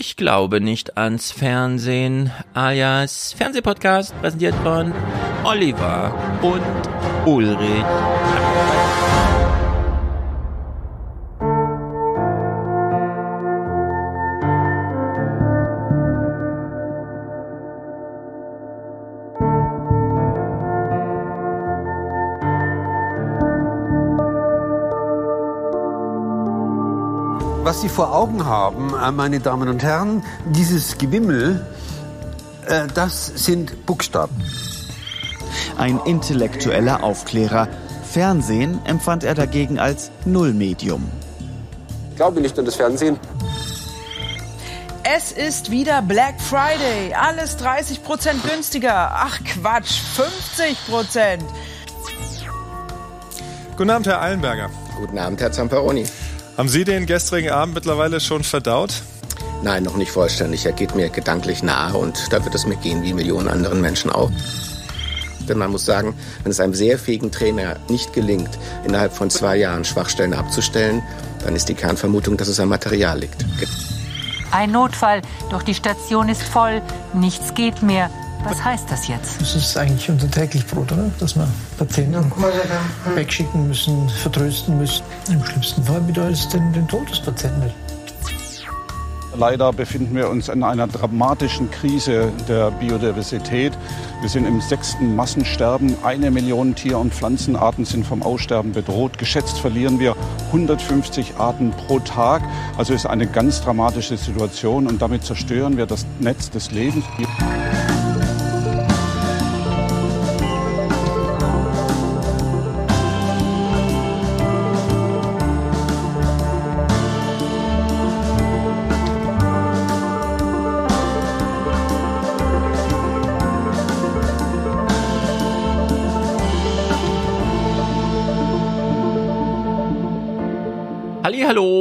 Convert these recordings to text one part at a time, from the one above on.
Ich glaube nicht ans Fernsehen, alias Fernsehpodcast, präsentiert von Oliver und Ulrich. Was Sie vor Augen haben, äh, meine Damen und Herren, dieses Gewimmel, äh, das sind Buchstaben. Ein intellektueller Aufklärer. Fernsehen empfand er dagegen als Nullmedium. Ich glaube nicht an das Fernsehen. Es ist wieder Black Friday. Alles 30% günstiger. Ach Quatsch, 50%. Guten Abend, Herr Eilenberger. Guten Abend, Herr Zamperoni. Haben Sie den gestrigen Abend mittlerweile schon verdaut? Nein, noch nicht vollständig. Er geht mir gedanklich nahe und da wird es mir gehen wie Millionen anderen Menschen auch. Denn man muss sagen, wenn es einem sehr fähigen Trainer nicht gelingt, innerhalb von zwei Jahren Schwachstellen abzustellen, dann ist die Kernvermutung, dass es am Material liegt. Ein Notfall, doch die Station ist voll, nichts geht mehr. Was heißt das jetzt? Das ist eigentlich unser täglich Brot, oder? Dass wir Patienten wegschicken müssen, vertrösten müssen. Im schlimmsten Fall bedeutet es den, den Tod des Patienten. Leider befinden wir uns in einer dramatischen Krise der Biodiversität. Wir sind im sechsten Massensterben. Eine Million Tier- und Pflanzenarten sind vom Aussterben bedroht. Geschätzt verlieren wir 150 Arten pro Tag. Also ist eine ganz dramatische Situation und damit zerstören wir das Netz des Lebens.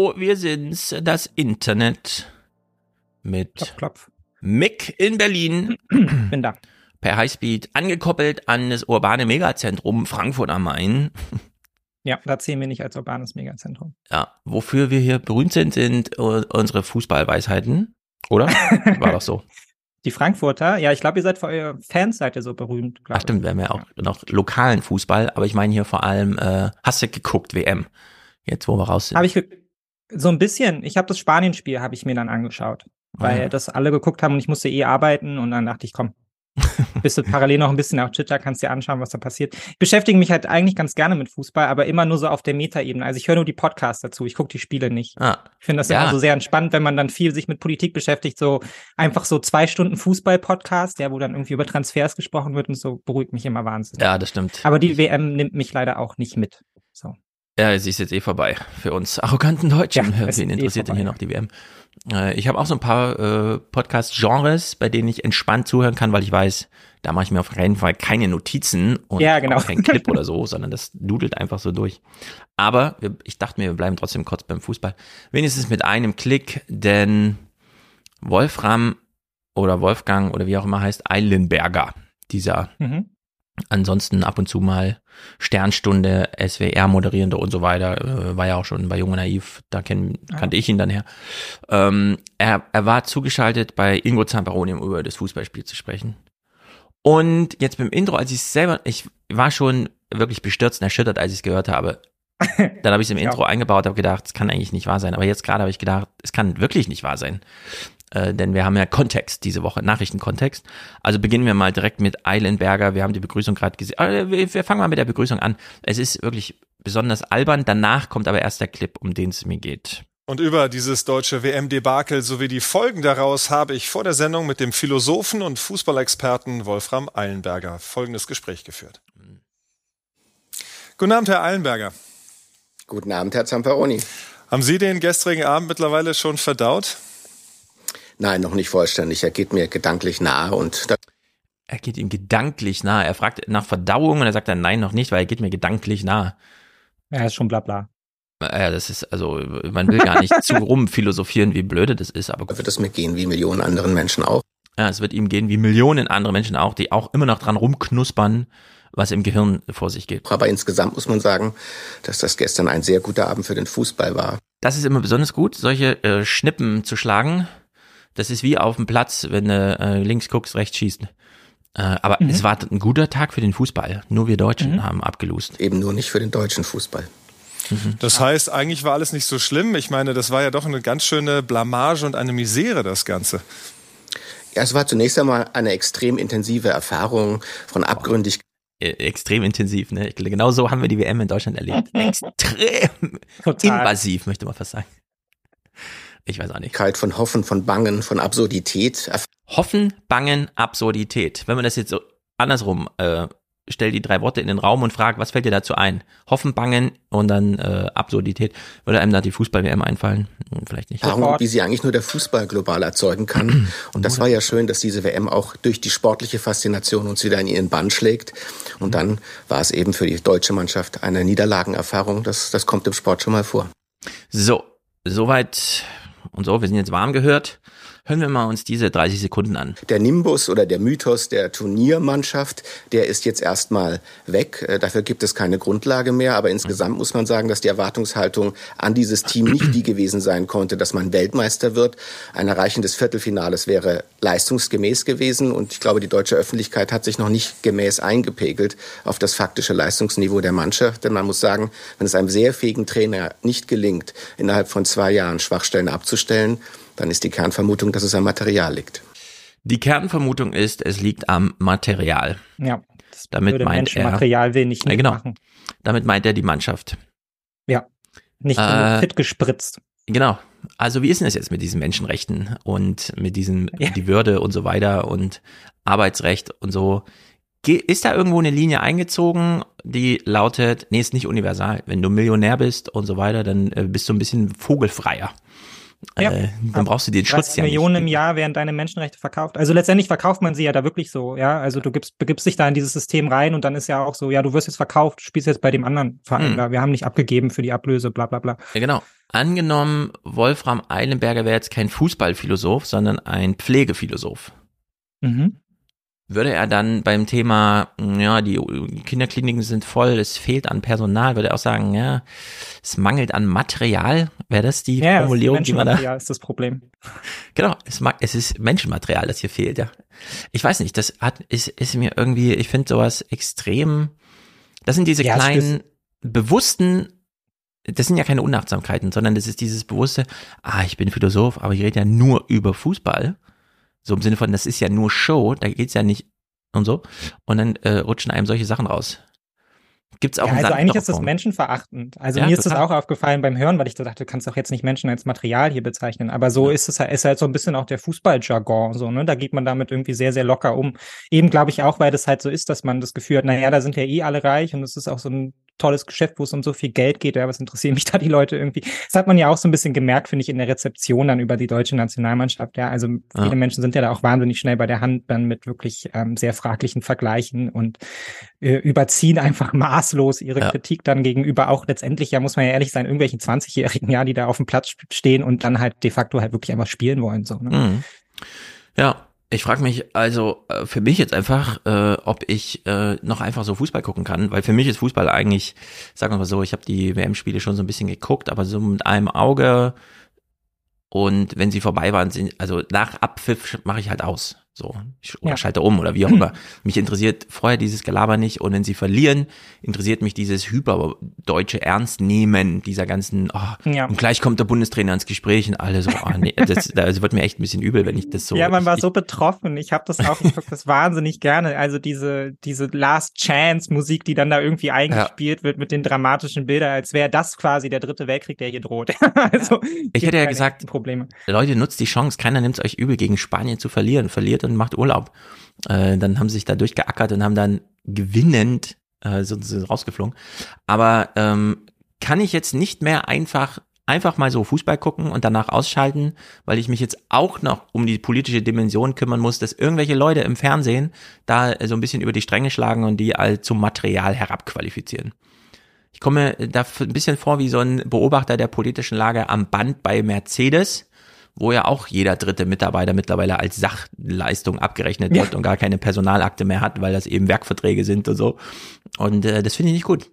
Hallo, wir sind's, das Internet mit klopf, klopf. Mick in Berlin. Bin da. Per Highspeed angekoppelt an das urbane Megazentrum Frankfurt am Main. Ja, da zählen wir nicht als urbanes Megazentrum. Ja, wofür wir hier berühmt sind, sind unsere Fußballweisheiten, oder? War doch so. Die Frankfurter, ja, ich glaube, ihr seid für eure Fans seid ihr so berühmt. Ach stimmt, wir haben ja auch noch lokalen Fußball, aber ich meine hier vor allem, äh, hast du geguckt, WM? Jetzt, wo wir raus sind. Habe ich so ein bisschen. Ich habe das Spanien-Spiel habe ich mir dann angeschaut, weil ah. das alle geguckt haben und ich musste eh arbeiten und dann dachte ich, komm, bist du parallel noch ein bisschen auf Twitter, kannst dir anschauen, was da passiert. Ich beschäftige mich halt eigentlich ganz gerne mit Fußball, aber immer nur so auf der Metaebene. Also ich höre nur die Podcasts dazu, ich gucke die Spiele nicht. Ah, ich finde das ja. immer so sehr entspannt, wenn man dann viel sich mit Politik beschäftigt, so einfach so zwei Stunden Fußball-Podcast, ja, wo dann irgendwie über Transfers gesprochen wird und so beruhigt mich immer wahnsinnig. Ja, das stimmt. Aber die WM nimmt mich leider auch nicht mit. So. Ja, sie ist jetzt eh vorbei für uns arroganten Deutschen. Ja, Wen eh interessiert eh denn hier noch die WM? Äh, ich habe auch so ein paar äh, Podcast-Genres, bei denen ich entspannt zuhören kann, weil ich weiß, da mache ich mir auf jeden Fall keine Notizen und ja, genau. auch keinen Clip oder so, sondern das dudelt einfach so durch. Aber ich dachte mir, wir bleiben trotzdem kurz beim Fußball. Wenigstens mit einem Klick, denn Wolfram oder Wolfgang oder wie auch immer heißt, Eilenberger, dieser mhm ansonsten ab und zu mal Sternstunde, SWR moderierende und so weiter, äh, war ja auch schon bei Junge Naiv, da kenn, kannte ich ihn dann her. Ähm, er, er war zugeschaltet bei Ingo Zamperoni, um über das Fußballspiel zu sprechen. Und jetzt beim Intro, als ich selber, ich war schon wirklich bestürzt und erschüttert, als ich es gehört habe. Dann habe ich es im Intro ja. eingebaut, habe gedacht, es kann eigentlich nicht wahr sein. Aber jetzt gerade habe ich gedacht, es kann wirklich nicht wahr sein äh, denn wir haben ja Kontext diese Woche, Nachrichtenkontext. Also beginnen wir mal direkt mit Eilenberger. Wir haben die Begrüßung gerade gesehen. Äh, wir, wir fangen mal mit der Begrüßung an. Es ist wirklich besonders albern. Danach kommt aber erst der Clip, um den es mir geht. Und über dieses deutsche WM-Debakel sowie die Folgen daraus habe ich vor der Sendung mit dem Philosophen und Fußballexperten Wolfram Eilenberger folgendes Gespräch geführt. Guten Abend, Herr Eilenberger. Guten Abend, Herr Zamperoni. Haben Sie den gestrigen Abend mittlerweile schon verdaut? Nein, noch nicht vollständig. Er geht mir gedanklich nahe und er geht ihm gedanklich nahe. Er fragt nach Verdauung und er sagt dann nein, noch nicht, weil er geht mir gedanklich nahe. Ja, ist schon bla bla. Ja, das ist, also, man will gar nicht zu rum philosophieren, wie blöde das ist, aber. Wird es mir gehen wie Millionen anderen Menschen auch? Ja, es wird ihm gehen wie Millionen andere Menschen auch, die auch immer noch dran rumknuspern, was im Gehirn vor sich geht. Aber insgesamt muss man sagen, dass das gestern ein sehr guter Abend für den Fußball war. Das ist immer besonders gut, solche äh, Schnippen zu schlagen Das ist wie auf dem Platz, wenn du äh, links guckst, rechts schießt. Äh, aber Mhm. es war ein guter Tag für den Fußball. Nur wir Deutschen Mhm. haben abgelust. Eben nur nicht für den deutschen Fußball. Das heißt, eigentlich war alles nicht so schlimm. Ich meine, das war ja doch eine ganz schöne Blamage und eine Misere, das Ganze. Ja, es war zunächst einmal eine extrem intensive Erfahrung von abgründig Äh, extrem intensiv, ne? Genau so haben wir die WM in Deutschland erlebt. Extrem Total. invasiv, möchte man fast sagen. Ich weiß auch nicht. von Hoffen, von Bangen, von Absurdität. Hoffen, Bangen, Absurdität. Wenn man das jetzt so andersrum äh, stell die drei Worte in den Raum und frag, was fällt dir dazu ein? Hoffen, Bangen und dann äh, Absurdität. Würde einem da die Fußball-WM einfallen? Hm, Vielleicht nicht. Erfahrung, wie sie eigentlich nur der Fußball global erzeugen kann. Und das war ja schön, dass diese WM auch durch die sportliche Faszination uns wieder in ihren Bann schlägt. Und dann war es eben für die deutsche Mannschaft eine Niederlagenerfahrung. Das, das kommt im Sport schon mal vor. So, soweit und so. Wir sind jetzt warm gehört. Hören wir mal uns diese 30 Sekunden an. Der Nimbus oder der Mythos der Turniermannschaft, der ist jetzt erstmal weg. Äh, Dafür gibt es keine Grundlage mehr. Aber insgesamt muss man sagen, dass die Erwartungshaltung an dieses Team nicht die gewesen sein konnte, dass man Weltmeister wird. Ein Erreichen des Viertelfinales wäre leistungsgemäß gewesen. Und ich glaube, die deutsche Öffentlichkeit hat sich noch nicht gemäß eingepegelt auf das faktische Leistungsniveau der Mannschaft. Denn man muss sagen, wenn es einem sehr fähigen Trainer nicht gelingt, innerhalb von zwei Jahren Schwachstellen abzustellen, dann ist die Kernvermutung, dass es am Material liegt. Die Kernvermutung ist, es liegt am Material. Ja, das Damit würde meint Menschen er, Material wenig Ja, genau. machen. Damit meint er die Mannschaft. Ja, nicht Äh, genug fit gespritzt. Genau. Also wie ist denn das jetzt mit diesen Menschenrechten und mit diesem die Würde und so weiter und Arbeitsrecht und so? Ge- Ist da irgendwo eine Linie eingezogen, die lautet, nee, ist nicht universal. Wenn du Millionär bist und so weiter, dann äh, bist du ein bisschen vogelfreier. Ja. Äh, dann brauchst du den Schutz 30 ja nicht. Millionen im Jahr werden deine Menschenrechte verkauft. Also letztendlich verkauft man sie ja da wirklich so, ja. Also du gibst, begibst dich da in dieses System rein und dann ist ja auch so, ja, du wirst jetzt verkauft, spielst jetzt bei dem anderen Verein Hm. da. Wir haben nicht abgegeben für die Ablöse, bla bla bla. Ja, genau. Angenommen, Wolfram Eilenberger wäre jetzt kein Fußballphilosoph, sondern ein Pflegephilosoph. Mhm. Würde er dann beim Thema, ja, die Kinderkliniken sind voll, es fehlt an Personal, würde er auch sagen, ja, es mangelt an Material? Wäre das die Ja, Formulierung, die man da. Menschenmaterial ist das Problem. Genau, es, mag, es ist Menschenmaterial, das hier fehlt, ja. Ich weiß nicht, das hat, ist, ist mir irgendwie, ich finde sowas extrem, das sind diese Ja, kleinen, bewussten, das sind ja keine Unachtsamkeiten, sondern das ist dieses bewusste, ah, ich bin Philosoph, aber ich rede ja nur über Fußball. So im Sinne von, das ist ja nur Show, da geht's ja nicht und so. Und dann äh, rutschen einem solche Sachen raus. Gibt's auch Ja, also eigentlich ist das menschenverachtend. Also Ja, mir ist total. das auch aufgefallen beim Hören, weil ich dachte, du kannst doch jetzt nicht Menschen als Material hier bezeichnen. Aber so ist es halt, ist halt so ein bisschen auch der Fußballjargon, so, ne? Da geht man damit irgendwie sehr, sehr locker um. Eben glaube ich auch, weil das halt so ist, dass man das Gefühl hat, naja, da sind ja eh alle reich und es ist auch so ein tolles Geschäft, wo es um so viel Geld geht. Ja, was interessieren mich da die Leute irgendwie? Das hat man ja auch so ein bisschen gemerkt, finde ich, in der Rezeption dann über die deutsche Nationalmannschaft. Ja, also Ja. viele Menschen sind ja da auch wahnsinnig schnell bei der Hand dann mit wirklich ähm, sehr fraglichen Vergleichen und äh, überziehen einfach maßlos ihre Ja. Kritik dann gegenüber auch letztendlich, ja, muss man ja ehrlich sein, irgendwelchen 20-Jährigen, ja, die da auf dem Platz stehen und dann halt de facto halt wirklich einfach spielen wollen, so, ne? Mhm. Ja, ich frage mich also äh, für mich jetzt einfach, äh, ob ich äh, noch einfach so Fußball gucken kann, weil für mich ist Fußball eigentlich, sagen wir mal so, ich habe die WM-Spiele schon so ein bisschen geguckt, aber so mit einem Auge und wenn sie vorbei waren, sind, also nach Abpfiff mache ich halt aus. So, ich, oder Ja. schalte um oder wie auch immer. Mich interessiert vorher dieses Gelaber nicht und wenn sie verlieren, interessiert mich dieses hyperdeutsche Ernstnehmen dieser ganzen, oh, Ja. und gleich kommt der Bundestrainer ins Gespräch und alle so, oh, nee, das, das wird mir echt ein bisschen übel, wenn ich das so. ja, man war ich, so betroffen. Ich habe das auch, ich gucke das wahnsinnig gerne. Also diese, diese Last Chance Musik, die dann da irgendwie eingespielt wird mit den dramatischen Bildern, als wäre das quasi der dritte Weltkrieg, der hier droht. also, Ich hätte ja gesagt, Probleme. Leute, nutzt die Chance, keiner nimmt es euch übel, gegen Spanien zu verlieren. Verliert und macht Urlaub. Äh, dann haben sie sich da durchgeackert und haben dann gewinnend äh, so, so rausgeflogen. Aber ähm, kann ich jetzt nicht mehr einfach einfach mal so Fußball gucken und danach ausschalten, weil ich mich jetzt auch noch um die politische Dimension kümmern muss, dass irgendwelche Leute im Fernsehen da so ein bisschen über die Stränge schlagen und die all zum Material herabqualifizieren. Ich komme da ein bisschen vor wie so ein Beobachter der politischen Lage am Band bei Mercedes, wo ja auch jeder dritte Mitarbeiter mittlerweile als Sachleistung abgerechnet Ja. wird und gar keine Personalakte mehr hat, weil das eben Werkverträge sind und so. Und äh, das finde ich nicht gut.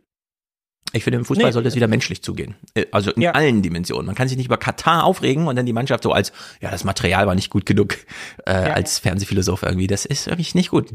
Ich finde, im Fußball Nee. sollte es wieder menschlich zugehen. Äh, Also in Ja. allen Dimensionen. Man kann sich nicht über Katar aufregen und dann die Mannschaft so als, ja, das Material war nicht gut genug, äh, als Fernsehphilosoph irgendwie. Das ist wirklich nicht gut.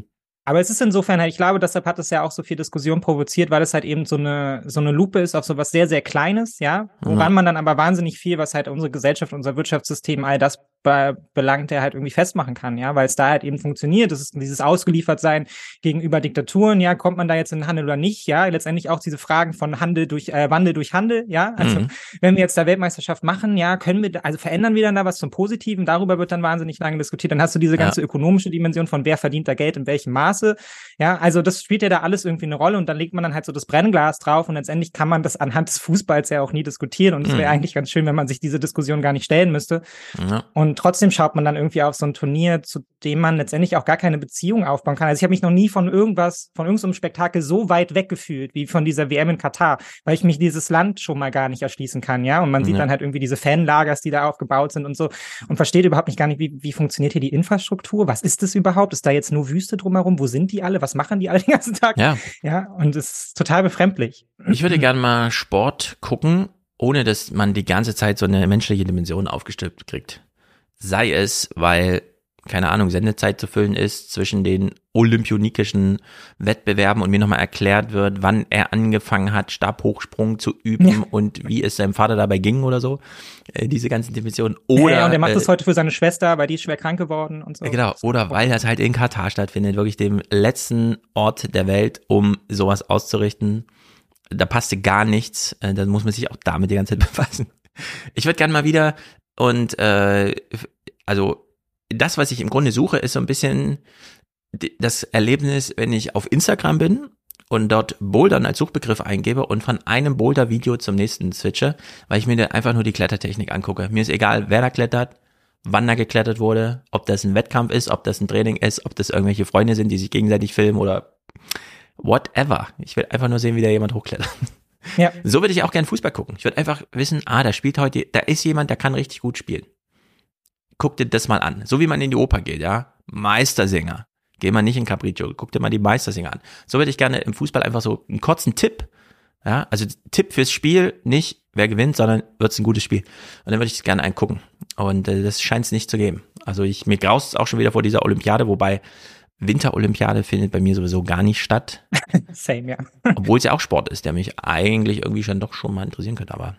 Aber es ist insofern halt, ich glaube, deshalb hat es ja auch so viel Diskussion provoziert, weil es halt eben so eine, so eine Lupe ist auf so was sehr, sehr Kleines, ja, woran Ja. man dann aber wahnsinnig viel, was halt unsere Gesellschaft, unser Wirtschaftssystem, all das be belangt, der halt irgendwie festmachen kann, ja, weil es da halt eben funktioniert. Das ist dieses Ausgeliefertsein gegenüber Diktaturen, ja, kommt man da jetzt in den Handel oder nicht, ja, letztendlich auch diese Fragen von Handel durch, äh, Wandel durch Handel, ja, also Mhm. wenn wir jetzt da Weltmeisterschaft machen, ja, können wir, also verändern wir dann da was zum Positiven, darüber wird dann wahnsinnig lange diskutiert, dann hast du diese Ja. ganze ökonomische Dimension von wer verdient da Geld in welchem Maße, ja, also das spielt ja da alles irgendwie eine Rolle und dann legt man dann halt so das Brennglas drauf und letztendlich kann man das anhand des Fußballs ja auch nie diskutieren und es wäre Mhm. eigentlich ganz schön, wenn man sich diese Diskussion gar nicht stellen müsste. Ja. Und trotzdem schaut man dann irgendwie auf so ein Turnier, zu dem man letztendlich auch gar keine Beziehung aufbauen kann. Also ich habe mich noch nie von irgendwas, von irgendeinem Spektakel so weit weggefühlt wie von dieser WM in Katar, weil ich mich dieses Land schon mal gar nicht erschließen kann, ja. Und man sieht Ja. dann halt irgendwie diese Fanlagers, die da aufgebaut sind und so und versteht überhaupt nicht gar nicht, wie, wie funktioniert hier die Infrastruktur? Was ist das überhaupt? Ist da jetzt nur Wüste drumherum? Wo sind die alle? Was machen die alle den ganzen Tag? Ja. Ja, und es ist total befremdlich. Ich würde gerne mal Sport gucken, ohne dass man die ganze Zeit so eine menschliche Dimension aufgestülpt kriegt. Sei es, weil, keine Ahnung, Sendezeit zu füllen ist zwischen den olympionikischen Wettbewerben und mir nochmal erklärt wird, wann er angefangen hat, Stabhochsprung zu üben Ja. und wie es seinem Vater dabei ging oder so. Äh, diese ganzen Dimensionen. Oder, ja, und er macht äh, das heute für seine Schwester, weil die ist schwer krank geworden und so. Genau, oder weil das halt in Katar stattfindet, wirklich dem letzten Ort der Welt, um sowas auszurichten. Da passte gar nichts, äh, dann muss man sich auch damit die ganze Zeit befassen. Ich würde gerne mal wieder und äh, also das, was ich im Grunde suche, ist so ein bisschen das Erlebnis, wenn ich auf Instagram bin und dort Bouldern als Suchbegriff eingebe und von einem Boulder-Video zum nächsten switche, weil ich mir da einfach nur die Klettertechnik angucke. Mir ist egal, wer da klettert, wann da geklettert wurde, ob das ein Wettkampf ist, ob das ein Training ist, ob das irgendwelche Freunde sind, die sich gegenseitig filmen oder whatever. Ich will einfach nur sehen, wie da jemand hochklettert. Ja. So würde ich auch gern Fußball gucken. Ich würde einfach wissen, ah, da spielt heute, da ist jemand, der kann richtig gut spielen. Guck dir das mal an. So wie man in die Oper geht, ja. Meistersänger. Geh mal nicht in Capriccio, guck dir mal die Meistersänger an. So würde ich gerne im Fußball einfach so einen kurzen Tipp, ja, also Tipp fürs Spiel, nicht wer gewinnt, sondern wird es ein gutes Spiel. Und dann würde ich es gerne angucken. Und äh, das scheint es nicht zu geben. Also ich, mir graust es auch schon wieder vor dieser Olympiade, wobei Winterolympiade findet bei mir sowieso gar nicht statt. Same, ja. Obwohl es ja auch Sport ist, der mich eigentlich irgendwie schon doch schon mal interessieren könnte, aber.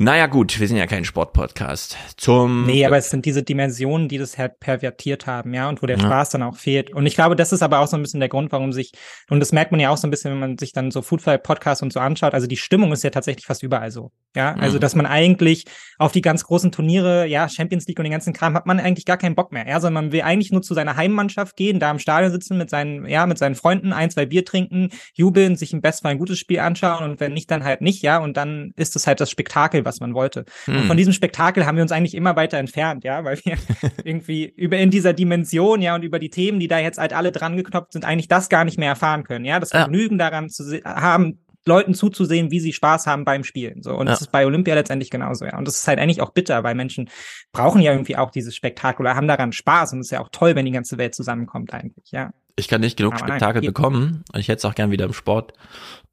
Naja, gut, wir sind ja kein Sportpodcast. Zum. Nee, aber es sind diese Dimensionen, die das halt pervertiert haben, ja, und wo der Ja. Spaß dann auch fehlt. Und ich glaube, das ist aber auch so ein bisschen der Grund, warum sich, und das merkt man ja auch so ein bisschen, wenn man sich dann so Foodfly-Podcasts und so anschaut, also die Stimmung ist ja tatsächlich fast überall so. Ja, also Mhm. dass man eigentlich auf die ganz großen Turniere, ja, Champions League und den ganzen Kram, hat man eigentlich gar keinen Bock mehr. Ja, sondern man will eigentlich nur zu seiner Heimmannschaft gehen, da im Stadion sitzen mit seinen, ja, mit seinen Freunden, ein, zwei Bier trinken, jubeln, sich im Bestfall ein gutes Spiel anschauen und wenn nicht, dann halt nicht, ja, und dann ist es halt das Spektakel, was man wollte. Und Hm. von diesem Spektakel haben wir uns eigentlich immer weiter entfernt, ja, weil wir irgendwie über in dieser Dimension, ja, und über die Themen, die da jetzt halt alle dran geknopft sind, eigentlich das gar nicht mehr erfahren können, ja, das Ja. Vergnügen daran zu haben, Leuten zuzusehen, wie sie Spaß haben beim Spielen, so. Und Ja. das ist bei Olympia letztendlich genauso, ja. Und das ist halt eigentlich auch bitter, weil Menschen brauchen ja irgendwie auch dieses Spektakel oder haben daran Spaß und es ist ja auch toll, wenn die ganze Welt zusammenkommt eigentlich, ja. Ich kann nicht genug Aber nein, Spektakel geht. bekommen und ich hätte es auch gern wieder im Sport,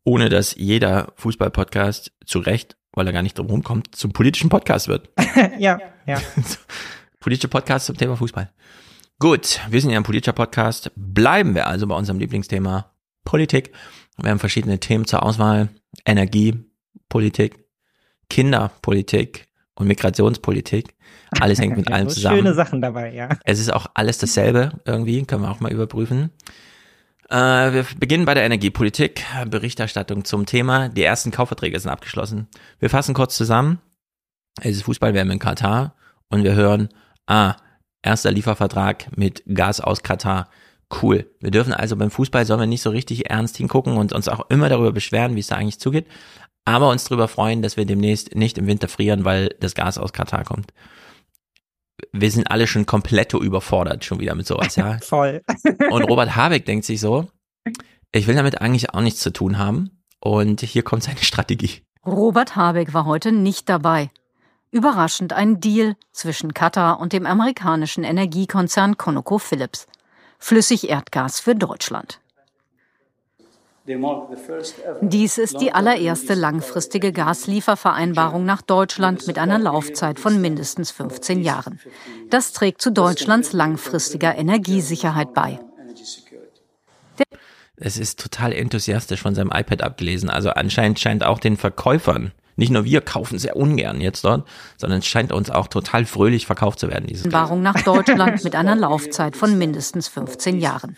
ohne dass jeder Fußball-Podcast zu Recht, weil er gar nicht drum rumkommt, zum politischen Podcast wird. ja, ja. Politische Podcast zum Thema Fußball. Gut, wir sind ja ein politischer Podcast. Bleiben wir also bei unserem Lieblingsthema Politik. Wir haben verschiedene Themen zur Auswahl. Energie, Politik, Kinderpolitik und Migrationspolitik. Alles hängt mit Ja, allem zusammen. Schöne Sachen dabei, ja. Es ist auch alles dasselbe irgendwie, können wir auch mal überprüfen. Äh, wir beginnen bei der Energiepolitik. Berichterstattung zum Thema. Die ersten Kaufverträge sind abgeschlossen. Wir fassen kurz zusammen. Es ist Fußball-WM in Katar und wir hören, ah, erster Liefervertrag mit Gas aus Katar. Cool. Wir dürfen also beim Fußball sollen wir nicht so richtig ernst hingucken und uns auch immer darüber beschweren, wie es da eigentlich zugeht, aber uns darüber freuen, dass wir demnächst nicht im Winter frieren, weil das Gas aus Katar kommt. Wir sind alle schon komplett überfordert schon wieder mit sowas, ja. Voll. Und Robert Habeck denkt sich so, ich will damit eigentlich auch nichts zu tun haben. Und hier kommt seine Strategie. Robert Habeck war heute nicht dabei. Überraschend ein Deal zwischen Katar und dem amerikanischen Energiekonzern ConocoPhillips. Flüssig Erdgas für Deutschland. Dies ist die allererste langfristige Gasliefervereinbarung nach Deutschland mit einer Laufzeit von mindestens 15 Jahren. Das trägt zu Deutschlands langfristiger Energiesicherheit bei. Es ist total enthusiastisch von seinem iPad abgelesen. Also anscheinend scheint auch den Verkäufern nicht nur wir kaufen sehr ungern jetzt dort, sondern es scheint uns auch total fröhlich verkauft zu werden. Dieses Wahrung nach Deutschland mit einer Laufzeit von mindestens 15 Jahren.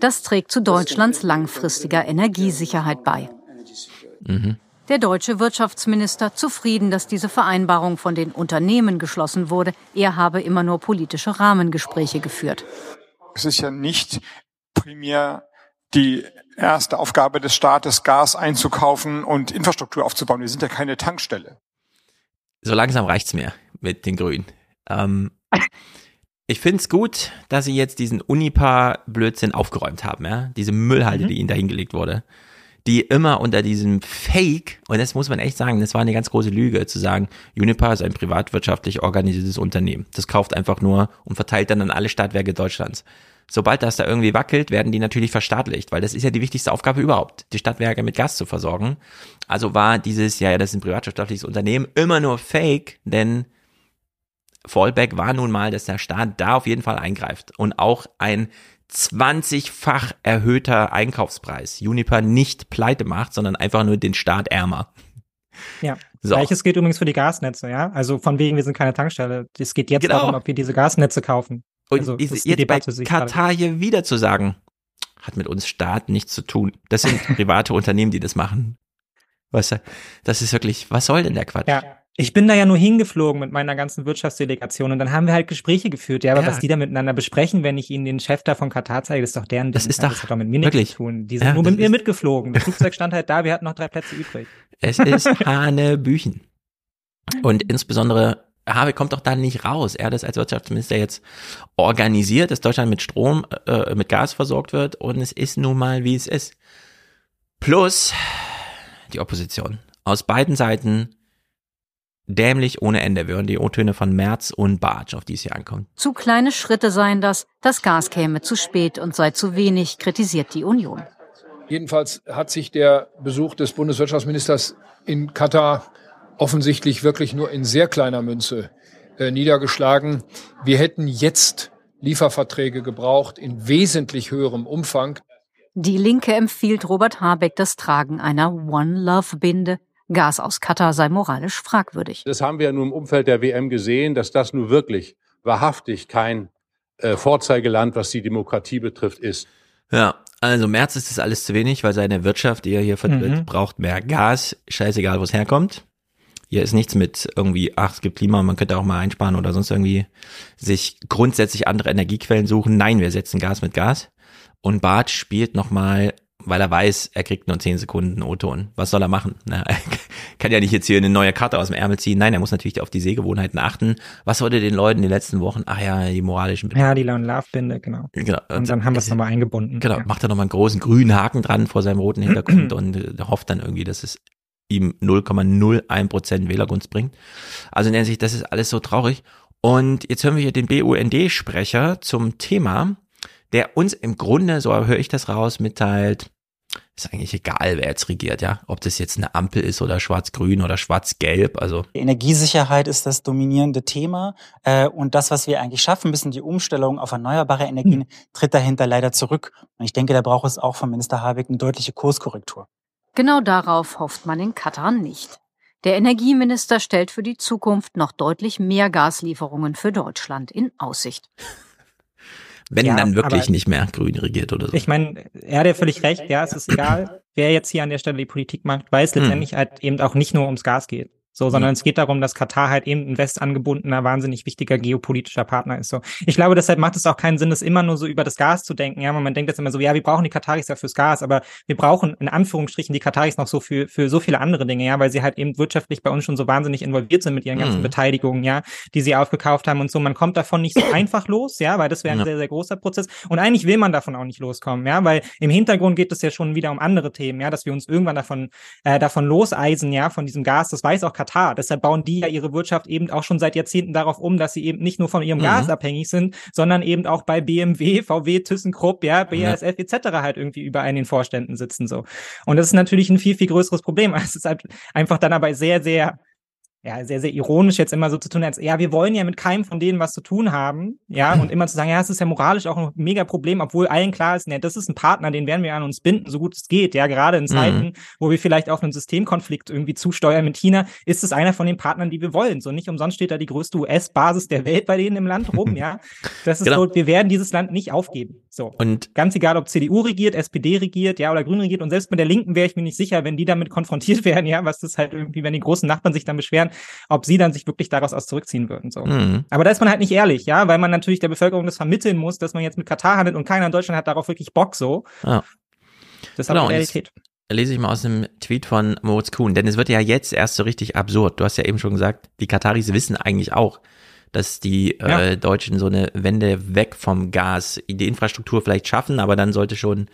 Das trägt zu Deutschlands langfristiger Energiesicherheit bei. Mhm. Der deutsche Wirtschaftsminister zufrieden, dass diese Vereinbarung von den Unternehmen geschlossen wurde. Er habe immer nur politische Rahmengespräche geführt. Es ist ja nicht primär die erste Aufgabe des Staates, Gas einzukaufen und Infrastruktur aufzubauen. Wir sind ja keine Tankstelle. So langsam reicht's mir mit den Grünen. Ähm, ich find's gut, dass sie jetzt diesen Unipa-Blödsinn aufgeräumt haben, ja. Diese Müllhalde, mhm. die ihnen da hingelegt wurde. Die immer unter diesem Fake, und das muss man echt sagen, das war eine ganz große Lüge, zu sagen, Unipa ist ein privatwirtschaftlich organisiertes Unternehmen. Das kauft einfach nur und verteilt dann an alle Stadtwerke Deutschlands sobald das da irgendwie wackelt, werden die natürlich verstaatlicht, weil das ist ja die wichtigste Aufgabe überhaupt, die Stadtwerke mit Gas zu versorgen. Also war dieses, ja, ja, das ist ein privatwirtschaftliches Unternehmen, immer nur fake, denn Fallback war nun mal, dass der Staat da auf jeden Fall eingreift und auch ein 20-fach erhöhter Einkaufspreis Juniper nicht pleite macht, sondern einfach nur den Staat ärmer. Ja. So. Gleiches gilt übrigens für die Gasnetze, ja. Also von wegen, wir sind keine Tankstelle. Es geht jetzt genau. darum, ob wir diese Gasnetze kaufen. Und also, jetzt bei Katar hier wieder zu sagen, hat mit uns Staat nichts zu tun. Das sind private Unternehmen, die das machen. Weißt du, das ist wirklich, was soll denn der Quatsch? Ja. Ich bin da ja nur hingeflogen mit meiner ganzen Wirtschaftsdelegation und dann haben wir halt Gespräche geführt. Ja, aber ja. was die da miteinander besprechen, wenn ich ihnen den Chef da von Katar zeige, das ist doch deren Das ist doch, das hat doch mit mir nichts zu tun. Die sind ja, nur mit mir mitgeflogen. Das Flugzeug stand halt da, wir hatten noch drei Plätze übrig. Es ist Hanebüchen. Und insbesondere Habeck kommt doch da nicht raus. Er hat das als Wirtschaftsminister jetzt organisiert, dass Deutschland mit Strom, äh, mit Gas versorgt wird und es ist nun mal, wie es ist. Plus die Opposition. Aus beiden Seiten dämlich ohne Ende Wir hören die O-Töne von Merz und Bartsch, auf die es hier ankommt. Zu kleine Schritte seien das, das Gas käme zu spät und sei zu wenig, kritisiert die Union. Jedenfalls hat sich der Besuch des Bundeswirtschaftsministers in Katar offensichtlich wirklich nur in sehr kleiner Münze äh, niedergeschlagen. Wir hätten jetzt Lieferverträge gebraucht in wesentlich höherem Umfang. Die Linke empfiehlt Robert Habeck das Tragen einer One Love Binde. Gas aus Katar sei moralisch fragwürdig. Das haben wir ja nur im Umfeld der WM gesehen, dass das nun wirklich wahrhaftig kein äh, Vorzeigeland, was die Demokratie betrifft, ist. Ja, also März ist das alles zu wenig, weil seine Wirtschaft, die er hier vertritt, mhm. braucht mehr Gas. Scheißegal, wo es herkommt. Hier ist nichts mit irgendwie, ach, es gibt Klima, man könnte auch mal einsparen oder sonst irgendwie sich grundsätzlich andere Energiequellen suchen. Nein, wir setzen Gas mit Gas. Und Bart spielt nochmal, weil er weiß, er kriegt nur 10 Sekunden O-Ton. Was soll er machen? Na, er kann ja nicht jetzt hier eine neue Karte aus dem Ärmel ziehen. Nein, er muss natürlich auf die Sehgewohnheiten achten. Was wurde den Leuten die letzten Wochen? Ach ja, die moralischen Binde. Ja, die Love-Binde, genau. genau. Und, dann haben wir es nochmal eingebunden. Genau, ja. macht er nochmal einen großen grünen Haken dran vor seinem roten Hintergrund und äh, hofft dann irgendwie, dass es ihm 0,01 Prozent Wählergunst bringt. Also in der Hinsicht, das ist alles so traurig. Und jetzt hören wir hier den BUND-Sprecher zum Thema, der uns im Grunde, so höre ich das raus, mitteilt, ist eigentlich egal, wer jetzt regiert, ja. Ob das jetzt eine Ampel ist oder schwarz-grün oder schwarz-gelb, also. Energiesicherheit ist das dominierende Thema. Äh, und das, was wir eigentlich schaffen müssen, die Umstellung auf erneuerbare Energien, hm. tritt dahinter leider zurück. Und ich denke, da braucht es auch von Minister Habeck eine deutliche Kurskorrektur. Genau darauf hofft man in Katar nicht. Der Energieminister stellt für die Zukunft noch deutlich mehr Gaslieferungen für Deutschland in Aussicht. Wenn ja, dann wirklich nicht mehr grün regiert oder so. Ich meine, er hat ja völlig recht, ja, es ist egal, wer jetzt hier an der Stelle die Politik macht, weil es hm. letztendlich halt eben auch nicht nur ums Gas geht. So, sondern mhm. es geht darum, dass Katar halt eben ein westangebundener, wahnsinnig wichtiger geopolitischer Partner ist. So, ich glaube, deshalb macht es auch keinen Sinn, das immer nur so über das Gas zu denken. Ja, man denkt jetzt immer so, ja, wir brauchen die Kataris ja fürs Gas, aber wir brauchen in Anführungsstrichen die Kataris noch so für für so viele andere Dinge, ja, weil sie halt eben wirtschaftlich bei uns schon so wahnsinnig involviert sind mit ihren ganzen mhm. Beteiligungen, ja, die sie aufgekauft haben und so. Man kommt davon nicht so einfach los, ja, weil das wäre ein ja. sehr sehr großer Prozess. Und eigentlich will man davon auch nicht loskommen, ja, weil im Hintergrund geht es ja schon wieder um andere Themen, ja, dass wir uns irgendwann davon äh, davon loseisen, ja, von diesem Gas. Das weiß auch Katar Katar. Deshalb bauen die ja ihre Wirtschaft eben auch schon seit Jahrzehnten darauf um, dass sie eben nicht nur von ihrem mhm. Gas abhängig sind, sondern eben auch bei BMW, VW, ThyssenKrupp, ja, BASF ja. etc. halt irgendwie überall in den Vorständen sitzen so. Und das ist natürlich ein viel, viel größeres Problem. Es ist halt einfach dann aber sehr, sehr ja, sehr, sehr ironisch jetzt immer so zu tun, als, ja, wir wollen ja mit keinem von denen was zu tun haben, ja, und immer zu sagen, ja, es ist ja moralisch auch ein mega Problem, obwohl allen klar ist, ne, das ist ein Partner, den werden wir an uns binden, so gut es geht, ja, gerade in Zeiten, mhm. wo wir vielleicht auf einen Systemkonflikt irgendwie zusteuern mit China, ist es einer von den Partnern, die wir wollen, so nicht umsonst steht da die größte US-Basis der Welt bei denen im Land rum, ja, das ist genau. so, wir werden dieses Land nicht aufgeben, so. Und ganz egal, ob CDU regiert, SPD regiert, ja, oder Grün regiert, und selbst mit der Linken wäre ich mir nicht sicher, wenn die damit konfrontiert werden, ja, was das halt irgendwie, wenn die großen Nachbarn sich dann beschweren, ob sie dann sich wirklich daraus aus zurückziehen würden. So. Mhm. Aber da ist man halt nicht ehrlich, ja, weil man natürlich der Bevölkerung das vermitteln muss, dass man jetzt mit Katar handelt und keiner in Deutschland hat darauf wirklich Bock so. Ja. Das ist genau, aber Realität lese ich mal aus einem Tweet von Moritz Kuhn, denn es wird ja jetzt erst so richtig absurd. Du hast ja eben schon gesagt, die Kataris wissen eigentlich auch, dass die ja. äh, Deutschen so eine Wende weg vom Gas, die Infrastruktur vielleicht schaffen, aber dann sollte schon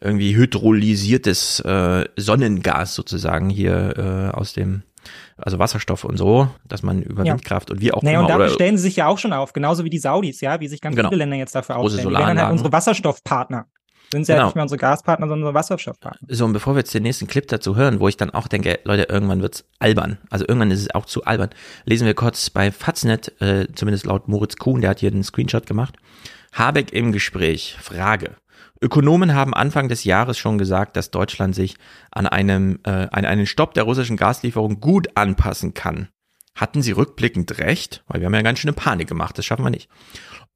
irgendwie hydrolysiertes äh, Sonnengas sozusagen hier äh, aus dem also Wasserstoff und so, dass man über ja. Windkraft und wie auch naja, immer. Und dafür stellen sie sich ja auch schon auf, genauso wie die Saudis, ja, wie sich ganz genau. viele Länder jetzt dafür aufstellen. Die werden halt unsere Wasserstoffpartner. Sind sie genau. ja nicht mehr unsere Gaspartner, sondern unsere Wasserstoffpartner. So, und bevor wir jetzt den nächsten Clip dazu hören, wo ich dann auch denke, Leute, irgendwann wird's albern. Also irgendwann ist es auch zu albern. Lesen wir kurz bei Faznet, äh, zumindest laut Moritz Kuhn, der hat hier den Screenshot gemacht. Habeck im Gespräch. Frage. Ökonomen haben Anfang des Jahres schon gesagt, dass Deutschland sich an einem äh, an einen Stopp der russischen Gaslieferung gut anpassen kann. Hatten sie rückblickend recht? Weil wir haben ja ganz schöne Panik gemacht, das schaffen wir nicht.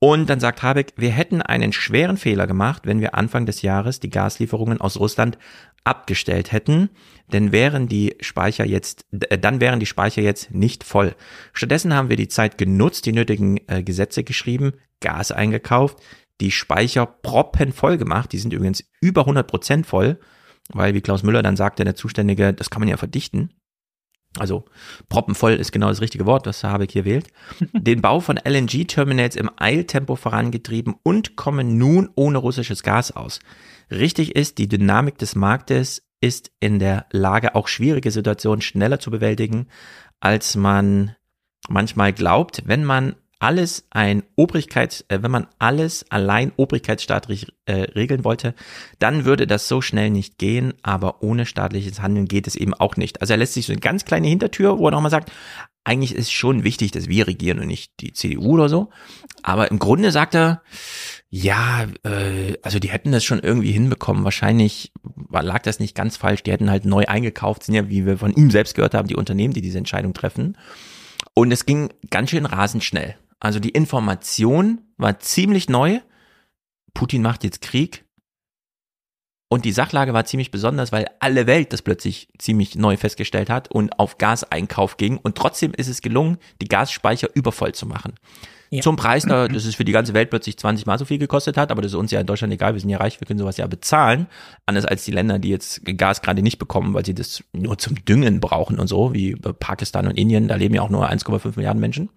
Und dann sagt Habeck, wir hätten einen schweren Fehler gemacht, wenn wir Anfang des Jahres die Gaslieferungen aus Russland abgestellt hätten, denn wären die Speicher jetzt, äh, dann wären die Speicher jetzt nicht voll. Stattdessen haben wir die Zeit genutzt, die nötigen äh, Gesetze geschrieben, Gas eingekauft, die Speicher proppenvoll gemacht. Die sind übrigens über 100 Prozent voll, weil wie Klaus Müller dann sagte, der Zuständige, das kann man ja verdichten. Also proppenvoll ist genau das richtige Wort, was Habeck hier wählt. Den Bau von LNG-Terminals im Eiltempo vorangetrieben und kommen nun ohne russisches Gas aus. Richtig ist, die Dynamik des Marktes ist in der Lage, auch schwierige Situationen schneller zu bewältigen, als man manchmal glaubt, wenn man alles ein Obrigkeits, äh, wenn man alles allein obrigkeitsstaatlich äh, regeln wollte, dann würde das so schnell nicht gehen, aber ohne staatliches Handeln geht es eben auch nicht. Also er lässt sich so eine ganz kleine Hintertür, wo er nochmal sagt, eigentlich ist schon wichtig, dass wir regieren und nicht die CDU oder so. Aber im Grunde sagt er, ja, äh, also die hätten das schon irgendwie hinbekommen. Wahrscheinlich lag das nicht ganz falsch. Die hätten halt neu eingekauft, sind ja, wie wir von ihm selbst gehört haben, die Unternehmen, die diese Entscheidung treffen. Und es ging ganz schön rasend schnell. Also die Information war ziemlich neu. Putin macht jetzt Krieg. Und die Sachlage war ziemlich besonders, weil alle Welt das plötzlich ziemlich neu festgestellt hat und auf Gaseinkauf ging. Und trotzdem ist es gelungen, die Gasspeicher übervoll zu machen. Ja. Zum Preis, da, das ist für die ganze Welt plötzlich 20 mal so viel gekostet hat, aber das ist uns ja in Deutschland egal, wir sind ja reich, wir können sowas ja bezahlen. Anders als die Länder, die jetzt Gas gerade nicht bekommen, weil sie das nur zum Düngen brauchen und so, wie Pakistan und Indien, da leben ja auch nur 1,5 Milliarden Menschen.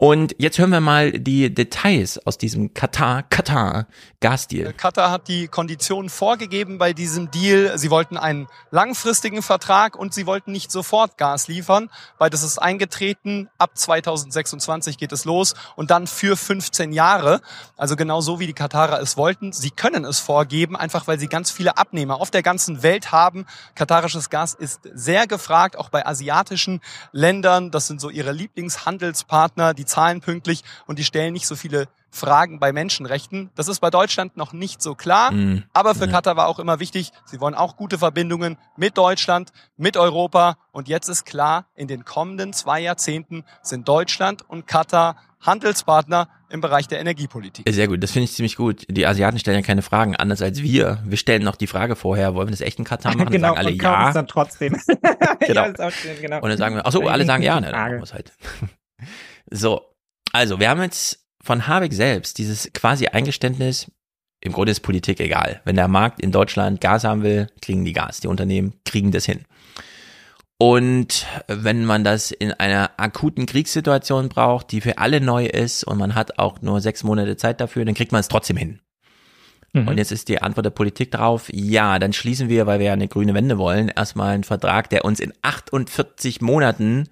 Und jetzt hören wir mal die Details aus diesem Katar, Katar Gasdeal. Katar hat die Konditionen vorgegeben bei diesem Deal. Sie wollten einen langfristigen Vertrag und sie wollten nicht sofort Gas liefern. Beides ist eingetreten. Ab 2026 geht es los und dann für 15 Jahre. Also genau so wie die Katarer es wollten. Sie können es vorgeben, einfach weil sie ganz viele Abnehmer auf der ganzen Welt haben. Katarisches Gas ist sehr gefragt, auch bei asiatischen Ländern. Das sind so ihre Lieblingshandelspartner. Die zahlen pünktlich und die stellen nicht so viele Fragen bei Menschenrechten. Das ist bei Deutschland noch nicht so klar, mm, aber für ja. Katar war auch immer wichtig, sie wollen auch gute Verbindungen mit Deutschland, mit Europa und jetzt ist klar, in den kommenden zwei Jahrzehnten sind Deutschland und Katar Handelspartner im Bereich der Energiepolitik. Sehr gut, das finde ich ziemlich gut. Die Asiaten stellen ja keine Fragen, anders als wir. Wir stellen noch die Frage vorher, wollen wir das echt in Katar machen? genau, sagen alle und ja. dann trotzdem. genau. ja, genau. Und dann sagen wir, ach so, alle sagen ja, ne, dann muss halt. So, also wir haben jetzt von Habeck selbst dieses quasi Eingeständnis, im Grunde ist Politik egal. Wenn der Markt in Deutschland Gas haben will, kriegen die Gas. Die Unternehmen kriegen das hin. Und wenn man das in einer akuten Kriegssituation braucht, die für alle neu ist und man hat auch nur sechs Monate Zeit dafür, dann kriegt man es trotzdem hin. Mhm. Und jetzt ist die Antwort der Politik darauf, ja, dann schließen wir, weil wir ja eine grüne Wende wollen, erstmal einen Vertrag, der uns in 48 Monaten,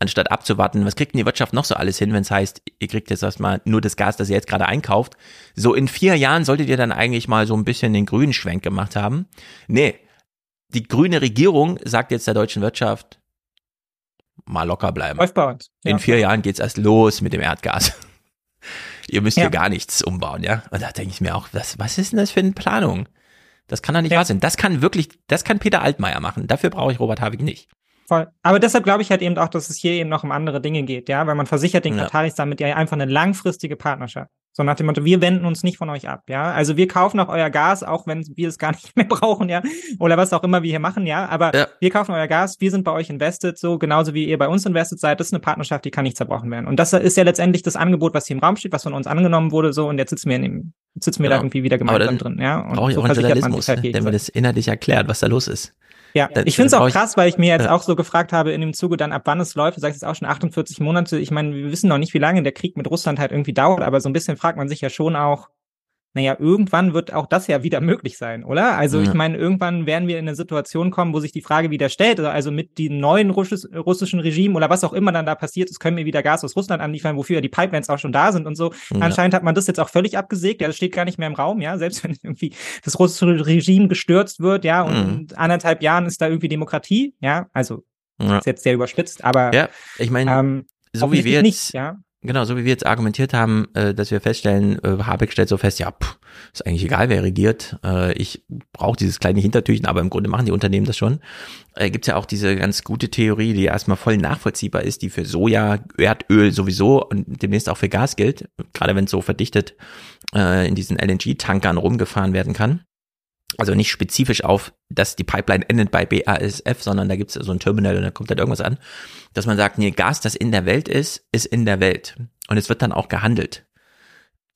anstatt abzuwarten, was kriegt denn die Wirtschaft noch so alles hin, wenn es heißt, ihr kriegt jetzt erstmal nur das Gas, das ihr jetzt gerade einkauft. So in vier Jahren solltet ihr dann eigentlich mal so ein bisschen den grünen Schwenk gemacht haben. Nee, die grüne Regierung sagt jetzt der deutschen Wirtschaft, mal locker bleiben. Läuft bei uns. In vier Jahren geht's erst los mit dem Erdgas. Ihr müsst Ja. hier gar nichts umbauen, ja? Und da denke ich mir auch, was, was ist denn das für eine Planung? Das kann doch nicht wahr sein. Das kann wirklich, das kann Peter Altmaier machen. Dafür brauche ich Robert Habeck nicht. Voll. Aber deshalb glaube ich halt eben auch, dass es hier eben noch um andere Dinge geht, ja, weil man versichert den Ja. Kataris damit ja einfach eine langfristige Partnerschaft. So nach dem Motto, wir wenden uns nicht von euch ab, ja. Also wir kaufen auch euer Gas, auch wenn wir es gar nicht mehr brauchen, ja. Oder was auch immer wir hier machen, ja. Aber wir kaufen euer Gas, wir sind bei euch invested, so genauso wie ihr bei uns invested seid. Das ist eine Partnerschaft, die kann nicht zerbrochen werden. Und das ist ja letztendlich das Angebot, was hier im Raum steht, was von uns angenommen wurde, so. Und jetzt sitzen wir in dem, sitzen wir da Genau. irgendwie wieder gemeinsam drin, ja. Und Brauche ich so auch einen Journalismus, halt ne, der mir das inhaltlich erklärt, was da los ist. Ja, Da- ich finde es auch krass, weil ich mir jetzt Ja. auch so gefragt habe in dem Zuge dann, ab wann es läuft. Du sagst jetzt auch schon 48 Monate. Ich meine, wir wissen noch nicht, wie lange der Krieg mit Russland halt irgendwie dauert, aber so ein bisschen fragt man sich ja schon auch, naja, irgendwann wird auch das ja wieder möglich sein, oder? Also Ja. ich meine, irgendwann werden wir in eine Situation kommen, wo sich die Frage wieder stellt, also mit dem neuen russisch, russischen Regime oder was auch immer dann da passiert ist, können wir wieder Gas aus Russland anliefern, wofür ja die Pipelines auch schon da sind und so. Ja. Anscheinend hat man das jetzt auch völlig abgesägt. Ja, das steht gar nicht mehr im Raum, ja, selbst wenn irgendwie das russische Regime gestürzt wird, ja, und Mhm. in anderthalb Jahren ist da irgendwie Demokratie, ja, also Ja. ist jetzt sehr überspitzt, aber Ja, ich meine, ähm, so wie wir jetzt, nicht, ja. Genau, so wie wir jetzt argumentiert haben, äh, dass wir feststellen, äh, Habeck stellt so fest, ja, pff, ist eigentlich egal, wer regiert. Äh, ich brauche dieses kleine Hintertürchen, aber im Grunde machen die Unternehmen das schon. Äh, Gibt ja auch diese ganz gute Theorie, die erstmal voll nachvollziehbar ist, die für Soja, Erdöl sowieso und demnächst auch für Gas gilt, gerade wenn es so verdichtet in diesen LNG-Tankern rumgefahren werden kann. Also nicht spezifisch auf, dass die Pipeline endet bei BASF, sondern da gibt es so ein Terminal und da kommt dann irgendwas an, dass man sagt, nee, Gas, das in der Welt ist, ist in der Welt. Und es wird dann auch gehandelt.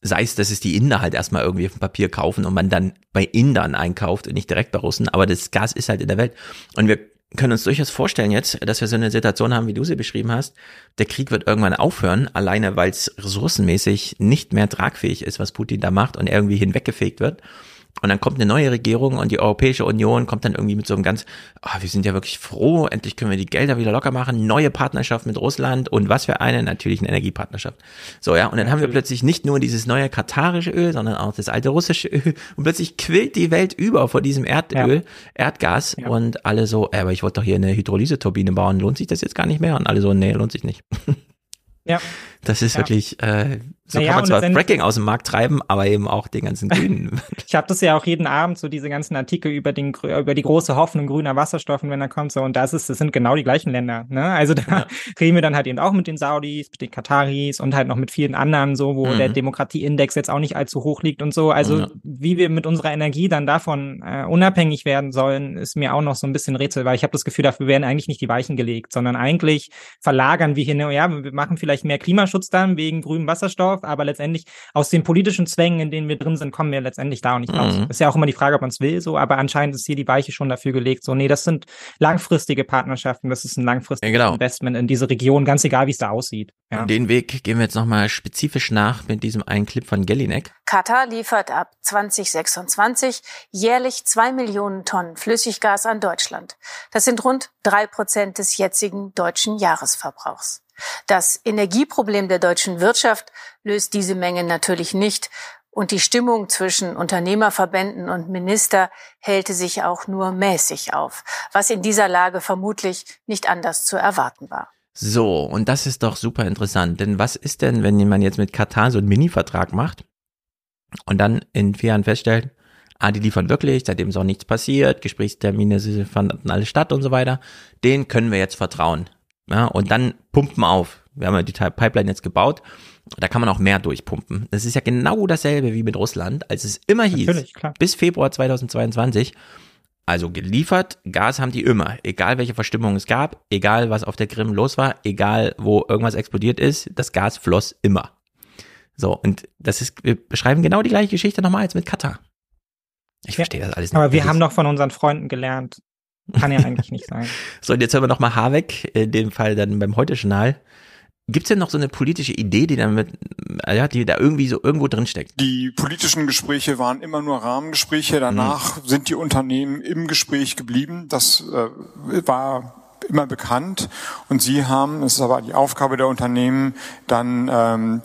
Sei es, dass es die Inder halt erstmal irgendwie auf dem Papier kaufen und man dann bei Indern einkauft und nicht direkt bei Russen, aber das Gas ist halt in der Welt. Und wir können uns durchaus vorstellen jetzt, dass wir so eine Situation haben, wie du sie beschrieben hast. Der Krieg wird irgendwann aufhören, alleine weil es ressourcenmäßig nicht mehr tragfähig ist, was Putin da macht und irgendwie hinweggefegt wird. Und dann kommt eine neue Regierung und die Europäische Union kommt dann irgendwie mit so einem ganz, ah, wir sind ja wirklich froh, endlich können wir die Gelder wieder locker machen, neue Partnerschaft mit Russland und was für eine, natürlich eine Energiepartnerschaft. So, ja, und dann haben wir plötzlich nicht nur dieses neue katarische Öl, sondern auch das alte russische Öl und plötzlich quillt die Welt über vor diesem Erdöl, Erdgas und alle so, äh, aber ich wollte doch hier eine Hydrolyse-Turbine bauen, lohnt sich das jetzt gar nicht mehr? Und alle so, nee, lohnt sich nicht. Ja. Das ist Ja. wirklich, äh, so Naja, kann man zwar Fracking aus dem Markt treiben, aber eben auch den ganzen Grünen. Ich habe das ja auch jeden Abend, so diese ganzen Artikel über den über die große Hoffnung grüner Wasserstoffen, wenn er kommt, so und das ist, das sind genau die gleichen Länder. Ne? Also da reden wir dann halt eben auch mit den Saudis, mit den Kataris und halt noch mit vielen anderen, so wo Mhm. der Demokratieindex jetzt auch nicht allzu hoch liegt und so. Also Ja. wie wir mit unserer Energie dann davon äh, unabhängig werden sollen, ist mir auch noch so ein bisschen Rätsel, weil ich habe das Gefühl, dafür werden eigentlich nicht die Weichen gelegt, sondern eigentlich verlagern wir hier, ne, ja, wir machen vielleicht mehr Klimaschutz dann wegen grünem Wasserstoff, aber letztendlich aus den politischen Zwängen, in denen wir drin sind, kommen wir letztendlich da auch nicht raus. Mhm. Ist ja auch immer die Frage, ob man es will, so, aber anscheinend ist hier die Weiche schon dafür gelegt, so, nee, das sind langfristige Partnerschaften, das ist ein langfristiges Ja, genau. Investment in diese Region, ganz egal, wie es da aussieht. Ja. Und Den Weg gehen wir jetzt nochmal spezifisch nach mit diesem einen Clip von Gellinek. Katar liefert ab 2026 jährlich zwei Millionen Tonnen Flüssiggas an Deutschland. Das sind rund drei Prozent des jetzigen deutschen Jahresverbrauchs. Das Energieproblem der deutschen Wirtschaft löst diese Menge natürlich nicht. Und die Stimmung zwischen Unternehmerverbänden und Minister hellte sich auch nur mäßig auf, was in dieser Lage vermutlich nicht anders zu erwarten war. So, und das ist doch super interessant. Denn was ist denn, wenn man jetzt mit Katar so einen Mini-Vertrag macht und dann in vier Jahren feststellt, ah, die liefern wirklich, seitdem ist auch nichts passiert, Gesprächstermine fanden alle statt und so weiter, den können wir jetzt vertrauen. Ja, und dann pumpen auf. Wir haben ja die Pipeline jetzt gebaut. Da kann man auch mehr durchpumpen. Das ist ja genau dasselbe wie mit Russland, als es immer hieß, klar. bis Februar 2022, also geliefert, Gas haben die immer, egal welche Verstimmung es gab, egal was auf der Krim los war, egal wo irgendwas explodiert ist, das Gas floss immer. So, und das ist, wir beschreiben genau die gleiche Geschichte nochmal jetzt mit Katar. Ich verstehe das alles nicht. Aber wir haben doch von unseren Freunden gelernt. Kann ja eigentlich nicht sein. So, und jetzt hören wir nochmal Habeck, in dem Fall dann beim Heute-Journal. Gibt es denn noch so eine politische Idee, die damit, ja, die da irgendwie so irgendwo drin steckt? Die politischen Gespräche waren immer nur Rahmengespräche. Danach mhm. sind die Unternehmen im Gespräch geblieben. Das äh, war immer bekannt. Und sie haben, es ist aber die Aufgabe der Unternehmen, dann ähm,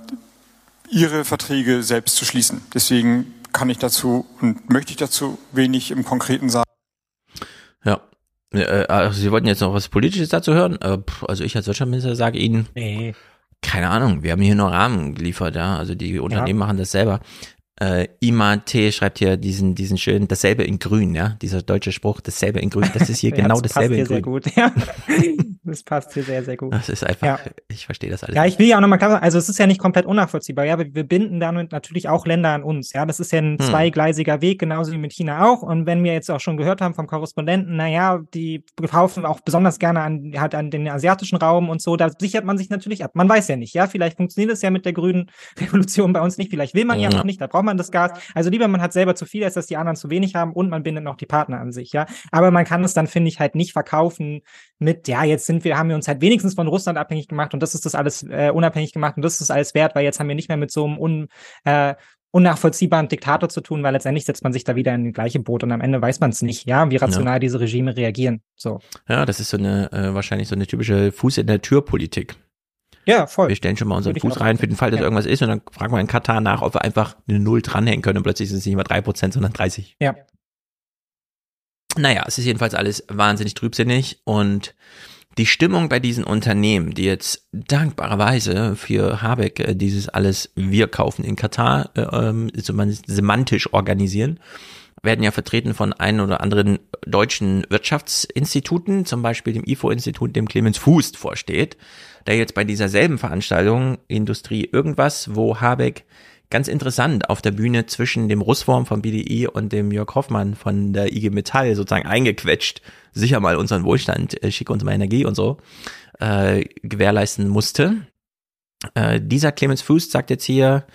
ihre Verträge selbst zu schließen. Deswegen kann ich dazu und möchte ich dazu wenig im Konkreten sagen. Ja. Äh, also Sie wollten jetzt noch was Politisches dazu hören? Äh, also ich als Wirtschaftsminister sage Ihnen, nee. keine Ahnung, wir haben hier nur Rahmen geliefert, ja. Also die Unternehmen ja. machen das selber. Äh, Ima T schreibt hier diesen, diesen schönen, dasselbe in grün, ja, dieser deutsche Spruch, dasselbe in grün, das ist hier ja, genau das dasselbe in grün. Sehr gut, ja. das passt hier sehr, sehr gut. Das ist einfach, ja. ich verstehe das alles. Ja, ich will ja auch nochmal klar sagen, also es ist ja nicht komplett unnachvollziehbar, ja, wir, wir binden damit natürlich auch Länder an uns, ja, das ist ja ein hm. zweigleisiger Weg, genauso wie mit China auch und wenn wir jetzt auch schon gehört haben vom Korrespondenten, naja, die kaufen auch besonders gerne an, halt an den asiatischen Raum und so, da sichert man sich natürlich ab. Man weiß ja nicht, ja, vielleicht funktioniert es ja mit der grünen Revolution bei uns nicht, vielleicht will man ja, ja noch nicht, da braucht man das Gas. Also lieber man hat selber zu viel, als dass die anderen zu wenig haben und man bindet noch die Partner an sich, ja. Aber man kann es dann, finde ich, halt nicht verkaufen mit, ja, jetzt sind wir, haben wir uns halt wenigstens von Russland abhängig gemacht und das ist das alles äh, unabhängig gemacht und das ist alles wert, weil jetzt haben wir nicht mehr mit so einem un, äh, unnachvollziehbaren Diktator zu tun, weil letztendlich setzt man sich da wieder in die gleiche Boot und am Ende weiß man es nicht, ja, wie rational ja. diese Regime reagieren. So. Ja, das ist so eine äh, wahrscheinlich so eine typische Fuß in der Tür Politik. Ja, voll. Wir stellen schon mal unseren Fuß rein für den Fall, dass ja. irgendwas ist und dann fragen wir in Katar nach, ob wir einfach eine Null dranhängen können und plötzlich sind es nicht mehr drei Prozent, sondern 30. Ja. Naja, es ist jedenfalls alles wahnsinnig trübsinnig und die Stimmung bei diesen Unternehmen, die jetzt dankbarerweise für Habeck äh, dieses alles wir kaufen in Katar äh, ähm, semantisch organisieren, werden ja vertreten von ein oder anderen deutschen Wirtschaftsinstituten, zum Beispiel dem IFO-Institut, dem Clemens Fuß vorsteht der jetzt bei dieser selben Veranstaltung Industrie irgendwas, wo Habeck ganz interessant auf der Bühne zwischen dem Russwurm von BDI und dem Jörg Hoffmann von der IG Metall sozusagen eingequetscht, sicher mal unseren Wohlstand, äh, schick uns mal Energie und so, äh, gewährleisten musste. Äh, dieser Clemens Fuß sagt jetzt hier,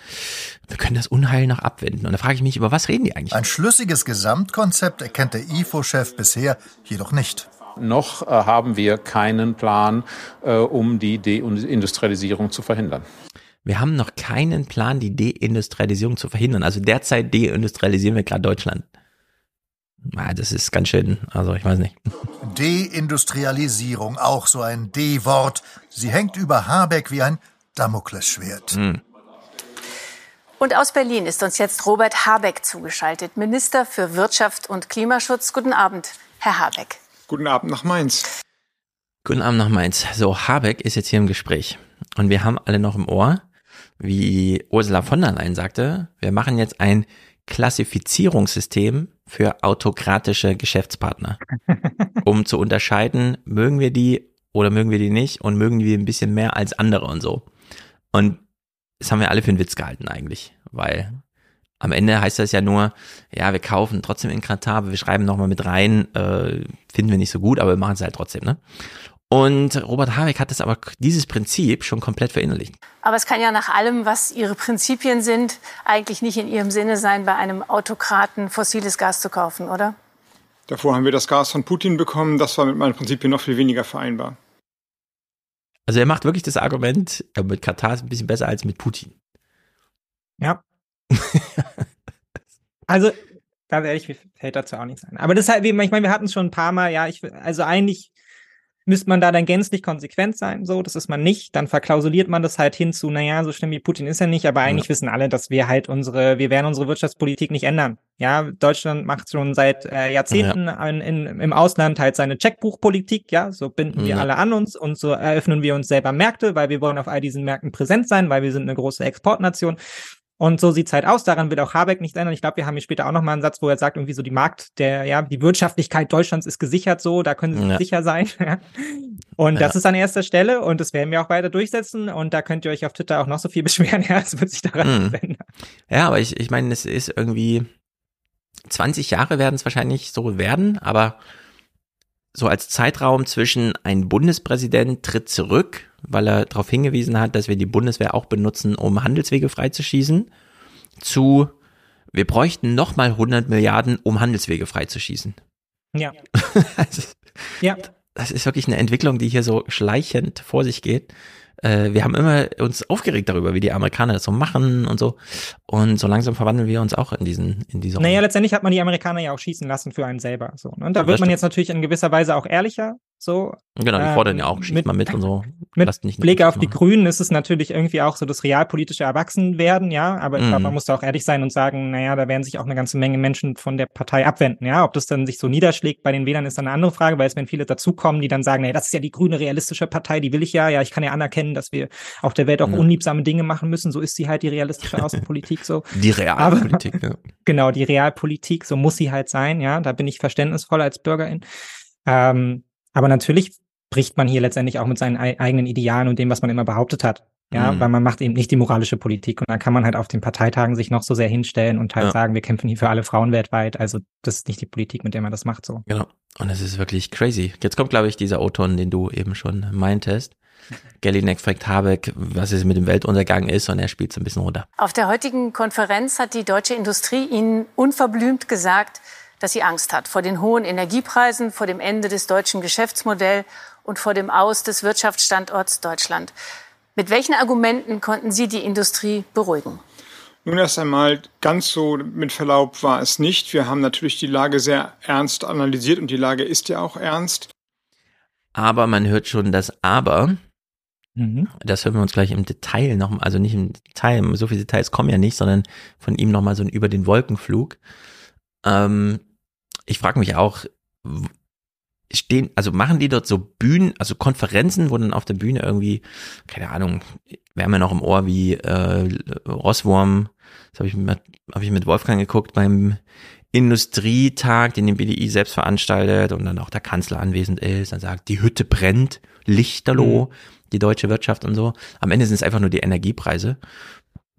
wir können das Unheil noch abwenden. Und da frage ich mich, über was reden die eigentlich? Ein schlüssiges Gesamtkonzept erkennt der IFO-Chef bisher jedoch nicht. Noch äh, haben wir keinen Plan, äh, um die Deindustrialisierung zu verhindern. Wir haben noch keinen Plan, die Deindustrialisierung zu verhindern. Also derzeit deindustrialisieren wir gerade Deutschland. Ah, das ist ganz schön, also ich weiß nicht. Deindustrialisierung, auch so ein D-Wort. Sie hängt über Habeck wie ein Damoklesschwert. Hm. Und aus Berlin ist uns jetzt Robert Habeck zugeschaltet, Minister für Wirtschaft und Klimaschutz. Guten Abend, Herr Habeck. Guten Abend nach Mainz. Guten Abend nach Mainz. So, Habeck ist jetzt hier im Gespräch. Und wir haben alle noch im Ohr, wie Ursula von der Leyen sagte, wir machen jetzt ein Klassifizierungssystem für autokratische Geschäftspartner, um zu unterscheiden, mögen wir die oder mögen wir die nicht und mögen wir ein bisschen mehr als andere und so. Und das haben wir alle für einen Witz gehalten eigentlich, weil am Ende heißt das ja nur, ja, wir kaufen trotzdem in Katar, aber wir schreiben nochmal mit rein, äh, finden wir nicht so gut, aber wir machen es halt trotzdem, ne? Und Robert Habeck hat das aber dieses Prinzip schon komplett verinnerlicht. Aber es kann ja nach allem, was Ihre Prinzipien sind, eigentlich nicht in Ihrem Sinne sein, bei einem Autokraten fossiles Gas zu kaufen, oder? Davor haben wir das Gas von Putin bekommen. Das war mit meinen Prinzipien noch viel weniger vereinbar. Also er macht wirklich das Argument, äh, mit Katar ist ein bisschen besser als mit Putin. Ja, also, ganz ehrlich, mir fällt dazu auch nichts ein. Aber das halt, ich meine, wir hatten es schon ein paar Mal, ja, ich, also eigentlich müsste man da dann gänzlich konsequent sein, so, das ist man nicht, dann verklausuliert man das halt hin zu, naja, so schlimm wie Putin ist er nicht, aber eigentlich ja. wissen alle, dass wir halt unsere, wir werden unsere Wirtschaftspolitik nicht ändern. Ja, Deutschland macht schon seit äh, Jahrzehnten ja. in, in, im Ausland halt seine Checkbuchpolitik, ja, so binden ja. wir alle an uns und so eröffnen wir uns selber Märkte, weil wir wollen auf all diesen Märkten präsent sein, weil wir sind eine große Exportnation und so sieht's halt aus. Daran will auch Habeck nicht ändern. Ich glaube, wir haben hier später auch noch mal einen Satz, wo er sagt, irgendwie so die Markt, der, ja, die Wirtschaftlichkeit Deutschlands ist gesichert so, da können Sie ja. sicher sein. und ja. das ist an erster Stelle und das werden wir auch weiter durchsetzen. Und da könnt ihr euch auf Twitter auch noch so viel beschweren, ja, es wird sich daran mhm. ändern. Ja, aber ich, ich meine, es ist irgendwie 20 Jahre werden es wahrscheinlich so werden, aber so als Zeitraum zwischen ein Bundespräsident tritt zurück weil er darauf hingewiesen hat, dass wir die Bundeswehr auch benutzen, um Handelswege freizuschießen, zu wir bräuchten nochmal 100 Milliarden, um Handelswege freizuschießen. Ja. also, ja. Das ist wirklich eine Entwicklung, die hier so schleichend vor sich geht. Äh, wir haben immer uns aufgeregt darüber, wie die Amerikaner das so machen und so. Und so langsam verwandeln wir uns auch in diesen, in diese Naja, letztendlich hat man die Amerikaner ja auch schießen lassen für einen selber. So, ne? Und da wird man jetzt natürlich in gewisser Weise auch ehrlicher. So, Genau, die fordern ja auch, schießt mit- mal mit und so. Mit Lasst nicht Blick auf die Grünen ist es natürlich irgendwie auch so das realpolitische Erwachsenwerden, ja. Aber ich glaube, Mhm. man muss da auch ehrlich sein und sagen, naja, da werden sich auch eine ganze Menge Menschen von der Partei abwenden, ja. Ob das dann sich so niederschlägt bei den Wählern ist dann eine andere Frage, weil es werden viele dazukommen, die dann sagen, naja, das ist ja die grüne realistische Partei, die will ich ja. Ja, ich kann ja anerkennen, dass wir auf der Welt auch Ja. unliebsame Dinge machen müssen. So ist sie halt die realistische Außenpolitik so. Die Realpolitik, ja. Genau, die Realpolitik, so muss sie halt sein, ja. Da bin ich verständnisvoll als Bürgerin. Ähm, aber natürlich bricht man hier letztendlich auch mit seinen ei- eigenen Idealen und dem, was man immer behauptet hat. Ja, Mhm. weil man macht eben nicht die moralische Politik und dann kann man halt auf den Parteitagen sich noch so sehr hinstellen und halt Ja. sagen, wir kämpfen hier für alle Frauen weltweit. Also das ist nicht die Politik, mit der man das macht so. Genau. Und es ist wirklich crazy. Jetzt kommt, glaube ich, dieser O-Ton, den du eben schon meintest. Gellinek fragt Habeck, was es mit dem Weltuntergang ist und er spielt so ein bisschen runter. Auf der heutigen Konferenz hat die deutsche Industrie Ihnen unverblümt gesagt, dass sie Angst hat vor den hohen Energiepreisen, vor dem Ende des deutschen Geschäftsmodells und vor dem Aus des Wirtschaftsstandorts Deutschland. Mit welchen Argumenten konnten Sie die Industrie beruhigen? Nun erst einmal, ganz so mit Verlaub war es nicht. Wir haben natürlich die Lage sehr ernst analysiert und die Lage ist ja auch ernst. Aber man hört schon das Aber. Mhm. Das hören wir uns gleich im Detail noch, also nicht im Detail, so viele Details kommen ja nicht, sondern von ihm nochmal so ein über den Wolkenflug. Ähm, ich frage mich auch, stehen, also machen die dort so Bühnen, also Konferenzen, wo dann auf der Bühne irgendwie, keine Ahnung, wir haben ja noch im Ohr wie äh, Rosswurm, das habe ich, mit- hab ich mit Wolfgang geguckt beim Industrietag, den die BDI selbst veranstaltet und dann auch der Kanzler anwesend ist, dann sagt, die Hütte brennt, Lichterloh, die deutsche Wirtschaft und so. Am Ende sind es einfach nur die Energiepreise.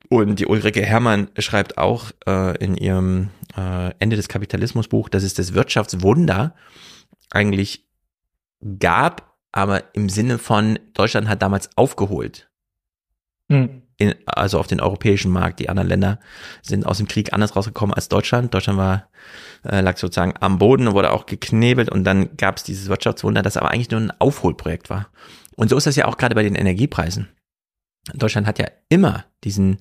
Und die Ulrike Herrmann schreibt auch äh, in ihrem äh, Ende des Kapitalismus Buch, dass es das Wirtschaftswunder eigentlich gab, aber im Sinne von Deutschland hat damals aufgeholt. Mhm. In, also auf den europäischen Markt. Die anderen Länder sind aus dem Krieg anders rausgekommen als Deutschland. Deutschland war, äh, lag sozusagen am Boden und wurde auch geknebelt und dann gab es dieses Wirtschaftswunder, das aber eigentlich nur ein Aufholprojekt war. Und so ist das ja auch gerade bei den Energiepreisen. Deutschland hat ja immer diesen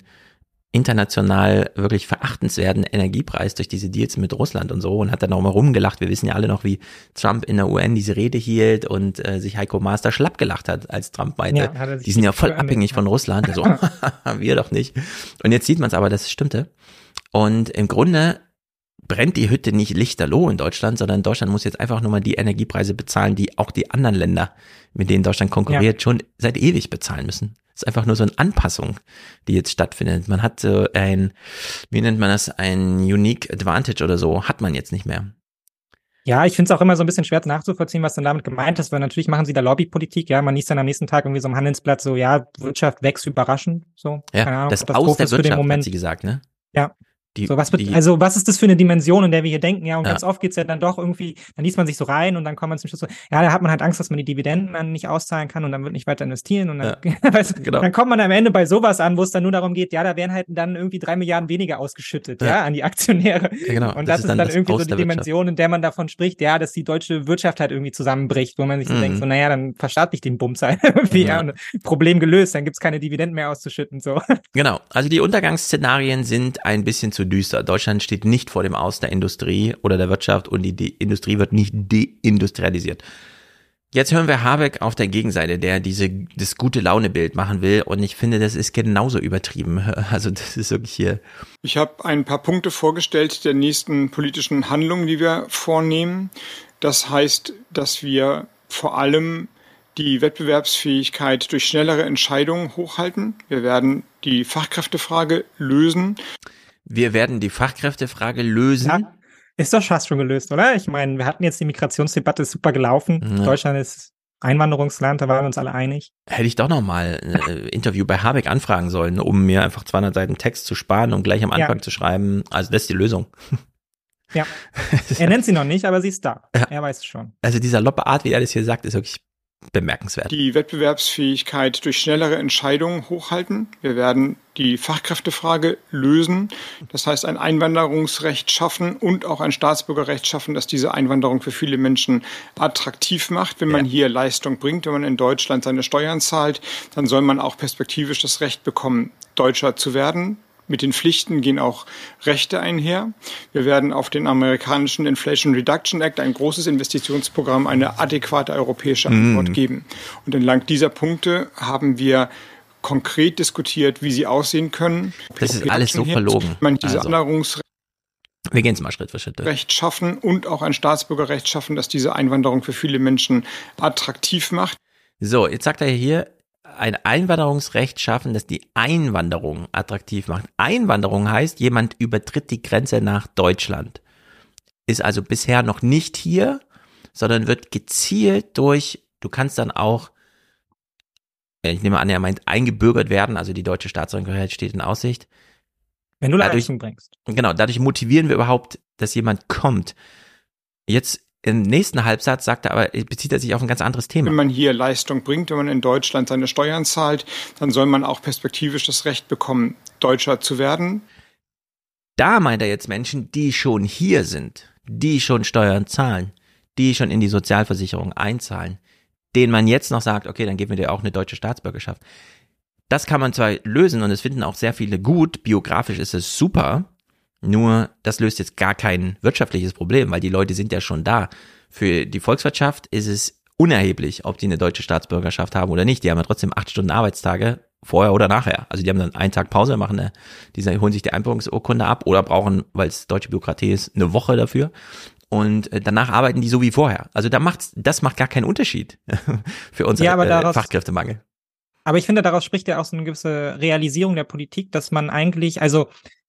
international wirklich verachtenswerten Energiepreis durch diese Deals mit Russland und so und hat dann auch mal rumgelacht. Wir wissen ja alle noch, wie Trump in der UN diese Rede hielt und äh, sich Heiko Master schlapp gelacht hat, als Trump meinte, Ja, die sind ja voll abhängig von Russland. So, wir doch nicht. Und jetzt sieht man es aber, dass es stimmte. Und im Grunde brennt die Hütte nicht lichterloh in Deutschland, sondern Deutschland muss jetzt einfach nur mal die Energiepreise bezahlen, die auch die anderen Länder, mit denen Deutschland konkurriert, schon seit ewig bezahlen müssen. Es ist einfach nur so eine Anpassung, die jetzt stattfindet. Man hat so ein, wie nennt man das, ein Unique Advantage oder so, hat man jetzt nicht mehr. Ja, ich finde es auch immer so ein bisschen schwer nachzuvollziehen, was dann damit gemeint ist, weil natürlich machen sie da Lobbypolitik, ja, man liest dann am nächsten Tag irgendwie so im Handelsblatt so, ja, Wirtschaft wächst überraschend, so, Ja, Ahnung, das Aus Katastrophe der ist für den Wirtschaft, hat Moment. sie gesagt, ne? Ja. Die, so, was bet- die, also was ist das für eine Dimension, in der wir hier denken? Ja, und Ja. ganz oft geht's ja dann doch irgendwie, dann liest man sich so rein und dann kommt man zum Schluss so, ja, da hat man halt Angst, dass man die Dividenden dann nicht auszahlen kann und dann wird nicht weiter investieren und dann, weißt du, genau. dann kommt man am Ende bei sowas an, wo es dann nur darum geht, ja, da werden halt dann irgendwie drei Milliarden weniger ausgeschüttet, ja, Ja. an die Aktionäre. Ja, genau. Und Das das, ist dann dann, irgendwie so die der Wirtschaft. Dimension, in der man davon spricht, ja, dass die deutsche Wirtschaft halt irgendwie zusammenbricht, wo man sich so Mhm. denkt, so, naja, dann verstaatlicht den Bums halt irgendwie, ja, Ja. und Problem gelöst, dann gibt's keine Dividenden mehr auszuschütten, so. Genau, also die Untergangsszenarien sind ein bisschen zu düster. Deutschland steht nicht vor dem Aus der Industrie oder der Wirtschaft und die De Industrie wird nicht deindustrialisiert. Jetzt hören wir Habeck auf der Gegenseite, der diese, das gute Launebild machen will und ich finde, das ist genauso übertrieben. Also das ist wirklich hier, Ich habe ein paar Punkte vorgestellt der nächsten politischen Handlungen, die wir vornehmen. Das heißt, dass wir vor allem die Wettbewerbsfähigkeit durch schnellere Entscheidungen hochhalten. Wir werden die Fachkräftefrage lösen. Wir werden die Fachkräftefrage lösen. Ja, ist doch fast schon gelöst, oder? Ich meine, wir hatten jetzt die Migrationsdebatte, ist super gelaufen. Ja. Deutschland ist Einwanderungsland, da waren wir uns alle einig. Hätte ich doch noch mal ein äh, Interview bei Habeck anfragen sollen, um mir einfach 200 Seiten Text zu sparen und gleich am Ja. Anfang zu schreiben. Also das ist die Lösung. Ja. er nennt sie noch nicht, aber sie ist da. Ja. Er weiß es schon. Also dieser loppe Art, wie er das hier sagt, ist wirklich bemerkenswert. Die Wettbewerbsfähigkeit durch schnellere Entscheidungen hochhalten. Wir werden die Fachkräftefrage lösen. Das heißt, ein Einwanderungsrecht schaffen und auch ein Staatsbürgerrecht schaffen, das diese Einwanderung für viele Menschen attraktiv macht. Wenn man ja. hier Leistung bringt, wenn man in Deutschland seine Steuern zahlt, dann soll man auch perspektivisch das Recht bekommen, Deutscher zu werden. Mit den Pflichten gehen auch Rechte einher. Wir werden auf den amerikanischen Inflation Reduction Act, ein großes Investitionsprogramm, eine adäquate europäische Antwort mm. geben. Und entlang dieser Punkte haben wir konkret diskutiert, wie sie aussehen können. Das ist alles so verlogen. Man diese also. Wir gehen es mal Schritt für Schritt. Recht schaffen und auch ein Staatsbürgerrecht schaffen, das diese Einwanderung für viele Menschen attraktiv macht. So, jetzt sagt er hier, ein Einwanderungsrecht schaffen, das die Einwanderung attraktiv macht. Einwanderung heißt, jemand übertritt die Grenze nach Deutschland. Ist also bisher noch nicht hier, sondern wird gezielt durch, du kannst dann auch, ich nehme an, er meint eingebürgert werden, also die deutsche Staatsangehörigkeit steht in Aussicht. Wenn du Leistung bringst. Genau, dadurch motivieren wir überhaupt, dass jemand kommt. Jetzt im nächsten Halbsatz sagt er aber, bezieht er sich auf ein ganz anderes Thema. Wenn man hier Leistung bringt, wenn man in Deutschland seine Steuern zahlt, dann soll man auch perspektivisch das Recht bekommen, Deutscher zu werden. Da meint er jetzt Menschen, die schon hier sind, die schon Steuern zahlen, die schon in die Sozialversicherung einzahlen, denen man jetzt noch sagt, okay, dann geben wir dir auch eine deutsche Staatsbürgerschaft. Das kann man zwar lösen und es finden auch sehr viele gut, biografisch ist es super, nur das löst jetzt gar kein wirtschaftliches Problem, weil die Leute sind ja schon da. Für die Volkswirtschaft ist es unerheblich, ob die eine deutsche Staatsbürgerschaft haben oder nicht. Die haben ja trotzdem acht Stunden Arbeitstage, vorher oder nachher. Also die haben dann einen Tag Pause, machen eine, die holen sich die Einbürgerungsurkunde ab oder brauchen, weil es deutsche Bürokratie ist, eine Woche dafür. Und äh, danach arbeiten die so wie vorher. Also da macht's, das macht gar keinen Unterschied für unseren ja, äh, Fachkräftemangel. Aber ich finde, daraus spricht ja auch so eine gewisse Realisierung der Politik, dass man eigentlich, also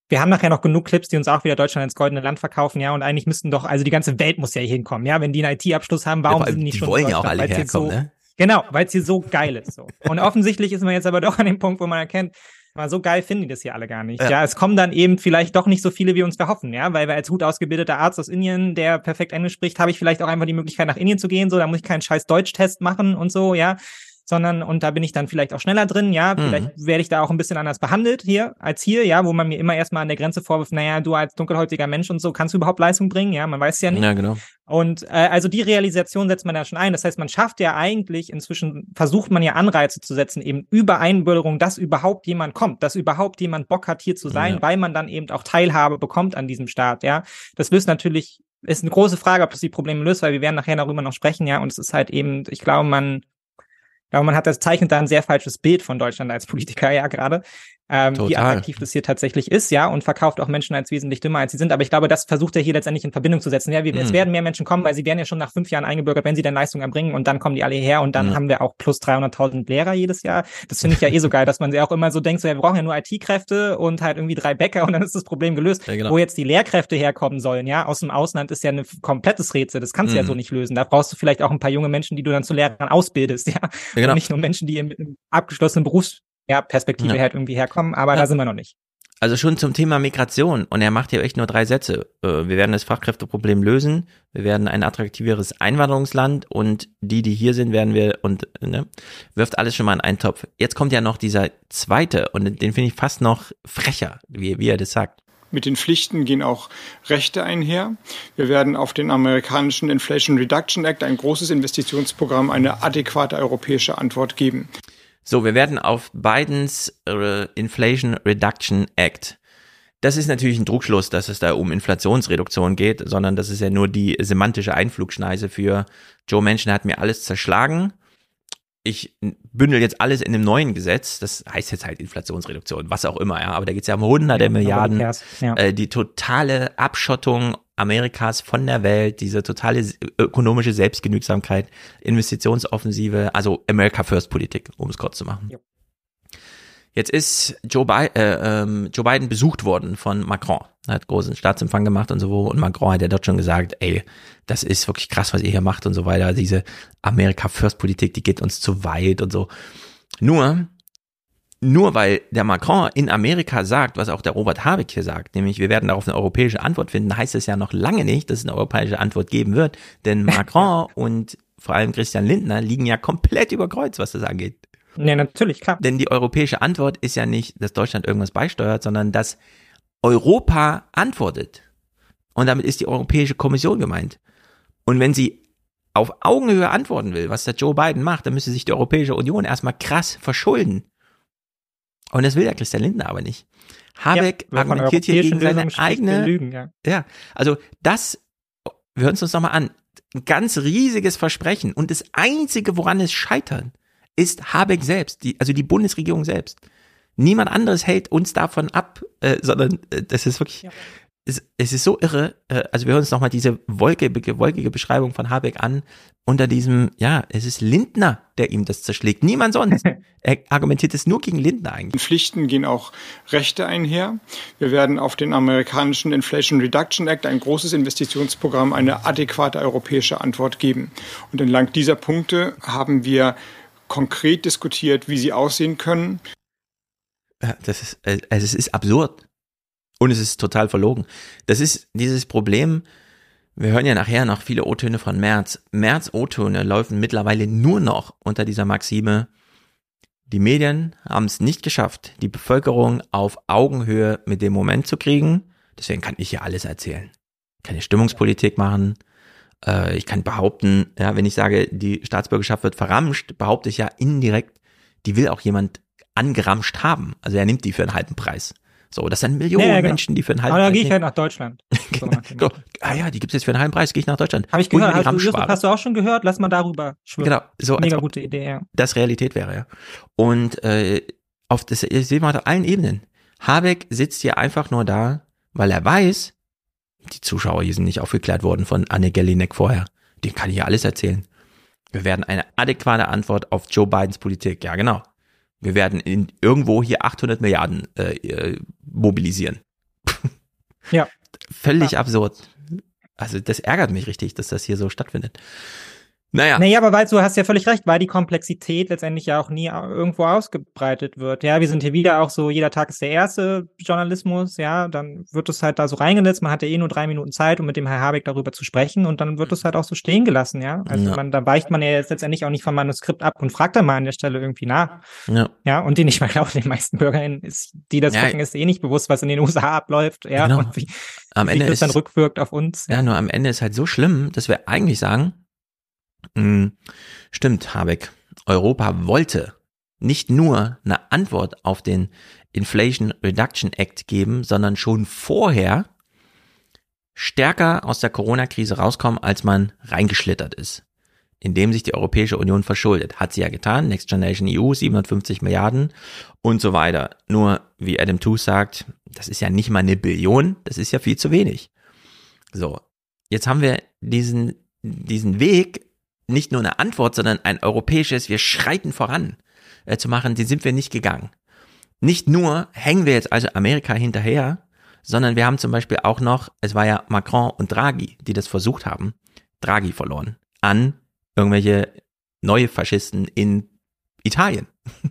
wir haben nachher noch genug Clips, die uns auch wieder Deutschland ins goldene Land verkaufen, ja, und eigentlich müssten doch, also die ganze Welt muss ja hier hinkommen, ja, wenn die einen IT-Abschluss haben, warum ja, sind die nicht die schon wollen ja auch alle herkommen, so, ne? Genau, weil es hier so geil ist, so. Und offensichtlich ist man jetzt aber doch an dem Punkt, wo man erkennt, mal so geil finden die das hier alle gar nicht. Ja. ja. es kommen dann eben vielleicht doch nicht so viele, wie uns wir hoffen, ja, weil wir als gut ausgebildeter Arzt aus Indien, der perfekt Englisch spricht, habe ich vielleicht auch einfach die Möglichkeit nach Indien zu gehen, so, da muss ich keinen scheiß Deutschtest machen und so, ja sondern und da bin ich dann vielleicht auch schneller drin, ja, mhm. vielleicht werde ich da auch ein bisschen anders behandelt hier als hier, ja, wo man mir immer erstmal an der Grenze vorwirft, naja, du als dunkelhäutiger Mensch und so, kannst du überhaupt Leistung bringen, ja, man weiß es ja nicht. Ja, genau. Und äh, also die Realisation setzt man da schon ein. Das heißt, man schafft ja eigentlich, inzwischen versucht man ja Anreize zu setzen, eben über Einbürgerung, dass überhaupt jemand kommt, dass überhaupt jemand Bock hat, hier zu sein, ja. weil man dann eben auch Teilhabe bekommt an diesem Staat, ja. Das löst natürlich, ist eine große Frage, ob das die Probleme löst, weil wir werden nachher darüber noch sprechen, ja. Und es ist halt eben, ich glaube, man aber man hat das zeichnet da ein sehr falsches Bild von Deutschland als Politiker ja gerade ähm, wie attraktiv das hier tatsächlich ist, ja, und verkauft auch Menschen als wesentlich dümmer, als sie sind. Aber ich glaube, das versucht er hier letztendlich in Verbindung zu setzen. Ja, wir, mhm. es werden mehr Menschen kommen, weil sie werden ja schon nach fünf Jahren eingebürgert, wenn sie dann Leistung erbringen und dann kommen die alle her und dann mhm. haben wir auch plus 300.000 Lehrer jedes Jahr. Das finde ich ja eh so geil, dass man sich auch immer so denkt, so, ja, wir brauchen ja nur IT-Kräfte und halt irgendwie drei Bäcker und dann ist das Problem gelöst. Ja, genau. Wo jetzt die Lehrkräfte herkommen sollen, ja, aus dem Ausland ist ja ein komplettes Rätsel. Das kannst du ja so mhm. nicht lösen. Da brauchst du vielleicht auch ein paar junge Menschen, die du dann zu Lehrern ausbildest, ja. ja genau. Und nicht nur Menschen, die mit einem abgeschlossenen Berufs ja, Perspektive ja. halt irgendwie herkommen, aber ja. da sind wir noch nicht. Also schon zum Thema Migration und er macht hier echt nur drei Sätze. Äh, wir werden das Fachkräfteproblem lösen, wir werden ein attraktiveres Einwanderungsland und die, die hier sind, werden wir und ne, wirft alles schon mal in einen Topf. Jetzt kommt ja noch dieser zweite und den finde ich fast noch frecher, wie, wie er das sagt. Mit den Pflichten gehen auch Rechte einher. Wir werden auf den amerikanischen Inflation Reduction Act, ein großes Investitionsprogramm, eine adäquate europäische Antwort geben. So, wir werden auf Bidens äh, Inflation Reduction Act. Das ist natürlich ein Druckschluss, dass es da um Inflationsreduktion geht, sondern das ist ja nur die semantische Einflugschneise für Joe Manchin hat mir alles zerschlagen. Ich bündel jetzt alles in einem neuen Gesetz. Das heißt jetzt halt Inflationsreduktion, was auch immer, ja. Aber da geht es ja um hunderte ja, Milliarden. Ja. Äh, die totale Abschottung Amerikas von der Welt, diese totale ökonomische Selbstgenügsamkeit, Investitionsoffensive, also America First Politik, um es kurz zu machen. Ja. Jetzt ist Joe, Bi äh, ähm, Joe Biden besucht worden von Macron. Er hat großen Staatsempfang gemacht und so. Und Macron hat ja dort schon gesagt, ey, das ist wirklich krass, was ihr hier macht und so weiter. Diese America First Politik, die geht uns zu weit und so. Nur, nur weil der Macron in Amerika sagt, was auch der Robert Habeck hier sagt, nämlich wir werden darauf eine europäische Antwort finden, heißt es ja noch lange nicht, dass es eine europäische Antwort geben wird, denn Macron und vor allem Christian Lindner, liegen ja komplett über Kreuz, was das angeht. Ja, natürlich, klar. Denn die europäische Antwort ist ja nicht, dass Deutschland irgendwas beisteuert, sondern dass Europa antwortet. Und damit ist die Europäische Kommission gemeint. Und wenn sie auf Augenhöhe antworten will, was der Joe Biden macht, dann müsste sich die Europäische Union erstmal krass verschulden. Und das will der Christian Lindner aber nicht. Habeck ja, argumentiert hier gegen seine eigene. Lügen, ja. ja, also das, wir hören es uns nochmal an. Ein ganz riesiges Versprechen. Und das Einzige, woran es scheitern, ist Habeck selbst, die, also die Bundesregierung selbst. Niemand anderes hält uns davon ab, äh, sondern äh, das ist wirklich, ja es, es ist so irre, äh, also wir hören uns nochmal diese wolkige, wolkige Beschreibung von Habeck an, unter diesem, ja, es ist Lindner, der ihm das zerschlägt, niemand sonst. er argumentiert es nur gegen Lindner eigentlich. Pflichten gehen auch Rechte einher. Wir werden auf den amerikanischen Inflation Reduction Act, ein großes Investitionsprogramm, eine adäquate europäische Antwort geben. Und entlang dieser Punkte haben wir konkret diskutiert, wie sie aussehen können. Das ist, also es ist absurd. Und es ist total verlogen. Das ist dieses Problem, wir hören ja nachher noch viele O-Töne von Merz. Merz O-Töne laufen mittlerweile nur noch unter dieser Maxime, die Medien haben es nicht geschafft, die Bevölkerung auf Augenhöhe mit dem Moment zu kriegen. Deswegen kann ich ja alles erzählen. Ich kann ja Stimmungspolitik machen. Äh, ich kann behaupten, ja, wenn ich sage, die Staatsbürgerschaft wird verramscht, behaupte ich ja indirekt, die will auch jemand angeramscht haben. Also er nimmt die für einen halben Preis. So, das sind Millionen ja, ja, genau. Menschen, die für einen halben Preis. Aber dann gehe ich halt nach Deutschland. genau. Ah ja, die gibt es jetzt für einen halben Preis, gehe ich nach Deutschland. Habe ich gehört, hast du, Justus, hast du auch schon gehört? Lass mal darüber schwimmen. Genau, so Mega gute Idee, ja. Das Realität wäre, ja. Und äh, auf das sehen wir auf allen Ebenen. Habeck sitzt hier einfach nur da, weil er weiß, die Zuschauer hier sind nicht aufgeklärt worden von Anne Gellinek vorher. Die kann ich ja alles erzählen. Wir werden eine adäquate Antwort auf Joe Bidens Politik, ja genau, wir werden in, irgendwo hier 800 Milliarden äh, äh mobilisieren. ja. Völlig ja. absurd. Also das ärgert mich richtig, dass das hier so stattfindet. Naja. Naja, aber weißt du, hast ja völlig recht, weil die Komplexität letztendlich ja auch nie irgendwo ausgebreitet wird. Ja, wir sind hier wieder auch so, jeder Tag ist der erste Journalismus, ja, dann wird es halt da so reingesetzt, man hat ja eh nur drei Minuten Zeit, um mit dem Herr Habeck darüber zu sprechen und dann wird es halt auch so stehen gelassen, ja. Also ja. man, da weicht man ja jetzt letztendlich auch nicht vom Manuskript ab und fragt dann mal an der Stelle irgendwie nach. Ja. Ja, und die nicht mal glauben, den meisten BürgerInnen ist, die das ja. gucken, ist eh nicht bewusst, was in den USA abläuft, ja, genau. und wie, am wie Ende das ist, dann rückwirkt auf uns. Ja, nur am Ende ist halt so schlimm, dass wir eigentlich sagen, stimmt, Habeck. Europa wollte nicht nur eine Antwort auf den Inflation Reduction Act geben, sondern schon vorher stärker aus der Corona-Krise rauskommen, als man reingeschlittert ist, indem sich die Europäische Union verschuldet. Hat sie ja getan, Next Generation EU, 750 Milliarden und so weiter. Nur, wie Adam Tooze sagt, das ist ja nicht mal eine Billion, das ist ja viel zu wenig. So, jetzt haben wir diesen, diesen Weg nicht nur eine Antwort, sondern ein europäisches, wir schreiten voran äh, zu machen, den sind wir nicht gegangen. Nicht nur hängen wir jetzt also Amerika hinterher, sondern wir haben zum Beispiel auch noch, es war ja Macron und Draghi, die das versucht haben, Draghi verloren, an irgendwelche neue Faschisten in Italien.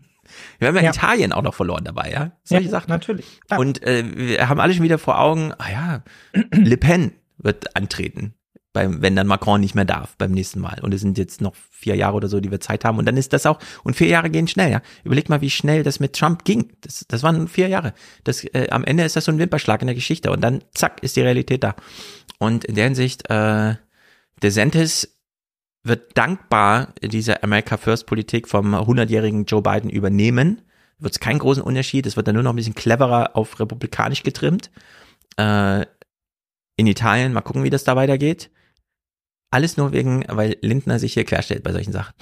Wir haben ja, ja, Italien auch noch verloren dabei, ja? Solche ja, Sachen. Natürlich. Klar. Und äh, wir haben alle schon wieder vor Augen, ah ja, Le Pen wird antreten beim, wenn dann Macron nicht mehr darf beim nächsten Mal. Und es sind jetzt noch vier Jahre oder so, die wir Zeit haben. Und dann ist das auch, und vier Jahre gehen schnell, ja. Überleg mal, wie schnell das mit Trump ging. Das, das waren vier Jahre. Das, äh, am Ende ist das so ein Wimperschlag in der Geschichte. Und dann, zack, ist die Realität da. Und in der Hinsicht, äh, DeSantis wird dankbar diese America First Politik vom 100-jährigen Joe Biden übernehmen. Wird es keinen großen Unterschied. Es wird dann nur noch ein bisschen cleverer auf republikanisch getrimmt. Äh, in Italien, mal gucken, wie das da weitergeht. Alles nur wegen, weil Lindner sich hier querstellt bei solchen Sachen.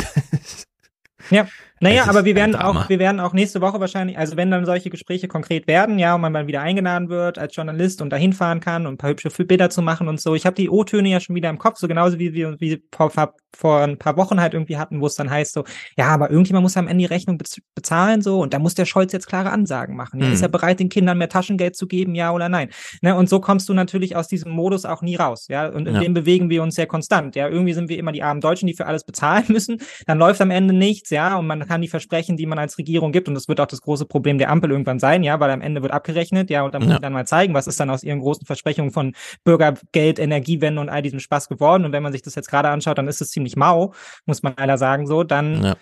Ja, naja, aber wir werden auch, wir werden auch nächste Woche wahrscheinlich, also wenn dann solche Gespräche konkret werden, ja, und man mal wieder eingeladen wird als Journalist und dahin fahren kann und ein paar hübsche Bilder zu machen und so. Ich habe die O-Töne ja schon wieder im Kopf, so genauso wie wir wie vor, vor ein paar Wochen halt irgendwie hatten, wo es dann heißt so, ja, aber irgendjemand muss am Ende die Rechnung bezahlen so und da muss der Scholz jetzt klare Ansagen machen. Ja, mhm. Ist er bereit, den Kindern mehr Taschengeld zu geben, ja oder nein? Ne, und so kommst du natürlich aus diesem Modus auch nie raus, ja. Und in ja. dem bewegen wir uns sehr konstant. Ja, irgendwie sind wir immer die armen Deutschen, die für alles bezahlen müssen. Dann läuft am Ende nichts, ja, und man kann kann, die Versprechen, die man als Regierung gibt. Und das wird auch das große Problem der Ampel irgendwann sein, ja, weil am Ende wird abgerechnet, ja, und dann muss ja. ich dann mal zeigen, was ist dann aus ihren großen Versprechungen von Bürgergeld, Energiewende und all diesem Spaß geworden. Und wenn man sich das jetzt gerade anschaut, dann ist es ziemlich mau, muss man leider sagen, so, dann ja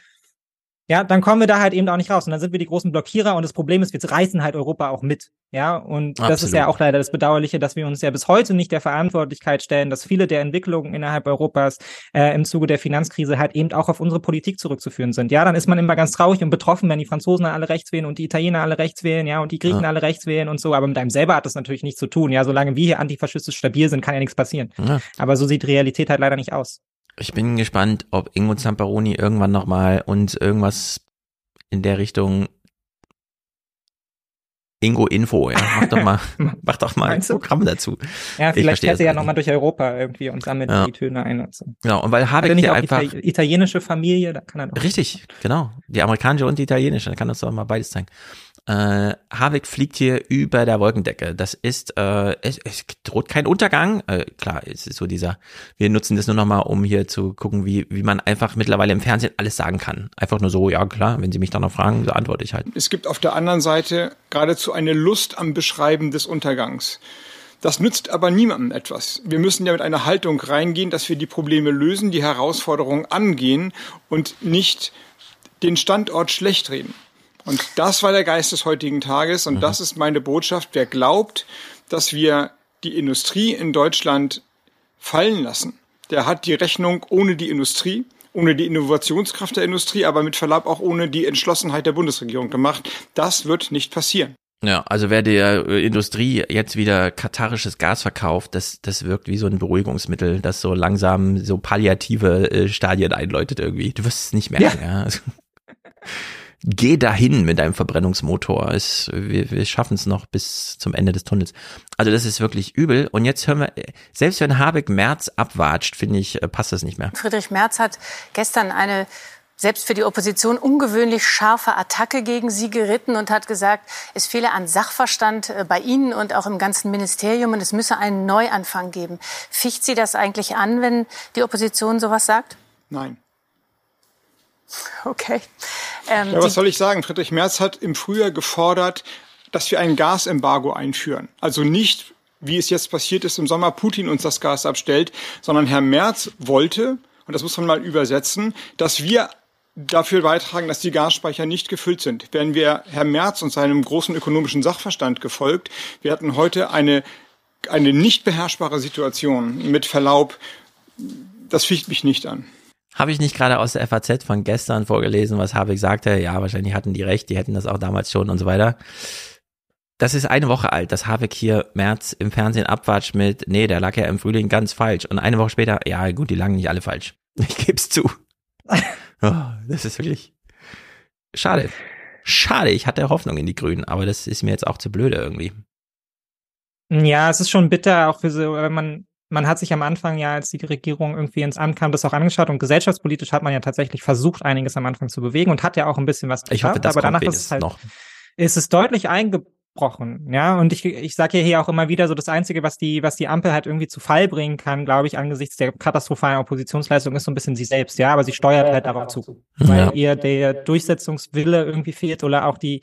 ja, dann kommen wir da halt eben auch nicht raus. Und dann sind wir die großen Blockierer und das Problem ist, wir reißen halt Europa auch mit. Ja, und Absolut. das ist ja auch leider das Bedauerliche, dass wir uns ja bis heute nicht der Verantwortlichkeit stellen, dass viele der Entwicklungen innerhalb Europas äh, im Zuge der Finanzkrise halt eben auch auf unsere Politik zurückzuführen sind. Ja, dann ist man immer ganz traurig und betroffen, wenn die Franzosen alle rechts wählen und die Italiener alle rechts wählen, ja, und die Griechen ja. alle rechts wählen und so. Aber mit einem selber hat das natürlich nichts zu tun. Ja, solange wir hier antifaschistisch stabil sind, kann ja nichts passieren. Ja. Aber so sieht Realität halt leider nicht aus. Ich bin gespannt, ob Ingo Zamperoni irgendwann nochmal uns irgendwas in der Richtung Ingo Info, ja. Mach doch mal, mach doch mal ein Programm dazu. Ja, vielleicht fährt er ja nochmal durch Europa irgendwie und sammelt ja. die Töne ein und so. Genau, und weil Habeck hier einfach. italienische Familie, da kann er doch. Richtig, genau. Die amerikanische und die italienische, da kann uns doch mal beides zeigen. Äh, Habeck fliegt hier über der Wolkendecke. Das ist, äh, es, es droht kein Untergang. Äh, klar, es ist so dieser, wir nutzen das nur nochmal, um hier zu gucken, wie, wie man einfach mittlerweile im Fernsehen alles sagen kann. Einfach nur so, ja klar, wenn Sie mich dann noch fragen, so antworte ich halt. Es gibt auf der anderen Seite geradezu eine Lust am Beschreiben des Untergangs. Das nützt aber niemandem etwas. Wir müssen ja mit einer Haltung reingehen, dass wir die Probleme lösen, die Herausforderungen angehen und nicht den Standort schlecht reden. Und das war der Geist des heutigen Tages und mhm. das ist meine Botschaft. Wer glaubt, dass wir die Industrie in Deutschland fallen lassen, der hat die Rechnung ohne die Industrie, ohne die Innovationskraft der Industrie, aber mit Verlaub auch ohne die Entschlossenheit der Bundesregierung gemacht. Das wird nicht passieren. Ja, also wer der äh, Industrie jetzt wieder katarisches Gas verkauft, das, das wirkt wie so ein Beruhigungsmittel, das so langsam so palliative äh, Stadien einläutet irgendwie. Du wirst es nicht merken, ja. ja. geh dahin mit deinem Verbrennungsmotor. Es, wir, wir schaffen es noch bis zum Ende des Tunnels. Also das ist wirklich übel. Und jetzt hören wir, selbst wenn Habeck Merz abwatscht, finde ich, äh, passt das nicht mehr. Friedrich Merz hat gestern eine selbst für die Opposition ungewöhnlich scharfe Attacke gegen sie geritten und hat gesagt, es fehle an Sachverstand äh, bei Ihnen und auch im ganzen Ministerium und es müsse einen Neuanfang geben. Ficht Sie das eigentlich an, wenn die Opposition sowas sagt? Nein. Okay. Ähm, ja, was soll ich sagen? Friedrich Merz hat im Frühjahr gefordert, dass wir ein Gasembargo einführen. Also nicht, wie es jetzt passiert ist, im Sommer Putin uns das Gas abstellt, sondern Herr Merz wollte, und das muss man mal übersetzen, dass wir dafür beitragen, dass die Gasspeicher nicht gefüllt sind. Wären wir Herr Merz und seinem großen ökonomischen Sachverstand gefolgt, wir hatten heute eine, eine nicht beherrschbare Situation. Mit Verlaub, das ficht mich nicht an. Habe ich nicht gerade aus der FAZ von gestern vorgelesen, was Habeck sagte? Ja, wahrscheinlich hatten die recht, die hätten das auch damals schon und so weiter. Das ist eine Woche alt, dass Habeck hier März im Fernsehen abwatscht mit, nee, der lag ja im Frühling ganz falsch. Und eine Woche später, ja gut, die lagen nicht alle falsch. Ich geb's zu. oh, das ist wirklich schade. Schade, ich hatte Hoffnung in die Grünen, aber das ist mir jetzt auch zu blöde irgendwie. Ja, es ist schon bitter, auch für so, wenn man man hat sich am Anfang ja, als die Regierung irgendwie ins Amt kam, das auch angeschaut und gesellschaftspolitisch hat man ja tatsächlich versucht, einiges am Anfang zu bewegen und hat ja auch ein bisschen was geschafft. Ich hoffe, das aber danach ist es halt, noch. ist es deutlich eingebrochen, ja. Und ich, ich sage ja hier auch immer wieder so, das Einzige, was die, was die Ampel halt irgendwie zu Fall bringen kann, glaube ich, angesichts der katastrophalen Oppositionsleistung, ist so ein bisschen sie selbst, ja. Aber sie steuert halt darauf zu, weil ja. ihr der Durchsetzungswille irgendwie fehlt oder auch die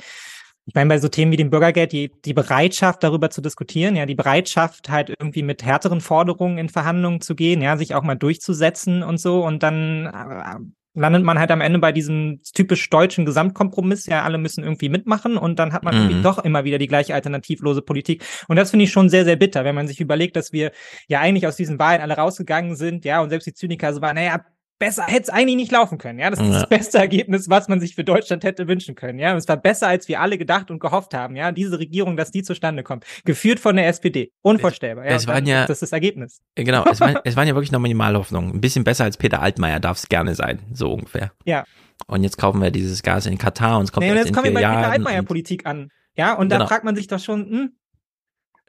ich meine, bei so Themen wie dem Bürgergeld, die, die Bereitschaft, darüber zu diskutieren, ja, die Bereitschaft, halt irgendwie mit härteren Forderungen in Verhandlungen zu gehen, ja, sich auch mal durchzusetzen und so. Und dann äh, landet man halt am Ende bei diesem typisch deutschen Gesamtkompromiss, ja, alle müssen irgendwie mitmachen und dann hat man mhm. irgendwie doch immer wieder die gleiche alternativlose Politik. Und das finde ich schon sehr, sehr bitter, wenn man sich überlegt, dass wir ja eigentlich aus diesen Wahlen alle rausgegangen sind, ja, und selbst die Zyniker so waren, naja, besser hätte es eigentlich nicht laufen können. Ja, das ist ja. das beste Ergebnis, was man sich für Deutschland hätte wünschen können. Ja, und es war besser, als wir alle gedacht und gehofft haben. Ja, diese Regierung, dass die zustande kommt, geführt von der SPD, unvorstellbar. Ja, es waren ja, das ist das Ergebnis. Genau, es, war, es waren ja wirklich noch Minimalhoffnungen. Ein bisschen besser als Peter Altmaier darf es gerne sein, so ungefähr. Ja. Und jetzt kaufen wir dieses Gas in Katar und es kommt nee, und jetzt kommen wir bei Peter Altmaier-Politik an. Ja, und genau. da fragt man sich doch schon, hm,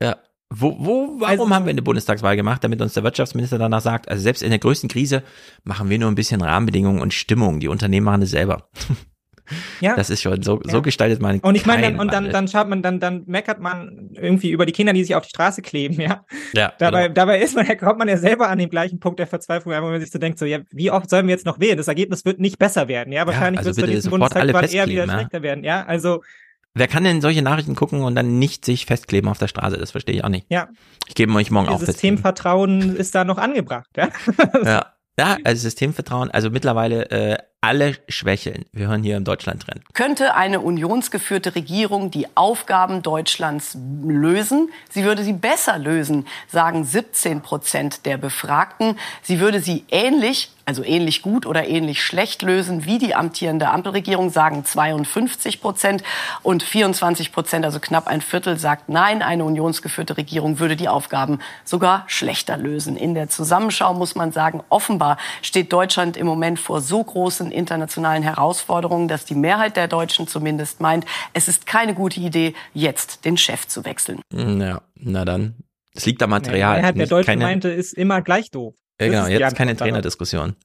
ja, wo, wo, warum also, haben wir eine Bundestagswahl gemacht, damit uns der Wirtschaftsminister danach sagt, also selbst in der größten Krise machen wir nur ein bisschen Rahmenbedingungen und Stimmung. Die Unternehmen machen es selber. Ja. Das ist schon so, Ja. so gestaltet man Und ich meine, dann, und dann, dann schaut man, dann, dann meckert man irgendwie über die Kinder, die sich auf die Straße kleben, ja. Ja, Dabei, genau. dabei ist man, kommt man ja selber an den gleichen Punkt der Verzweiflung, wo man sich so denkt, so, ja, wie oft sollen wir jetzt noch wählen? Das Ergebnis wird nicht besser werden, ja. Wahrscheinlich also wird es bei diesem Bundestagswahl eher wieder ja. schlechter werden, ja. Also, Wer kann denn solche Nachrichten gucken und dann nicht sich festkleben auf der Straße? Das verstehe ich auch nicht. ja, Ich gebe euch morgen auch festlegen. Systemvertrauen ist da noch angebracht, ja. Ja. ja, also Systemvertrauen, also mittlerweile äh, alle schwächeln. Wir hören hier im Deutschland-Trend. Könnte eine unionsgeführte Regierung die Aufgaben Deutschlands lösen? Sie würde sie besser lösen, sagen 17 Prozent der Befragten. Sie würde sie ähnlich, also ähnlich gut oder ähnlich schlecht lösen wie die amtierende Ampelregierung, sagen 52 Prozent. Und 24 Prozent, also knapp ein Viertel, sagt nein, eine unionsgeführte Regierung würde die Aufgaben sogar schlechter lösen. In der Zusammenschau muss man sagen, offenbar steht Deutschland im Moment vor so großen internationalen Herausforderungen, dass die Mehrheit der Deutschen zumindest meint, es ist keine gute Idee, jetzt den Chef zu wechseln. Hm, Ja, na dann. Es liegt am Die Material. Mehrheit der Deutschen keine, meinte, ist immer gleich doof. Ja, genau, jetzt Antwort keine. Trainerdiskussion.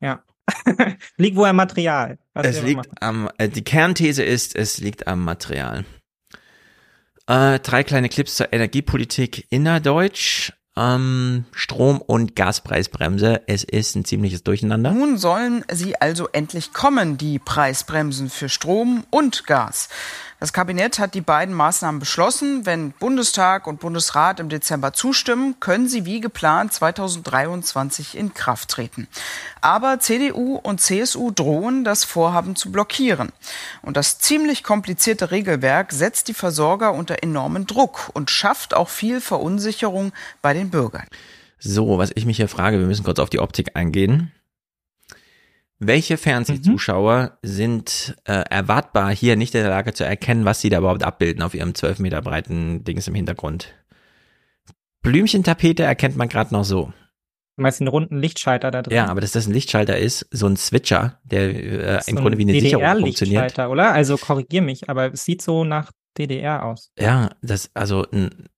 Ja. liegt wohl am Material. was Es liegt am, äh, die Kernthese ist, es liegt am Material. Äh, drei kleine Clips zur Energiepolitik innerdeutsch. Ähm, Strom- und Gaspreisbremse. Es ist ein ziemliches Durcheinander. Nun sollen sie also endlich kommen, die Preisbremsen für Strom und Gas. Das Kabinett hat die beiden Maßnahmen beschlossen. Wenn Bundestag und Bundesrat im Dezember zustimmen, können sie wie geplant 2023 in Kraft treten. Aber CDU und CSU drohen, das Vorhaben zu blockieren. Und das ziemlich komplizierte Regelwerk setzt die Versorger unter enormen Druck und schafft auch viel Verunsicherung bei den Bürgern. So, was ich mich hier frage, wir müssen kurz auf die Optik eingehen. Welche Fernsehzuschauer sind äh, erwartbar hier nicht in der Lage zu erkennen, was sie da überhaupt abbilden auf ihrem 12 Meter breiten Dings im Hintergrund? Blümchentapete erkennt man gerade noch so. Du meinst den runden Lichtschalter da drin? Ja, aber dass das ein Lichtschalter ist, so ein Switcher, der äh, im so Grunde wie eine Sicherung funktioniert. DDR-Lichtschalter, oder? Also korrigier mich, aber es sieht so nach DDR aus. Ja, das, also ein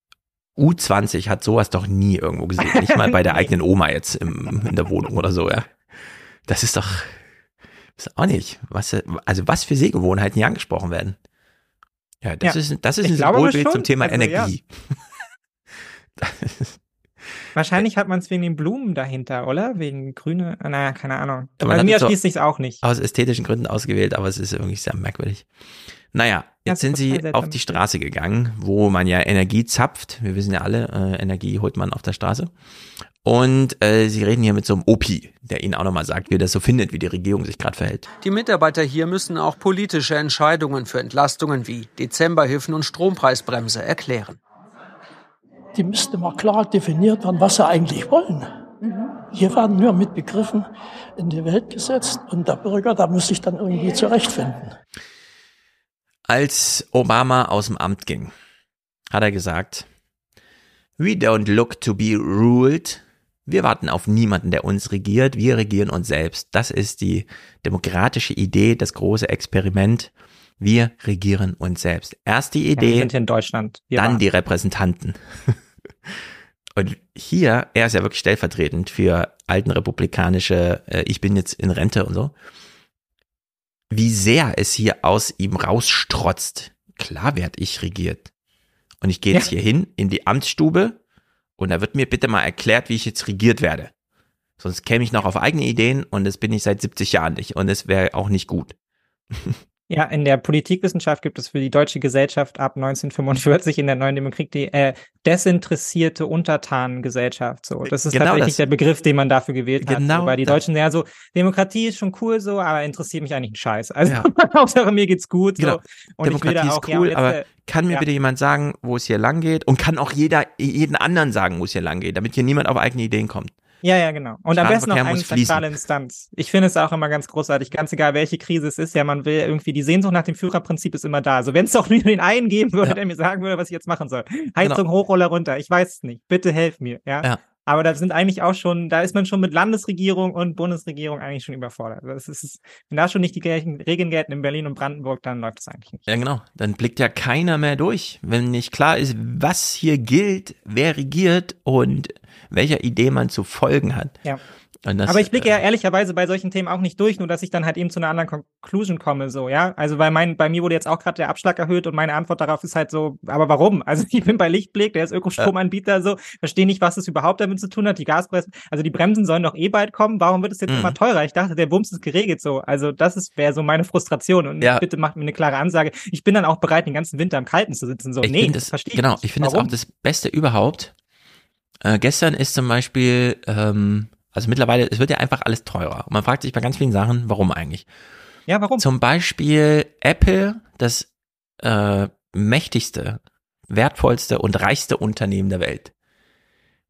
U20 hat sowas doch nie irgendwo gesehen. Nicht mal bei der eigenen Oma jetzt im, in der Wohnung oder so, ja. Das ist doch, ist auch nicht, was, also was für Sehgewohnheiten hier angesprochen werden. Ja, das Ja. ist, das ist Ich ein glaube Symbolbild zum Thema Also, ja. Energie. Wahrscheinlich hat man es wegen den Blumen dahinter, oder? Wegen grüne, naja, keine Ahnung. Hat mir es so erschließt sich's auch nicht. Aus ästhetischen Gründen ausgewählt, aber es ist irgendwie sehr merkwürdig. Naja, Ja, jetzt sind sie auf die Straße gegangen, wo man ja Energie zapft. Wir wissen ja alle, äh, Energie holt man auf der Straße. Und äh, sie reden hier mit so einem Opi, der ihnen auch nochmal sagt, wie er das so findet, wie die Regierung sich gerade verhält. Die Mitarbeiter hier müssen auch politische Entscheidungen für Entlastungen wie Dezemberhilfen und Strompreisbremse erklären. Die müsste mal klar definiert werden, was sie eigentlich wollen. Hier werden nur mit Begriffen in die Welt gesetzt und der Bürger, da muss sich dann irgendwie zurechtfinden. Als Obama aus dem Amt ging, hat er gesagt, We don't look to be ruled. Wir warten auf niemanden, der uns regiert. Wir regieren uns selbst. Das ist die demokratische Idee, das große Experiment. Wir regieren uns selbst. Erst die Ja, wir Idee, sind hier in Deutschland. Wir dann waren- die Repräsentanten. Und hier, er ist ja wirklich stellvertretend für alten republikanische, äh, ich bin jetzt in Rente und so, wie sehr es hier aus ihm rausstrotzt. Klar werd ich regiert. Und ich gehe jetzt Ja. hier hin in die Amtsstube und da wird mir bitte mal erklärt, wie ich jetzt regiert werde. Sonst käme ich noch auf eigene Ideen und das bin ich seit 70 Jahren nicht und es wäre auch nicht gut. Ja, in der Politikwissenschaft gibt es für die deutsche Gesellschaft ab 1945 in der neuen Demokratie die äh, desinteressierte Untertanengesellschaft. So, das ist Genau tatsächlich das. der Begriff, den man dafür gewählt hat. Genau so, weil die das. Deutschen ja so Demokratie ist schon cool so, aber interessiert mich eigentlich ein Scheiß. Also Ja. Hauptsache mir geht's gut. So. Genau. Und ich will Demokratie da ist auch, ja, cool, und jetzt, aber äh, kann mir ja. bitte jemand sagen, wo es hier lang geht? Und kann auch jeder, jeden anderen sagen, wo es hier lang geht, damit hier niemand auf eigene Ideen kommt. Ja, ja, genau. Und am besten noch eine zentrale Instanz. Ich finde es auch immer ganz großartig, ganz egal welche Krise es ist, ja, man will irgendwie, die Sehnsucht nach dem Führerprinzip ist immer da. Also wenn es doch nur den einen geben würde, Ja. der mir sagen würde, was ich jetzt machen soll. Heizung Genau. hoch oder runter, ich weiß es nicht. Bitte helf mir, ja. Ja. Aber da sind eigentlich auch schon, da ist man schon mit Landesregierung und Bundesregierung eigentlich schon überfordert. Das ist, wenn da schon nicht die gleichen Regeln gelten in Berlin und Brandenburg, dann läuft das eigentlich nicht. Ja, genau. Dann blickt ja keiner mehr durch, wenn nicht klar ist, was hier gilt, wer regiert und welcher Idee man zu folgen hat. Ja. Das, aber ich blicke ja äh, ehrlicherweise bei solchen Themen auch nicht durch, nur dass ich dann halt eben zu einer anderen Conclusion komme, so, ja. Also weil mein, bei mir wurde jetzt auch gerade der Abschlag erhöht und meine Antwort darauf ist halt so, aber warum? Also ich bin bei Lichtblick, der ist Ökostromanbieter, so, verstehe nicht, was es überhaupt damit zu tun hat. Die Gaspreise, also die Bremsen sollen doch eh bald kommen, warum wird es jetzt Mhm. immer teurer? Ich dachte, der Bums ist geregelt so. Also das ist wäre so meine Frustration. Und Ja. bitte macht mir eine klare Ansage. Ich bin dann auch bereit, den ganzen Winter im Kalten zu sitzen. So, ich nee, das das, verstehe genau, nicht. ich finde das auch das Beste überhaupt. Äh, gestern ist zum Beispiel, ähm, also mittlerweile, es wird ja einfach alles teurer. Und man fragt sich bei ganz vielen Sachen, warum eigentlich? Ja, warum? Zum Beispiel Apple, das äh, mächtigste, wertvollste und reichste Unternehmen der Welt,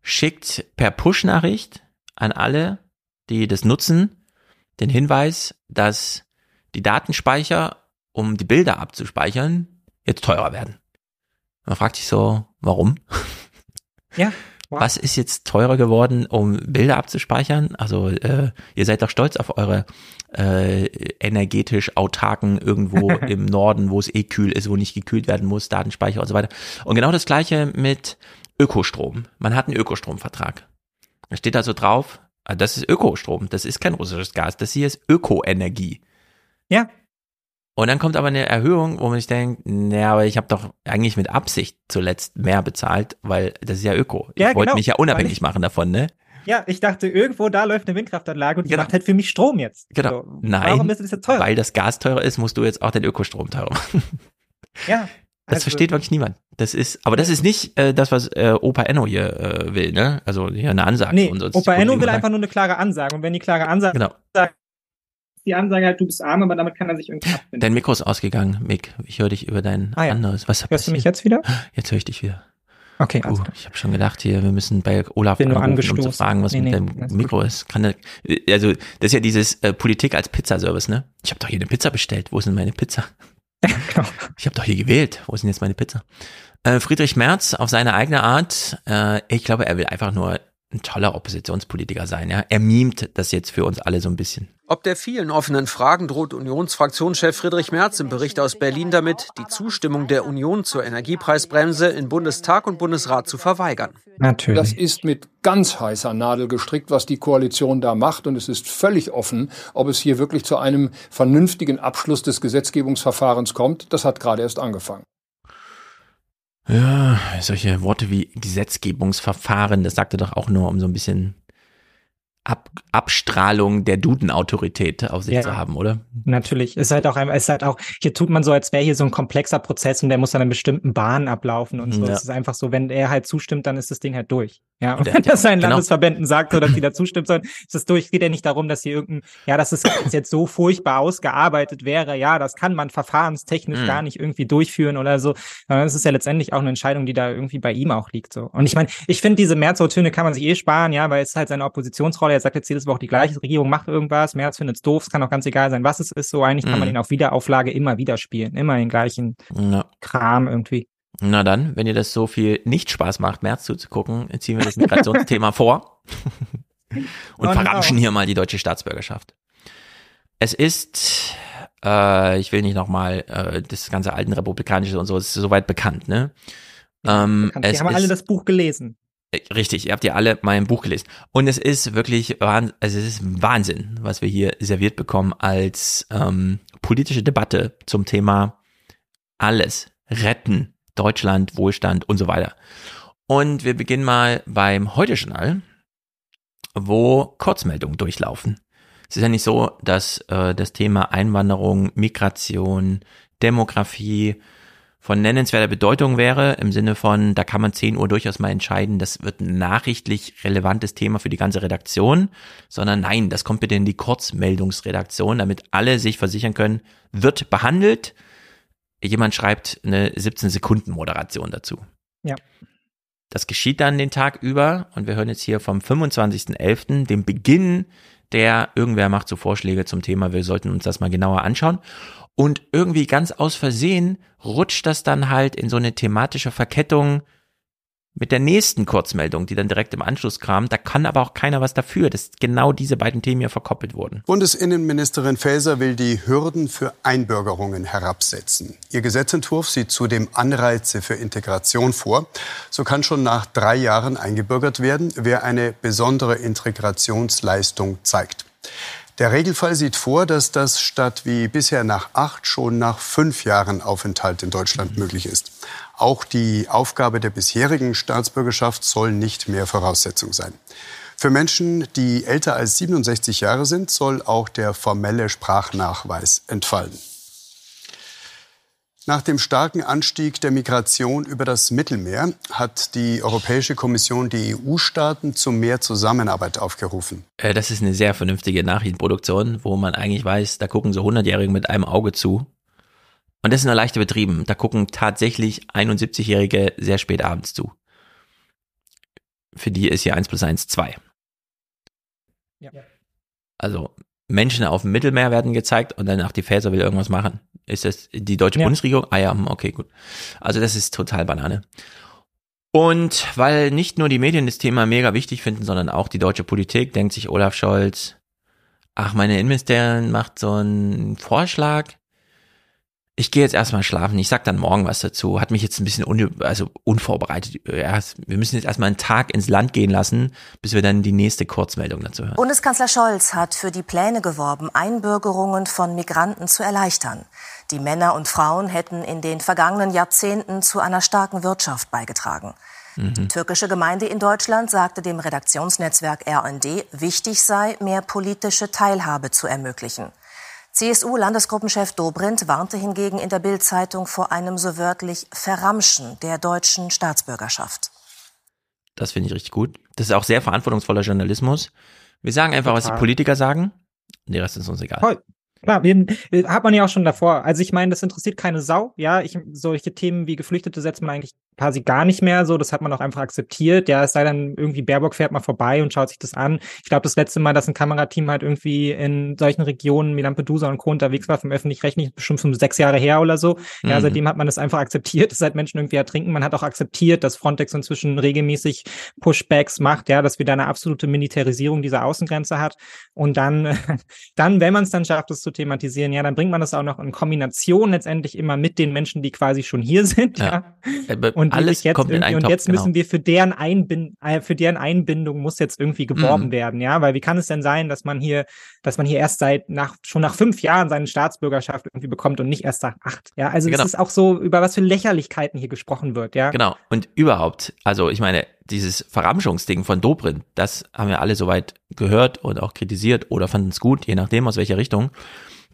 schickt per Push-Nachricht an alle, die das nutzen, den Hinweis, dass die Datenspeicher, um die Bilder abzuspeichern, jetzt teurer werden. Man fragt sich so, warum? Ja. Was ist jetzt teurer geworden, um Bilder abzuspeichern? Also äh, ihr seid doch stolz auf eure äh, energetisch autarken irgendwo im Norden, wo es eh kühl ist, wo nicht gekühlt werden muss, Datenspeicher und so weiter. Und genau das gleiche mit Ökostrom. Man hat einen Ökostromvertrag. Da steht also drauf, ah, das ist Ökostrom, das ist kein russisches Gas, das hier ist Ökoenergie. Ja. Und dann kommt aber eine Erhöhung, wo man sich denkt, naja, aber ich habe doch eigentlich mit Absicht zuletzt mehr bezahlt, weil das ist ja Öko. Ich Ja, wollte genau. mich ja unabhängig ich- machen davon, ne? Ja, ich dachte, irgendwo da läuft eine Windkraftanlage und die macht halt für mich Strom jetzt. Genau. So, Nein, Warum ist es jetzt teurer? weil das Gas teurer ist, musst du jetzt auch den Ökostrom teurer machen. ja. Das also- versteht wirklich niemand. Das ist, aber das ist nicht äh, das, was äh, Opa Enno hier äh, will, ne? Also hier eine Ansage Nee, und sonst. Opa Enno will einfach nur eine klare Ansage. Und wenn die klare Ansage Genau. sagt, die Ansage halt, du bist arm, aber damit kann er sich irgendwie abfinden. Dein Mikro ist ausgegangen, Mick. Ich höre dich über dein Ah ja. anderes. Was Hörst du mich jetzt wieder? Jetzt höre ich dich wieder. Okay, Gut, ich habe schon gedacht, hier, wir müssen bei Olaf Bin anrufen, um zu fragen, was Nee, mit nee, alles Mikro ist. Kann der, also, das ist ja dieses äh, Politik als Pizzaservice, ne? Ich habe doch hier eine Pizza bestellt. Wo ist denn meine Pizza? Genau. Ich habe doch hier gewählt. Wo ist denn jetzt meine Pizza? Äh, Friedrich Merz auf seine eigene Art. Äh, ich glaube, er will einfach nur ein toller Oppositionspolitiker sein. Ja, er mimt das jetzt für uns alle so ein bisschen. Ob der vielen offenen Fragen droht Unionsfraktionschef Friedrich Merz im Bericht aus Berlin damit, die Zustimmung der Union zur Energiepreisbremse in Bundestag und Bundesrat zu verweigern. Natürlich. Das ist mit ganz heißer Nadel gestrickt, was die Koalition da macht. Und es ist völlig offen, ob es hier wirklich zu einem vernünftigen Abschluss des Gesetzgebungsverfahrens kommt. Das hat gerade erst angefangen. Ja, solche Worte wie Gesetzgebungsverfahren, das sagte doch auch nur, um so ein bisschen Ab Abstrahlung der Duden-Autorität auf sich Ja. zu haben, oder? Natürlich. Es ist halt auch es ist halt auch, hier tut man so, als wäre hier so ein komplexer Prozess und der muss dann in bestimmten Bahnen ablaufen und so. Ja. Es ist einfach so, wenn er halt zustimmt, dann ist das Ding halt durch. Ja, und Und er wenn das seinen genau. Landesverbänden sagt, so, dass die da zustimmen sollen, ist das durch. Es geht ja nicht darum, dass hier irgendein, ja, dass es jetzt so furchtbar ausgearbeitet wäre. Ja, das kann man verfahrenstechnisch Mhm. gar nicht irgendwie durchführen oder so. Sondern es ist ja letztendlich auch eine Entscheidung, die da irgendwie bei ihm auch liegt, so. Und ich meine, ich finde, diese März-Töne kann man sich eh sparen, ja, weil es ist halt seine Oppositionsrolle. Er sagt jetzt jedes Woche die gleiche Regierung macht irgendwas. März findet es doof. Es kann auch ganz egal sein, was es ist. So eigentlich kann man Mhm. ihn auf Wiederauflage immer wieder spielen. Immer den gleichen Ja. Kram irgendwie. Na dann, wenn dir das so viel nicht Spaß macht, März zuzugucken, ziehen wir das Migrationsthema vor und Oh, verramschen no. hier mal die deutsche Staatsbürgerschaft. Es ist, äh, ich will nicht nochmal äh, das ganze alten Republikanische und so, es ist soweit bekannt, ne? Ähm, Die es haben alle das Buch gelesen. Äh, Richtig, ihr habt ja alle mein Buch gelesen. Und es ist wirklich also es ist Wahnsinn, was wir hier serviert bekommen als ähm, politische Debatte zum Thema alles retten, Deutschland, Wohlstand und so weiter. Und wir beginnen mal beim Heute-Journal, wo Kurzmeldungen durchlaufen. Es ist ja nicht so, dass äh, das Thema Einwanderung, Migration, Demografie von nennenswerter Bedeutung wäre, im Sinne von, da kann man 10 Uhr durchaus mal entscheiden, das wird ein nachrichtlich relevantes Thema für die ganze Redaktion, sondern nein, das kommt bitte in die Kurzmeldungsredaktion, damit alle sich versichern können, wird behandelt. Jemand schreibt eine 17-Sekunden-Moderation dazu. Ja. Das geschieht dann den Tag über und wir hören jetzt hier vom 25.11., dem Beginn der Irgendwer macht so Vorschläge zum Thema, wir sollten uns das mal genauer anschauen. Und irgendwie ganz aus Versehen rutscht das dann halt in so eine thematische Verkettung mit der nächsten Kurzmeldung, die dann direkt im Anschluss kam. Da kann aber auch keiner was dafür, dass genau diese beiden Themen hier verkoppelt wurden. Bundesinnenministerin Faeser will die Hürden für Einbürgerungen herabsetzen. Ihr Gesetzentwurf sieht zudem Anreize für Integration vor. So kann schon nach drei Jahren eingebürgert werden, wer eine besondere Integrationsleistung zeigt. Der Regelfall sieht vor, dass das statt wie bisher nach acht schon nach fünf Jahren Aufenthalt in Deutschland möglich ist. Auch die Aufgabe der bisherigen Staatsbürgerschaft soll nicht mehr Voraussetzung sein. Für Menschen, die älter als 67 Jahre sind, soll auch der formelle Sprachnachweis entfallen. Nach dem starken Anstieg der Migration über das Mittelmeer hat die Europäische Kommission die EU-Staaten zu mehr Zusammenarbeit aufgerufen. Äh, das ist eine sehr vernünftige Nachrichtenproduktion, wo man eigentlich weiß, da gucken so 100-Jährige mit einem Auge zu. Und das ist nur leicht übertrieben. Da gucken tatsächlich 71-Jährige sehr spät abends zu. Für die ist hier 1 plus 1 2. Ja. Also Menschen auf dem Mittelmeer werden gezeigt und danach die Phaser will irgendwas machen. Ist das die deutsche ja. Bundesregierung? Ah ja, hm, okay, gut. Also das ist total Banane. Und weil nicht nur die Medien das Thema mega wichtig finden, sondern auch die deutsche Politik, denkt sich Olaf Scholz, ach, meine Innenministerin macht so einen Vorschlag, ich gehe jetzt erstmal schlafen, ich sag dann morgen was dazu. Hat mich jetzt ein bisschen un, also unvorbereitet. Ja, wir müssen jetzt erstmal einen Tag ins Land gehen lassen, bis wir dann die nächste Kurzmeldung dazu hören. Bundeskanzler Scholz hat für die Pläne geworben, Einbürgerungen von Migranten zu erleichtern. Die Männer und Frauen hätten in den vergangenen Jahrzehnten zu einer starken Wirtschaft beigetragen. Mhm. Die türkische Gemeinde in Deutschland sagte dem Redaktionsnetzwerk RND, wichtig sei, mehr politische Teilhabe zu ermöglichen. CSU-Landesgruppenchef Dobrindt warnte hingegen in der Bild-Zeitung vor einem so wörtlich Verramschen der deutschen Staatsbürgerschaft. Das finde ich richtig gut. Das ist auch sehr verantwortungsvoller Journalismus. Wir sagen einfach, Total. was die Politiker sagen. Der Rest ist uns egal. Voll. Klar, wir, hat man ja auch schon davor. Also ich meine, das interessiert keine Sau. Ja, ich, solche Themen wie Geflüchtete setzt man eigentlich quasi gar nicht mehr so. Das hat man auch einfach akzeptiert. Ja, es sei dann irgendwie Baerbock fährt mal vorbei und schaut sich das an. Ich glaube, das letzte Mal, dass ein Kamerateam halt irgendwie in solchen Regionen wie Lampedusa und Co. unterwegs war, vom öffentlich-rechtlichen, bestimmt fünf, sechs Jahre her oder so. Ja, mhm. seitdem hat man das einfach akzeptiert, seit Menschen irgendwie ertrinken. Man hat auch akzeptiert, dass Frontex inzwischen regelmäßig Pushbacks macht, ja, dass wir da eine absolute Militarisierung dieser Außengrenze hat. Und dann, dann, wenn man es dann schafft, das zu thematisieren, ja, dann bringt man das auch noch in Kombination letztendlich immer mit den Menschen, die quasi schon hier sind. Ja. ja. Und alles jetzt kommt in einen Und jetzt genau. müssen wir für deren, Einbind äh, für deren Einbindung muss jetzt irgendwie geworben mhm. werden, ja, weil wie kann es denn sein, dass man hier, dass man hier erst seit nach schon nach fünf Jahren seine Staatsbürgerschaft irgendwie bekommt und nicht erst nach acht, ja, also genau. es ist auch so über was für Lächerlichkeiten hier gesprochen wird, ja. Genau und überhaupt, also ich meine dieses Verramschungsding von Dobrindt, das haben wir alle soweit gehört und auch kritisiert oder fanden es gut, je nachdem aus welcher Richtung.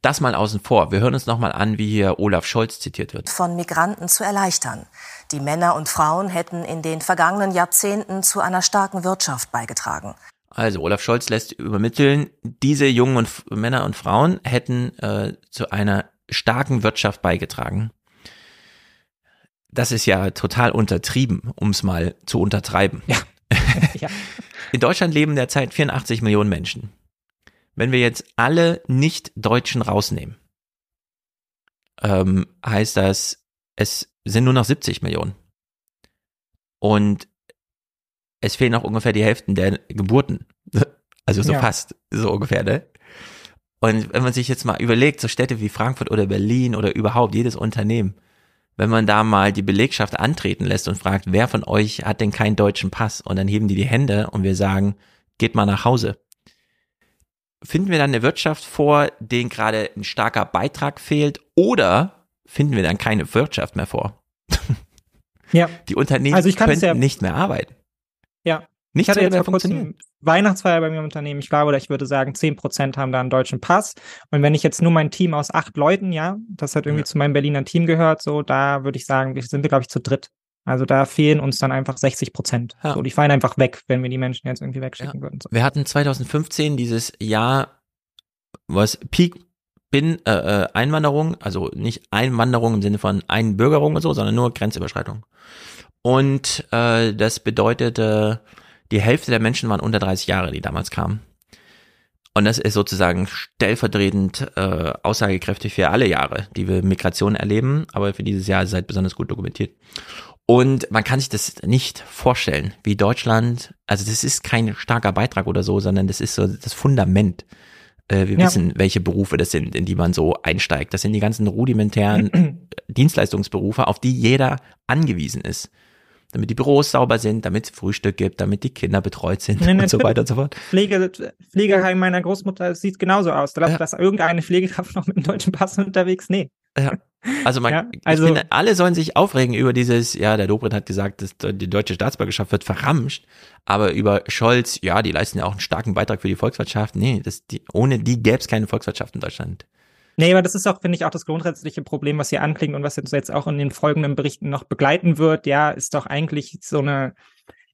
Das mal außen vor. Wir hören uns nochmal an, wie hier Olaf Scholz zitiert wird. Von Migranten zu erleichtern. Die Männer und Frauen hätten in den vergangenen Jahrzehnten zu einer starken Wirtschaft beigetragen. Also Olaf Scholz lässt übermitteln, diese jungen und Männer und Frauen hätten äh, zu einer starken Wirtschaft beigetragen. Das ist ja total untertrieben, um es mal zu untertreiben. Ja. ja. In Deutschland leben derzeit 84 Millionen Menschen. Wenn wir jetzt alle Nicht-Deutschen rausnehmen, ähm, heißt das, es sind nur noch 70 Millionen. Und es fehlen noch ungefähr die Hälften der Geburten. Also so ja. fast, so ungefähr, ne? Und wenn man sich jetzt mal überlegt, so Städte wie Frankfurt oder Berlin oder überhaupt jedes Unternehmen, wenn man da mal die Belegschaft antreten lässt und fragt, wer von euch hat denn keinen deutschen Pass? Und dann heben die die Hände und wir sagen, geht mal nach Hause. Finden wir dann eine Wirtschaft vor, denen gerade ein starker Beitrag fehlt oder finden wir dann keine Wirtschaft mehr vor? Ja. Die Unternehmen also ich können ja, nicht mehr arbeiten. Ja. Nicht ich hatte jetzt vor kurzem Weihnachtsfeier bei mir im Unternehmen. Ich glaube, oder ich würde sagen, zehn Prozent haben da einen deutschen Pass. Und wenn ich jetzt nur mein Team aus acht Leuten, ja, das hat irgendwie ja. zu meinem Berliner Team gehört, so, da würde ich sagen, wir sind wir, glaube ich, zu dritt. Also da fehlen uns dann einfach 60 Prozent. Ja. So, die fallen einfach weg, wenn wir die Menschen jetzt irgendwie wegschicken ja. würden. So. Wir hatten 2015 dieses Jahr, was Peak bin äh, äh, Einwanderung, also nicht Einwanderung im Sinne von Einbürgerung und so, sondern nur Grenzüberschreitung. Und äh, das bedeutete, die Hälfte der Menschen waren unter 30 Jahre, die damals kamen. Und das ist sozusagen stellvertretend äh, aussagekräftig für alle Jahre, die wir Migration erleben, aber für dieses Jahr ist es halt besonders gut dokumentiert. Und man kann sich das nicht vorstellen, wie Deutschland, also das ist kein starker Beitrag oder so, sondern das ist so das Fundament. Äh, wir ja. wissen, welche Berufe das sind, in die man so einsteigt. Das sind die ganzen rudimentären Dienstleistungsberufe, auf die jeder angewiesen ist damit die Büros sauber sind, damit es Frühstück gibt, damit die Kinder betreut sind nee, und so weiter und so fort. Pflege, Pflegeheim meiner Großmutter sieht genauso aus. Da ja. dass irgendeine Pflegekraft noch mit dem deutschen Pass unterwegs? Nee. Ja. Also man, ja, also, ich finde, alle sollen sich aufregen über dieses, ja, der Dobrindt hat gesagt, dass die deutsche Staatsbürgerschaft wird verramscht, aber über Scholz, ja, die leisten ja auch einen starken Beitrag für die Volkswirtschaft. Nee, das, die, ohne die gäbe es keine Volkswirtschaft in Deutschland. Nee, aber das ist auch, finde ich, auch das grundsätzliche Problem, was hier anklingt und was jetzt auch in den folgenden Berichten noch begleiten wird. Ja, ist doch eigentlich so eine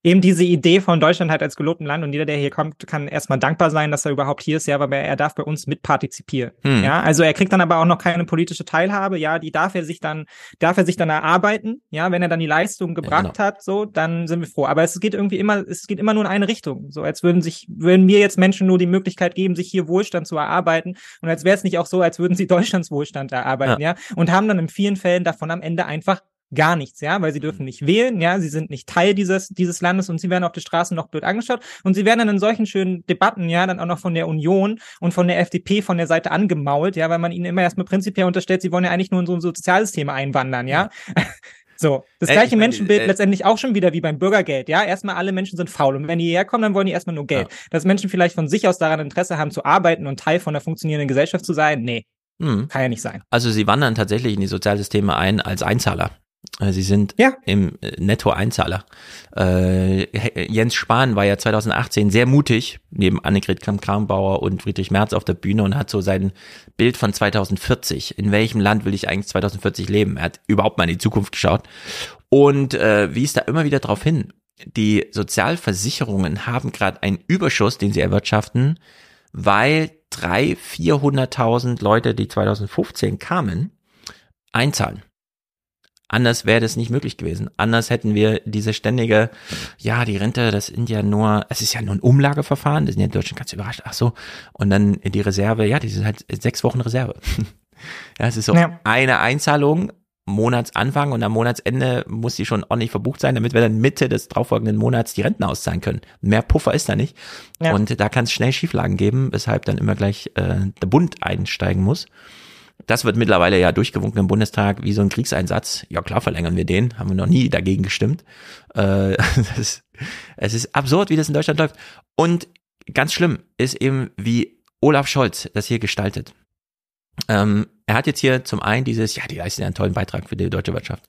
eben diese Idee von Deutschland halt als gelobten Land und jeder, der hier kommt, kann erstmal dankbar sein, dass er überhaupt hier ist, ja, aber er darf bei uns mitpartizipieren. Hm. Ja, also er kriegt dann aber auch noch keine politische Teilhabe, ja, die darf er sich dann, darf er sich dann erarbeiten, ja, wenn er dann die Leistung gebracht ja, genau. hat, so, dann sind wir froh. Aber es geht irgendwie immer, es geht immer nur in eine Richtung, so als würden sich, würden mir jetzt Menschen nur die Möglichkeit geben, sich hier Wohlstand zu erarbeiten und als wäre es nicht auch so, als würden sie Deutschlands Wohlstand erarbeiten, ja. ja, und haben dann in vielen Fällen davon am Ende einfach gar nichts, ja, weil sie dürfen mhm. nicht wählen, ja, sie sind nicht Teil dieses, dieses Landes und sie werden auf der Straße noch blöd angeschaut und sie werden dann in solchen schönen Debatten, ja, dann auch noch von der Union und von der FDP von der Seite angemault, ja, weil man ihnen immer erstmal prinzipiell unterstellt, sie wollen ja eigentlich nur in so ein Sozialsystem einwandern, ja. So, das äh, gleiche Menschenbild äh, letztendlich auch schon wieder wie beim Bürgergeld, ja. Erstmal alle Menschen sind faul und wenn die hierher kommen, dann wollen die erstmal nur Geld. Ja. Dass Menschen vielleicht von sich aus daran Interesse haben zu arbeiten und Teil von einer funktionierenden Gesellschaft zu sein, nee. Hm. Kann ja nicht sein. Also sie wandern tatsächlich in die Sozialsysteme ein als Einzahler. Äh, sie sind ja. im äh, Netto-Einzahler. Äh, Jens Spahn war ja 2018 sehr mutig, neben Annegret Kramp-Karrenbauer und Friedrich Merz auf der Bühne und hat so sein Bild von 2040. In welchem Land will ich eigentlich 2040 leben? Er hat überhaupt mal in die Zukunft geschaut und äh, wies da immer wieder darauf hin. Die Sozialversicherungen haben gerade einen Überschuss, den sie erwirtschaften, weil drei, 400.000 Leute, die 2015 kamen, einzahlen. Anders wäre das nicht möglich gewesen. Anders hätten wir diese ständige, ja, die Rente, das sind ja nur, es ist ja nur ein Umlageverfahren, das sind ja in Deutschland ganz überrascht, ach so. Und dann die Reserve, ja, die sind halt sechs Wochen Reserve. ja, es ist so ja. eine Einzahlung, Monatsanfang und am Monatsende muss die schon ordentlich verbucht sein, damit wir dann Mitte des darauffolgenden Monats die Renten auszahlen können. Mehr Puffer ist da nicht. Ja. Und da kann es schnell Schieflagen geben, weshalb dann immer gleich äh, der Bund einsteigen muss. Das wird mittlerweile ja durchgewunken im Bundestag wie so ein Kriegseinsatz. Ja klar, verlängern wir den. Haben wir noch nie dagegen gestimmt. Äh, das, es ist absurd, wie das in Deutschland läuft. Und ganz schlimm ist eben, wie Olaf Scholz das hier gestaltet. Ähm, er hat jetzt hier zum einen dieses, ja, die leisten ja einen tollen Beitrag für die deutsche Wirtschaft.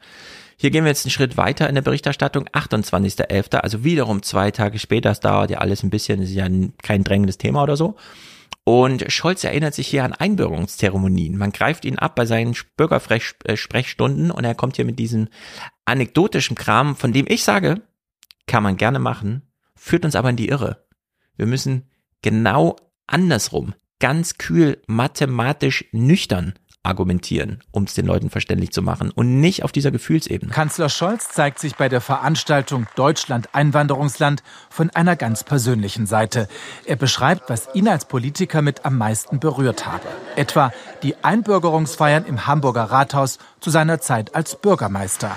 Hier gehen wir jetzt einen Schritt weiter in der Berichterstattung, 28.11., also wiederum zwei Tage später, das dauert ja alles ein bisschen, ist ja kein drängendes Thema oder so. Und Scholz erinnert sich hier an Einbürgerungszeremonien. Man greift ihn ab bei seinen Bürgersprechstunden und er kommt hier mit diesem anekdotischen Kram, von dem ich sage, kann man gerne machen, führt uns aber in die Irre. Wir müssen genau andersrum, ganz kühl, mathematisch nüchtern argumentieren, um es den Leuten verständlich zu machen und nicht auf dieser Gefühlsebene. Kanzler Scholz zeigt sich bei der Veranstaltung Deutschland Einwanderungsland von einer ganz persönlichen Seite. Er beschreibt, was ihn als Politiker mit am meisten berührt habe. Etwa die Einbürgerungsfeiern im Hamburger Rathaus zu seiner Zeit als Bürgermeister.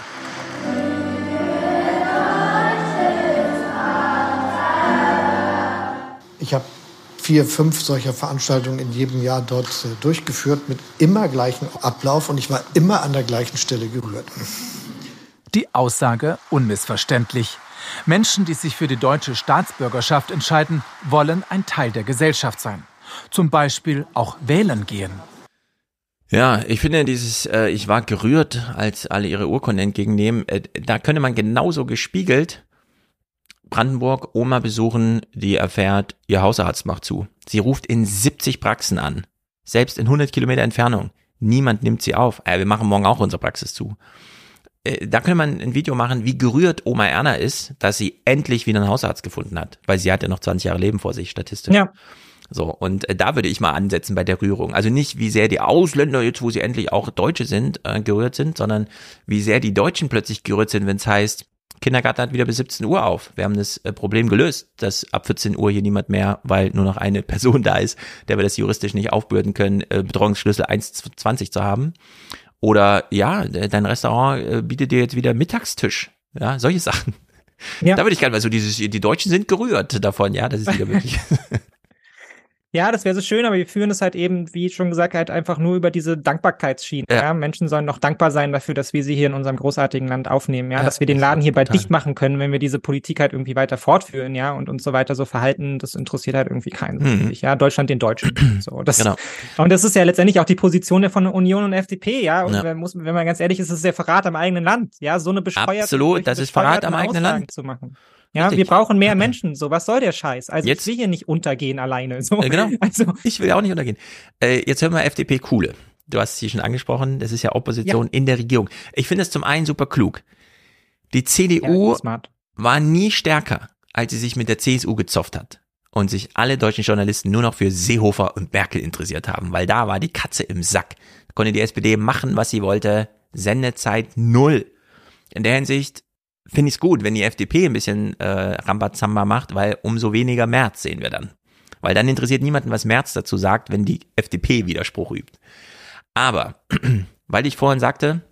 Ich habe vier, fünf solcher Veranstaltungen in jedem Jahr dort äh, durchgeführt mit immer gleichem Ablauf und ich war immer an der gleichen Stelle gerührt. Die Aussage unmissverständlich. Menschen, die sich für die deutsche Staatsbürgerschaft entscheiden, wollen ein Teil der Gesellschaft sein. Zum Beispiel auch wählen gehen. Ja, ich finde dieses, äh, ich war gerührt, als alle ihre Urkunden entgegennehmen, äh, da könnte man genauso gespiegelt Brandenburg Oma besuchen, die erfährt, ihr Hausarzt macht zu. Sie ruft in 70 Praxen an. Selbst in 100 Kilometer Entfernung. Niemand nimmt sie auf. Äh, wir machen morgen auch unsere Praxis zu. Äh, da könnte man ein Video machen, wie gerührt Oma Erna ist, dass sie endlich wieder einen Hausarzt gefunden hat. Weil sie hat ja noch 20 Jahre Leben vor sich, statistisch. Ja. So, und äh, da würde ich mal ansetzen bei der Rührung. Also nicht, wie sehr die Ausländer jetzt, wo sie endlich auch Deutsche sind, äh, gerührt sind, sondern wie sehr die Deutschen plötzlich gerührt sind, wenn es heißt, Kindergarten hat wieder bis 17 Uhr auf. Wir haben das äh, Problem gelöst, dass ab 14 Uhr hier niemand mehr, weil nur noch eine Person da ist, der wir das juristisch nicht aufbürden können, äh, Betreuungsschlüssel 1,20 zu haben. Oder ja, dein Restaurant äh, bietet dir jetzt wieder Mittagstisch Ja, solche Sachen. Ja. Da würde ich gerne, weil so dieses, die Deutschen sind gerührt davon, ja, das ist wieder wirklich. Ja, das wäre so schön, aber wir führen es halt eben, wie schon gesagt, halt einfach nur über diese Dankbarkeitsschiene. Ja. ja. Menschen sollen noch dankbar sein dafür, dass wir sie hier in unserem großartigen Land aufnehmen, ja, ja dass wir den Laden hier bald dicht machen können, wenn wir diese Politik halt irgendwie weiter fortführen, ja, und uns so weiter so verhalten, das interessiert halt irgendwie keinen. Mhm. Ja, Deutschland den Deutschen. so, das, genau. Und das ist ja letztendlich auch die Position der von Union und FDP, ja. Und ja. Wenn, muss, wenn man ganz ehrlich ist, ist es der Verrat am eigenen Land, ja, so eine bescheuerte Absolut, das ist Verrat am eigenen Land zu machen. Ja, Richtig. wir brauchen mehr Menschen. So, was soll der Scheiß? Also jetzt, ich will hier nicht untergehen alleine. So. Äh, genau. Also, ich will auch nicht untergehen. Äh, jetzt hören wir FDP Coole. Du hast sie schon angesprochen. Das ist ja Opposition ja. in der Regierung. Ich finde es zum einen super klug. Die CDU ja, war nie stärker, als sie sich mit der CSU gezofft hat und sich alle deutschen Journalisten nur noch für Seehofer und Merkel interessiert haben, weil da war die Katze im Sack. Da konnte die SPD machen, was sie wollte. Sendezeit null. In der Hinsicht finde ich es gut, wenn die FDP ein bisschen äh, Rambazamba macht, weil umso weniger März sehen wir dann. Weil dann interessiert niemanden, was März dazu sagt, wenn die FDP Widerspruch übt. Aber, weil ich vorhin sagte,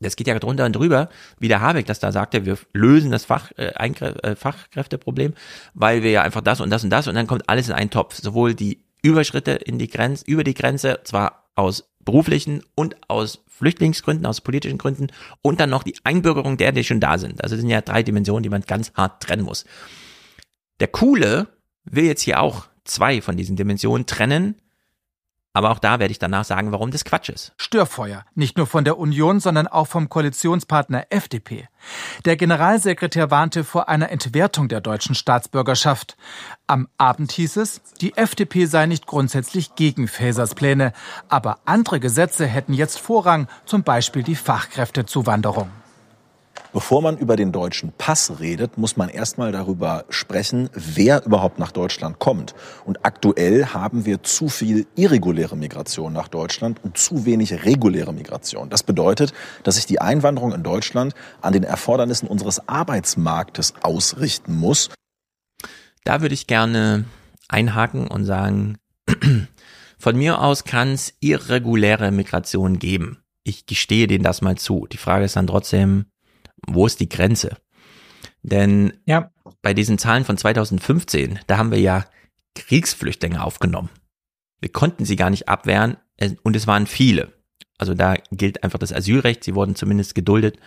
das geht ja drunter und drüber, wie der Habeck das da sagte, wir lösen das Fach, äh, äh, Fachkräfteproblem, weil wir ja einfach das und das und das und dann kommt alles in einen Topf. Sowohl die Überschritte in die Grenze, über die Grenze, zwar aus beruflichen und aus Flüchtlingsgründen, aus politischen Gründen und dann noch die Einbürgerung der, die schon da sind. Also das sind ja drei Dimensionen, die man ganz hart trennen muss. Der Coole will jetzt hier auch zwei von diesen Dimensionen trennen, aber auch da werde ich danach sagen, warum das Quatsch ist. Störfeuer. Nicht nur von der Union, sondern auch vom Koalitionspartner FDP. Der Generalsekretär warnte vor einer Entwertung der deutschen Staatsbürgerschaft. Am Abend hieß es, die FDP sei nicht grundsätzlich gegen Fasers Pläne, aber andere Gesetze hätten jetzt Vorrang, zum Beispiel die Fachkräftezuwanderung. Bevor man über den deutschen Pass redet, muss man erstmal darüber sprechen, wer überhaupt nach Deutschland kommt. Und aktuell haben wir zu viel irreguläre Migration nach Deutschland und zu wenig reguläre Migration. Das bedeutet, dass sich die Einwanderung in Deutschland an den Erfordernissen unseres Arbeitsmarktes ausrichten muss. Da würde ich gerne einhaken und sagen, von mir aus kann es irreguläre Migration geben. Ich gestehe denen das mal zu. Die Frage ist dann trotzdem, wo ist die Grenze? Denn ja. bei diesen Zahlen von 2015, da haben wir ja Kriegsflüchtlinge aufgenommen. Wir konnten sie gar nicht abwehren äh, und es waren viele. Also da gilt einfach das Asylrecht, sie wurden zumindest geduldet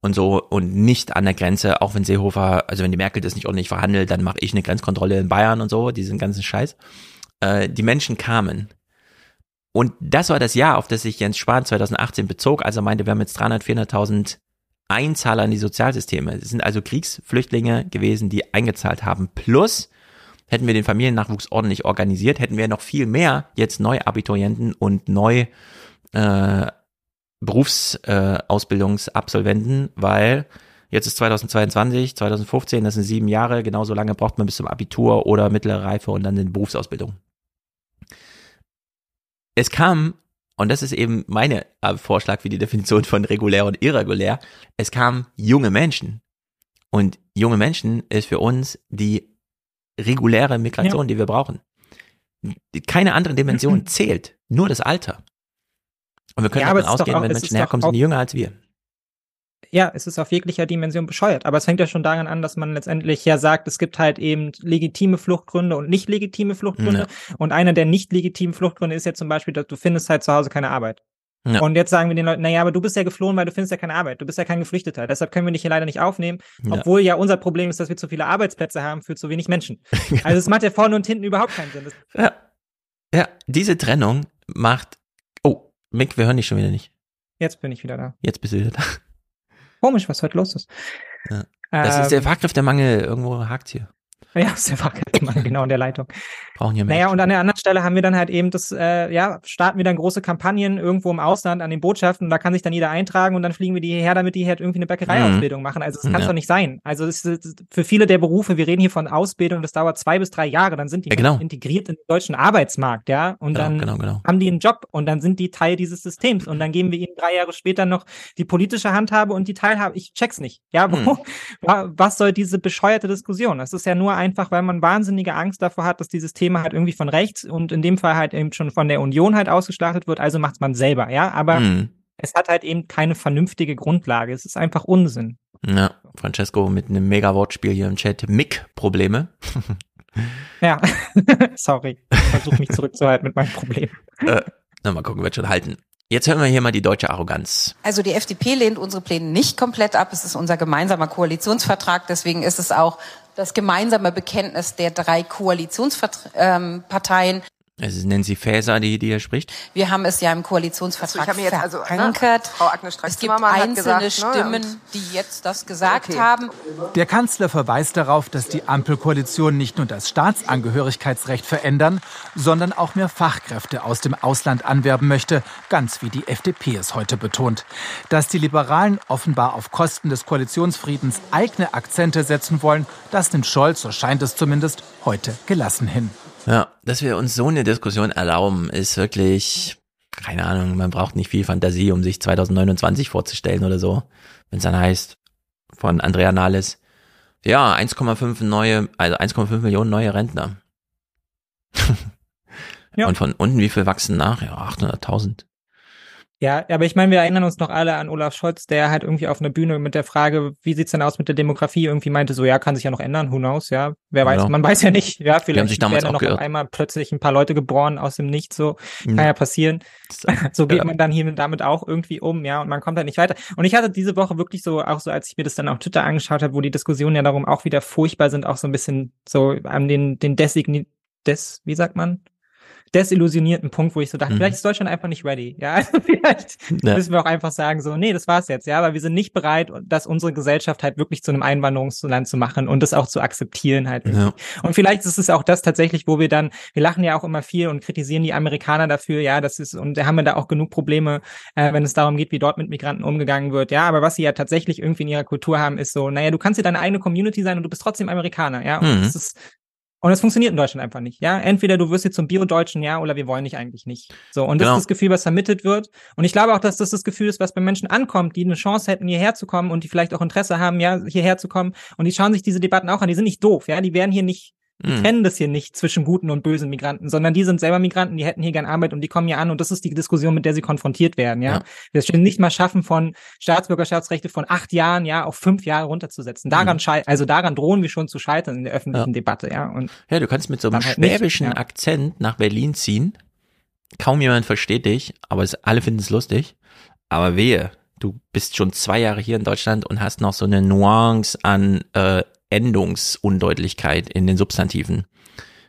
und so und nicht an der Grenze, auch wenn Seehofer, also wenn die Merkel das nicht ordentlich verhandelt, dann mache ich eine Grenzkontrolle in Bayern und so, diesen ganzen Scheiß. Äh, die Menschen kamen. Und das war das Jahr, auf das sich Jens Spahn 2018 bezog, also meinte, wir haben jetzt 300, 400.000 Einzahler in die Sozialsysteme. Es sind also Kriegsflüchtlinge gewesen, die eingezahlt haben. Plus, hätten wir den Familiennachwuchs ordentlich organisiert, hätten wir noch viel mehr jetzt Neuabiturienten und neu äh, Berufsausbildungsabsolventen, äh, weil jetzt ist 2022, 2015, das sind sieben Jahre, genauso lange braucht man bis zum Abitur oder mittlere Reife und dann in Berufsausbildung. Es kam und das ist eben meine äh, Vorschlag für die Definition von regulär und irregulär, es kamen junge Menschen. Und junge Menschen ist für uns die reguläre Migration, ja. die wir brauchen. Keine andere Dimension zählt, nur das Alter. Und wir können ja, davon ausgehen, auch, wenn Menschen herkommen, sind die jünger als wir ja, es ist auf jeglicher Dimension bescheuert. Aber es fängt ja schon daran an, dass man letztendlich ja sagt, es gibt halt eben legitime Fluchtgründe und nicht legitime Fluchtgründe. Ja. Und einer der nicht legitimen Fluchtgründe ist ja zum Beispiel, dass du findest halt zu Hause keine Arbeit. Ja. Und jetzt sagen wir den Leuten, naja, aber du bist ja geflohen, weil du findest ja keine Arbeit. Du bist ja kein Geflüchteter. Deshalb können wir dich hier leider nicht aufnehmen. Ja. Obwohl ja unser Problem ist, dass wir zu viele Arbeitsplätze haben für zu wenig Menschen. also es macht ja vorne und hinten überhaupt keinen Sinn. Ja. ja, diese Trennung macht. Oh, Mick, wir hören dich schon wieder nicht. Jetzt bin ich wieder da. Jetzt bist du wieder da. Komisch, was heute los ist. Ja. Das ähm, ist der Fachkräftemangel. Irgendwo hakt hier. Ja, ist der Fachkräftemangel, genau in der Leitung. Brauchen hier mehr. Naja, und an der anderen Stelle haben wir dann halt eben das, äh, ja, starten wir dann große Kampagnen irgendwo im Ausland an den Botschaften und da kann sich dann jeder eintragen und dann fliegen wir die hierher, damit die halt irgendwie eine Bäckereiausbildung mhm. machen. Also das kann ja. doch nicht sein. Also es ist für viele der Berufe, wir reden hier von Ausbildung, das dauert zwei bis drei Jahre, dann sind die ja, genau. integriert in den deutschen Arbeitsmarkt, ja, und genau, dann genau, genau. haben die einen Job und dann sind die Teil dieses Systems und dann geben wir ihnen drei Jahre später noch die politische Handhabe und die Teilhabe. Ich check's nicht. Ja, mhm. was soll diese bescheuerte Diskussion? Das ist ja nur einfach, weil man wahnsinnige Angst davor hat, dass dieses Thema halt irgendwie von rechts und in dem Fall halt eben schon von der Union halt ausgeschlachtet wird, also macht man selber, ja. Aber mhm. es hat halt eben keine vernünftige Grundlage. Es ist einfach Unsinn. Ja, Francesco mit einem Mega-Wortspiel hier im Chat. Mick-Probleme. Ja, sorry. Ich versuche mich zurückzuhalten mit meinem Problem. äh, na, mal gucken, wird schon halten. Jetzt hören wir hier mal die deutsche Arroganz. Also die FDP lehnt unsere Pläne nicht komplett ab. Es ist unser gemeinsamer Koalitionsvertrag. Deswegen ist es auch das gemeinsame Bekenntnis der drei Koalitionsparteien. Es ist Nancy Faeser, die, die hier spricht. Wir haben es ja im Koalitionsvertrag also ich jetzt also, verankert. Ne, Frau Agnes es gibt einzelne gesagt, Stimmen, ne, die jetzt das gesagt okay. haben. Der Kanzler verweist darauf, dass die Ampelkoalition nicht nur das Staatsangehörigkeitsrecht verändern, sondern auch mehr Fachkräfte aus dem Ausland anwerben möchte, ganz wie die FDP es heute betont. Dass die Liberalen offenbar auf Kosten des Koalitionsfriedens eigene Akzente setzen wollen, das nimmt Scholz, so scheint es zumindest, heute gelassen hin. Ja, dass wir uns so eine Diskussion erlauben, ist wirklich, keine Ahnung, man braucht nicht viel Fantasie, um sich 2029 vorzustellen oder so. Wenn es dann heißt, von Andrea Nahles, ja, 1,5 neue, also 1,5 Millionen neue Rentner. ja. Und von unten, wie viel wachsen nach? Ja, 800.000. Ja, aber ich meine, wir erinnern uns noch alle an Olaf Scholz, der halt irgendwie auf einer Bühne mit der Frage, wie sieht's denn aus mit der Demografie, irgendwie meinte so, ja, kann sich ja noch ändern, who knows, ja, wer weiß, genau. man weiß ja nicht, ja, vielleicht werden noch auf einmal plötzlich ein paar Leute geboren aus dem Nichts, so, kann ja, ja passieren. So geht ja. man dann hier damit auch irgendwie um, ja, und man kommt halt nicht weiter. Und ich hatte diese Woche wirklich so, auch so, als ich mir das dann auf Twitter angeschaut habe, wo die Diskussionen ja darum auch wieder furchtbar sind, auch so ein bisschen so an den, den Designi des, wie sagt man? Desillusionierten Punkt, wo ich so dachte, mhm. vielleicht ist Deutschland einfach nicht ready. Ja, also vielleicht ja. müssen wir auch einfach sagen, so, nee, das war's jetzt, ja, aber wir sind nicht bereit, dass unsere Gesellschaft halt wirklich zu einem Einwanderungsland zu machen und das auch zu akzeptieren halt. Ja. Und vielleicht ist es auch das tatsächlich, wo wir dann, wir lachen ja auch immer viel und kritisieren die Amerikaner dafür, ja, das ist, und da haben wir da auch genug Probleme, äh, wenn es darum geht, wie dort mit Migranten umgegangen wird. Ja, aber was sie ja tatsächlich irgendwie in ihrer Kultur haben, ist so, naja, du kannst dir deine eigene Community sein und du bist trotzdem Amerikaner, ja. Und mhm. das ist und es funktioniert in Deutschland einfach nicht. Ja, entweder du wirst jetzt zum Bio-Deutschen, ja, oder wir wollen dich eigentlich nicht. So, und das genau. ist das Gefühl, was vermittelt wird. Und ich glaube auch, dass das das Gefühl ist, was bei Menschen ankommt, die eine Chance hätten, hierher zu kommen und die vielleicht auch Interesse haben, ja, hierher zu kommen. Und die schauen sich diese Debatten auch an. Die sind nicht doof, ja, die werden hier nicht die mhm. kennen das hier nicht zwischen guten und bösen Migranten, sondern die sind selber Migranten, die hätten hier gern Arbeit und die kommen hier an und das ist die Diskussion, mit der sie konfrontiert werden, ja. ja. Wir es nicht mal schaffen, von Staatsbürgerschaftsrechte von acht Jahren, ja, auf fünf Jahre runterzusetzen. Daran mhm. also daran drohen wir schon zu scheitern in der öffentlichen ja. Debatte, ja. Und ja, du kannst mit so einem halt schwäbischen nicht, ja. Akzent nach Berlin ziehen. Kaum jemand versteht dich, aber es, alle finden es lustig. Aber wehe, du bist schon zwei Jahre hier in Deutschland und hast noch so eine Nuance an äh, Endungsundeutlichkeit in den Substantiven.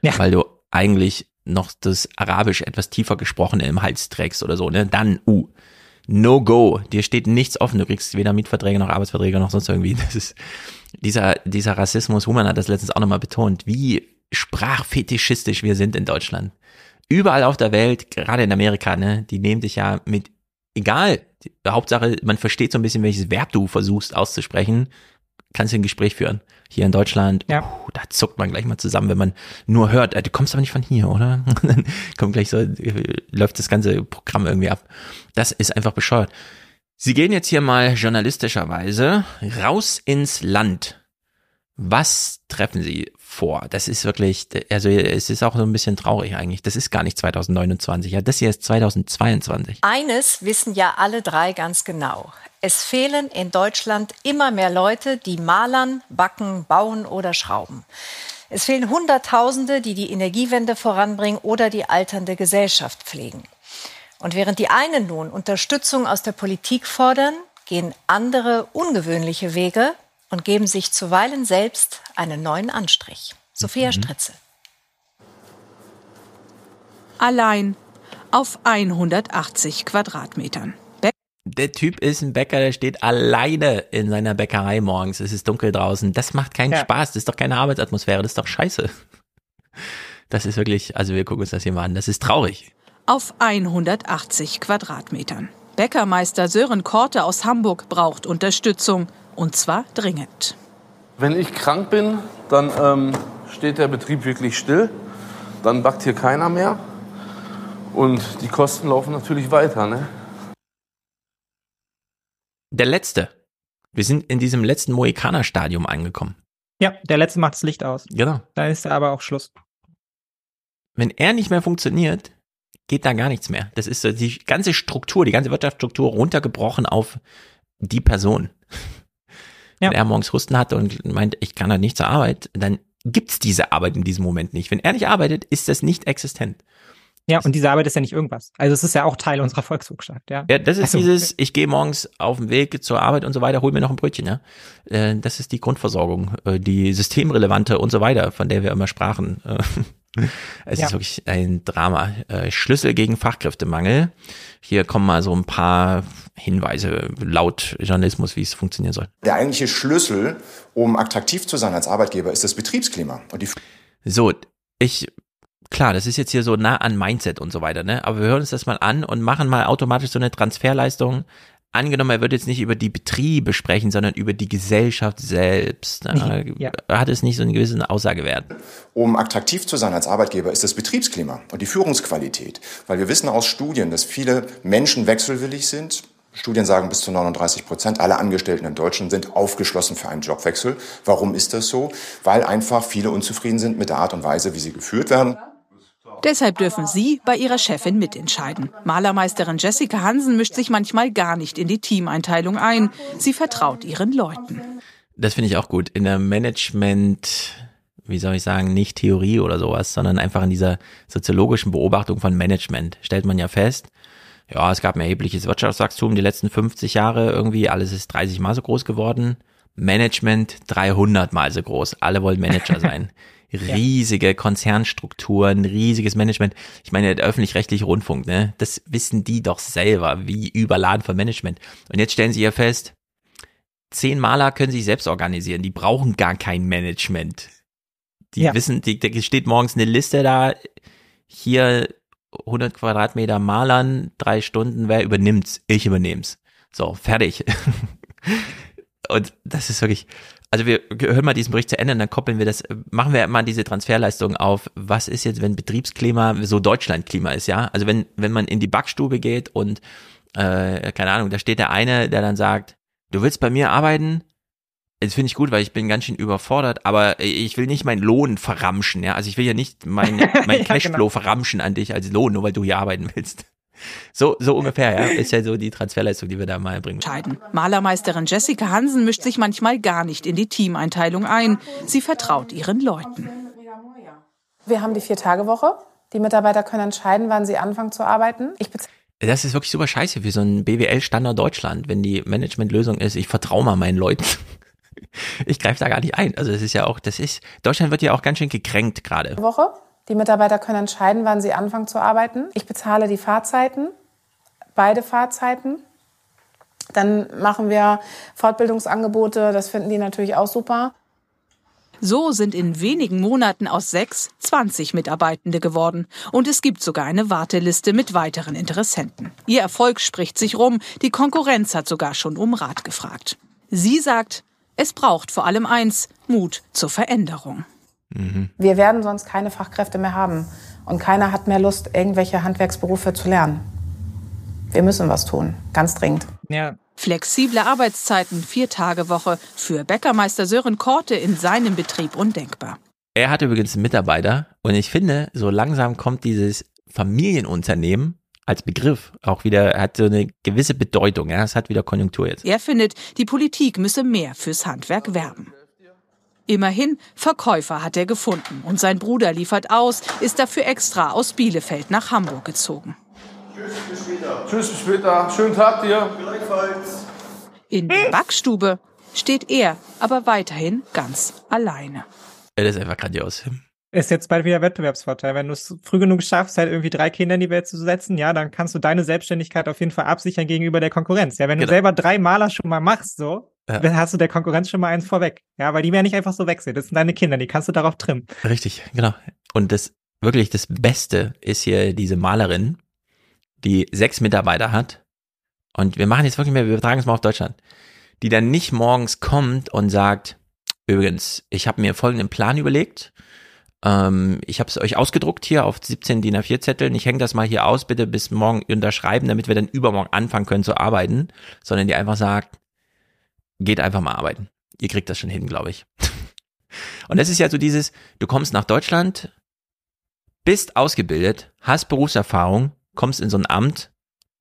Ja. Weil du eigentlich noch das Arabisch etwas tiefer gesprochene im Hals trägst oder so, ne? Dann, uh, no go. Dir steht nichts offen. Du kriegst weder Mietverträge noch Arbeitsverträge noch sonst irgendwie. Das ist, dieser, dieser Rassismus, Human hat das letztens auch nochmal betont, wie sprachfetischistisch wir sind in Deutschland. Überall auf der Welt, gerade in Amerika, ne, die nehmen dich ja mit, egal, die, Hauptsache, man versteht so ein bisschen, welches Verb du versuchst auszusprechen, kannst du ein Gespräch führen. Hier in Deutschland, ja. uh, da zuckt man gleich mal zusammen, wenn man nur hört, äh, du kommst aber nicht von hier, oder? Dann kommt gleich so, äh, läuft das ganze Programm irgendwie ab. Das ist einfach bescheuert. Sie gehen jetzt hier mal journalistischerweise raus ins Land. Was treffen Sie vor? Das ist wirklich, also es ist auch so ein bisschen traurig eigentlich. Das ist gar nicht 2029, ja, das hier ist 2022. Eines wissen ja alle drei ganz genau. Es fehlen in Deutschland immer mehr Leute, die malern, backen, bauen oder schrauben. Es fehlen Hunderttausende, die die Energiewende voranbringen oder die alternde Gesellschaft pflegen. Und während die einen nun Unterstützung aus der Politik fordern, gehen andere ungewöhnliche Wege und geben sich zuweilen selbst einen neuen Anstrich. Sophia mhm. Stritzel. Allein auf 180 Quadratmetern der Typ ist ein Bäcker, der steht alleine in seiner Bäckerei morgens. Es ist dunkel draußen. Das macht keinen ja. Spaß. Das ist doch keine Arbeitsatmosphäre. Das ist doch scheiße. Das ist wirklich, also wir gucken uns das hier mal an. Das ist traurig. Auf 180 Quadratmetern. Bäckermeister Sören Korte aus Hamburg braucht Unterstützung. Und zwar dringend. Wenn ich krank bin, dann ähm, steht der Betrieb wirklich still. Dann backt hier keiner mehr. Und die Kosten laufen natürlich weiter. Ne? der letzte. Wir sind in diesem letzten Mohikaner-Stadium angekommen. Ja, der letzte macht das Licht aus. Genau. Da ist aber auch Schluss. Wenn er nicht mehr funktioniert, geht da gar nichts mehr. Das ist die ganze Struktur, die ganze Wirtschaftsstruktur runtergebrochen auf die Person. Wenn er morgens Husten hatte und meint, ich kann halt nicht zur Arbeit, dann gibt's diese Arbeit in diesem Moment nicht. Wenn er nicht arbeitet, ist das nicht existent. Ja, und diese Arbeit ist ja nicht irgendwas. Also es ist ja auch Teil unserer Volkswirtschaft, ja. Ja, das ist Also, dieses, ich gehe morgens auf den Weg zur Arbeit und so weiter, hol mir noch ein Brötchen, ja. Äh, Das ist die Grundversorgung, äh, die systemrelevante und so weiter, von der wir immer sprachen. Es Ja. ist wirklich ein Drama. Äh, Schlüssel gegen Fachkräftemangel. Hier kommen mal so ein paar Hinweise laut Journalismus, wie es funktionieren soll. Der eigentliche Schlüssel, um attraktiv zu sein als Arbeitgeber, ist das Betriebsklima. Und die So, ich, klar, das ist jetzt hier so nah an Mindset und so weiter, ne? Aber wir hören uns das mal an und machen mal automatisch so eine Transferleistung. Angenommen, er wird jetzt nicht über die Betriebe sprechen, sondern über die Gesellschaft selbst. Ne? Ja. Hat es nicht so einen gewissen Aussagewert? Um attraktiv zu sein als Arbeitgeber, ist das Betriebsklima und die Führungsqualität. Weil wir wissen aus Studien, dass viele Menschen wechselwillig sind. Studien sagen bis zu 39 Prozent aller Angestellten in Deutschland sind aufgeschlossen für einen Jobwechsel. Warum ist das so? Weil einfach viele unzufrieden sind mit der Art und Weise, wie sie geführt werden. Deshalb dürfen Sie bei Ihrer Chefin mitentscheiden. Malermeisterin Jessica Hansen mischt sich manchmal gar nicht in die Teameinteilung ein. Sie vertraut ihren Leuten. Das finde ich auch gut. In der Management, wie soll ich sagen, nicht Theorie oder sowas, sondern einfach in dieser soziologischen Beobachtung von Management stellt man ja fest, ja, es gab ein erhebliches Wirtschaftswachstum die letzten 50 Jahre irgendwie, alles ist 30 mal so groß geworden. Management 300 mal so groß. Alle wollen Manager sein. Riesige Konzernstrukturen, riesiges Management. Ich meine, der öffentlich-rechtliche Rundfunk, ne? Das wissen die doch selber, wie überladen von Management. Und jetzt stellen sie ja fest, zehn Maler können sich selbst organisieren. Die brauchen gar kein Management. Die Ja. wissen, die, da steht morgens eine Liste da, hier 100 Quadratmeter Malern, drei Stunden, wer übernimmt's? Ich übernehm's. So, fertig. Und das ist wirklich, also wir hören mal diesen Bericht zu Ende und dann koppeln wir das, machen wir mal diese Transferleistung auf, was ist jetzt, wenn Betriebsklima so Deutschlandklima ist, ja? Also wenn, wenn man in die Backstube geht und, äh, keine Ahnung, da steht der eine, der dann sagt, du willst bei mir arbeiten? Das finde ich gut, weil ich bin ganz schön überfordert, aber ich will nicht meinen Lohn verramschen, ja. Also ich will ja nicht mein, mein Ja, Cashflow genau. verramschen an dich als Lohn, nur weil du hier arbeiten willst. So, so ungefähr, ja. Ist ja so die Transferleistung, die wir da mal bringen. Entscheiden. Malermeisterin Jessica Hansen mischt sich manchmal gar nicht in die Teameinteilung ein. Sie vertraut ihren Leuten. Wir haben die Vier-Tage-Woche. Die Mitarbeiter können entscheiden, wann sie anfangen zu arbeiten. Ich bezahle Das ist wirklich super scheiße für so ein BWL-Standard Deutschland, wenn die Managementlösung ist, ich vertraue mal meinen Leuten. Ich greife da gar nicht ein. Also es ist ja auch, das ist, Deutschland wird ja auch ganz schön gekränkt gerade. Woche. Die Mitarbeiter können entscheiden, wann sie anfangen zu arbeiten. Ich bezahle die Fahrzeiten, beide Fahrzeiten. Dann machen wir Fortbildungsangebote. Das finden die natürlich auch super. So sind in wenigen Monaten aus sechs 20 Mitarbeitende geworden. Und es gibt sogar eine Warteliste mit weiteren Interessenten. Ihr Erfolg spricht sich rum. Die Konkurrenz hat sogar schon um Rat gefragt. Sie sagt, es braucht vor allem eins, Mut zur Veränderung. Wir werden sonst keine Fachkräfte mehr haben. Und keiner hat mehr Lust, irgendwelche Handwerksberufe zu lernen. Wir müssen was tun, ganz dringend. Ja. Flexible Arbeitszeiten, Vier-Tage-Woche für Bäckermeister Sören Korte in seinem Betrieb undenkbar. Er hat übrigens einen Mitarbeiter und ich finde, so langsam kommt dieses Familienunternehmen als Begriff auch wieder, hat so eine gewisse Bedeutung. Ja, es hat wieder Konjunktur jetzt. Er findet, die Politik müsse mehr fürs Handwerk werben. Immerhin, Verkäufer hat er gefunden und sein Bruder liefert aus, ist dafür extra aus Bielefeld nach Hamburg gezogen. Tschüss, bis später. Schönen Tag dir. In der Backstube steht er aber weiterhin ganz alleine. Das ist einfach grandios. Ist jetzt bald wieder Wettbewerbsvorteil. Wenn du es früh genug schaffst, halt irgendwie drei Kinder in die Welt zu setzen, ja, dann kannst du deine Selbstständigkeit auf jeden Fall absichern gegenüber der Konkurrenz. Ja, wenn du Genau. selber drei Maler schon mal machst, so, Ja. dann hast du der Konkurrenz schon mal eins vorweg. Ja, weil die werden nicht einfach so wechseln. Das sind deine Kinder, die kannst du darauf trimmen. Richtig, genau. Und das wirklich das Beste ist hier diese Malerin, die sechs Mitarbeiter hat. Und wir machen jetzt wirklich mehr, wir übertragen es mal auf Deutschland. Die dann nicht morgens kommt und sagt, übrigens, ich habe mir folgenden Plan überlegt. Ähm, ich habe es euch ausgedruckt hier auf 17 DIN A4 Zetteln. Ich hänge das mal hier aus, bitte bis morgen unterschreiben, damit wir dann übermorgen anfangen können zu arbeiten. Sondern die einfach sagt, geht einfach mal arbeiten. Ihr kriegt das schon hin, glaube ich. Und das ist ja so dieses, du kommst nach Deutschland, bist ausgebildet, hast Berufserfahrung, kommst in so ein Amt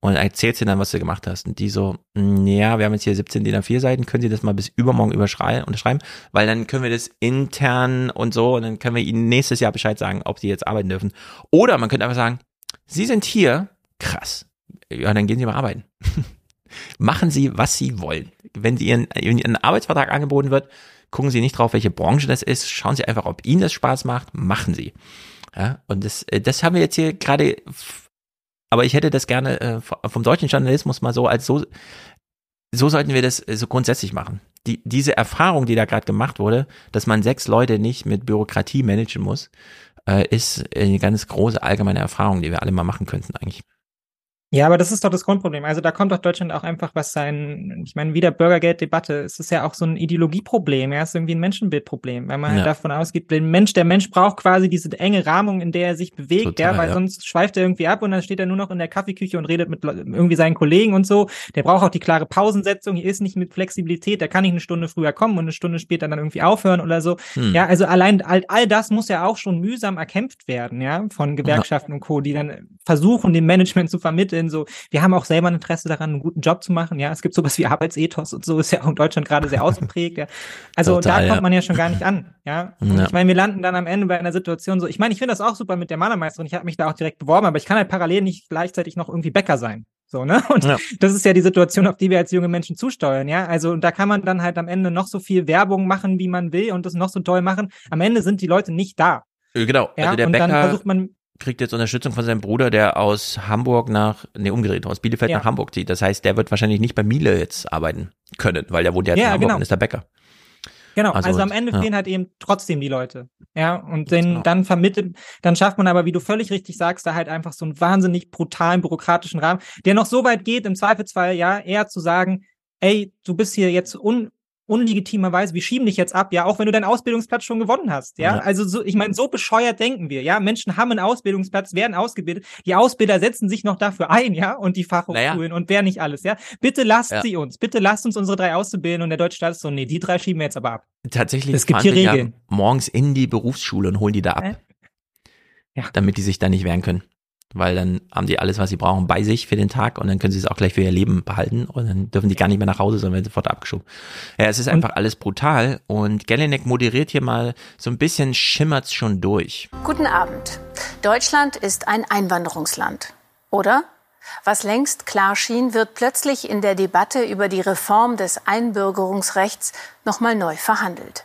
und erzählst dir dann, was du gemacht hast. Und die so, "Mm, ja, wir haben jetzt hier 17 DIN A4 Seiten, können Sie das mal bis übermorgen unterschreiben? Weil dann können wir das intern und so und dann können wir Ihnen nächstes Jahr Bescheid sagen, ob Sie jetzt arbeiten dürfen. Oder man könnte einfach sagen, Sie sind hier, krass. Ja, dann gehen Sie mal arbeiten. Machen Sie, was Sie wollen. Wenn Sie Ihren, Ihnen ein Arbeitsvertrag angeboten wird, gucken Sie nicht drauf, welche Branche das ist. Schauen Sie einfach, ob Ihnen das Spaß macht. Machen Sie. Ja, und das, äh, das haben wir jetzt hier gerade, aber ich hätte das gerne äh, vom deutschen Journalismus mal so als so, so sollten wir das äh, so grundsätzlich machen. Die, diese Erfahrung, die da gerade gemacht wurde, dass man sechs Leute nicht mit Bürokratie managen muss, äh, ist eine ganz große allgemeine Erfahrung, die wir alle mal machen könnten eigentlich. Ja, aber das ist doch das Grundproblem. Also da kommt doch Deutschland auch einfach was sein, ich meine, wieder Bürgergelddebatte. Es ist ja auch so ein Ideologieproblem, ja, es ist irgendwie ein Menschenbildproblem, weil man halt Ja. davon ausgeht, der Mensch, der Mensch braucht quasi diese enge Rahmung, in der er sich bewegt, Total, ja, weil ja. sonst schweift er irgendwie ab und dann steht er nur noch in der Kaffeeküche und redet mit irgendwie seinen Kollegen und so. Der braucht auch die klare Pausensetzung, hier ist nicht mit Flexibilität, der kann nicht eine Stunde früher kommen und eine Stunde später dann irgendwie aufhören oder so. Hm. Ja, also allein all, all das muss ja auch schon mühsam erkämpft werden, ja, von Gewerkschaften und Co., die dann versuchen, dem Management zu vermitteln, so, wir haben auch selber ein Interesse daran, einen guten Job zu machen, ja, es gibt sowas wie Arbeitsethos und so, ist ja auch in Deutschland gerade sehr ausgeprägt, ja. Also Total, da kommt ja. man ja schon gar nicht an, ja. Ja. ich meine, wir landen dann am Ende bei einer Situation so, ich meine, ich finde das auch super mit der Malermeisterin, ich habe mich da auch direkt beworben, aber ich kann halt parallel nicht gleichzeitig noch irgendwie Bäcker sein. So, ne? Und Ja. das ist ja die Situation, auf die wir als junge Menschen zusteuern, ja. Also und da kann man dann halt am Ende noch so viel Werbung machen, wie man will und das noch so toll machen. Am Ende sind die Leute nicht da. Äh, Genau, Ja, also der und dann Bäcker versucht man, kriegt jetzt Unterstützung von seinem Bruder, der aus Hamburg nach, nee, umgedreht, aus Bielefeld Ja. nach Hamburg zieht. Das heißt, der wird wahrscheinlich nicht bei Miele jetzt arbeiten können, weil der wohnt ja, jetzt Ja, in Hamburg genau. und ist der Bäcker. Genau, Also, also, am Ende ja. fehlen halt eben trotzdem die Leute. Ja, und den, Genau. dann vermittelt, dann schafft man aber, wie du völlig richtig sagst, da halt einfach so einen wahnsinnig brutalen bürokratischen Rahmen, der noch so weit geht, im Zweifelsfall, ja, eher zu sagen, ey, du bist hier jetzt un, unlegitimerweise, wir schieben dich jetzt ab, ja, auch wenn du deinen Ausbildungsplatz schon gewonnen hast, ja. Ja. Also so, ich meine, so bescheuert denken wir, ja. Menschen haben einen Ausbildungsplatz, werden ausgebildet, die Ausbilder setzen sich noch dafür ein, ja, und die Fachhochschulen und wer nicht alles, ja. Bitte lasst Ja. sie uns, bitte lasst uns unsere drei auszubilden und der deutsche Staat ist so, nee, die drei schieben wir jetzt aber ab. Tatsächlich Es gibt hier Regeln. Ja morgens in die Berufsschule und holen die da ab. Äh? Ja. Damit die sich da nicht wehren können. Weil dann haben die alles, was sie brauchen, bei sich für den Tag und dann können sie es auch gleich für ihr Leben behalten und dann dürfen die gar nicht mehr nach Hause, sondern werden sofort abgeschoben. Ja, es ist einfach alles brutal und Gellinek moderiert hier mal so ein bisschen schimmert's schon durch. Guten Abend. Deutschland ist ein Einwanderungsland. Oder? Was längst klar schien, wird plötzlich in der Debatte über die Reform des Einbürgerungsrechts nochmal neu verhandelt.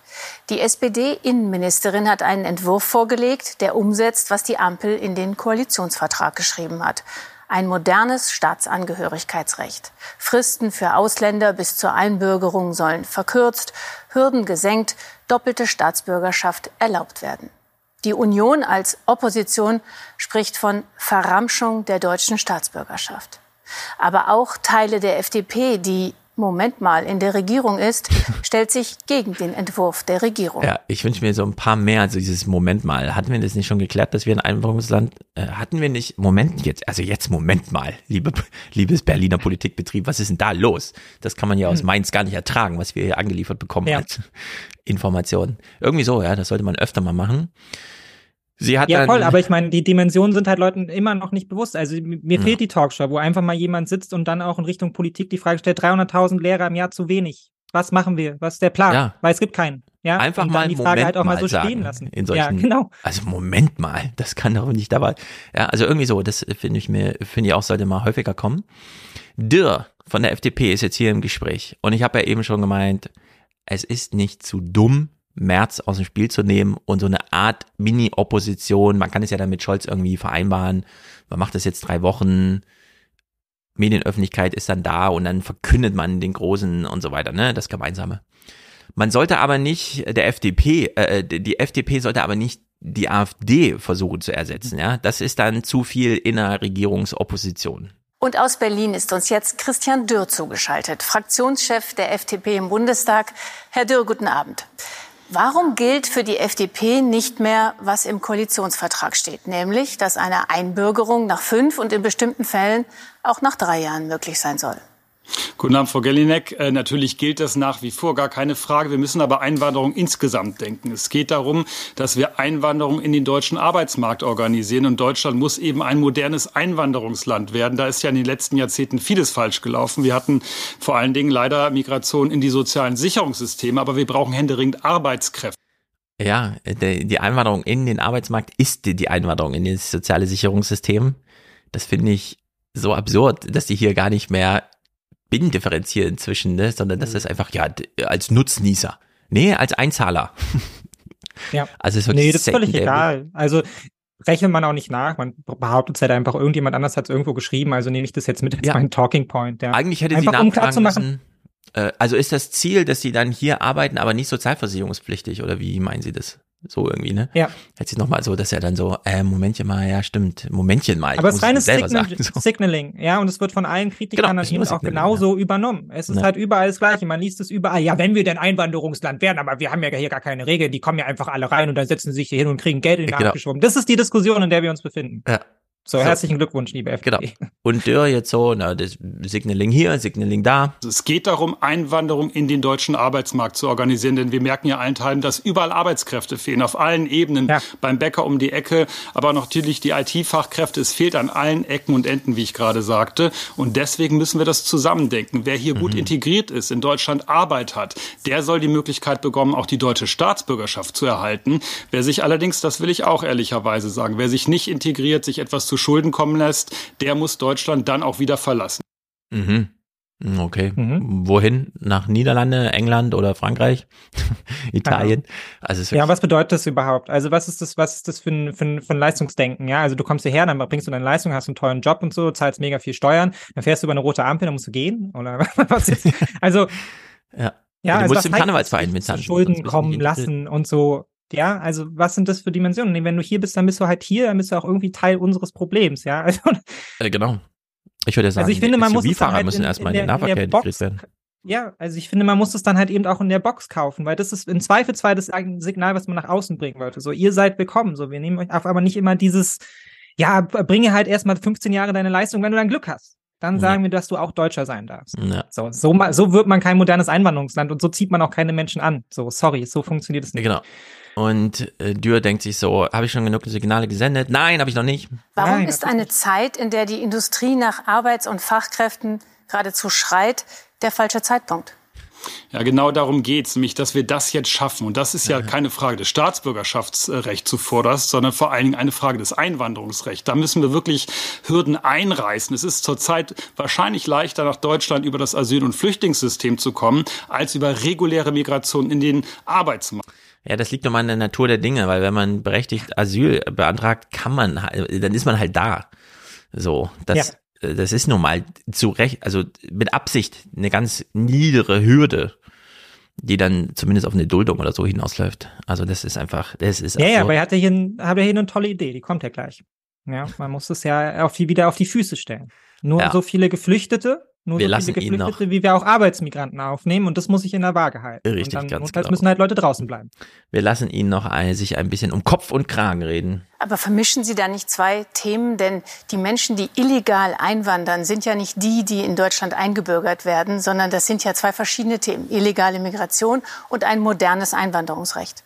Die SPD-Innenministerin hat einen Entwurf vorgelegt, der umsetzt, was die Ampel in den Koalitionsvertrag geschrieben hat. Ein modernes Staatsangehörigkeitsrecht. Fristen für Ausländer bis zur Einbürgerung sollen verkürzt, Hürden gesenkt, doppelte Staatsbürgerschaft erlaubt werden. Die Union als Opposition spricht von Verramschung der deutschen Staatsbürgerschaft. Aber auch Teile der FDP, die Moment mal in der Regierung ist, stellt sich gegen den Entwurf der Regierung. Ja, ich wünsche mir so ein paar mehr, also dieses Moment mal. Hatten wir das nicht schon geklärt, dass wir ein Einwanderungsland, äh, hatten wir nicht, Moment jetzt, also jetzt Moment mal, liebe, liebes Berliner Politikbetrieb, was ist denn da los? Das kann man ja aus Hm. Mainz gar nicht ertragen, was wir hier angeliefert bekommen Ja. als Informationen. Irgendwie so, ja, das sollte man öfter mal machen. Sie hat Ja, voll, aber ich meine, die Dimensionen sind halt Leuten immer noch nicht bewusst. Also mir Ja. fehlt die Talkshow, wo einfach mal jemand sitzt und dann auch in Richtung Politik die Frage stellt, 300.000 Lehrer im Jahr zu wenig. Was machen wir? Was ist der Plan? Ja. Weil es gibt keinen. Ja, einfach mal die Frage Moment halt auch mal so sagen, stehen lassen. In solchen, ja, genau. Also Moment mal, das kann doch nicht dabei. Ja, also irgendwie so, das finde ich mir, finde ich auch, sollte mal häufiger kommen. Dirr von der FDP ist jetzt hier im Gespräch. Und ich habe ja eben schon gemeint, es ist nicht zu dumm, März aus dem Spiel zu nehmen und so eine Art Mini-Opposition, man kann es ja dann mit Scholz irgendwie vereinbaren, man macht das jetzt drei Wochen, Medienöffentlichkeit ist dann da und dann verkündet man den Großen und so weiter, ne, das Gemeinsame. Man sollte aber nicht der FDP, äh, die FDP sollte aber nicht die AfD versuchen zu ersetzen, ja. Das ist dann zu viel Innerregierungsopposition. Und aus Berlin ist uns jetzt Christian Dürr zugeschaltet, Fraktionschef der FDP im Bundestag. Herr Dürr, guten Abend. Warum gilt für die FDP nicht mehr, was im Koalitionsvertrag steht, nämlich, dass eine Einbürgerung nach fünf und in bestimmten Fällen auch nach drei Jahren möglich sein soll? Guten Abend, Frau Gellinek. Äh, natürlich gilt das nach wie vor, gar keine Frage. Wir müssen aber Einwanderung insgesamt denken. Es geht darum, dass wir Einwanderung in den deutschen Arbeitsmarkt organisieren. Und Deutschland muss eben ein modernes Einwanderungsland werden. Da ist ja in den letzten Jahrzehnten vieles falsch gelaufen. Wir hatten vor allen Dingen leider Migration in die sozialen Sicherungssysteme, aber wir brauchen händeringend Arbeitskräfte. Ja, die Einwanderung in den Arbeitsmarkt ist die Einwanderung in das soziale Sicherungssystem. Das finde ich so absurd, dass die hier gar nicht mehr Binnen differenzieren zwischen, ne, sondern das mhm. ist einfach, ja, als Nutznießer. Nee, als Einzahler. Ja. Also ist nee, das ist völlig egal. Also rechnet man auch nicht nach. Man behauptet es halt einfach, irgendjemand anders hat es irgendwo geschrieben, also nehme ich das jetzt mit als ja. meinen Talking Point. Ja. Eigentlich hätte einfach, sie nachfragen um müssen, äh, also ist das Ziel, dass sie dann hier arbeiten, aber nicht sozialversicherungspflichtig oder wie meinen Sie das? So irgendwie, ne? Ja. Jetzt nochmal so, dass er dann so, äh, Momentchen mal, ja, stimmt, Momentchen mal. Aber es ist reines Signal sagen, so. Signaling, ja, und es wird von allen Kritikern genau, eben auch genauso ja. übernommen. Es ist ja. halt überall das Gleiche. Man liest es überall. Ja, wenn wir denn Einwanderungsland werden, aber wir haben ja hier gar keine Regeln, die kommen ja einfach alle rein und dann setzen sie sich hier hin und kriegen Geld in den genau. Arsch geschoben. Das ist die Diskussion, in der wir uns befinden. Ja. So, so, herzlichen Glückwunsch, liebe FDP. Genau. Und Dürr jetzt so, na, das Signaling hier, Signaling da. Es geht darum, Einwanderung in den deutschen Arbeitsmarkt zu organisieren, denn wir merken ja allen Teilen, dass überall Arbeitskräfte fehlen, auf allen Ebenen, ja. beim Bäcker um die Ecke, aber natürlich die IT-Fachkräfte, es fehlt an allen Ecken und Enden, wie ich gerade sagte. Und deswegen müssen wir das zusammendenken. Wer hier mhm. gut integriert ist, in Deutschland Arbeit hat, der soll die Möglichkeit bekommen, auch die deutsche Staatsbürgerschaft zu erhalten. Wer sich allerdings, das will ich auch ehrlicherweise sagen, wer sich nicht integriert, sich etwas zu Schulden kommen lässt, der muss Deutschland dann auch wieder verlassen. Mhm. Okay. Mhm. Wohin? Nach Niederlande, England oder Frankreich? Italien? Also ja, was bedeutet das überhaupt? Also was ist das, was ist das für ein, für ein, für ein Leistungsdenken? Ja, also du kommst hierher, dann bringst du deine Leistung, hast einen tollen Job und so, zahlst mega viel Steuern, dann fährst du über eine rote Ampel, dann musst du gehen? Oder was ist? Also, ja. Ja, du also musst im Karnevalsverein mitzahlen. Schulden kommen lassen und so. Ja, also was sind das für Dimensionen? Wenn du hier bist, dann bist du halt hier, dann bist du auch irgendwie Teil unseres Problems, ja. Also, äh, genau. Ich würde sagen, also ich finde, man muss es halt müssen in, erstmal in, in, den Nahverkehr integriert werden. Ja, also ich finde, man muss es dann halt eben auch in der Box kaufen, weil das ist im Zweifelsfall das Signal, was man nach außen bringen wollte. So, ihr seid willkommen. So, wir nehmen euch auf, aber nicht immer dieses, ja, bringe halt erstmal 15 Jahre deine Leistung, wenn du dann Glück hast. Dann sagen ja. wir, dass du auch Deutscher sein darfst. Ja. So, so, so wird man kein modernes Einwanderungsland und so zieht man auch keine Menschen an. So, sorry, so funktioniert es nicht. Genau. Und äh, Dürr denkt sich so, habe ich schon genug Signale gesendet? Nein, habe ich noch nicht. Warum Nein, ist eine Zeit, in der die Industrie nach Arbeits- und Fachkräften geradezu schreit, der falsche Zeitpunkt? Ja, genau darum geht's, nämlich, dass wir das jetzt schaffen. Und das ist ja, ja keine Frage des Staatsbürgerschaftsrechts zuvorderst, sondern vor allen Dingen eine Frage des Einwanderungsrechts. Da müssen wir wirklich Hürden einreißen. Es ist zurzeit wahrscheinlich leichter, nach Deutschland über das Asyl- und Flüchtlingssystem zu kommen, als über reguläre Migration in den Arbeitsmarkt. Ja, das liegt nochmal in der Natur der Dinge, weil wenn man berechtigt Asyl beantragt, kann man, dann ist man halt da. So, das, ja. das ist nun mal zu Recht, also mit Absicht eine ganz niedere Hürde, die dann zumindest auf eine Duldung oder so hinausläuft. Also das ist einfach, das ist Ja, absurd. ja, aber er hat ja hier, hat ja hier eine tolle Idee, die kommt ja gleich. Ja, man muss es ja auf die, wieder auf die Füße stellen. Nur ja. so viele Geflüchtete nur wir so lassen viele Geflüchtete, noch. wie wir auch Arbeitsmigranten aufnehmen und das muss ich in der Waage halten. Richtig, und dann ganz genau. müssen halt Leute draußen bleiben. Wir lassen ihn noch ein, sich ein bisschen um Kopf und Kragen reden. Aber vermischen Sie da nicht zwei Themen? Denn die Menschen, die illegal einwandern, sind ja nicht die, die in Deutschland eingebürgert werden, sondern das sind ja zwei verschiedene Themen. Illegale Migration und ein modernes Einwanderungsrecht.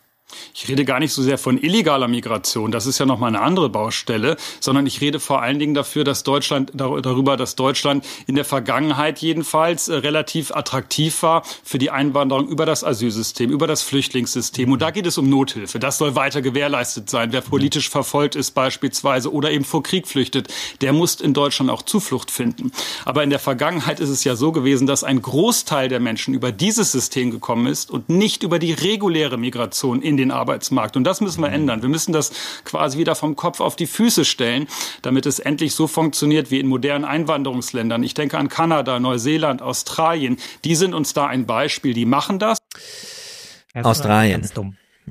Ich rede gar nicht so sehr von illegaler Migration, das ist ja noch mal eine andere Baustelle, sondern ich rede vor allen Dingen dafür, dass Deutschland darüber, dass Deutschland in der Vergangenheit jedenfalls äh, relativ attraktiv war für die Einwanderung über das Asylsystem, über das Flüchtlingssystem. Und da geht es um Nothilfe. Das soll weiter gewährleistet sein. Wer politisch verfolgt ist beispielsweise oder eben vor Krieg flüchtet, der muss in Deutschland auch Zuflucht finden. Aber in der Vergangenheit ist es ja so gewesen, dass ein Großteil der Menschen über dieses System gekommen ist und nicht über die reguläre Migration in den den Arbeitsmarkt. Und das müssen wir ändern. Wir müssen das quasi wieder vom Kopf auf die Füße stellen, damit es endlich so funktioniert wie in modernen Einwanderungsländern. Ich denke an Kanada, Neuseeland, Australien. Die sind uns da ein Beispiel. Die machen das. Australien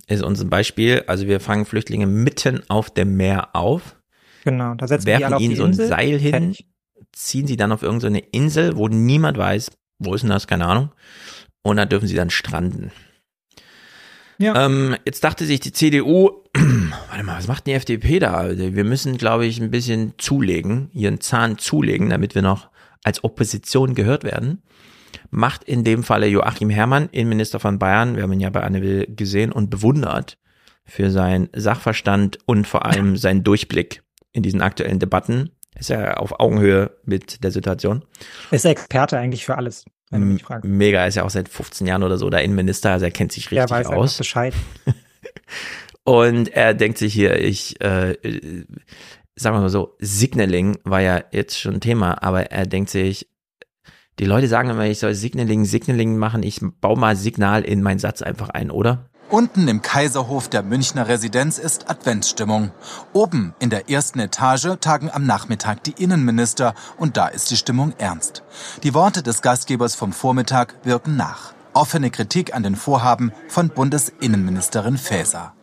ist unser Beispiel. Also wir fangen Flüchtlinge mitten auf dem Meer auf. Genau, da setzen werfen wir ihnen so ein Insel. Seil hin, Fertig. ziehen sie dann auf irgendeine Insel, wo niemand weiß, wo ist denn das, keine Ahnung. Und da dürfen sie dann stranden. Ja. Ähm, jetzt dachte sich die CDU, warte mal, was macht die FDP da? Wir müssen, glaube ich, ein bisschen zulegen, ihren Zahn zulegen, damit wir noch als Opposition gehört werden. macht in dem Falle Joachim Herrmann, Innenminister von Bayern, wir haben ihn ja bei Anne Will gesehen und bewundert für seinen Sachverstand und vor allem seinen Durchblick in diesen aktuellen Debatten. Ist er auf Augenhöhe mit der Situation. Ist er Experte eigentlich für alles, wenn du mich fragst. Mega, ist ja auch seit 15 Jahren oder so da Innenminister, also er kennt sich richtig weiß aus. Bescheid. Und er denkt sich hier, ich, äh, sagen wir mal so, Signaling war ja jetzt schon Thema, aber er denkt sich, die Leute sagen immer, ich soll Signaling, Signaling machen, ich baue mal Signal in meinen Satz einfach ein, oder? Unten im Kaiserhof der Münchner Residenz ist Adventsstimmung. Oben in der ersten Etage tagen am Nachmittag die Innenminister und da ist die Stimmung ernst. Die Worte des Gastgebers vom Vormittag wirken nach. Offene Kritik an den Vorhaben von Bundesinnenministerin Faeser.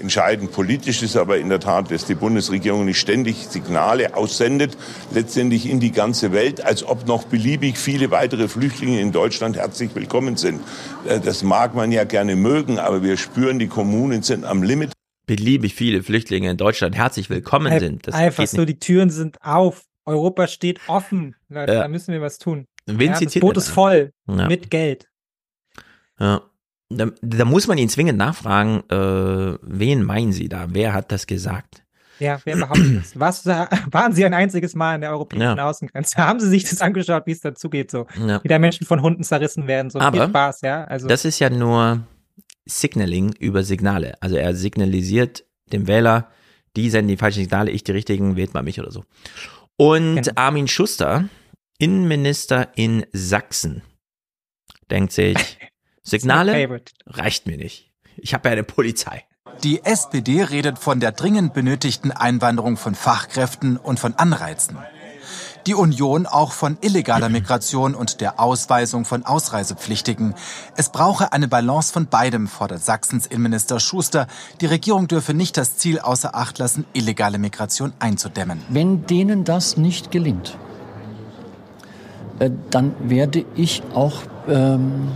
Entscheidend politisch ist aber in der Tat, dass die Bundesregierung nicht ständig Signale aussendet, letztendlich in die ganze Welt, als ob noch beliebig viele weitere Flüchtlinge in Deutschland herzlich willkommen sind. Äh, Das mag man ja gerne mögen, aber wir spüren, die Kommunen sind am Limit. Beliebig viele Flüchtlinge in Deutschland herzlich willkommen Ein- sind. Das Einfach so, die Türen sind auf. Europa steht offen. Leute, Ja. da müssen wir was tun. Wen ja, das Boot ist voll. Ja. Mit Geld. Ja. Da, da muss man ihn zwingend nachfragen, äh, wen meinen Sie da? Wer hat das gesagt? Ja, wer behauptet das? Was, waren Sie ein einziges Mal an der europäischen Ja. Außengrenze? Haben Sie sich das angeschaut, wie es dazugeht, so? Ja. Wie da Menschen von Hunden zerrissen werden, so viel Aber Spaß, ja? Also, das ist ja nur Signaling über Signale. Also er signalisiert dem Wähler, die senden die falschen Signale, ich die richtigen, wählt mal mich oder so. Und Genau. Armin Schuster, Innenminister in Sachsen, denkt sich, Signale reicht mir nicht. Ich habe ja eine Polizei. Die SPD redet von der dringend benötigten Einwanderung von Fachkräften und von Anreizen. Die Union auch von illegaler Migration und der Ausweisung von Ausreisepflichtigen. Es brauche eine Balance von beidem, fordert Sachsens Innenminister Schuster. Die Regierung dürfe nicht das Ziel außer Acht lassen, illegale Migration einzudämmen. Wenn denen das nicht gelingt, äh, dann werde ich auch ähm,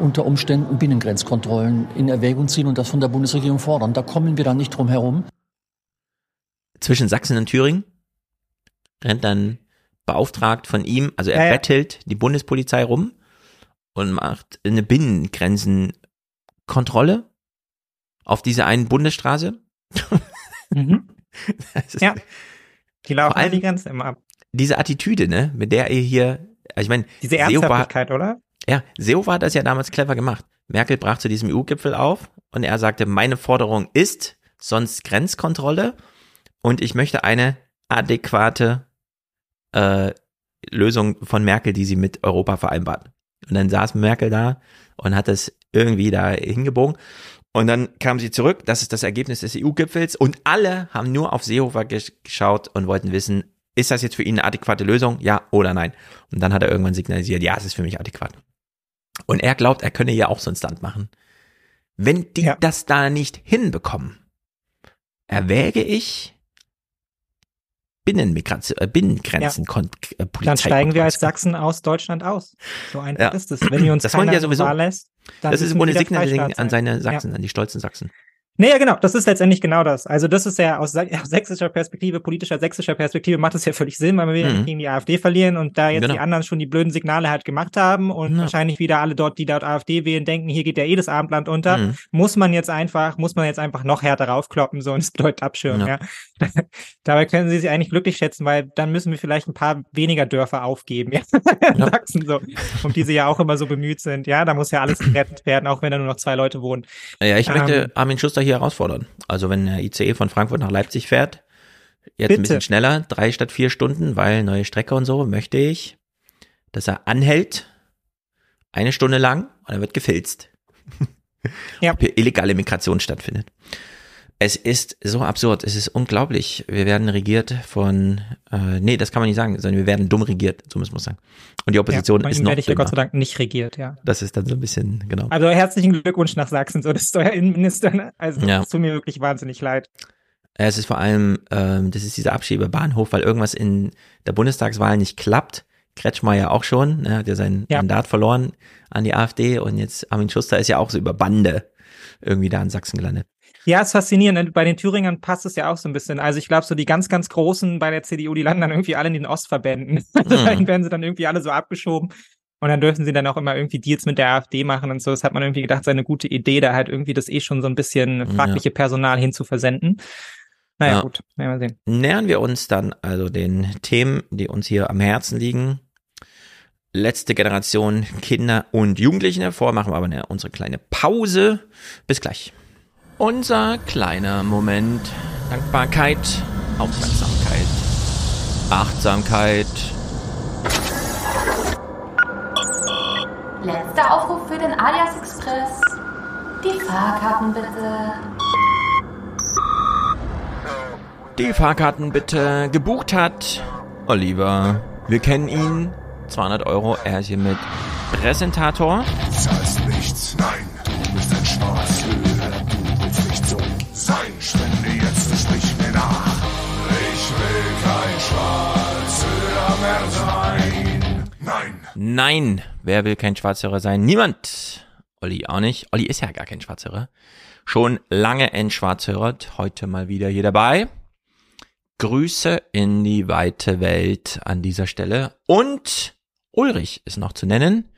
unter Umständen Binnengrenzkontrollen in Erwägung ziehen und das von der Bundesregierung fordern. Da kommen wir dann nicht drum herum. Zwischen Sachsen und Thüringen rennt dann beauftragt von ihm, also er Ja, ja. bettelt die Bundespolizei rum und macht eine Binnengrenzenkontrolle auf dieser einen Bundesstraße. Mhm. Ja. Die laufen Vor allem- die Grenzen immer ab. Diese Attitüde, ne, mit der ihr hier, also ich meine, Diese Ernsthaftigkeit, oder? Ja, Seehofer hat das ja damals clever gemacht. Merkel brach zu diesem EU-Gipfel auf und er sagte, meine Forderung ist sonst Grenzkontrolle und ich möchte eine adäquate äh, Lösung von Merkel, die sie mit Europa vereinbart. Und dann saß Merkel da und hat das irgendwie da hingebogen. Und dann kam sie zurück, das ist das Ergebnis des EU-Gipfels und alle haben nur auf Seehofer gesch- geschaut und wollten wissen, ist das jetzt für ihn eine adäquate Lösung? Ja oder nein? Und dann hat er irgendwann signalisiert, ja, es ist für mich adäquat. Und er glaubt, er könne ja auch so ein Stunt machen. Wenn die das da nicht hinbekommen, erwäge ich Binnenmigration, äh, Binnengrenzen, äh, Dann steigen wir als Sachsen aus Deutschland aus. So einfach Ja. ist es. Wenn wir uns Das wollen ja sowieso. Lässt, dann Das ist im Grunde wieder Signaling an sein. seine Sachsen, Ja. an die stolzen Sachsen. Nee, ja, genau. Das ist letztendlich genau das. Also das ist ja aus, sächsischer Perspektive, politischer sächsischer Perspektive macht es ja völlig Sinn, weil wir wieder Mhm. gegen die AfD verlieren und da jetzt Genau. die anderen schon die blöden Signale halt gemacht haben und wahrscheinlich wieder alle dort, die dort AfD wählen, denken, hier geht ja eh das Abendland unter, Mhm. muss man jetzt einfach, muss man jetzt einfach noch härter raufkloppen, so und es bedeutet abschirmen, ja. Ja. Dabei können sie sich eigentlich glücklich schätzen, weil dann müssen wir vielleicht ein paar weniger Dörfer aufgeben, ja. Sachsen so, um die sie ja auch immer so bemüht sind. Ja, da muss ja alles gerettet werden, auch wenn da nur noch zwei Leute wohnen. Ja, ich Ähm, möchte Armin Schuster hier herausfordern. Also wenn der ICE von Frankfurt nach Leipzig fährt, jetzt Bitte. ein bisschen schneller, drei statt vier Stunden, weil neue Strecke und so, möchte ich, dass er anhält, eine Stunde lang, und dann wird gefilzt. Ja. Ob hier illegale Migration stattfindet. Es ist so absurd, es ist unglaublich. Wir werden regiert von, äh, nee, das kann man nicht sagen, sondern wir werden dumm regiert, so muss man sagen. Und die Opposition ja, ist noch werde ich ja Gott sei. Dank nicht regiert, ja. Das ist dann so ein bisschen, genau. Also herzlichen Glückwunsch nach Sachsen, so das Steuerinnenminister. ne? Also Ja. es tut mir wirklich wahnsinnig leid. Es ist vor allem, ähm, das ist dieser Abschiebebahnhof, weil irgendwas in der Bundestagswahl nicht klappt. Kretschmer ja auch schon, ne, hat ja sein Ja. Mandat verloren an die AfD und jetzt Armin Schuster ist ja auch so über Bande irgendwie da in Sachsen gelandet. Ja, ist faszinierend. ne? Bei den Thüringern passt es ja auch so ein bisschen. Also ich glaube, so die ganz, ganz Großen bei der CDU, die landen dann irgendwie alle in den Ostverbänden. Also Mhm. dahin werden sie dann irgendwie alle so abgeschoben. Und dann dürfen sie dann auch immer irgendwie Deals mit der AfD machen und so. Das hat man irgendwie gedacht, seine gute Idee, da halt irgendwie das eh schon so ein bisschen fragliche Personal hinzuversenden. Naja, Ja. gut, wir sehen. Nähern wir uns dann also den Themen, die uns hier am Herzen liegen. Letzte Generation Kinder und Jugendliche. Vorher machen wir aber eine, unsere kleine Pause. Bis gleich. Unser kleiner Moment. Dankbarkeit, Aufmerksamkeit, Achtsamkeit. Letzter Aufruf für den Alias Express. Die Fahrkarten bitte. Die Fahrkarten bitte gebucht hat. Oliver, wir kennen ihn. 200 Euro, er ist hier mit Präsentator. Zahlst nichts, nein, du bist ein Schwarzhörer, Nein. Wer will kein Schwarzhörer sein? Niemand. Olli auch nicht. Olli ist ja gar kein Schwarzhörer. Schon lange entschwarzhörert. Heute mal wieder hier dabei. Grüße in die weite Welt an dieser Stelle. Und Ulrich ist noch zu nennen.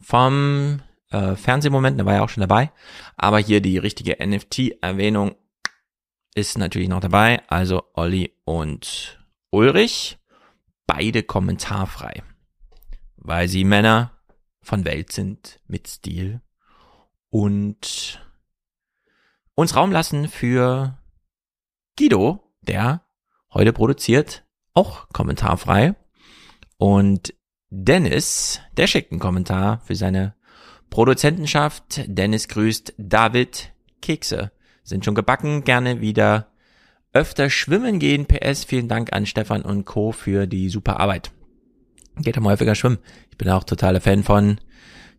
Vom äh, Fernsehmoment, der war ja auch schon dabei. Aber hier die richtige NFT-Erwähnung ist natürlich noch dabei. Also Olli und Ulrich. Beide kommentarfrei weil sie Männer von Welt sind mit Stil und uns Raum lassen für Guido, der heute produziert, auch kommentarfrei. Und Dennis, der schickt einen Kommentar für seine Produzentenschaft. Dennis grüßt David Kekse. Sind schon gebacken, gerne wieder öfter schwimmen gehen. PS, vielen Dank an Stefan und Co. für die super Arbeit. Geht am häufiger schwimmen. Ich bin auch totaler Fan von.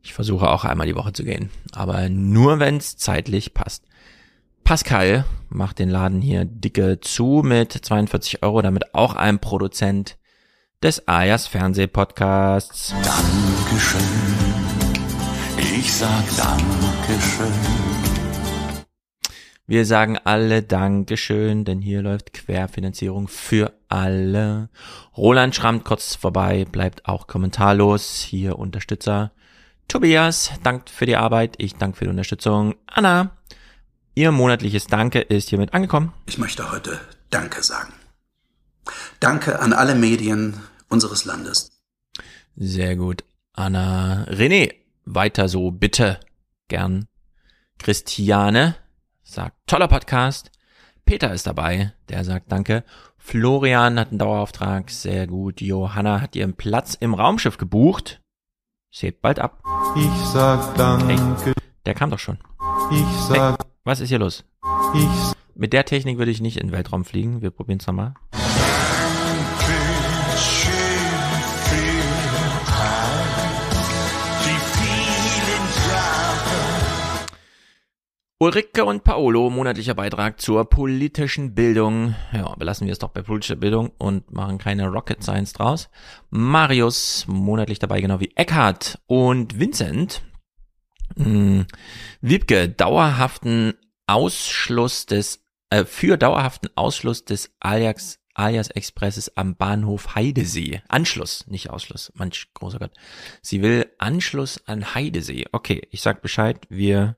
Ich versuche auch einmal die Woche zu gehen. Aber nur wenn es zeitlich passt. Pascal macht den Laden hier dicke zu mit 42 Euro, damit auch ein Produzent des Ayas Fernsehpodcasts. Dankeschön. Ich sag Dankeschön. Wir sagen alle Dankeschön, denn hier läuft Querfinanzierung für alle. Roland schrammt kurz vorbei, bleibt auch kommentarlos. Hier Unterstützer. Tobias dankt für die Arbeit. Ich danke für die Unterstützung. Anna, ihr monatliches Danke ist hiermit angekommen. Ich möchte heute Danke sagen. Danke an alle Medien unseres Landes. Sehr gut. Anna, René, weiter so, bitte. Gern. Christiane sagt, toller Podcast. Peter ist dabei, der sagt Danke. Florian hat einen Dauerauftrag, sehr gut. Johanna hat ihren Platz im Raumschiff gebucht. Sie hebt bald ab. Ich sag Danke. Hey, der kam doch schon. Ich sag. Hey, was ist hier los? Ich. Mit der Technik würde ich nicht in den Weltraum fliegen. Wir probieren es nochmal. Ulrike und Paolo, monatlicher Beitrag zur politischen Bildung. Ja, belassen wir es doch bei politischer Bildung und machen keine Rocket Science draus. Marius, monatlich dabei, genau wie Eckhard und Vincent. Hm, Wiebke, dauerhaften Ausschluss des, äh, für dauerhaften Ausschluss des Ajax, Alias Expresses am Bahnhof Heidesee. Anschluss, nicht Ausschluss. Manch großer Gott. Sie will Anschluss an Heidesee. Okay, ich sag Bescheid. Wir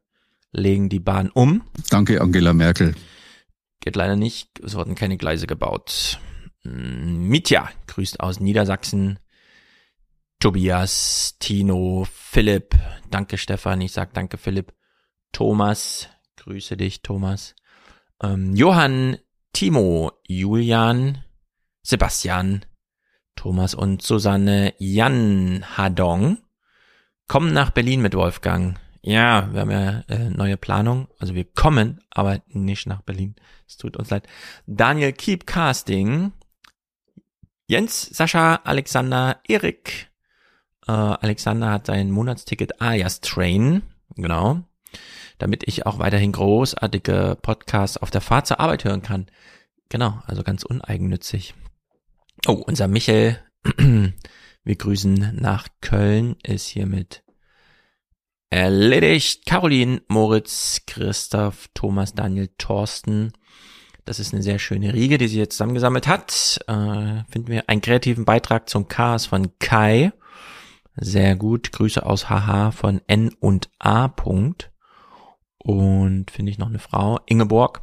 legen die Bahn um. Danke, Angela Merkel. Geht leider nicht. Es wurden keine Gleise gebaut. Mitya grüßt aus Niedersachsen. Tobias, Tino, Philipp. Danke, Stefan. Ich sag danke, Philipp. Thomas. Grüße dich, Thomas. Ähm, Johann, Timo, Julian, Sebastian, Thomas und Susanne, Jan Hadong kommen nach Berlin mit Wolfgang. Ja, wir haben ja äh, neue Planung. Also wir kommen, aber nicht nach Berlin. Es tut uns leid. Daniel Keep Casting. Jens, Sascha, Alexander, Erik. Äh, Alexander hat sein Monatsticket Ayas Train. Genau. Damit ich auch weiterhin großartige Podcasts auf der Fahrt zur Arbeit hören kann. Genau, also ganz uneigennützig. Oh, unser Michel. wir grüßen nach Köln. Ist hiermit erledigt. Caroline, Moritz, Christoph, Thomas, Daniel, Thorsten. Das ist eine sehr schöne Riege, die sie jetzt zusammengesammelt hat. Äh, finden wir einen kreativen Beitrag zum Chaos von Kai. Sehr gut. Grüße aus HH von N und A. Punkt. Und finde ich noch eine Frau. Ingeborg.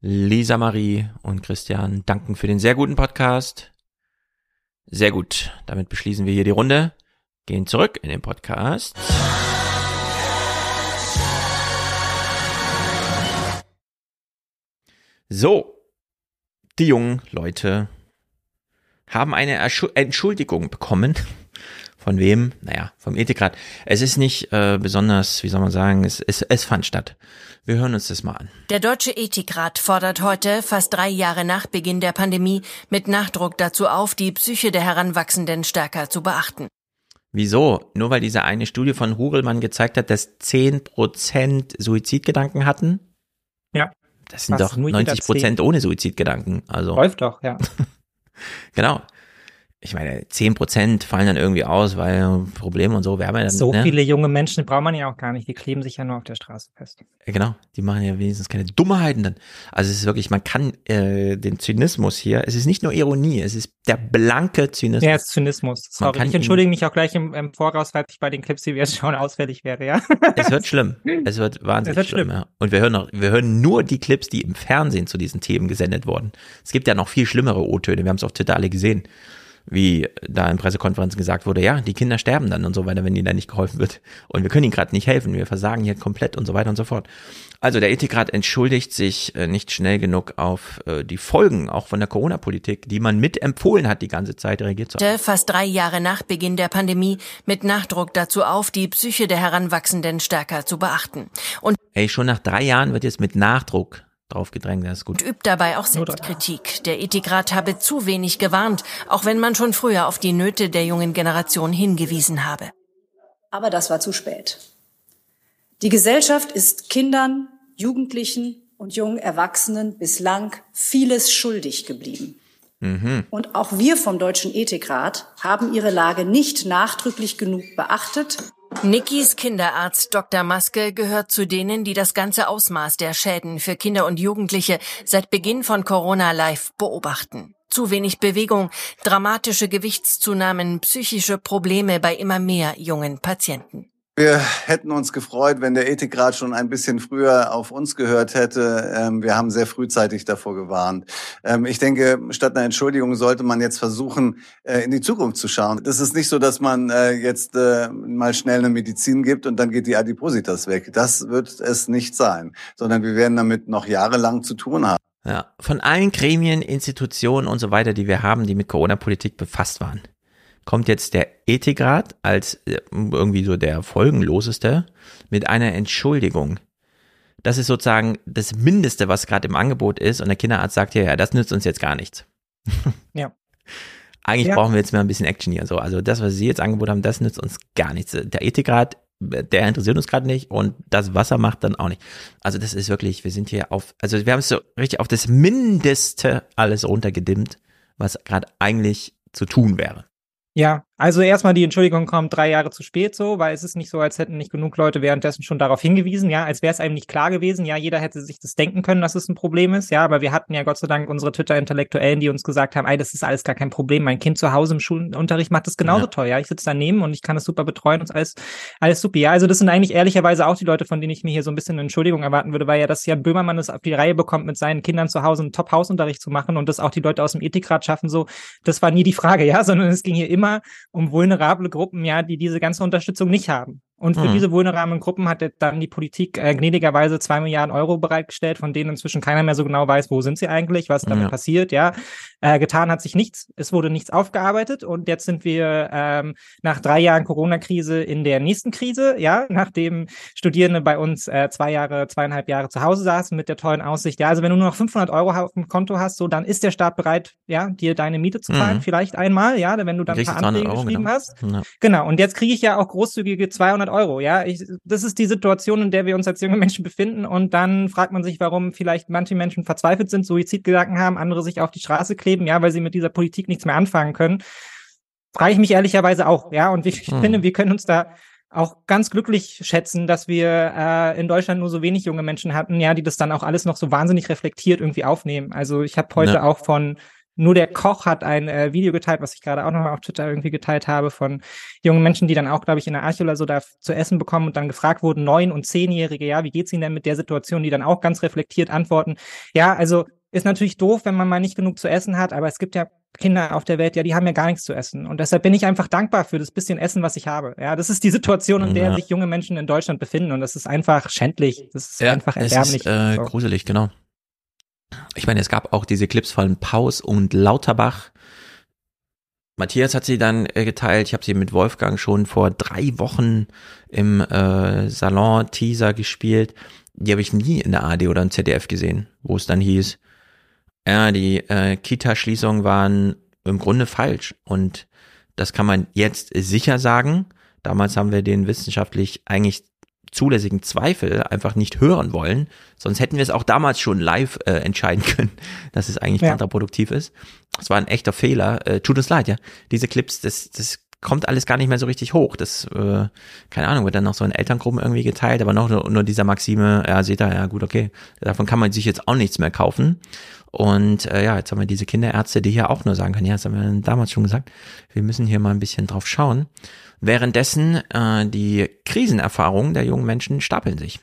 Lisa Marie und Christian danken für den sehr guten Podcast. Sehr gut. Damit beschließen wir hier die Runde. Gehen zurück in den Podcast. So. Die jungen Leute haben eine Entschuldigung bekommen. Von wem? Naja, vom Ethikrat. Es ist nicht äh, besonders, wie soll man sagen, es, es, es fand statt. Wir hören uns das mal an. Der Deutsche Ethikrat fordert heute, fast drei Jahre nach Beginn der Pandemie, mit Nachdruck dazu auf, die Psyche der Heranwachsenden stärker zu beachten. Wieso? Nur weil diese eine Studie von Hugelmann gezeigt hat, dass zehn Prozent Suizidgedanken hatten? Ja. Das sind doch 90 Prozent ohne Suizidgedanken. Also. Läuft doch, ja. genau ich meine, zehn Prozent fallen dann irgendwie aus, weil Probleme und so, wir haben ja dann, So ne? viele junge Menschen braucht man ja auch gar nicht, die kleben sich ja nur auf der Straße fest. Genau, die machen ja wenigstens keine Dummheiten dann. Also es ist wirklich, man kann äh, den Zynismus hier, es ist nicht nur Ironie, es ist der blanke Zynismus. Ja, es ist Zynismus. Sorry, ich entschuldige mich auch gleich im, im, Voraus, falls ich bei den Clips, die wir jetzt schauen, ausfällig wäre, ja. Es wird schlimm. Es wird wahnsinnig es wird schlimm, schlimm, ja. Und wir hören noch, wir hören nur die Clips, die im Fernsehen zu diesen Themen gesendet wurden. Es gibt ja noch viel schlimmere O-Töne, wir haben es auf Twitter alle gesehen wie da in Pressekonferenzen gesagt wurde, ja, die Kinder sterben dann und so weiter, wenn ihnen da nicht geholfen wird. Und wir können ihnen gerade nicht helfen, wir versagen hier komplett und so weiter und so fort. Also der Ethikrat entschuldigt sich äh, nicht schnell genug auf äh, die Folgen auch von der Corona-Politik, die man mit empfohlen hat, die ganze Zeit reagiert zu haben. Fast drei Jahre nach Beginn der Pandemie mit Nachdruck dazu auf, die Psyche der Heranwachsenden stärker zu beachten. Und Ey, schon nach drei Jahren wird jetzt mit Nachdruck drauf gedrängt, das ist gut. Und übt dabei auch Selbstkritik. Der Ethikrat habe zu wenig gewarnt, auch wenn man schon früher auf die Nöte der jungen Generation hingewiesen habe. Aber das war zu spät. Die Gesellschaft ist Kindern, Jugendlichen und jungen Erwachsenen bislang vieles schuldig geblieben. Mhm. Und auch wir vom Deutschen Ethikrat haben ihre Lage nicht nachdrücklich genug beachtet Nikis Kinderarzt Dr. Maske gehört zu denen, die das ganze Ausmaß der Schäden für Kinder und Jugendliche seit Beginn von Corona live beobachten. Zu wenig Bewegung, dramatische Gewichtszunahmen, psychische Probleme bei immer mehr jungen Patienten. Wir hätten uns gefreut, wenn der Ethikrat schon ein bisschen früher auf uns gehört hätte. Ähm, wir haben sehr frühzeitig davor gewarnt. Ähm, ich denke, statt einer Entschuldigung sollte man jetzt versuchen, äh, in die Zukunft zu schauen. Das ist nicht so, dass man äh, jetzt äh, mal schnell eine Medizin gibt und dann geht die Adipositas weg. Das wird es nicht sein, sondern wir werden damit noch jahrelang zu tun haben. Ja, von allen Gremien, Institutionen und so weiter, die wir haben, die mit Corona-Politik befasst waren kommt jetzt der Ethikrat als äh, irgendwie so der folgenloseste mit einer Entschuldigung. Das ist sozusagen das Mindeste, was gerade im Angebot ist. Und der Kinderarzt sagt ja, ja, das nützt uns jetzt gar nichts. Ja. Eigentlich Ja. brauchen wir jetzt mal ein bisschen Action hier. So, also das, was Sie jetzt angeboten haben, das nützt uns gar nichts. Der Ethikrat, der interessiert uns gerade nicht und das, was er macht, dann auch nicht. Also das ist wirklich, wir sind hier auf, also wir haben es so richtig auf das Mindeste alles runtergedimmt, was gerade eigentlich zu tun wäre. Ja, also erstmal die Entschuldigung kommt drei Jahre zu spät so, weil es ist nicht so, als hätten nicht genug Leute währenddessen schon darauf hingewiesen, ja, als wäre es einem nicht klar gewesen, ja, jeder hätte sich das denken können, dass es ein Problem ist, ja, aber wir hatten ja Gott sei Dank unsere Twitter-Intellektuellen, die uns gesagt haben, ey, das ist alles gar kein Problem, mein Kind zu Hause im Schulunterricht macht das genauso Ja. toll, ja, ich sitze daneben und ich kann es super betreuen und alles, alles super, ja, also das sind eigentlich ehrlicherweise auch die Leute, von denen ich mir hier so ein bisschen eine Entschuldigung erwarten würde, weil ja das Jan Böhmermann es auf die Reihe bekommt, mit seinen Kindern zu Hause einen Top-Hausunterricht zu machen und das auch die Leute aus dem Ethikrat schaffen, so, das war nie die Frage, ja, sondern es ging hier immer um vulnerable Gruppen, ja, die diese ganze Unterstützung nicht haben. Und für Mhm. diese vulnerablen Gruppen hat dann die Politik äh, gnädigerweise zwei Milliarden Euro bereitgestellt, von denen inzwischen keiner mehr so genau weiß, wo sind sie eigentlich, was damit Ja. passiert, ja. Äh, getan hat sich nichts, es wurde nichts aufgearbeitet und jetzt sind wir ähm, nach drei Jahren Corona-Krise in der nächsten Krise, ja, nachdem Studierende bei uns äh, zwei Jahre, zweieinhalb Jahre zu Hause saßen mit der tollen Aussicht, ja, also wenn du nur noch 500 Euro auf dem Konto hast, so, dann ist der Staat bereit, ja, dir deine Miete zu zahlen, Mhm. vielleicht einmal, ja, wenn du dann ein paar du 200 Anträge geschrieben genau. hast. Ja. Genau, und jetzt kriege ich ja auch großzügige 200 Euro, ja. Ich, das ist die Situation, in der wir uns als junge Menschen befinden und dann fragt man sich, warum vielleicht manche Menschen verzweifelt sind, Suizidgedanken haben, andere sich auf die Straße kleben, ja, weil sie mit dieser Politik nichts mehr anfangen können. Frage ich mich ehrlicherweise auch, ja, und ich Hm. finde, wir können uns da auch ganz glücklich schätzen, dass wir äh, in Deutschland nur so wenig junge Menschen hatten, ja, die das dann auch alles noch so wahnsinnig reflektiert irgendwie aufnehmen. Also ich habe heute Ja. auch von Nur der Koch hat ein äh, Video geteilt, was ich gerade auch nochmal auf Twitter irgendwie geteilt habe, von jungen Menschen, die dann auch, glaube ich, in der Arche oder so da zu essen bekommen und dann gefragt wurden, neun- und zehnjährige, ja, wie geht's ihnen denn mit der Situation, die dann auch ganz reflektiert antworten. Ja, also ist natürlich doof, wenn man mal nicht genug zu essen hat, aber es gibt ja Kinder auf der Welt, ja, die haben ja gar nichts zu essen. Und deshalb bin ich einfach dankbar für das bisschen Essen, was ich habe. Ja, das ist die Situation, in der Ja. sich junge Menschen in Deutschland befinden. Und das ist einfach schändlich. Das ist einfach es erbärmlich. ist äh, So. gruselig, genau. Ich meine, es gab auch diese Clips von Paus und Lauterbach. Matthias hat sie dann äh, geteilt. Ich habe sie mit Wolfgang schon vor drei Wochen im äh, Salon Teaser gespielt. Die habe ich nie in der AD oder im ZDF gesehen, wo es dann hieß, ja, die äh, Kita-Schließungen waren im Grunde falsch. Und das kann man jetzt sicher sagen. Damals haben wir den wissenschaftlich eigentlich zulässigen Zweifel einfach nicht hören wollen. Sonst hätten wir es auch damals schon live äh, entscheiden können, dass es eigentlich Ja. kontraproduktiv ist. Das war ein echter Fehler. Äh, tut uns leid, ja. Diese Clips, das, das kommt alles gar nicht mehr so richtig hoch. Das, äh, keine Ahnung, wird dann noch so in Elterngruppen irgendwie geteilt, aber noch nur, nur dieser Maxime, ja, seht ihr, ja gut, okay. Davon kann man sich jetzt auch nichts mehr kaufen. Und äh, ja, jetzt haben wir diese Kinderärzte, die hier auch nur sagen können, ja, das haben wir damals schon gesagt, wir müssen hier mal ein bisschen drauf schauen. Währenddessen äh, die Krisenerfahrungen der jungen Menschen stapeln sich.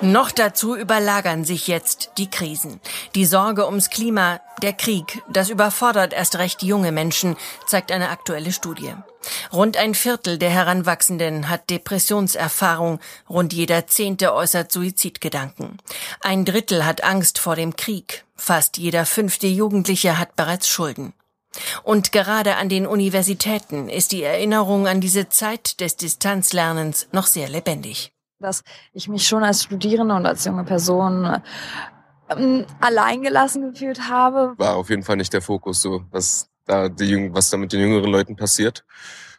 Noch dazu überlagern sich jetzt die Krisen. Die Sorge ums Klima, der Krieg, das überfordert erst recht junge Menschen, zeigt eine aktuelle Studie. Rund ein Viertel der Heranwachsenden hat Depressionserfahrung, rund jeder Zehnte äußert Suizidgedanken. Ein Drittel hat Angst vor dem Krieg, fast jeder fünfte Jugendliche hat bereits Schulden. Und gerade an den Universitäten ist die Erinnerung an diese Zeit des Distanzlernens noch sehr lebendig. dass ich mich schon als Studierende und als junge Person ähm, alleingelassen gefühlt habe. war auf jeden Fall nicht der Fokus so, was da die was da mit den jüngeren Leuten passiert.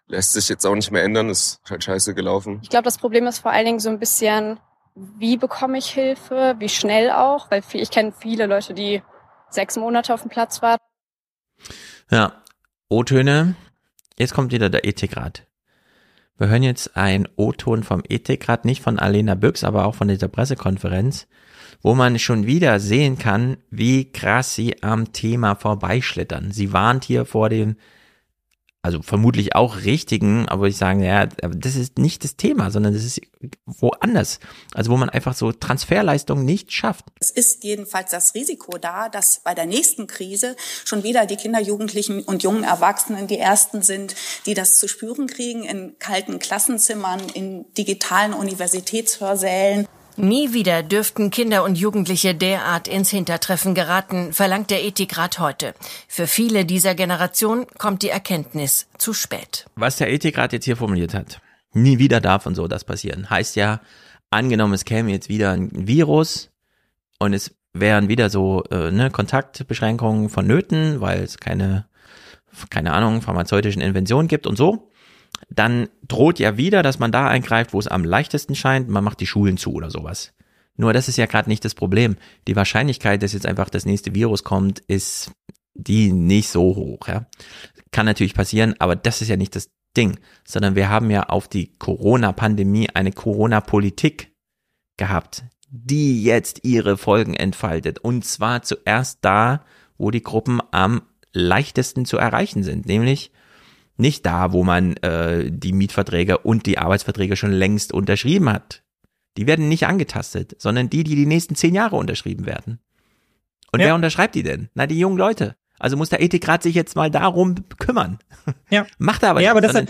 Lässt sich jetzt auch nicht mehr ändern, ist halt scheiße gelaufen. Ich glaube, das Problem ist vor allen Dingen so ein bisschen, wie bekomme ich Hilfe, wie schnell auch, weil ich kenne viele Leute, die sechs Monate auf dem Platz waren. Ja, O-Töne. Jetzt kommt wieder der Ethikrat. Wir hören jetzt einen O-Ton vom Ethikrat, nicht von Alena Büchs, aber auch von dieser Pressekonferenz, wo man schon wieder sehen kann, wie krass sie am Thema vorbeischlittern. Sie warnt hier vor dem, also vermutlich auch richtigen, aber ich sage, ja, das ist nicht das Thema, sondern das ist woanders. Also wo man einfach so Transferleistungen nicht schafft. Es ist jedenfalls das Risiko da, dass bei der nächsten Krise schon wieder die Kinder, Jugendlichen und jungen Erwachsenen die ersten sind, die das zu spüren kriegen in kalten Klassenzimmern, in digitalen Universitätshörsälen. Nie wieder dürften Kinder und Jugendliche derart ins Hintertreffen geraten, verlangt der Ethikrat heute. Für viele dieser Generation kommt die Erkenntnis zu spät. was der Ethikrat jetzt hier formuliert hat, nie wieder darf und so das passieren, heißt ja, angenommen, es käme jetzt wieder ein Virus und es wären wieder so äh, ne, Kontaktbeschränkungen vonnöten, weil es keine, keine Ahnung, pharmazeutischen Inventionen gibt und so, dann droht ja wieder, dass man da eingreift, wo es am leichtesten scheint, man macht die Schulen zu oder sowas. Nur das ist ja gerade nicht das Problem. Die Wahrscheinlichkeit, dass jetzt einfach das nächste Virus kommt, ist die nicht so hoch. Ja? Kann natürlich passieren, aber das ist ja nicht das Ding, sondern wir haben ja auf die Corona-Pandemie eine Corona-Politik gehabt, die jetzt ihre Folgen entfaltet. Und zwar zuerst da, wo die Gruppen am leichtesten zu erreichen sind, nämlich nicht da, wo man äh, die Mietverträge und die Arbeitsverträge schon längst unterschrieben hat. Die werden nicht angetastet, sondern die, die die nächsten zehn Jahre unterschrieben werden. Und Ja. wer unterschreibt die denn? Na, die jungen Leute. Also muss der Ethikrat sich jetzt mal darum kümmern. Ja. Macht er aber Ja, nicht, aber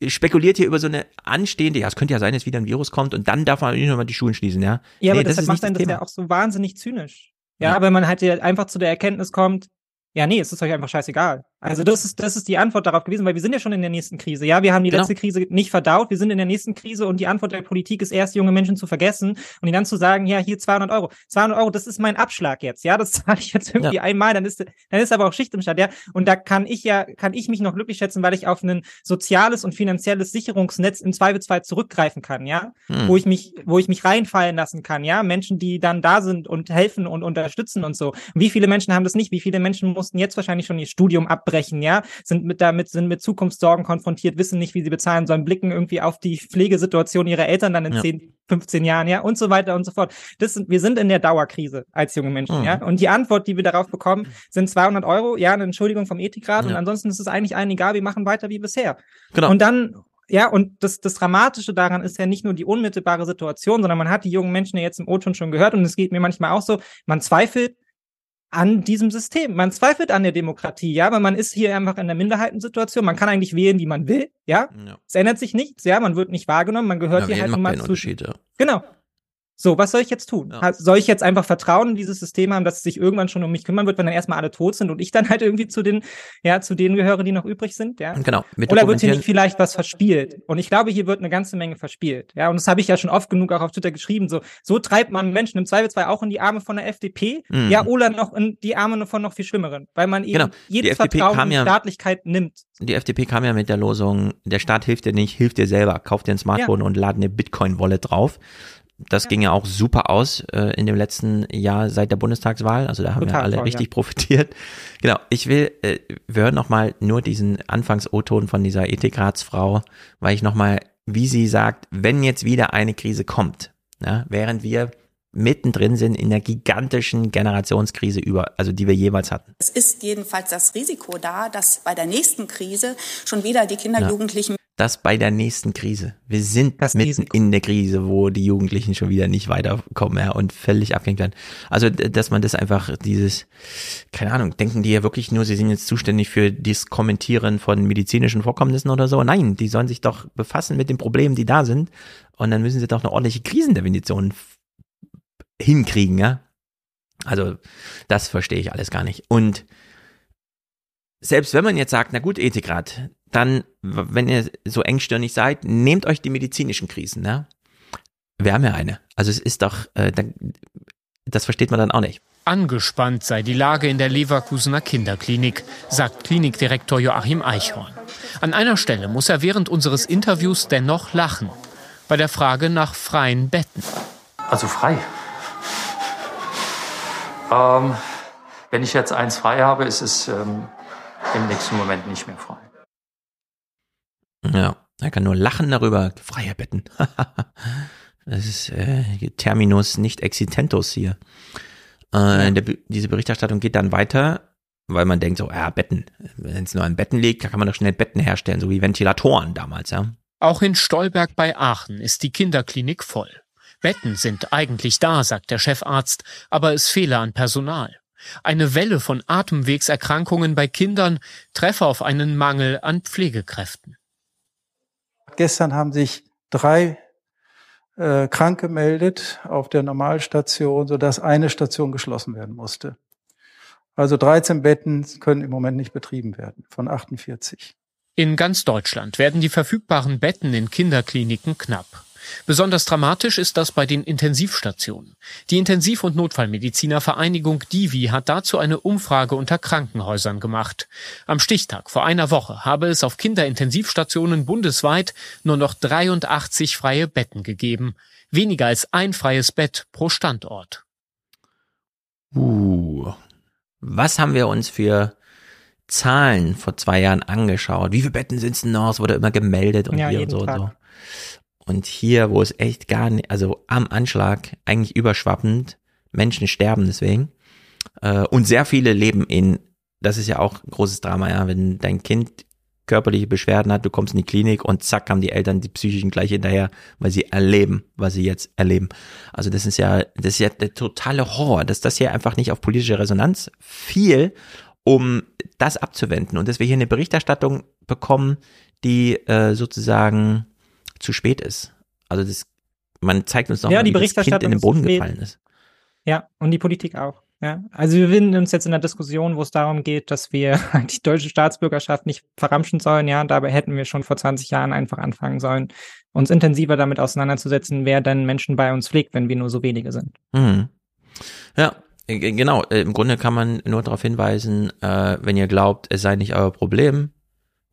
das spekuliert hier über so eine anstehende, ja, es könnte ja sein, dass wieder ein Virus kommt und dann darf man nicht nochmal die Schulen schließen, ja. Ja, aber Nee, deshalb ist macht nicht einen das ja auch so wahnsinnig zynisch. Ja, weil man halt ja einfach zu der Erkenntnis kommt, ja, nee, es ist euch einfach scheißegal. Also das ist, das ist die Antwort darauf gewesen, weil wir sind ja schon in der nächsten Krise. Ja, wir haben die Genau. letzte Krise nicht verdaut, wir sind in der nächsten Krise und die Antwort der Politik ist erst, junge Menschen zu vergessen und ihnen dann zu sagen, ja, hier 200 Euro. 200 Euro, das ist mein Abschlag jetzt, ja, das zahle ich jetzt irgendwie Ja. einmal, dann ist, dann ist aber auch Schicht im Start, ja. Und da kann ich ja, kann ich mich noch glücklich schätzen, weil ich auf ein soziales und finanzielles Sicherungsnetz im Zweifelsfall zurückgreifen kann, ja. Hm. Wo ich mich, wo ich mich reinfallen lassen kann, ja. Menschen, die dann da sind und helfen und unterstützen und so. Und wie viele Menschen haben das nicht? Wie viele Menschen mussten jetzt wahrscheinlich schon ihr Studium abbrechen? Zusammenbrechen, ja, sind mit damit, sind mit Zukunftssorgen konfrontiert, wissen nicht, wie sie bezahlen sollen, blicken irgendwie auf die Pflegesituation ihrer Eltern dann in Ja. 10, 15 Jahren, ja, und so weiter und so fort. Das sind, wir sind in der Dauerkrise als junge Menschen, Mhm. ja. Und die Antwort, die wir darauf bekommen, sind 200 Euro, ja, eine Entschuldigung vom Ethikrat und Ja. ansonsten ist es eigentlich allen egal, wir machen weiter wie bisher. Genau. Und dann ja, und das, das Dramatische daran ist ja nicht nur die unmittelbare Situation, sondern man hat die jungen Menschen ja jetzt im O-Ton schon gehört und es geht mir manchmal auch so, man zweifelt an diesem System. Man zweifelt an der Demokratie, ja, weil man ist hier einfach in der Minderheitensituation. Man kann eigentlich wählen, wie man will, ja. Ja. Es ändert sich nichts, ja, man wird nicht wahrgenommen, man gehört Ja, hier halt macht nun mal keinen zu. Ja. Genau. So, was soll ich jetzt tun? Ha- Soll ich jetzt einfach vertrauen in dieses System haben, dass es sich irgendwann schon um mich kümmern wird, wenn dann erstmal alle tot sind und ich dann halt irgendwie zu den, ja, zu denen gehöre, die noch übrig sind, ja? Genau. Oder wird hier nicht vielleicht was verspielt? Und ich glaube, hier wird eine ganze Menge verspielt. Ja, und das habe ich ja schon oft genug auch auf Twitter geschrieben. So, so treibt man Menschen im Zweifelsfall auch in die Arme von der FDP, Mhm. ja, oder noch in die Arme von noch viel schlimmeren, weil man eben Genau. Jedes Vertrauen in ja- Staatlichkeit nimmt. Die FDP kam ja mit der Losung, der Staat hilft dir nicht, hilf dir selber, kauf dir ein Smartphone und lad eine Bitcoin-Wallet drauf. Das ging ja auch super aus äh, in dem letzten Jahr seit der Bundestagswahl. Also da haben wir Total alle toll, richtig ja. profitiert. Genau, ich will, äh, wir hören nochmal nur diesen Anfangs-O-Ton von dieser Ethikratsfrau, weil ich nochmal, wie sie sagt, wenn jetzt wieder eine Krise kommt, ja, während wir mittendrin sind in der gigantischen Generationskrise über, also die wir jeweils hatten. Es ist jedenfalls das Risiko da, dass bei der nächsten Krise schon wieder die Kinder, Ja. Jugendlichen Das bei der nächsten Krise. Wir sind mitten in der Krise, wo die Jugendlichen schon wieder nicht weiterkommen ja, und völlig abgehängt werden. Also, dass man das einfach dieses, keine Ahnung, denken die ja wirklich nur, sie sind jetzt zuständig für das Kommentieren von medizinischen Vorkommnissen oder so. Nein, die sollen sich doch befassen mit den Problemen, die da sind. Und dann müssen sie doch eine ordentliche Krisendefinition hinkriegen, ja. Also, das verstehe ich alles gar nicht. Und selbst wenn man jetzt sagt, na gut, Ethikrat, dann, wenn ihr so engstirnig seid, nehmt euch die medizinischen Krisen, ne? Wir haben ja eine. Also es ist doch, äh, dann, das versteht man dann auch nicht. Angespannt sei die Lage in der Leverkusener Kinderklinik, sagt Klinikdirektor Joachim Eichhorn. An einer Stelle muss er während unseres Interviews dennoch lachen. Bei der Frage nach freien Betten. Also frei. Ähm, wenn ich jetzt eins frei habe, ist es ähm, im nächsten Moment nicht mehr frei. Ja, er kann nur lachen darüber. Freie Betten. das ist äh, Terminus nicht existentus hier. Äh, der, diese Berichterstattung geht dann weiter, weil man denkt so, ja, Betten. Wenn es nur an Betten liegt, kann man doch schnell Betten herstellen, so wie Ventilatoren damals, ja. Auch in Stolberg bei Aachen ist die Kinderklinik voll. Betten sind eigentlich da, sagt der Chefarzt, aber es fehle an Personal. Eine Welle von Atemwegserkrankungen bei Kindern treffe auf einen Mangel an Pflegekräften. Gestern haben sich drei äh, krank gemeldet auf der Normalstation, sodass eine Station geschlossen werden musste. Also 13 Betten können im Moment nicht betrieben werden von 48. In ganz Deutschland werden die verfügbaren Betten in Kinderkliniken knapp. Besonders dramatisch ist das bei den Intensivstationen. Die Intensiv- und Notfallmedizinervereinigung Divi hat dazu eine Umfrage unter Krankenhäusern gemacht. Am Stichtag vor einer Woche habe es auf Kinderintensivstationen bundesweit nur noch 83 freie Betten gegeben. Weniger als ein freies Bett pro Standort. Uh, was haben wir uns für Zahlen vor zwei Jahren angeschaut? Wie viele Betten sind es denn noch? Es wurde immer gemeldet und Ja, hier und so und Tag. so. Und hier, wo es echt gar nicht, also am Anschlag, eigentlich überschwappend, Menschen sterben deswegen. Äh, und sehr viele leben in, das ist ja auch ein großes Drama, ja, wenn dein Kind körperliche Beschwerden hat, du kommst in die Klinik und zack haben die Eltern die psychischen gleich hinterher, weil sie erleben, was sie jetzt erleben. Also das ist ja, das ist ja der totale Horror, dass das hier einfach nicht auf politische Resonanz fiel, um das abzuwenden und dass wir hier eine Berichterstattung bekommen, die äh, sozusagen zu spät ist. Also das, man zeigt uns noch Ja, mal, die wie das Kind in den Boden gefallen ist. Ja, und die Politik auch. Ja, also wir befinden uns jetzt in einer Diskussion, wo es darum geht, dass wir die deutsche Staatsbürgerschaft nicht verramschen sollen. Ja, dabei hätten wir schon vor 20 Jahren einfach anfangen sollen, uns intensiver damit auseinanderzusetzen, wer denn Menschen bei uns pflegt, wenn wir nur so wenige sind. Mhm. Ja, äh, genau. Äh, Im Grunde kann man nur darauf hinweisen, äh, wenn ihr glaubt, es sei nicht euer Problem,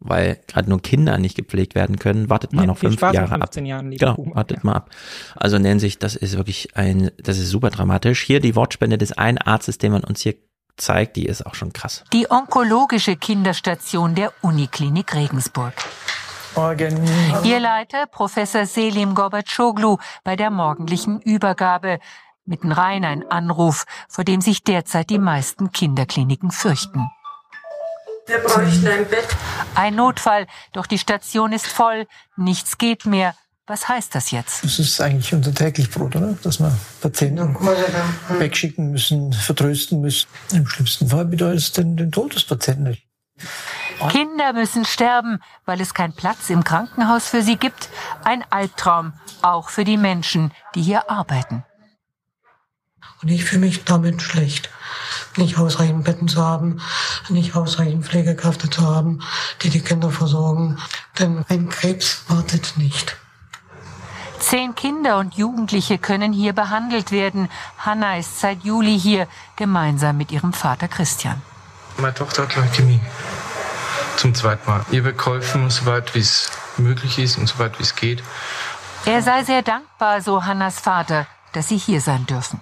weil gerade nur Kinder nicht gepflegt werden können, wartet mal Ja, noch fünf Spaß Jahre ab. 15 Jahren, genau, Boomer, wartet mal ab. Also in der Hinsicht, das ist wirklich ein, das ist super dramatisch. Hier die Wortspende des einen Arztes, den man uns hier zeigt, die ist auch schon krass. Die onkologische Kinderstation der Uniklinik Regensburg. Morgen. Ihr Leiter, Professor Selim Gorbatschoglu, bei der morgendlichen Übergabe. Mitten rein ein Anruf, vor dem sich derzeit die meisten Kinderkliniken fürchten. Wir bräuchten ein Bett. Ein Notfall, doch die Station ist voll, nichts geht mehr. Was heißt das jetzt? Das ist eigentlich unser täglich Brot, oder? Dass wir Patienten wegschicken müssen, vertrösten müssen. Im schlimmsten Fall bedeutet es den, den Tod des Patienten. Kinder müssen sterben, weil es keinen Platz im Krankenhaus für sie gibt. Ein Albtraum, auch für die Menschen, die hier arbeiten. Und ich fühle mich damit schlecht, nicht ausreichend Betten zu haben, nicht ausreichend Pflegekräfte zu haben, die die Kinder versorgen. Denn ein Krebs wartet nicht. Zehn Kinder und Jugendliche können hier behandelt werden. Hanna ist seit Juli hier, gemeinsam mit ihrem Vater Christian. Meine Tochter hat Leukämie. Zum zweiten Mal. Ihr wird geholfen, soweit wie es möglich ist und soweit wie es geht. Er sei sehr dankbar, so Hannas Vater, dass sie hier sein dürfen.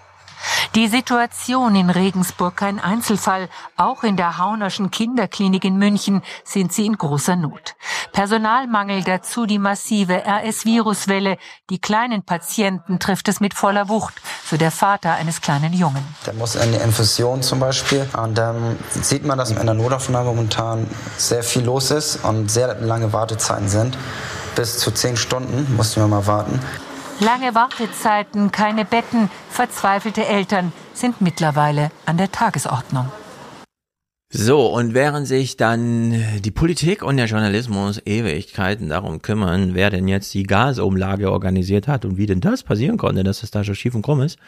Die Situation in Regensburg kein Einzelfall. Auch in der Haunerschen Kinderklinik in München sind sie in großer Not. Personalmangel, dazu die massive RS-Viruswelle. Die kleinen Patienten trifft es mit voller Wucht, so der Vater eines kleinen Jungen. Der muss in die Infusion zum Beispiel. Und dann sieht man, dass in der Notaufnahme momentan sehr viel los ist und sehr lange Wartezeiten sind. Bis zu zehn Stunden mussten wir mal warten. Lange Wartezeiten, keine Betten, verzweifelte Eltern sind mittlerweile an der Tagesordnung. So, und während sich dann die Politik und der Journalismus Ewigkeiten darum kümmern, wer denn jetzt die Gasumlage organisiert hat und wie denn das passieren konnte, dass es da so schief und krumm ist,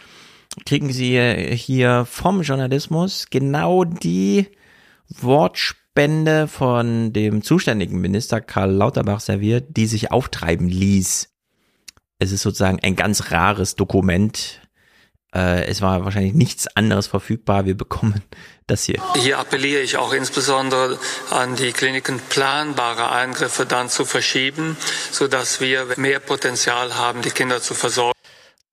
kriegen sie hier vom Journalismus genau die Wortspende von dem zuständigen Minister Karl Lauterbach serviert, die sich auftreiben ließ. Es ist sozusagen ein ganz rares Dokument. Äh, es war wahrscheinlich nichts anderes verfügbar. Wir bekommen das hier. Hier appelliere ich auch insbesondere an die Kliniken, planbare Eingriffe dann zu verschieben, sodass wir mehr Potenzial haben, die Kinder zu versorgen.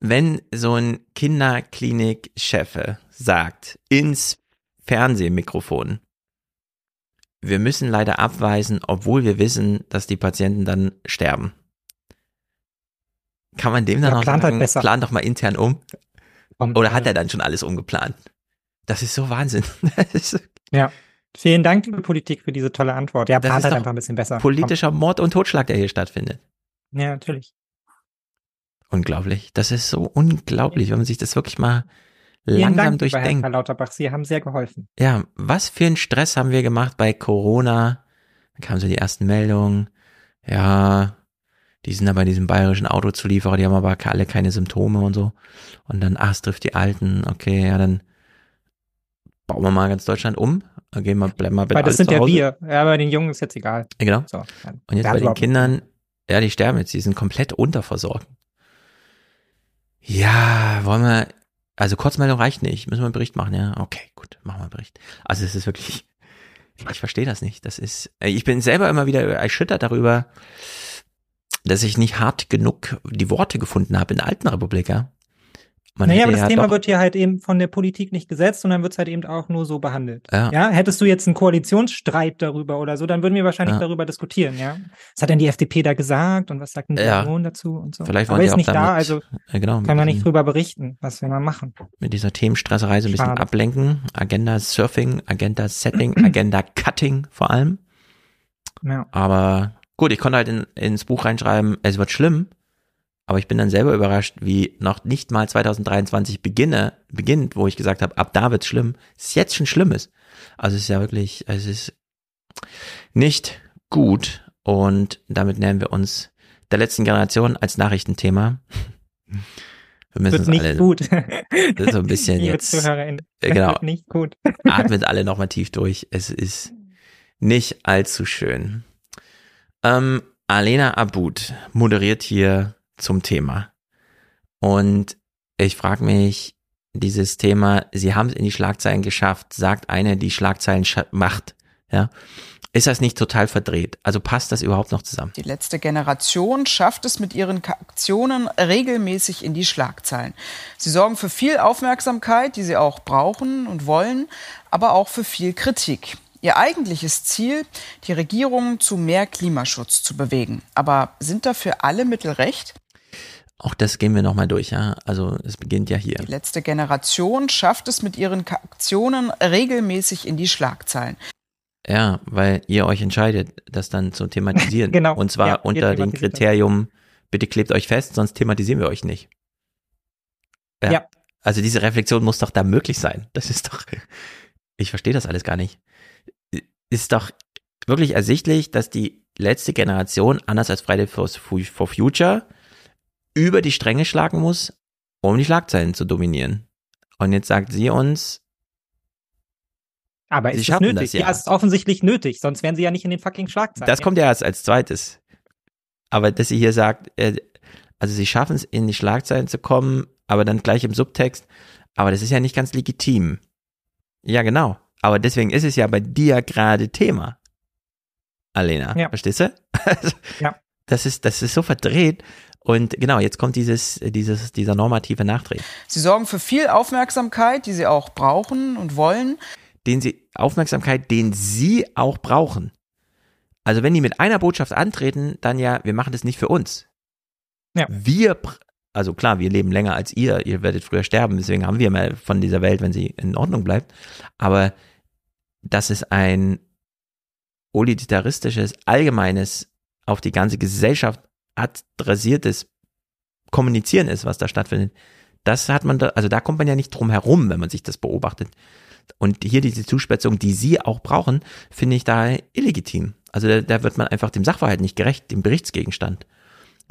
Wenn so ein Kinderklinik-Chef sagt ins Fernsehmikrofon, wir müssen leider abweisen, obwohl wir wissen, dass die Patienten dann sterben. Kann man dem dann auch halt sagen, besser. plan doch mal intern um? Kommt, Oder hat äh, er dann schon alles umgeplant? Das ist so Wahnsinn. Ja. Vielen Dank, liebe Politik, für diese tolle Antwort. Ja, plant halt einfach ein bisschen besser. politischer Mord und Totschlag, der hier stattfindet. Ja, natürlich. Unglaublich. Das ist so unglaublich, wenn man sich das wirklich mal Vielen langsam Dank, Herr durchdenkt. Karl Lauterbach. Sie haben sehr geholfen. Ja, was für einen Stress haben wir gemacht bei Corona? Dann kamen so die ersten Meldungen. Ja, die sind da bei diesem bayerischen Autozulieferer, die haben aber alle keine Symptome und so. Und dann, ach, es trifft die Alten. Okay, ja, dann bauen wir mal ganz Deutschland um. Gehen wir, bleiben wir bitte Weil das sind ja wir. Ja, bei den Jungen ist jetzt egal. Ja, genau. So, Und jetzt bei den. Kindern, ja, die sterben jetzt, die sind komplett unterversorgt. Ja, wollen wir, also Kurzmeldung reicht nicht, müssen wir einen Bericht machen, ja? Okay, gut, machen wir einen Bericht. Also es ist wirklich, ich verstehe das nicht. Das ist, ich bin selber immer wieder erschüttert darüber, dass ich nicht hart genug die Worte gefunden habe in der alten Republik, ja. Man naja, aber das ja Thema doch- wird hier halt eben von der Politik nicht gesetzt, sondern wird es halt eben auch nur so behandelt. Ja. hättest du jetzt einen Koalitionsstreit darüber oder so, dann würden wir wahrscheinlich Ja. darüber diskutieren, ja. Was hat denn die FDP da gesagt und was sagt denn die Ja. Union dazu und so. Vielleicht aber wollen die ist auch nicht da, damit- also Ja, genau, kann man nicht drüber berichten, was wir mal machen. mit dieser Themenstresserei so ein bisschen Schade. ablenken. Agenda Surfing, Agenda Setting, Agenda Cutting vor allem. Ja. Aber gut, ich konnte halt in, ins Buch reinschreiben, es wird schlimm. Aber ich bin dann selber überrascht, wie noch nicht mal 2023 beginne, beginnt, wo ich gesagt habe, ab da wird's schlimm, es jetzt schon schlimm ist. Also es ist ja wirklich, es ist nicht gut. Und damit nähern wir uns der letzten Generation als Nachrichtenthema. Wir müssen Wird nicht alle gut. Das ist so ein bisschen Liebe jetzt. ZuhörerInnen, äh, genau. wird nicht gut. Atmet alle nochmal tief durch. Es ist nicht allzu schön. Ähm, Alena Abud moderiert hier zum Thema. Und ich frage mich, dieses Thema, sie haben es in die Schlagzeilen geschafft, sagt eine, die Schlagzeilen macht. Ja. Ist das nicht total verdreht? Also passt das überhaupt noch zusammen? Die letzte Generation schafft es mit ihren Aktionen regelmäßig in die Schlagzeilen. Sie sorgen für viel Aufmerksamkeit, die sie auch brauchen und wollen, aber auch für viel Kritik. Ihr eigentliches Ziel, die Regierung zu mehr Klimaschutz zu bewegen. Aber sind dafür alle Mittel recht? Auch das gehen wir nochmal durch, ja. Also es beginnt ja hier. Die letzte Generation schafft es mit ihren Aktionen regelmäßig in die Schlagzeilen. Ja, weil ihr euch entscheidet, das dann zu thematisieren. genau. Und zwar Ja, unter dem. Kriterium, bitte klebt euch fest, sonst thematisieren wir euch nicht. Ja. Also diese Reflexion muss doch da möglich sein. Das ist doch, ich verstehe das alles gar nicht. Ist doch wirklich ersichtlich, dass die letzte Generation, anders als Friday for, Future, über die Stränge schlagen muss, um die Schlagzeilen zu dominieren. Und jetzt sagt sie uns, Aber ist es nötig? das ja. ja, es ist offensichtlich nötig, sonst wären sie ja nicht in den fucking Schlagzeilen. Das kommt ja erst als zweites. Aber dass sie hier sagt, äh, also sie schaffen es in die Schlagzeilen zu kommen, aber dann gleich im Subtext, aber das ist ja nicht ganz legitim. Ja, genau. Aber deswegen ist es ja bei dir gerade Thema. Alena, Ja. verstehst du? Ja. Das ist, das ist so verdreht. Und genau, jetzt kommt dieses, dieses, dieser normative Nachdreh, Sie sorgen für viel Aufmerksamkeit, die sie auch brauchen und wollen. den sie, Aufmerksamkeit, den sie auch brauchen. Also wenn die mit einer Botschaft antreten, dann ja, wir machen das nicht für uns. Ja. Wir, also klar, wir leben länger als ihr, ihr werdet früher sterben, deswegen haben wir mehr von dieser Welt, wenn sie in Ordnung bleibt. Aber dass es ein utilitaristisches, allgemeines, auf die ganze Gesellschaft adressiertes Kommunizieren ist, was da stattfindet, das hat man da, also da kommt man ja nicht drum herum, wenn man sich das beobachtet. Und hier diese Zuspitzung, die sie auch brauchen, finde ich da illegitim. Also da, da wird man einfach dem Sachverhalt nicht gerecht, dem Berichtsgegenstand.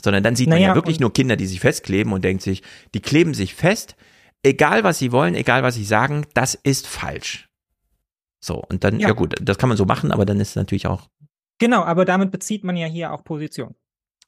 Sondern dann sieht man Naja, ja wirklich nur Kinder, die sich festkleben und denkt sich, die kleben sich fest, egal was sie wollen, egal was sie sagen, das ist falsch. So, und dann, ja, Ja. gut, das kann man so machen, aber dann ist es natürlich auch, Genau, aber damit bezieht man ja hier auch Position.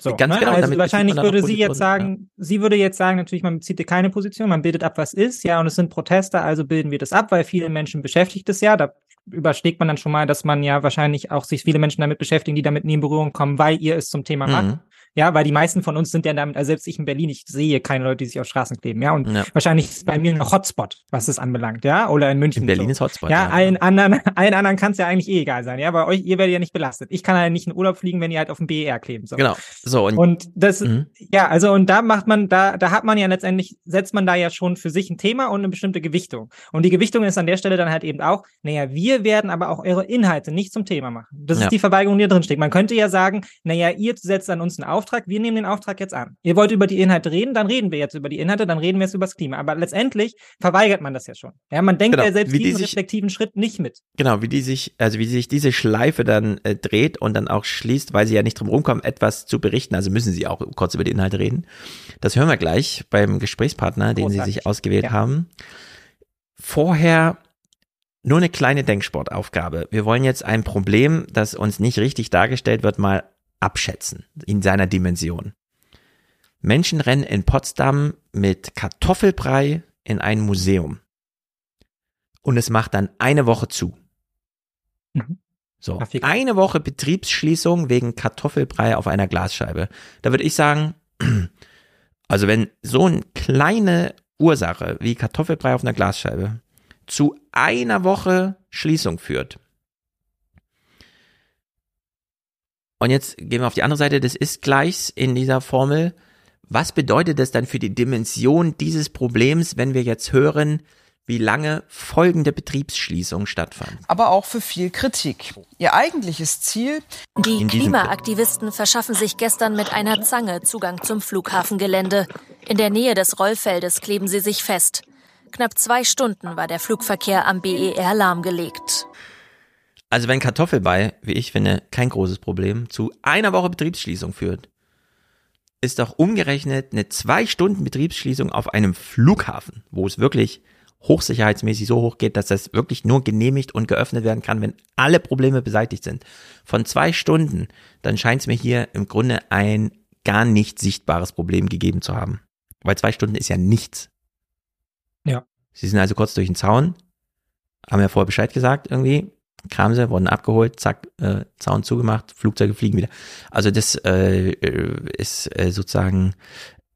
So, Ganz ne? genau, also wahrscheinlich würde sie jetzt sagen, sie würde jetzt sagen, natürlich, man bezieht hier keine Position, man bildet ab, was ist, ja, und es sind Proteste, also bilden wir das ab, weil viele Menschen beschäftigt es ja. Da überschlägt man dann schon mal, dass man ja wahrscheinlich auch sich viele Menschen damit beschäftigen, die damit nie in Berührung kommen, weil ihr es zum Thema Mhm. macht. Ja, weil die meisten von uns sind ja damit, also selbst ich in Berlin, ich sehe keine Leute, die sich auf Straßen kleben, ja, und Ja. wahrscheinlich ist bei mir ein Hotspot, was es anbelangt, ja, oder in München. in Berlin so. ist Hotspot. Ja, allen anderen, allen anderen kann es ja eigentlich eh egal sein. Ja, bei euch, ihr werdet ja nicht belastet. Ich kann halt nicht in Urlaub fliegen, wenn ihr halt auf dem BER kleben sollt. Genau. So, und, Und das, Mhm. ja, also und da macht man, da, da hat man ja letztendlich, setzt man da ja schon für sich ein Thema und eine bestimmte Gewichtung. Und die Gewichtung ist an der Stelle dann halt eben auch, naja, wir werden aber auch eure Inhalte nicht zum Thema machen. Das Ja. ist die Verweigerung, die da drin steht. Man könnte ja sagen, naja, ihr setzt an uns einen Auftrag, wir nehmen den Auftrag jetzt an. Ihr wollt über die Inhalte reden, dann reden wir jetzt über die Inhalte, dann reden wir jetzt über das Klima. Aber letztendlich verweigert man das ja schon. Ja, man denkt Genau, ja selbst die diesen sich- reflektiven Schritt nicht mit. Genau, wie die sich, also wie sich diese Schleife dann äh, dreht und dann auch schließt, weil sie ja nicht drum rumkommen, etwas zu berichten. Also müssen sie auch kurz über die Inhalte reden. Das hören wir gleich beim Gesprächspartner, den sie sich ausgewählt Ja. haben. Vorher nur eine kleine Denksportaufgabe. Wir wollen jetzt ein Problem, das uns nicht richtig dargestellt wird, mal abschätzen in seiner Dimension. Menschen rennen in Potsdam mit Kartoffelbrei in ein Museum. Und es macht dann eine Woche zu. Mhm. So, eine Woche Betriebsschließung wegen Kartoffelbrei auf einer Glasscheibe. Da würde ich sagen, also wenn so eine kleine Ursache wie Kartoffelbrei auf einer Glasscheibe zu einer Woche Schließung führt. Und jetzt gehen wir auf die andere Seite des Ist-Gleichs in dieser Formel. Was bedeutet das dann für die Dimension dieses Problems, wenn wir jetzt hören, wie lange folgende Betriebsschließung stattfand? aber auch für viel Kritik. Ihr eigentliches Ziel, Die Klimaaktivisten verschaffen sich gestern mit einer Zange Zugang zum Flughafengelände. In der Nähe des Rollfeldes kleben sie sich fest. Knapp zwei Stunden war der Flugverkehr am BER lahmgelegt. Also wenn Kartoffelbrei, wie ich finde, kein großes Problem, zu einer Woche Betriebsschließung führt, ist doch umgerechnet eine zwei Stunden Betriebsschließung auf einem Flughafen, wo es wirklich hochsicherheitsmäßig so hoch geht, dass das wirklich nur genehmigt und geöffnet werden kann, wenn alle Probleme beseitigt sind. Von zwei Stunden, dann scheint es mir hier im Grunde ein gar nicht sichtbares Problem gegeben zu haben. Weil zwei Stunden ist ja nichts. Ja. Sie sind also kurz durch den Zaun, haben ja vorher Bescheid gesagt irgendwie, kamen sie, wurden abgeholt, zack, äh, Zaun zugemacht, Flugzeuge fliegen wieder. Also das äh, ist äh, sozusagen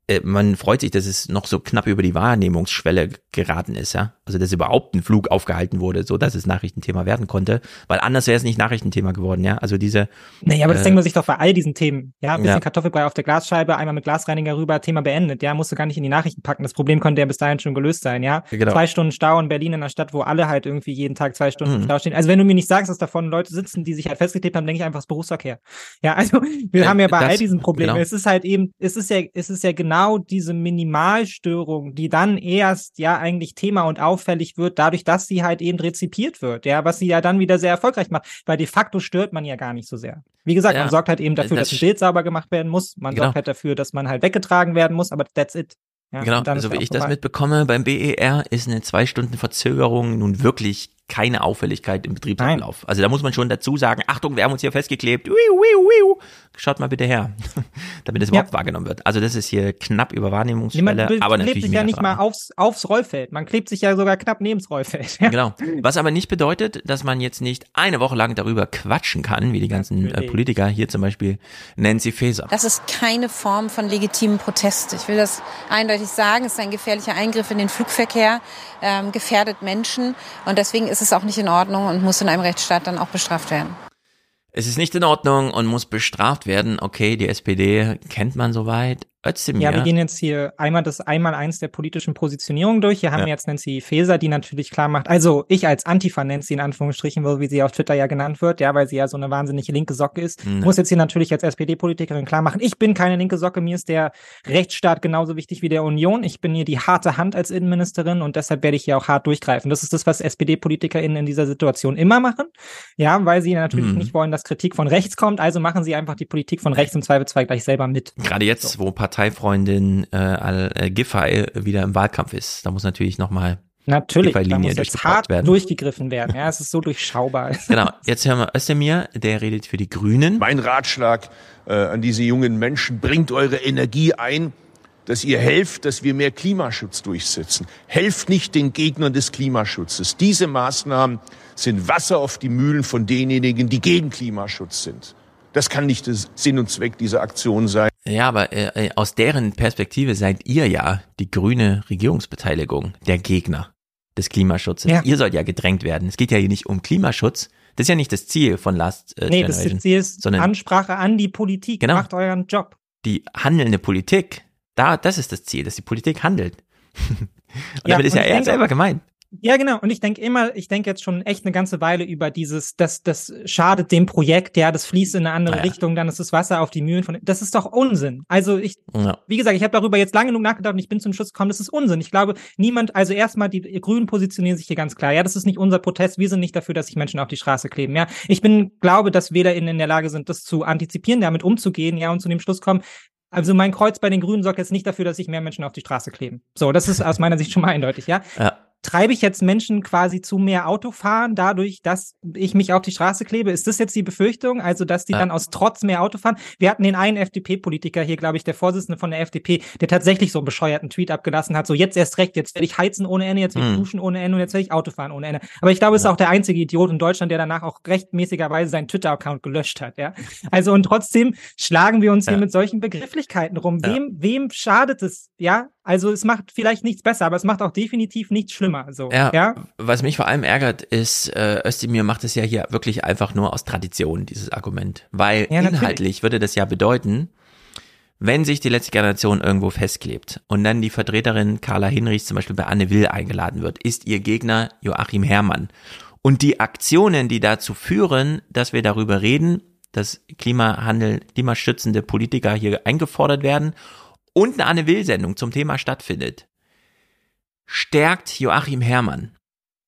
äh, man freut sich, dass es noch so knapp über die Wahrnehmungsschwelle geraten ist, ja. Also dass überhaupt ein Flug aufgehalten wurde, so dass es Nachrichtenthema werden konnte, weil anders wäre es nicht Nachrichtenthema geworden, ja. Also diese. Nee, aber das äh, denkt man sich doch bei all diesen Themen, ja. Ein bisschen Ja. Kartoffelbrei auf der Glasscheibe, einmal mit Glasreiniger rüber, Thema beendet, ja. Musst du gar nicht in die Nachrichten packen. Das Problem konnte ja bis dahin schon gelöst sein, ja. Genau. Zwei Stunden Stau in Berlin in einer Stadt, wo alle halt irgendwie jeden Tag zwei Stunden Mhm. Stau stehen. Also wenn du mir nicht sagst, dass davon Leute sitzen, die sich halt festgeklebt haben, denke ich einfach, das Berufsverkehr. Ja, also wir Äh, haben ja bei das- all diesen Problemen, genau. es ist halt eben, es ist ja, es ist ja genau diese Minimalstörung, die dann erst ja eigentlich Thema und auffällig wird, dadurch, dass sie halt eben rezipiert wird, ja, was sie ja dann wieder sehr erfolgreich macht, weil de facto stört man ja gar nicht so sehr. Wie gesagt, Ja, man sorgt halt eben dafür, das dass ein Bild sauber gemacht werden muss, man Genau. sorgt halt dafür, dass man halt weggetragen werden muss, aber that's it. Ja, genau, also wie ich das vorbei. mitbekomme, beim BER ist eine zwei Stunden Verzögerung nun wirklich keine Auffälligkeit im Betriebsablauf. Also da muss man schon dazu sagen, Achtung, wir haben uns hier festgeklebt. Wiu, wiu, wiu. Schaut mal bitte her, damit es überhaupt wahrgenommen wird. Also das ist hier knapp über Nee, man Wahrnehmungsschwelle, be- aber klebt natürlich sich ja nicht mal aufs, aufs Rollfeld. Man klebt sich ja sogar knapp neben das Rollfeld. Ja. Genau. Was aber nicht bedeutet, dass man jetzt nicht eine Woche lang darüber quatschen kann, wie die ganzen äh. Politiker, hier zum Beispiel Nancy Faeser. Das ist keine Form von legitimem Protest. Ich will das eindeutig sagen. Es ist ein gefährlicher Eingriff in den Flugverkehr, ähm, gefährdet Menschen. Und deswegen ist es auch nicht in Ordnung und muss in einem Rechtsstaat dann auch bestraft werden. Es ist nicht in Ordnung und muss bestraft werden. Okay, die SPD kennt man soweit. Özdemir. Ja, wir gehen jetzt hier einmal das Einmaleins der politischen Positionierung durch. Hier haben Ja. wir jetzt Nancy Faeser, die natürlich klar macht, also ich als Antifa-Nancy in Anführungsstrichen, wie sie auf Twitter ja genannt wird, ja, weil sie ja so eine wahnsinnig linke Socke ist, Mhm. muss jetzt hier natürlich als SPD-Politikerin klar machen, ich bin keine linke Socke, mir ist der Rechtsstaat genauso wichtig wie der Union. Ich bin hier die harte Hand als Innenministerin und deshalb werde ich hier auch hart durchgreifen. Das ist das, was SPD-PolitikerInnen in dieser Situation immer machen, ja, weil sie natürlich Mhm. nicht wollen, dass Kritik von rechts kommt, also machen sie einfach die Politik von rechts im Zweifelsfall gleich selber mit. Gerade jetzt, wo Parteifreundin äh, Al äh, Giffey wieder im Wahlkampf ist, da muss natürlich nochmal Natürlich, da muss jetzt hart werden. durchgegriffen werden. Ja, es ist so durchschaubar. Genau, jetzt hören wir Özdemir, der redet für die Grünen. Mein Ratschlag äh, an diese jungen Menschen, bringt eure Energie ein, dass ihr helft, dass wir mehr Klimaschutz durchsetzen. Helft nicht den Gegnern des Klimaschutzes. Diese Maßnahmen sind Wasser auf die Mühlen von denjenigen, die gegen Klimaschutz sind. Das kann nicht der Sinn und Zweck dieser Aktion sein. Ja, aber äh, aus deren Perspektive seid ihr ja die grüne Regierungsbeteiligung der Gegner des Klimaschutzes. Ja. Ihr sollt ja gedrängt werden. Es geht ja hier nicht um Klimaschutz. Das ist ja nicht das Ziel von Last äh, nee, das Generation, ist, sie ist sondern Ansprache an die Politik. Genau. Macht euren Job. die handelnde Politik. Da, das ist das Ziel, dass die Politik handelt. Und Ja, damit ist und ja er denke- selber gemeint. Ja, genau. Und ich denke immer, ich denke jetzt schon echt eine ganze Weile über dieses, das, das schadet dem Projekt, ja, das fließt in eine andere Ja. Richtung, dann ist das Wasser auf die Mühlen von. Das ist doch Unsinn. Also ich, Ja. wie gesagt, ich habe darüber jetzt lange genug nachgedacht und ich bin zum Schluss gekommen, das ist Unsinn. Ich glaube, niemand, also erstmal, die Grünen positionieren sich hier ganz klar. Ja, das ist nicht unser Protest. Wir sind nicht dafür, dass sich Menschen auf die Straße kleben. Ja, ich bin, glaube, dass WählerInnen in der Lage sind, das zu antizipieren, damit umzugehen, ja, und zu dem Schluss kommen, also mein Kreuz bei den Grünen sorgt jetzt nicht dafür, dass sich mehr Menschen auf die Straße kleben. So, das ist aus meiner Sicht schon mal eindeutig, ja. Ja. Treibe ich jetzt Menschen quasi zu mehr Autofahren dadurch, dass ich mich auf die Straße klebe? Ist das jetzt die Befürchtung? Also, dass die Ja. dann aus Trotz mehr Auto fahren? Wir hatten den einen FDP-Politiker hier, glaube ich, der Vorsitzende von der FDP, der tatsächlich so einen bescheuerten Tweet abgelassen hat, so jetzt erst recht, jetzt werde ich heizen ohne Ende, jetzt werde ich Mhm. duschen ohne Ende und jetzt werde ich Auto fahren ohne Ende. Aber ich glaube, es ist auch der einzige Idiot in Deutschland, der danach auch rechtmäßigerweise seinen Twitter-Account gelöscht hat, ja. Also, und trotzdem schlagen wir uns hier Ja. mit solchen Begrifflichkeiten rum. Wem, wem schadet es, ja? Also, es macht vielleicht nichts besser, aber es macht auch definitiv nichts schlimmer, so, Ja, ja? was mich vor allem ärgert, ist, äh, Özdemir macht es ja hier wirklich einfach nur aus Tradition, dieses Argument. Weil Ja, inhaltlich würde das ja bedeuten, wenn sich die letzte Generation irgendwo festklebt und dann die Vertreterin Carla Hinrichs zum Beispiel bei Anne Will eingeladen wird, ist ihr Gegner Joachim Herrmann. Und die Aktionen, die dazu führen, dass wir darüber reden, dass Klimahandel, klimaschützende Politiker hier eingefordert werden und eine Anne Will-Sendung zum Thema stattfindet, stärkt Joachim Herrmann.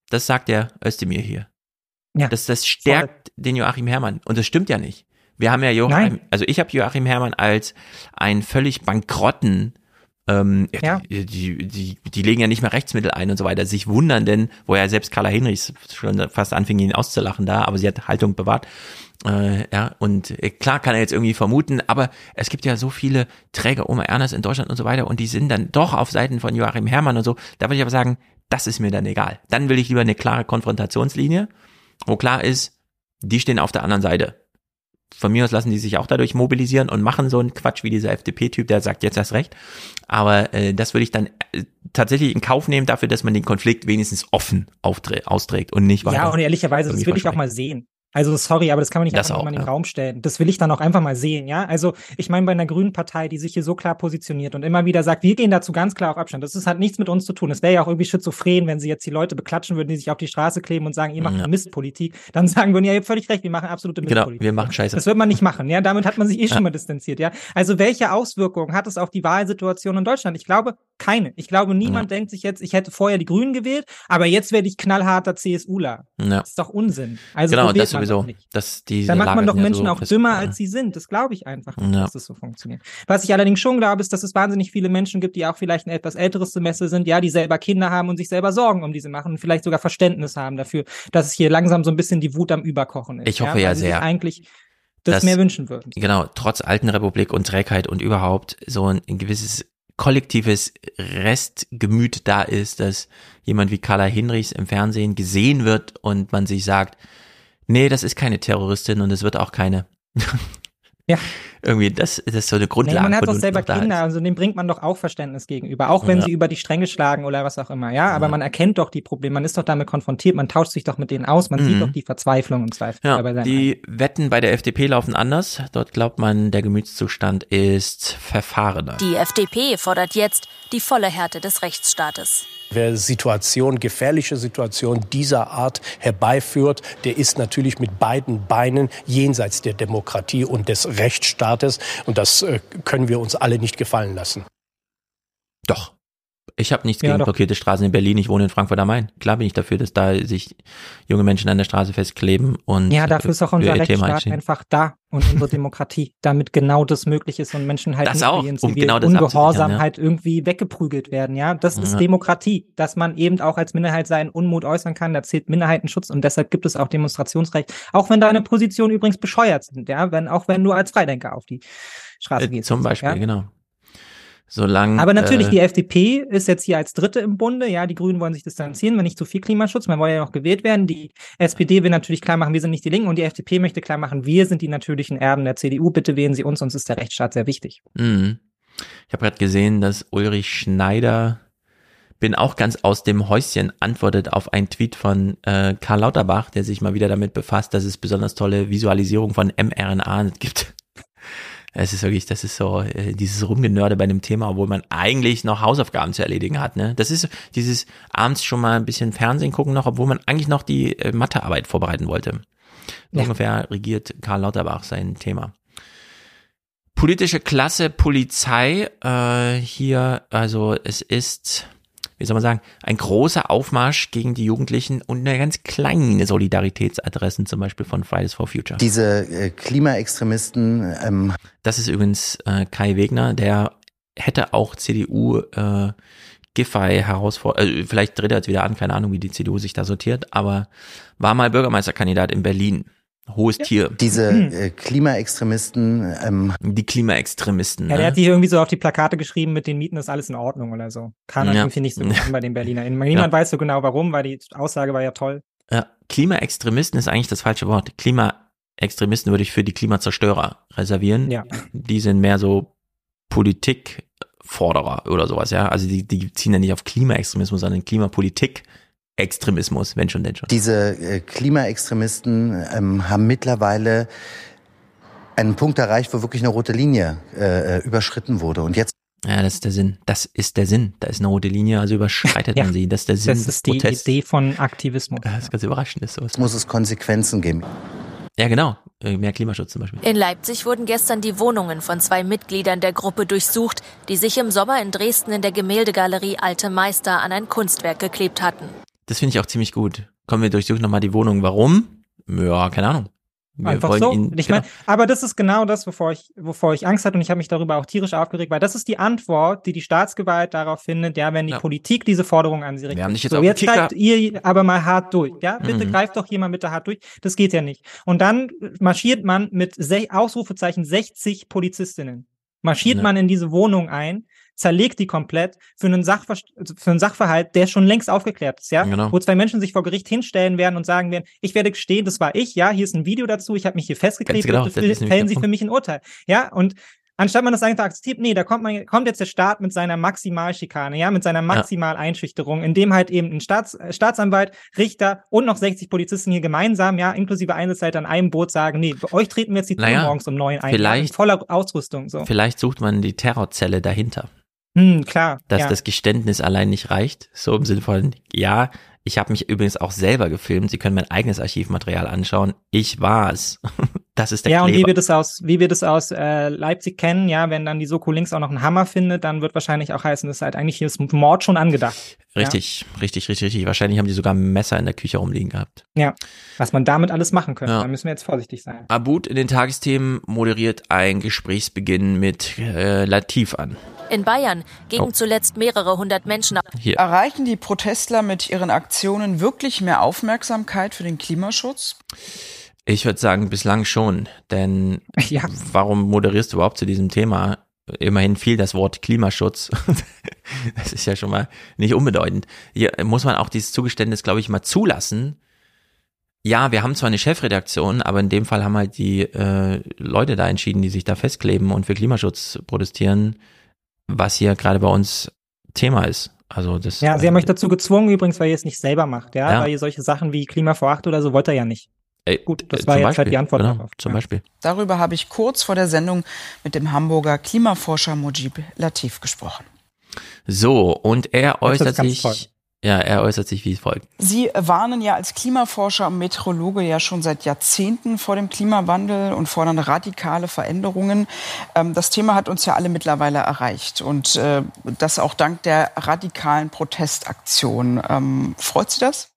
Das sagt der Özdemir hier. Ja, das, das stärkt den Joachim Herrmann. Und das stimmt ja nicht. Wir haben ja Joachim, Nein. also ich habe Joachim Herrmann als einen völlig bankrotten, ähm, Ja. die, die, die, die legen ja nicht mehr Rechtsmittel ein und so weiter, sich wundern denn, wo ja selbst Carla Hinrichs schon fast anfing, ihn auszulachen da, aber sie hat Haltung bewahrt. Äh, ja, und äh, klar kann er jetzt irgendwie vermuten, aber es gibt ja so viele Träger Oma Ernest in Deutschland und so weiter und die sind dann doch auf Seiten von Joachim Herrmann und so. Da würde ich aber sagen, das ist mir dann egal. Dann will ich lieber eine klare Konfrontationslinie, wo klar ist, Die stehen auf der anderen Seite. Von mir aus lassen die sich auch dadurch mobilisieren und machen so einen Quatsch wie dieser FDP-Typ, der sagt jetzt erst recht. Aber äh, das würde ich dann äh, tatsächlich in Kauf nehmen dafür, dass man den Konflikt wenigstens offen austrägt und nicht weiter. Ja, und ehrlicherweise, das will ich auch mal sehen. Also sorry, aber das kann man nicht Das einfach auch, mal in den ja. Raum stellen. Das will ich dann auch einfach mal sehen, ja. Also ich meine, bei einer grünen Partei, die sich hier so klar positioniert und immer wieder sagt, wir gehen dazu ganz klar auf Abstand. Das ist, hat nichts mit uns zu tun. Es wäre ja auch irgendwie schizophren, wenn sie jetzt die Leute beklatschen würden, die sich auf die Straße kleben und sagen, ihr macht Ja. Mistpolitik. Dann sagen würden, ja, ihr habt völlig recht, wir machen absolute Genau, Mistpolitik. wir machen Scheiße. Das wird man nicht machen, ja. Damit hat man sich eh Ja. schon mal distanziert, ja. Also welche Auswirkungen hat es auf die Wahlsituation in Deutschland? Ich glaube, keine. Ich glaube, niemand denkt sich jetzt, ich hätte vorher die Grünen gewählt, aber jetzt werde ich knallharter CSUler. Ja. Das ist doch Unsinn. Also genau, das sowieso. doch nicht. Das, diese Da macht man doch sind ja Menschen so auch dümmer, ja. als sie sind. Das glaube ich einfach nicht, Ja. dass das so funktioniert. Was ich allerdings schon glaube, ist, dass es wahnsinnig viele Menschen gibt, die auch vielleicht ein etwas älteres Semester sind, ja, die selber Kinder haben und sich selber Sorgen um diese machen und vielleicht sogar Verständnis haben dafür, dass es hier langsam so ein bisschen die Wut am Überkochen ist. Ich hoffe ja sich sehr, eigentlich das dass- mehr wünschen würden. Genau, trotz alten Republik und Trägheit und überhaupt so ein, ein gewisses kollektives Restgemüt da ist, dass jemand wie Carla Hinrichs im Fernsehen gesehen wird und man sich sagt, nee, das ist keine Terroristin und es wird auch keine. Ja. Irgendwie, das, das ist so eine Nee, Grundlage. man hat doch selber Kinder, also dem bringt man doch auch Verständnis gegenüber, auch wenn Ja. sie über die Stränge schlagen oder was auch immer, ja, aber man erkennt doch die Probleme, man ist doch damit konfrontiert, man tauscht sich doch mit denen aus, man Mhm. sieht doch die Verzweiflung im Zweifel Ja, die Wetten bei der FDP laufen anders. Dort glaubt man, der Gemütszustand ist verfahrener. Die FDP fordert jetzt die volle Härte des Rechtsstaates. Wer Situation, gefährliche Situation dieser Art herbeiführt, der ist natürlich mit beiden Beinen jenseits der Demokratie und des Rechtsstaates. Und das äh, können wir uns alle nicht gefallen lassen. Doch. Ich habe nichts Ja, gegen doch. blockierte Straßen in Berlin. Ich wohne in Frankfurt am Main. Klar bin ich dafür, dass da sich junge Menschen an der Straße festkleben und Ja, dafür ist auch unser Rechtsstaat einfach da und unsere Demokratie, damit genau das möglich ist und Menschen halt Das nicht auch, in um genau Ungehorsam ja. halt irgendwie weggeprügelt werden, ja. Das ist Ja. Demokratie, dass man eben auch als Minderheit seinen Unmut äußern kann, da zählt Minderheitenschutz und deshalb gibt es auch Demonstrationsrecht, auch wenn deine Positionen übrigens bescheuert sind, ja, wenn, auch wenn du als Freidenker auf die Straße Äh, gehst. zum so, Beispiel, ja? genau. Solange, Aber natürlich, äh, die FDP ist jetzt hier als Dritte im Bunde. Ja, die Grünen wollen sich distanzieren, wenn nicht zu viel Klimaschutz. Man wollen ja noch gewählt werden. Die SPD will natürlich klar machen, wir sind nicht die Linken. Und die FDP möchte klar machen, wir sind die natürlichen Erben der CDU. Bitte wählen Sie uns, uns ist der Rechtsstaat sehr wichtig. Mhm. Ich habe gerade gesehen, dass Ulrich Schneider bin auch ganz aus dem Häuschen antwortet auf einen Tweet von äh, Karl Lauterbach, der sich mal wieder damit befasst, dass es besonders tolle Visualisierung von mRNA gibt. Es ist wirklich, das ist so äh, dieses Rumgenörde bei dem Thema, obwohl man eigentlich noch Hausaufgaben zu erledigen hat. Ne? Das ist dieses abends schon mal ein bisschen Fernsehen gucken noch, obwohl man eigentlich noch die äh, Mathearbeit vorbereiten wollte. So Ja. ungefähr regiert Karl Lauterbach sein Thema. Politische Klasse Polizei äh, hier, also es ist, wie soll man sagen, ein großer Aufmarsch gegen die Jugendlichen und eine ganz kleine Solidaritätsadressen, zum Beispiel von Fridays for Future. Diese äh, Klimaextremisten, ähm, Das ist übrigens äh, Kai Wegner, der hätte auch CDU äh, Giffey herausfordert, äh, vielleicht dreht er jetzt wieder an, keine Ahnung, wie die CDU sich da sortiert, aber war mal Bürgermeisterkandidat in Berlin. Hohes Tier. diese äh, Klimaextremisten, ähm, Die Klimaextremisten. Ja, der ne? hat die irgendwie so auf die Plakate geschrieben, mit den Mieten ist alles in Ordnung oder so. Kam Ja. irgendwie nicht so gut an bei den BerlinerInnen. Niemand Ja. weiß so genau warum, weil die Aussage war ja toll. Ja, Klimaextremisten ist eigentlich das falsche Wort. Klimaextremisten würde ich für die Klimazerstörer reservieren. Ja. Die sind mehr so Politikforderer oder sowas, ja. Also die, die ziehen ja nicht auf Klimaextremismus, sondern Klimapolitik. Extremismus, wenn schon, denn schon. diese äh, Klimaextremisten ähm, haben mittlerweile einen Punkt erreicht, wo wirklich eine rote Linie äh, äh, überschritten wurde. Und jetzt Ja, das ist der Sinn. Das ist der Sinn. Da ist eine rote Linie, also überschreitet Ja. man sie. Das ist der Sinn Das des ist die Protests. Idee von Aktivismus. Das ist ganz überraschend, ist sowas. muss es Konsequenzen geben. Ja, genau. Äh, Mehr Klimaschutz zum Beispiel. In Leipzig wurden gestern die Wohnungen von zwei Mitgliedern der Gruppe durchsucht, die sich im Sommer in Dresden in der Gemäldegalerie Alte Meister an ein Kunstwerk geklebt hatten. Das finde ich auch ziemlich gut. Kommen wir durchsuchen nochmal die Wohnung. Warum? Ja, keine Ahnung. Wir Einfach so. ihn- ich genau. meine, aber das ist genau das, wovor ich, wovor ich Angst hatte und ich habe mich darüber auch tierisch aufgeregt, weil das ist die Antwort, die die Staatsgewalt darauf findet, ja, wenn die Ja. Politik diese Forderung an sie richtet. Wir haben dich jetzt so, jetzt greift ihr aber mal hart durch, ja? Bitte Mhm. greift doch hier mal bitte hart durch. Das geht ja nicht. Und dann marschiert man mit Ausrufezeichen 60 Polizistinnen. Marschiert Ja. man in diese Wohnung ein, zerlegt die komplett für einen, Sachver für einen Sachverhalt, der schon längst aufgeklärt ist, ja? Genau. Wo zwei Menschen sich vor Gericht hinstellen werden und sagen werden, ich werde gestehen, das war ich, ja, hier ist ein Video dazu, ich habe mich hier festgeklebt, genau, nämlich fällen Sie für mich ein Urteil. Ja, und anstatt man das einfach akzeptiert, nee, da kommt man, kommt jetzt der Staat mit seiner Maximalschikane, ja, mit seiner Maximaleinschüchterung, indem halt eben ein Staats, äh, Staatsanwalt, Richter und noch 60 Polizisten hier gemeinsam, ja, inklusive Einsatzzeit an einem Boot sagen, nee, bei euch treten wir jetzt die Tür Naja, morgens um neun ein, voller Ausrüstung, so. Vielleicht sucht man die Terrorzelle dahinter. Hm, klar. dass ja. das Geständnis allein nicht reicht. So im Sinne von, ja, ich habe mich übrigens auch selber gefilmt. Sie können mein eigenes Archivmaterial anschauen. Ich war es. Das ist der ja, und wie Kleber. wir das aus, wie wir das aus äh, Leipzig kennen, ja, wenn dann die Soko links auch noch einen Hammer findet, dann wird wahrscheinlich auch heißen, das ist halt eigentlich hier ist Mord schon angedacht. Richtig, richtig, richtig, richtig. Wahrscheinlich haben die sogar ein Messer in der Küche rumliegen gehabt. Ja. ja. Was man damit alles machen könnte, Ja. da müssen wir jetzt vorsichtig sein. Abud in den Tagesthemen moderiert ein Gesprächsbeginn mit äh, Latif an. In Bayern gingen Oh. zuletzt mehrere hundert Menschen Hier. Erreichen die Protestler mit ihren Aktionen wirklich mehr Aufmerksamkeit für den Klimaschutz? Ich würde sagen, bislang schon. Denn warum moderierst du überhaupt zu diesem Thema? Immerhin fiel das Wort Klimaschutz. das ist ja schon mal nicht unbedeutend. Hier muss man auch dieses Zugeständnis, glaube ich, mal zulassen. Ja, wir haben zwar eine Chefredaktion, aber in dem Fall haben halt die äh, Leute da entschieden, die sich da festkleben und für Klimaschutz protestieren, was hier gerade bei uns Thema ist. Also das. Ja, sie haben euch dazu gezwungen übrigens, weil ihr es nicht selber macht, ja, Ja. weil ihr solche Sachen wie Klima vor acht oder so wollt ihr ja nicht. Ey, Gut, das äh, war zum jetzt halt Beispiel, die Antwort genau, darauf. Zum Ja. Beispiel. Darüber habe ich kurz vor der Sendung mit dem Hamburger Klimaforscher Mujib Latif gesprochen. So, und er äußert sich. Ja, er äußert sich wie folgt. Sie warnen ja als Klimaforscher und Meteorologe ja schon seit Jahrzehnten vor dem Klimawandel und fordern radikale Veränderungen. Ähm, Das Thema hat uns ja alle mittlerweile erreicht und äh, das auch dank der radikalen Protestaktion. Ähm, Freut Sie das?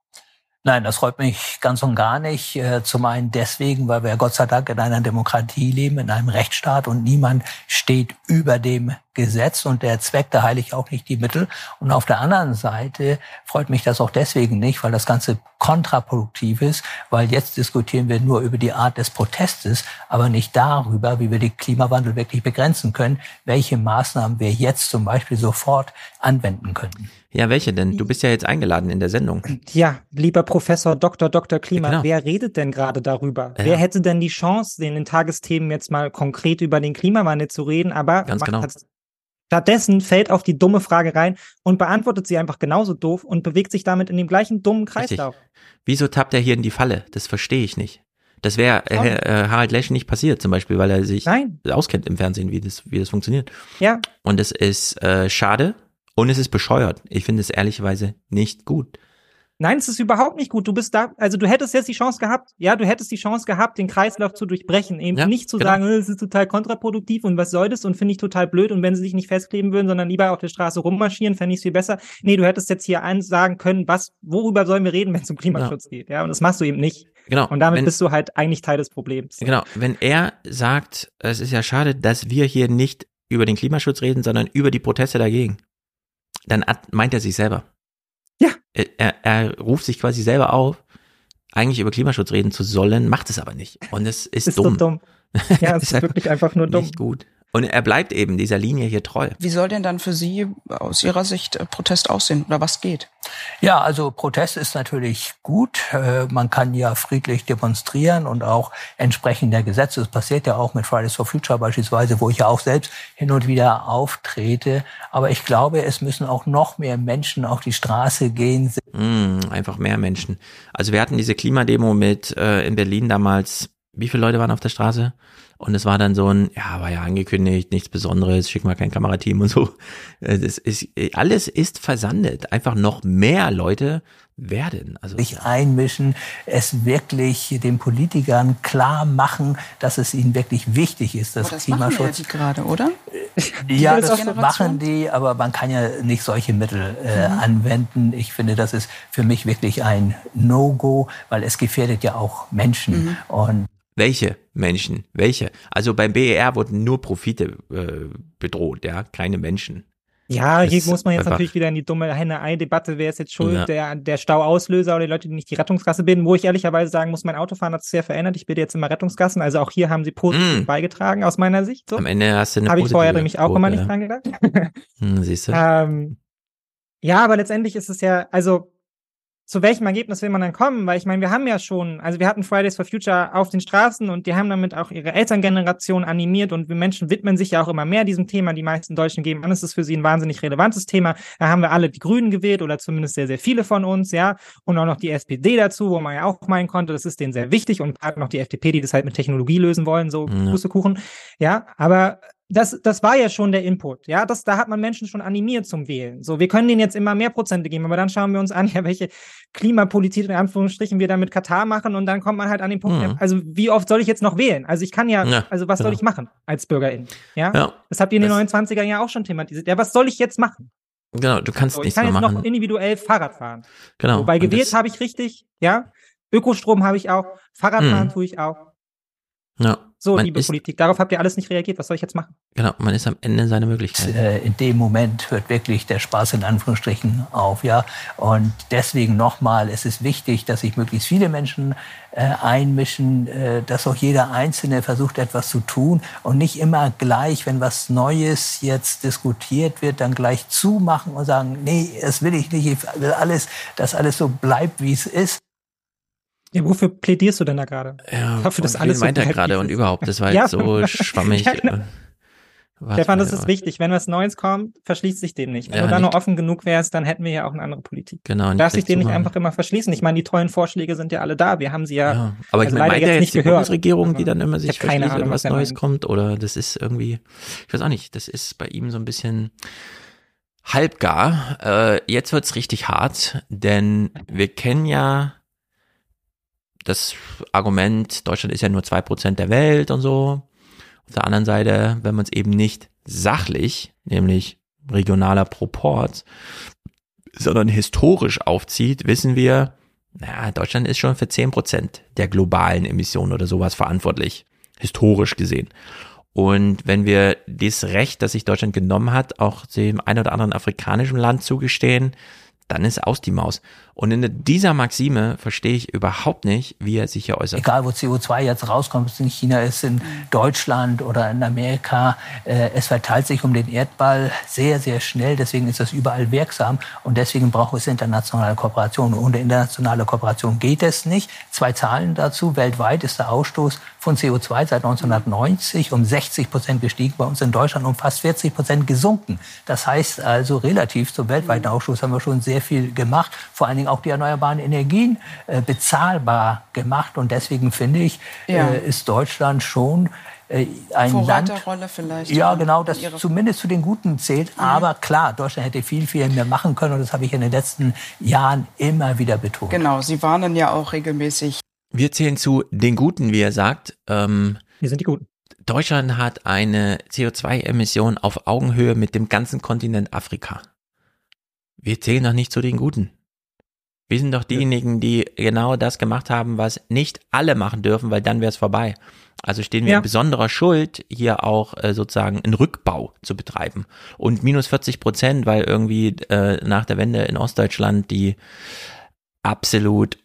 Nein, das freut mich ganz und gar nicht. Äh, Zum einen deswegen, weil wir Gott sei Dank in einer Demokratie leben, in einem Rechtsstaat und niemand steht über dem Gesetz und der Zweck, da heiligt auch nicht die Mittel. Und auf der anderen Seite freut mich das auch deswegen nicht, weil das Ganze kontraproduktiv ist, weil jetzt diskutieren wir nur über die Art des Protestes, aber nicht darüber, wie wir den Klimawandel wirklich begrenzen können, welche Maßnahmen wir jetzt zum Beispiel sofort anwenden könnten. Ja, welche denn? Du bist ja jetzt eingeladen in der Sendung. Ja, lieber Professor Dr. Dr. Klima, Genau. wer redet denn gerade darüber? Ja. Wer hätte denn die Chance, in den Tagesthemen jetzt mal konkret über den Klimawandel zu reden, aber Ganz genau. stattdessen fällt auf die dumme Frage rein und beantwortet sie einfach genauso doof und bewegt sich damit in dem gleichen dummen Kreislauf. Wieso tappt er hier in die Falle? Das verstehe ich nicht. Das wäre äh, äh, Harald Lesch nicht passiert, zum Beispiel, weil er sich Nein. auskennt im Fernsehen, wie das, wie das funktioniert. Ja. Und es ist äh, schade und es ist bescheuert. Ich finde es ehrlicherweise nicht gut. Nein, es ist überhaupt nicht gut. Du bist da, also du hättest jetzt die Chance gehabt, ja, du hättest die Chance gehabt, den Kreislauf zu durchbrechen. Eben Ja, nicht zu genau. sagen, "Äh, es ist total kontraproduktiv und was soll das und finde ich total blöd und wenn sie sich nicht festkleben würden, sondern lieber auf der Straße rummarschieren, fände ich es viel besser. Nee, du hättest jetzt hier sagen können, was, worüber sollen wir reden, wenn es um Klimaschutz geht, ja, und das machst du eben nicht. Genau. Und damit Wenn- bist du halt eigentlich Teil des Problems. Genau, wenn er sagt, es ist ja schade, dass wir hier nicht über den Klimaschutz reden, sondern über die Proteste dagegen, dann meint er sich selber. Ja. Er, er, ruft sich quasi selber auf, eigentlich über Klimaschutz reden zu sollen, macht es aber nicht. Und es ist, Ist dumm. dumm. Ja, es ist wirklich einfach nur dumm. Nicht gut. Und er bleibt eben dieser Linie hier treu. Wie soll denn dann für Sie aus Ihrer Sicht äh, Protest aussehen oder was geht? Ja, also Protest ist natürlich gut. Äh, Man kann ja friedlich demonstrieren und auch entsprechend der Gesetze. Das passiert ja auch mit Fridays for Future beispielsweise, wo ich ja auch selbst hin und wieder auftrete. Aber ich glaube, es müssen auch noch mehr Menschen auf die Straße gehen. Mm, einfach mehr Menschen. Also wir hatten diese Klimademo mit äh, in Berlin damals. Wie viele Leute waren auf der Straße? Und es war dann so ein, ja, war ja angekündigt, nichts Besonderes, schick mal kein Kamerateam und so. Äh, Das ist, alles ist versandet. Einfach noch mehr Leute werden. Also sich einmischen, es wirklich den Politikern klar machen, dass es ihnen wirklich wichtig ist, dass Aber das machen ja Klimaschutz. die gerade, oder? Ja, Die das Generation? machen die, aber man kann ja nicht solche Mittel äh, Mhm. anwenden. Ich finde, das ist für mich wirklich ein No-Go, weil es gefährdet ja auch Menschen. Mhm. Und Welche Menschen? Welche? Also beim BER wurden nur Profite äh, bedroht, ja, keine Menschen. Ja, hier muss man jetzt natürlich wieder in die dumme Henne-Ei-Debatte, wer ist jetzt schuld, Ja. der, der Stauauslöser oder die Leute, die nicht die Rettungsgasse bilden, wo ich ehrlicherweise sagen muss, mein Autofahren hat sich sehr verändert, ich bilde jetzt immer Rettungsgassen, also auch hier haben sie positiv Mm. beigetragen aus meiner Sicht. So. Am Ende hast du eine Habe ich vorher nämlich auch immer nicht dran gedacht. Hm, siehst du? Ähm, ja, aber letztendlich ist es ja, also zu welchem Ergebnis will man dann kommen? Weil ich meine, wir haben ja schon, also wir hatten Fridays for Future auf den Straßen und die haben damit auch ihre Elterngeneration animiert und wir Menschen widmen sich ja auch immer mehr diesem Thema. Die meisten Deutschen geben an, es ist für sie ein wahnsinnig relevantes Thema. Da haben wir alle die Grünen gewählt oder zumindest sehr, sehr viele von uns, ja. Und auch noch die SPD dazu, wo man ja auch meinen konnte, das ist denen sehr wichtig und gerade noch die FDP, die das halt mit Technologie lösen wollen, so Ja. Pustekuchen. Ja, aber das, das war ja schon der Input. Ja, das, da hat man Menschen schon animiert zum Wählen. So, wir können denen jetzt immer mehr Prozente geben, aber dann schauen wir uns an, ja, welche Klimapolitik in Anführungsstrichen wir da mit Katar machen und dann kommt man halt an den Punkt, Mhm. also wie oft soll ich jetzt noch wählen? Also ich kann ja, Ja, also was soll genau. ich machen als Bürgerin? Ja? Ja. Das habt ihr in den Das- 29ern ja auch schon thematisiert. Ja, was soll ich jetzt machen? Genau, du kannst So, ich nichts kann mehr jetzt noch machen. individuell Fahrrad fahren. Genau. Wobei gewählt habe ich richtig, ja. Ökostrom habe ich auch, Fahrradfahren Mhm. tue ich auch. Ja. So, man liebe ist, Politik, darauf habt ihr alles nicht reagiert. Was soll ich jetzt machen? Genau, man ist am Ende seiner Möglichkeit. Äh, In dem Moment hört wirklich der Spaß in Anführungsstrichen auf, ja. Und deswegen nochmal, es ist wichtig, dass sich möglichst viele Menschen äh, einmischen, äh, dass auch jeder Einzelne versucht, etwas zu tun und nicht immer gleich, wenn was Neues jetzt diskutiert wird, dann gleich zumachen und sagen, nee, das will ich nicht, ich will alles, dass alles so bleibt, wie es ist. Ja, wofür plädierst du denn da gerade? Ja, Ich hoffe, dass alles wen so meint er gerade und überhaupt, das war jetzt so schwammig. Ja, genau. Stefan, das ist wichtig. Wenn was Neues kommt, verschließt sich dem nicht. Wenn Ja, du da nur offen genug wärst, dann hätten wir ja auch eine andere Politik. Genau, dich gleich dem nicht einfach immer verschließen. Ich meine, die tollen Vorschläge sind ja alle da. Wir haben sie ja, Ja, aber ich also meine, leider meint er jetzt nicht die gehört. Bundesregierung, die dann immer Ich sich verschließt, Ahnung, wenn was Neues meint. kommt? Oder das ist irgendwie, ich weiß auch nicht, das ist bei ihm so ein bisschen halbgar. Äh, jetzt wird's richtig hart, denn wir kennen ja das Argument, Deutschland ist ja nur zwei Prozent der Welt und so. Auf der anderen Seite, wenn man es eben nicht sachlich, nämlich regionaler Proport, sondern historisch aufzieht, wissen wir, naja, Deutschland ist schon für 10 Prozent der globalen Emissionen oder sowas verantwortlich, historisch gesehen. Und wenn wir das Recht, das sich Deutschland genommen hat, auch dem ein oder anderen afrikanischen Land zugestehen, dann ist aus die Maus. Und in dieser Maxime verstehe ich überhaupt nicht, wie er sich hier äußert. Egal, wo CO2 jetzt rauskommt, ob es in China ist, in Deutschland oder in Amerika, äh, es verteilt sich um den Erdball sehr, sehr schnell. Deswegen ist das überall wirksam und deswegen braucht es internationale Kooperation. Ohne internationale Kooperation geht es nicht. Zwei Zahlen dazu. Weltweit ist der Ausstoß von CO2 seit 1990 um 60 Prozent gestiegen, bei uns in Deutschland um fast 40 Prozent gesunken. Das heißt also, relativ zum weltweiten Ausstoß haben wir schon sehr viel gemacht. Vor allen Dingen auch die erneuerbaren Energien äh, bezahlbar gemacht. Und deswegen finde ich, Ja. äh, ist Deutschland schon äh, ein Land, Vorreiterrolle vielleicht. ja, genau, das Ihre- zumindest zu den Guten zählt. Aber klar, Deutschland hätte viel, viel mehr machen können. Und das habe ich in den letzten Jahren immer wieder betont. Genau, Sie warnen ja auch regelmäßig. Wir zählen zu den Guten, wie er sagt. Ähm, Wir sind die Guten. Deutschland hat eine CO2-Emission auf Augenhöhe mit dem ganzen Kontinent Afrika. Wir zählen doch nicht zu den Guten. Wir sind doch diejenigen, die genau das gemacht haben, was nicht alle machen dürfen, weil dann wäre es vorbei. Also stehen wir Ja. in besonderer Schuld, hier auch äh, sozusagen einen Rückbau zu betreiben. Und minus 40 Prozent, weil irgendwie äh, nach der Wende in Ostdeutschland die absolut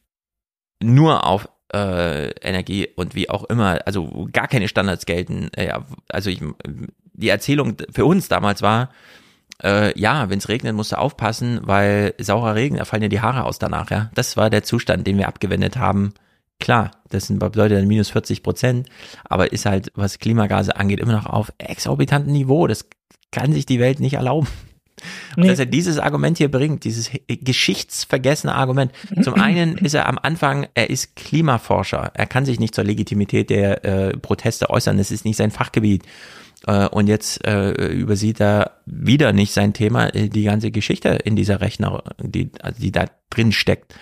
nur auf äh, Energie und wie auch immer, also gar keine Standards gelten. Äh, Ja, also ich, die Erzählung für uns damals war, äh, ja, wenn es regnet, musst du aufpassen, weil saurer Regen, da fallen dir die Haare aus danach, ja. Das war der Zustand, den wir abgewendet haben. Klar, das sind bedeutet dann minus 40 Prozent, aber ist halt, was Klimagase angeht, immer noch auf exorbitanten Niveau. Das kann sich die Welt nicht erlauben. Und Nee. dass er dieses Argument hier bringt, dieses geschichtsvergessene Argument. Zum einen ist er am Anfang, er ist Klimaforscher. Er kann sich nicht zur Legitimität der äh, Proteste äußern. Das ist nicht sein Fachgebiet. Äh, und jetzt äh, übersieht er wieder nicht sein Thema, äh, die ganze Geschichte in dieser Rechner, die, also die da drin steckt.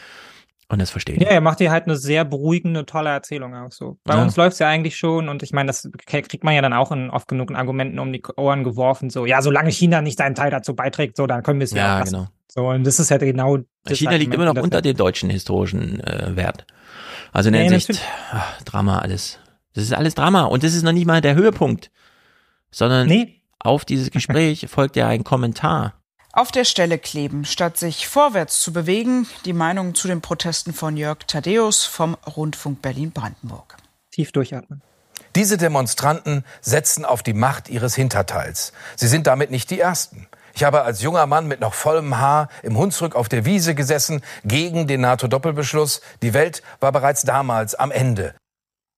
Und das verstehe ich. Ja, er macht hier halt eine sehr beruhigende, tolle Erzählung auch so. Bei Ja. uns läuft's ja eigentlich schon und ich meine, das kriegt man ja dann auch in oft genug in Argumenten um die Ohren geworfen, so, ja, solange China nicht seinen Teil dazu beiträgt, so, dann können wir es ja Ja, genau. So, und das ist halt genau das China liegt immer noch unter dem deutschen historischen äh, Wert. Also in der Nee, Hinsicht, ach, Drama alles. Das ist alles Drama und das ist noch nicht mal der Höhepunkt, sondern Nee. auf dieses Gespräch folgt ja ein Kommentar. Auf der Stelle kleben, statt sich vorwärts zu bewegen, die Meinung zu den Protesten von Jörg Thaddeus vom Rundfunk Berlin-Brandenburg. Tief durchatmen. Diese Demonstranten setzen auf die Macht ihres Hinterteils. Sie sind damit nicht die Ersten. Ich habe als junger Mann mit noch vollem Haar im Hunsrück auf der Wiese gesessen gegen den NATO-Doppelbeschluss. Die Welt war bereits damals am Ende.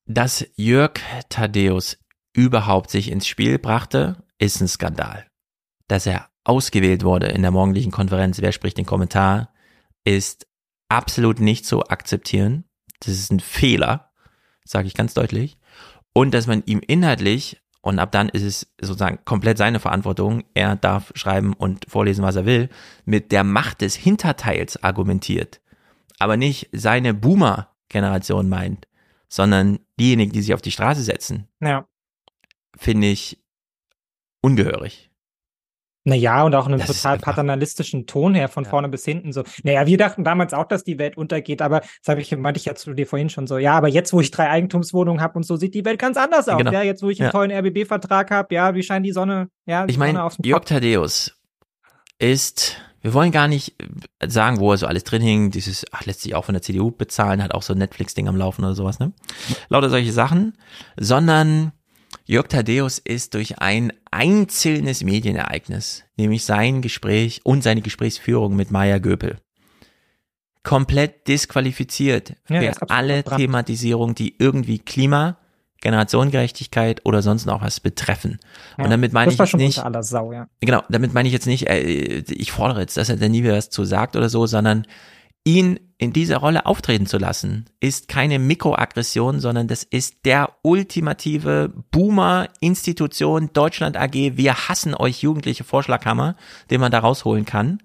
Dass Jörg Thaddeus überhaupt sich ins Spiel brachte, ist ein Skandal. Dass er ausgewählt wurde in der morgendlichen Konferenz, wer spricht den Kommentar, ist absolut nicht zu akzeptieren. Das ist ein Fehler, sage ich ganz deutlich. Und dass man ihm inhaltlich, und ab dann ist es sozusagen komplett seine Verantwortung, er darf schreiben und vorlesen, was er will, mit der Macht des Hinterteils argumentiert, aber nicht seine Boomer-Generation meint, sondern diejenigen, die sich auf die Straße setzen, Ja. Finde ich ungehörig. Naja, und auch einen Das total paternalistischen Ton her, von vorne bis hinten so. Naja, wir dachten damals auch, dass die Welt untergeht, aber das habe ich, meinte ich ja zu dir vorhin schon so. Ja, aber jetzt, wo ich drei Eigentumswohnungen habe und so, sieht die Welt ganz anders aus. Genau. Ja, jetzt, wo ich einen Ja. tollen RBB-Vertrag habe, ja, wie scheint die Sonne, ja, die Ich meine, Jörg. Thaddeus ist, wir wollen gar nicht äh, sagen, wo er so alles drin hing, dieses, ach, lässt sich auch von der CDU bezahlen, hat auch so ein Netflix-Ding am Laufen oder sowas, ne? Lauter solche Sachen, sondern Jörg Thaddeus ist durch ein einzelnes Medienereignis, nämlich sein Gespräch und seine Gesprächsführung mit Maya Göpel, komplett disqualifiziert Ja, für alle verbrannt. Thematisierung, die irgendwie Klima, Generationengerechtigkeit oder sonst noch was betreffen. Ja, Und damit meine das ich war jetzt schon nicht, Sau, ja. Genau, damit meine ich jetzt nicht, äh, ich fordere jetzt, dass er da nie wieder was zu sagt oder so, sondern ihn in dieser Rolle auftreten zu lassen, ist keine Mikroaggression, sondern das ist der ultimative Boomer-Institution Deutschland AG. Wir hassen euch jugendliche Vorschlaghammer, den man da rausholen kann.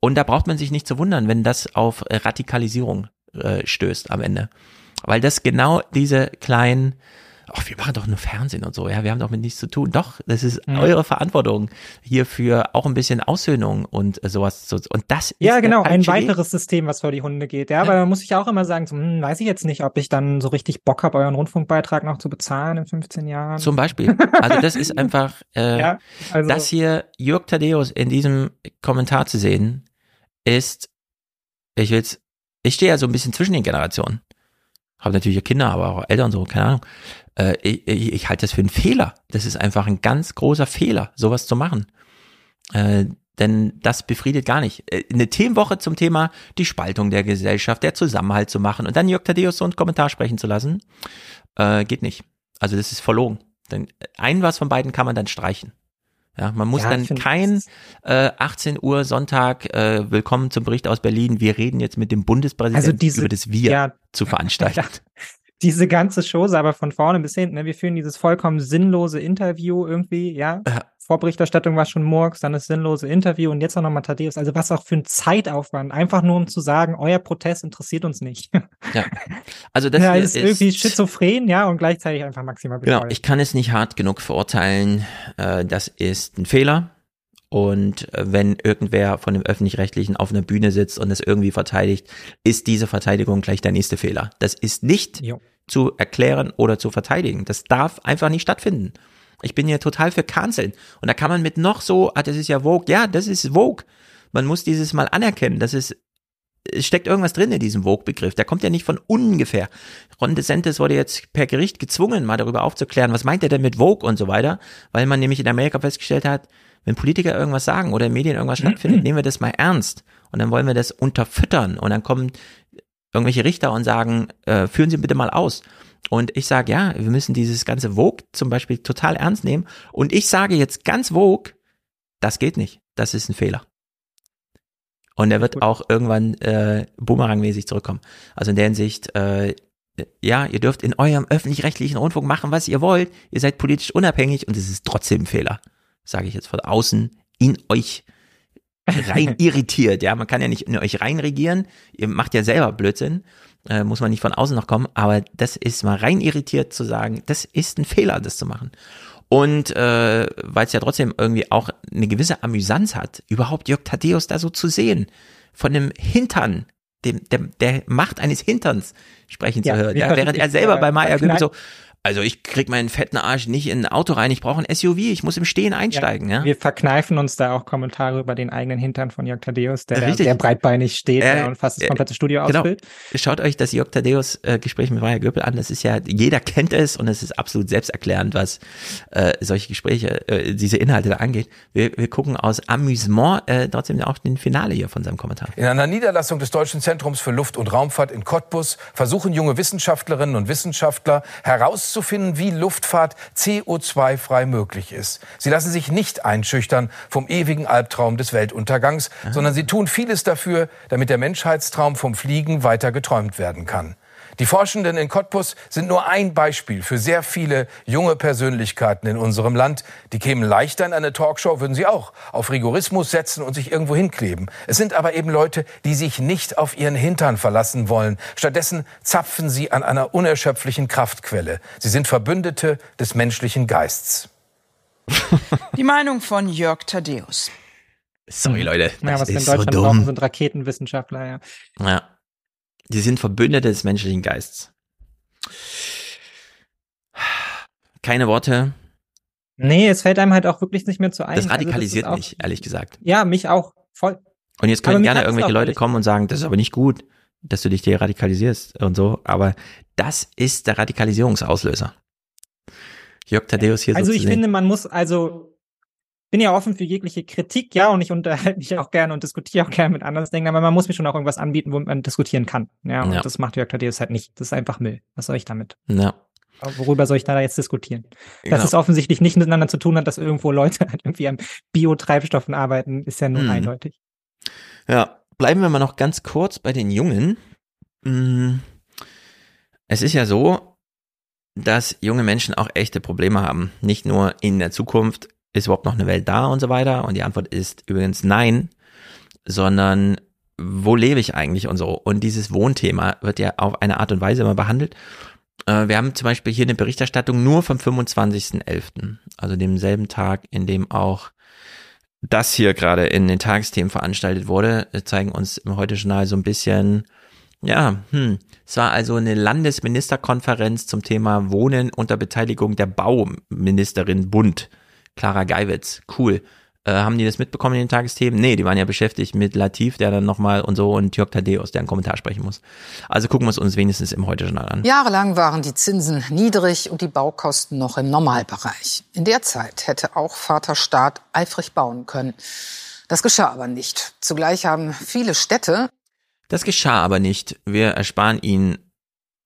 Und da braucht man sich nicht zu wundern, wenn das auf Radikalisierung äh, stößt am Ende. Weil das genau diese kleinen, ach, wir machen doch nur Fernsehen und so, ja, wir haben doch mit nichts zu tun. Doch, das ist Ja. eure Verantwortung hierfür auch ein bisschen Aussöhnung und äh, sowas zu, und das ist Ja, genau, ein weiteres System, was vor die Hunde geht. Ja, aber da muss ich auch immer sagen, so, hm, weiß ich jetzt nicht, ob ich dann so richtig Bock habe, euren Rundfunkbeitrag noch zu bezahlen in 15 Jahren. Zum Beispiel. Also das ist einfach, äh, Ja, also- das hier Jörg Thaddeus in diesem Kommentar zu sehen, ist, ich will's, ich stehe ja so ein bisschen zwischen den Generationen. Habe natürlich Kinder, aber auch Eltern und so, keine Ahnung. Äh, ich, ich, halte das für einen Fehler. Das ist einfach ein ganz großer Fehler, sowas zu machen. Äh, denn das befriedet gar nicht. Äh, Eine Themenwoche zum Thema die Spaltung der Gesellschaft, der Zusammenhalt zu machen und dann Jörg Thaddeus so einen Kommentar sprechen zu lassen, äh, geht nicht. Also das ist verlogen. Denn ein was von beiden kann man dann streichen. Ja, man muss Ja, dann kein äh, 18 Uhr Sonntag, äh, willkommen zum Bericht aus Berlin, wir reden jetzt mit dem Bundespräsidenten Also diese- über das Wir ja. zu veranstalten. diese ganze Chose, aber von vorne bis hinten. Ne? Wir führen dieses vollkommen sinnlose Interview irgendwie, ja. Vorberichterstattung war schon Murks, dann das sinnlose Interview und jetzt auch nochmal Thaddeus. Also was auch für ein Zeitaufwand, einfach nur um zu sagen, euer Protest interessiert uns nicht. Ja. Also das ja, hier ist, irgendwie schizophren, ja, und gleichzeitig einfach maximal Genau, ich kann es nicht hart genug verurteilen. Äh, das ist ein Fehler. Und äh, wenn irgendwer von dem Öffentlich-Rechtlichen auf einer Bühne sitzt und es irgendwie verteidigt, ist diese Verteidigung gleich der nächste Fehler. Das ist nicht Jo. zu erklären oder zu verteidigen. Das darf einfach nicht stattfinden. Ich bin hier total für Canceln. Und da kann man mit noch so, ah, das ist ja Vogue. Ja, das ist Vogue. Man muss dieses mal anerkennen. Das ist es steckt irgendwas drin in diesem Vogue-Begriff. Der kommt ja nicht von ungefähr. Ron DeSantis wurde jetzt per Gericht gezwungen, mal darüber aufzuklären, was meint er denn mit Vogue und so weiter, weil man nämlich in Amerika festgestellt hat, wenn Politiker irgendwas sagen oder in Medien irgendwas stattfindet, nehmen wir das mal ernst und dann wollen wir das unterfüttern und dann kommen irgendwelche Richter und sagen, äh, führen Sie bitte mal aus. Und ich sage, ja, wir müssen dieses ganze Vogue zum Beispiel total ernst nehmen. Und ich sage jetzt ganz Vogue, das geht nicht. Das ist ein Fehler. Und er wird auch irgendwann äh, boomerangmäßig zurückkommen. Also in der Hinsicht, äh, ja, ihr dürft in eurem öffentlich-rechtlichen Rundfunk machen, was ihr wollt. Ihr seid politisch unabhängig und es ist trotzdem ein Fehler. Sage ich jetzt von außen in euch rein irritiert. Ja, man kann ja nicht in euch reinregieren. Ihr macht ja selber Blödsinn. Äh, muss man nicht von außen noch kommen. Aber das ist mal rein irritiert zu sagen, das ist ein Fehler, das zu machen. Und äh, weil es ja trotzdem irgendwie auch eine gewisse Amüsanz hat, überhaupt Jörg Thaddeus da so zu sehen, von dem Hintern, dem, dem der Macht eines Hinterns sprechen Ja, zu hören, ja, während er selber bei Maya Göbel so, Also ich krieg meinen fetten Arsch nicht in ein Auto rein, ich brauche ein SUV, ich muss im Stehen einsteigen, ja. Wir verkneifen uns da auch Kommentare über den eigenen Hintern von Jörg Thaddeus, der Richtig. sehr breitbeinig steht Äh, ja, und fast das äh, komplette Studio genau. ausfüllt. Schaut euch das Jörg Thaddeus äh, Gespräch mit Maja Göpel an. Das ist ja, jeder kennt es und es ist absolut selbsterklärend, was äh, solche Gespräche, äh, diese Inhalte da angeht. Wir, wir gucken aus Amüsement äh, trotzdem auch den Finale hier von seinem Kommentar. In einer Niederlassung des Deutschen Zentrums für Luft- und Raumfahrt in Cottbus versuchen junge Wissenschaftlerinnen und Wissenschaftler herauszufinden, wie Luftfahrt CO2-frei möglich ist. Sie lassen sich nicht einschüchtern vom ewigen Albtraum des Weltuntergangs, sondern sie tun vieles dafür, damit der Menschheitstraum vom Fliegen weiter geträumt werden kann. Die Forschenden in Cottbus sind nur ein Beispiel für sehr viele junge Persönlichkeiten in unserem Land. Die kämen leichter in eine Talkshow, würden sie auch auf Rigorismus setzen und sich irgendwo hinkleben. Es sind aber eben Leute, die sich nicht auf ihren Hintern verlassen wollen. Stattdessen zapfen sie an einer unerschöpflichen Kraftquelle. Sie sind Verbündete des menschlichen Geists. Die Meinung von Jörg Thaddeus. Sorry, Leute. Ja, Das was wir in ist so Deutschland brauchen, dumm. sind Raketenwissenschaftler, ja. Ja. Die sind Verbündete des menschlichen Geistes. Keine Worte. Nee, es fällt einem halt auch wirklich nicht mehr zu ein. Das Also radikalisiert ist auch- mich, ehrlich gesagt. Ja, mich auch. Voll. Und jetzt können gerne irgendwelche Leute kommen und sagen, das ist aber nicht gut, dass du dich hier radikalisierst und so. Aber das ist der Radikalisierungsauslöser. Jörg Thaddeus hier Also so ich finde, man muss also bin ja offen für jegliche Kritik, ja, und ich unterhalte mich auch gerne und diskutiere auch gerne mit anderen Denken, aber man muss mir schon auch irgendwas anbieten, wo man diskutieren kann. Ja, und Ja. das macht Jörg Thaddeus halt nicht. Das ist einfach Müll. Was soll ich damit? Ja. Worüber soll ich da jetzt diskutieren? Dass Genau. es offensichtlich nicht miteinander zu tun hat, dass irgendwo Leute halt irgendwie an Biotreibstoffen arbeiten, ist ja nun Mhm. eindeutig. Ja, bleiben wir mal noch ganz kurz bei den Jungen. Mm, Es ist ja so, dass junge Menschen auch echte Probleme haben. Nicht nur in der Zukunft ist überhaupt noch eine Welt da und so weiter. Und die Antwort ist übrigens nein, sondern wo lebe ich eigentlich und so. Und dieses Wohnthema wird ja auf eine Art und Weise immer behandelt. Äh, Wir haben zum Beispiel hier eine Berichterstattung nur vom 25.11., also demselben Tag, in dem auch das hier gerade in den Tagesthemen veranstaltet wurde, zeigen uns im Heute-Journal so ein bisschen, ja, hm, es war also eine Landesministerkonferenz zum Thema Wohnen unter Beteiligung der Bauministerin Bund, Clara Geiwitz, cool. Äh, haben die das mitbekommen in den Tagesthemen? Nee, die waren ja beschäftigt mit Latif, der dann nochmal und so und Jörg Thaddeus, der einen Kommentar sprechen muss. Also gucken wir es uns wenigstens im Heute-Journal an. Jahrelang waren die Zinsen niedrig und die Baukosten noch im Normalbereich. In der Zeit hätte auch Vater Staat eifrig bauen können. Das geschah aber nicht. Zugleich haben viele Städte Das geschah aber nicht. Wir ersparen ihn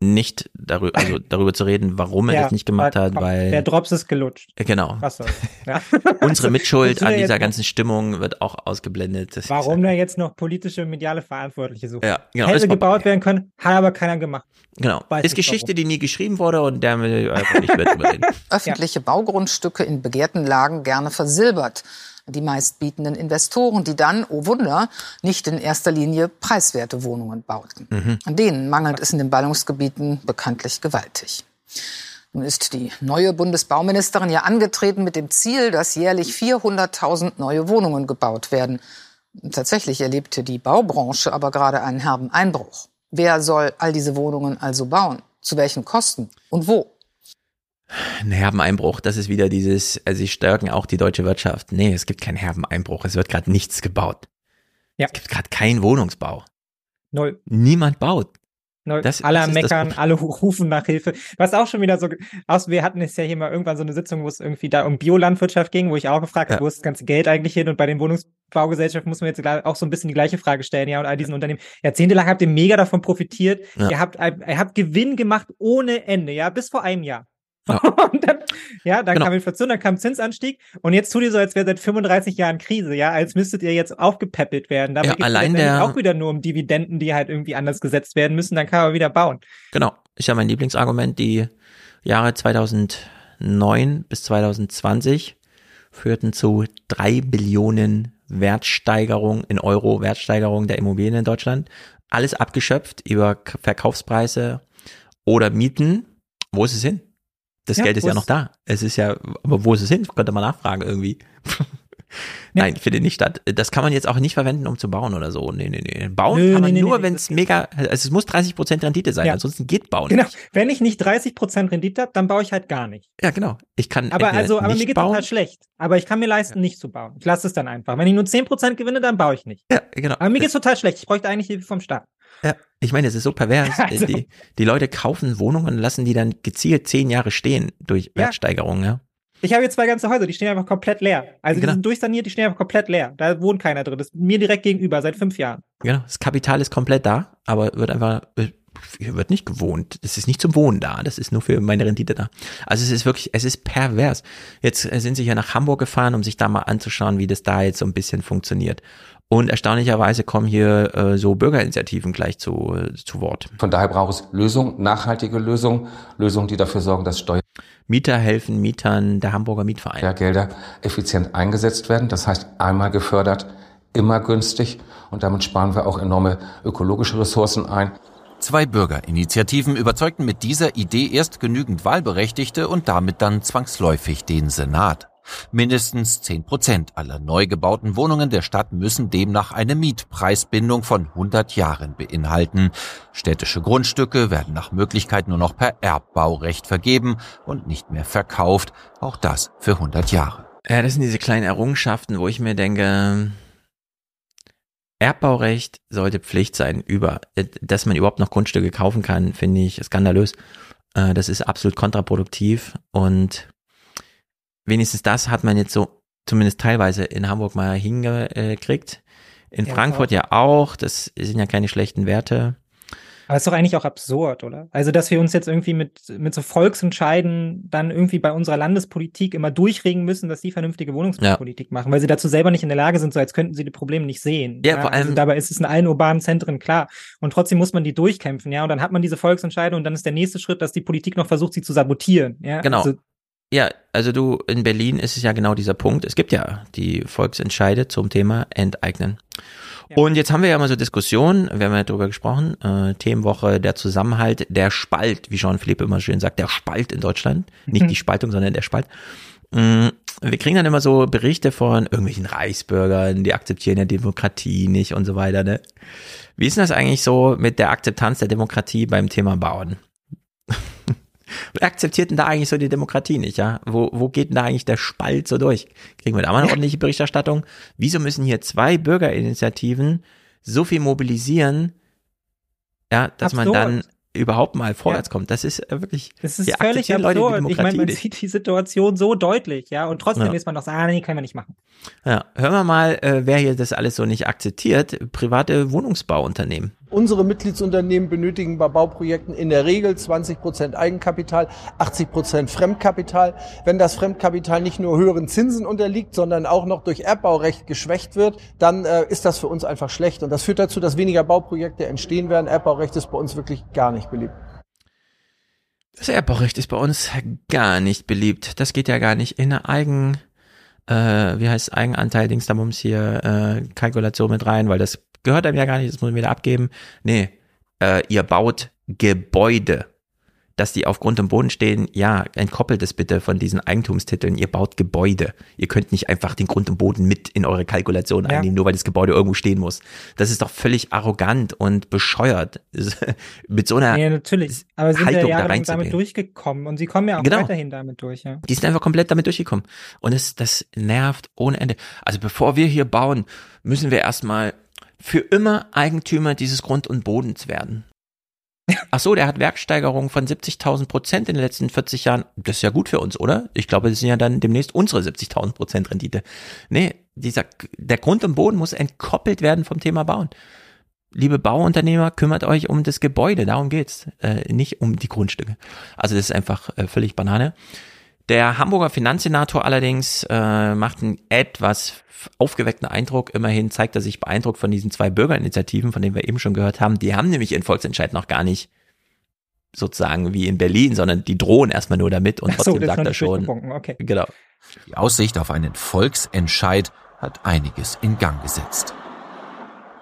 nicht darüber, also darüber zu reden, warum er Ja, das nicht gemacht hat, weil Der Drops ist gelutscht. Äh, Genau. Was soll's. Ja. Unsere Mitschuld Wozu an dieser ganzen Stimmung wird auch ausgeblendet. Das Warum da jetzt noch politische und mediale Verantwortliche suchen? Ja, genau. Hätte gebaut werden können, hat aber keiner gemacht. Genau. Weiß ist Geschichte, die nie geschrieben wurde und der will ich einfach nicht mehr drüber reden. öffentliche Baugrundstücke in begehrten Lagen gerne versilbert. Die meistbietenden Investoren, die dann, oh Wunder, nicht in erster Linie preiswerte Wohnungen bauten. Mhm. An denen mangelt es in den Ballungsgebieten bekanntlich gewaltig. Nun ist die neue Bundesbauministerin ja angetreten mit dem Ziel, dass jährlich 400.000 neue Wohnungen gebaut werden. Tatsächlich erlebte die Baubranche aber gerade einen herben Einbruch. Wer soll all diese Wohnungen also bauen? Zu welchen Kosten? Und wo? Ein herben Einbruch, das ist wieder dieses, also sie stärken auch die deutsche Wirtschaft. Nee, es gibt keinen herben Einbruch, es wird gerade nichts gebaut. Ja. Es gibt gerade keinen Wohnungsbau. Null. Niemand baut. Null. Das- alle das Meckern, alle rufen nach Hilfe. Was auch schon wieder so, aus, wir hatten es ja hier mal irgendwann so eine Sitzung, wo es irgendwie da um Biolandwirtschaft ging, wo ich auch gefragt habe, Ja. wo ist das ganze Geld eigentlich hin? Und bei den Wohnungsbaugesellschaften muss man jetzt auch so ein bisschen die gleiche Frage stellen, ja, und all diesen Unternehmen. Jahrzehntelang habt ihr mega davon profitiert. Ja. Ihr habt, ihr habt Gewinn gemacht ohne Ende, ja, bis vor einem Jahr. Ja. Und dann, ja, dann Genau. kam Inflation, dann kam Zinsanstieg und jetzt tut ihr so, als wäre seit 35 Jahren Krise, ja, als müsstet ihr jetzt aufgepäppelt werden. Dabei Ja, allein letztendlich der- auch wieder nur um Dividenden, die halt irgendwie anders gesetzt werden müssen, dann kann man wieder bauen. Genau, ist ja mein Lieblingsargument. Die Jahre 2009 bis 2020 führten zu drei Billionen Wertsteigerung in Euro Wertsteigerung der Immobilien in Deutschland. Alles abgeschöpft über Verkaufspreise oder Mieten. Wo ist es hin? Das Ja, Geld ist ja noch da. Es ist ja, aber wo ist es hin? Könnte man nachfragen irgendwie. Nein, findet nicht statt. Das kann man jetzt auch nicht verwenden, um zu bauen oder so. Nee, nee, nee. Bauen Nö, kann man nee, nur, nee, wenn es mega, also es muss 30 Prozent Rendite sein, Ja. ansonsten geht Bauen Genau. nicht. Wenn ich nicht 30% Rendite habe, dann baue ich halt gar nicht. Ja, genau. Ich kann Aber also, aber mir geht bauen. total schlecht. Aber ich kann mir leisten, nicht zu bauen. Ich lasse es dann einfach. Wenn ich nur 10% gewinne, dann baue ich nicht. Ja, genau. Aber mir geht's total schlecht. Ich bräuchte eigentlich Hilfe vom Staat. Ja, ich meine, es ist so pervers. Also- Die, die Leute kaufen Wohnungen und lassen die dann gezielt zehn Jahre stehen durch Ja. Wertsteigerung, ja. Ich habe jetzt zwei ganze Häuser, die stehen einfach komplett leer. Also Genau. die sind durchsaniert, die stehen einfach komplett leer. Da wohnt keiner drin. Das ist mir direkt gegenüber, seit fünf Jahren. Genau. Das Kapital ist komplett da, aber wird einfach, äh, hier wird nicht gewohnt. Das ist nicht zum Wohnen da. Das ist nur für meine Rendite da. Also es ist wirklich, es ist pervers. Jetzt sind sie ja nach Hamburg gefahren, um sich da mal anzuschauen, wie das da jetzt so ein bisschen funktioniert. Und erstaunlicherweise kommen hier äh, so Bürgerinitiativen gleich zu, äh, zu Wort. Von daher braucht es Lösungen, nachhaltige Lösungen, Lösungen, die dafür sorgen, dass Mieter helfen Mietern, der Hamburger Mietverein. Steuergelder effizient eingesetzt werden. Das heißt, einmal gefördert, immer günstig und damit sparen wir auch enorme ökologische Ressourcen ein. Zwei Bürgerinitiativen überzeugten mit dieser Idee erst genügend Wahlberechtigte und damit dann zwangsläufig den Senat. Mindestens 10 Prozent aller neu gebauten Wohnungen der Stadt müssen demnach eine Mietpreisbindung von 100 Jahren beinhalten. Städtische Grundstücke werden nach Möglichkeit nur noch per Erbbaurecht vergeben und nicht mehr verkauft. Auch das für 100 Jahre. Ja, das sind diese kleinen Errungenschaften, wo ich mir denke, Erbbaurecht sollte Pflicht sein über, dass man überhaupt noch Grundstücke kaufen kann, finde ich skandalös. Äh, Das ist absolut kontraproduktiv und wenigstens das hat man jetzt so zumindest teilweise in Hamburg mal hingekriegt. In Ja, Frankfurt ja auch, das sind ja keine schlechten Werte. Aber ist doch eigentlich auch absurd, oder? Also, dass wir uns jetzt irgendwie mit, mit so Volksentscheiden dann irgendwie bei unserer Landespolitik immer durchregen müssen, dass die vernünftige Wohnungspolitik machen, weil sie dazu selber nicht in der Lage sind, so als könnten sie die Probleme nicht sehen. Ja, vor allem- Also dabei ist es in allen urbanen Zentren klar. Und trotzdem muss man die durchkämpfen, ja. Und dann hat man diese Volksentscheide und dann ist der nächste Schritt, dass die Politik noch versucht, sie zu sabotieren, ja. Genau. Also, Ja, also du, in Berlin ist es ja genau dieser Punkt. Es gibt ja die Volksentscheide zum Thema Enteignen. Und jetzt haben wir ja mal so Diskussionen, wir haben ja drüber gesprochen, äh, Themenwoche, der Zusammenhalt, der Spalt, wie Jean-Philippe immer schön sagt, der Spalt in Deutschland. Nicht die Spaltung, sondern der Spalt. Mm, Wir kriegen dann immer so Berichte von irgendwelchen Reichsbürgern, die akzeptieren ja Demokratie nicht und so weiter. Ne? Wie ist denn das eigentlich so mit der Akzeptanz der Demokratie beim Thema Bauen? Akzeptiert denn da eigentlich so die Demokratie nicht, ja? Wo, wo geht denn da eigentlich der Spalt so durch? Kriegen wir da mal eine ordentliche Berichterstattung? Wieso müssen hier zwei Bürgerinitiativen so viel mobilisieren, ja, dass man Absurd. dann überhaupt mal vorwärts kommt? Das ist äh, wirklich, Das ist völlig akzeptieren Leute die absurd. Ich meine, man nicht. sieht die Situation so deutlich, ja. Und trotzdem Ja. ist man noch so, ah, nee, können wir nicht machen. Ja, hören wir mal, äh, wer hier das alles so nicht akzeptiert. Private Wohnungsbauunternehmen. Unsere Mitgliedsunternehmen benötigen bei Bauprojekten in der Regel 20 Prozent Eigenkapital, 80 Prozent Fremdkapital. Wenn das Fremdkapital nicht nur höheren Zinsen unterliegt, sondern auch noch durch Erbbaurecht geschwächt wird, dann äh, ist das für uns einfach schlecht. Und das führt dazu, dass weniger Bauprojekte entstehen werden. Erbbaurecht ist bei uns wirklich gar nicht beliebt. Das Erbbaurecht ist bei uns gar nicht beliebt. Das geht ja gar nicht in eine Eigen, äh, wie heißt Eigenanteil, Dings, da muss hier äh, Kalkulation mit rein, weil das gehört einem ja gar nicht, das muss man wieder abgeben. Nee, äh, ihr baut Gebäude. Dass die auf Grund und Boden stehen, ja, entkoppelt es bitte von diesen Eigentumstiteln. Ihr baut Gebäude. Ihr könnt nicht einfach den Grund und Boden mit in eure Kalkulation Ja. einnehmen, nur weil das Gebäude irgendwo stehen muss. Das ist doch völlig arrogant und bescheuert, mit so einer Ja, natürlich. Aber sind ja da damit durchgekommen und sie kommen ja auch Genau. weiterhin damit durch, ja. Die sind einfach komplett damit durchgekommen. Und es, das nervt ohne Ende. Also bevor wir hier bauen, müssen wir erstmal für immer Eigentümer dieses Grund und Bodens werden. Ach so, der hat Werksteigerungen von 70.000 Prozent in den letzten 40 Jahren. Das ist ja gut für uns, oder? Ich glaube, das sind ja dann demnächst unsere 70.000 Prozent Rendite. Nee, dieser, der Grund und Boden muss entkoppelt werden vom Thema Bauen. Liebe Bauunternehmer, kümmert euch um das Gebäude, darum geht's, äh, nicht um die Grundstücke. Also das ist einfach äh, völlig Banane. Der Hamburger Finanzsenator allerdings äh, macht einen etwas aufgeweckten Eindruck. Immerhin zeigt er sich beeindruckt von diesen zwei Bürgerinitiativen, von denen wir eben schon gehört haben. Die haben nämlich ihren Volksentscheid noch gar nicht sozusagen wie in Berlin, sondern die drohen erstmal nur damit und so, trotzdem das ist sagt er schon. okay. Genau. Die Aussicht auf einen Volksentscheid hat einiges in Gang gesetzt.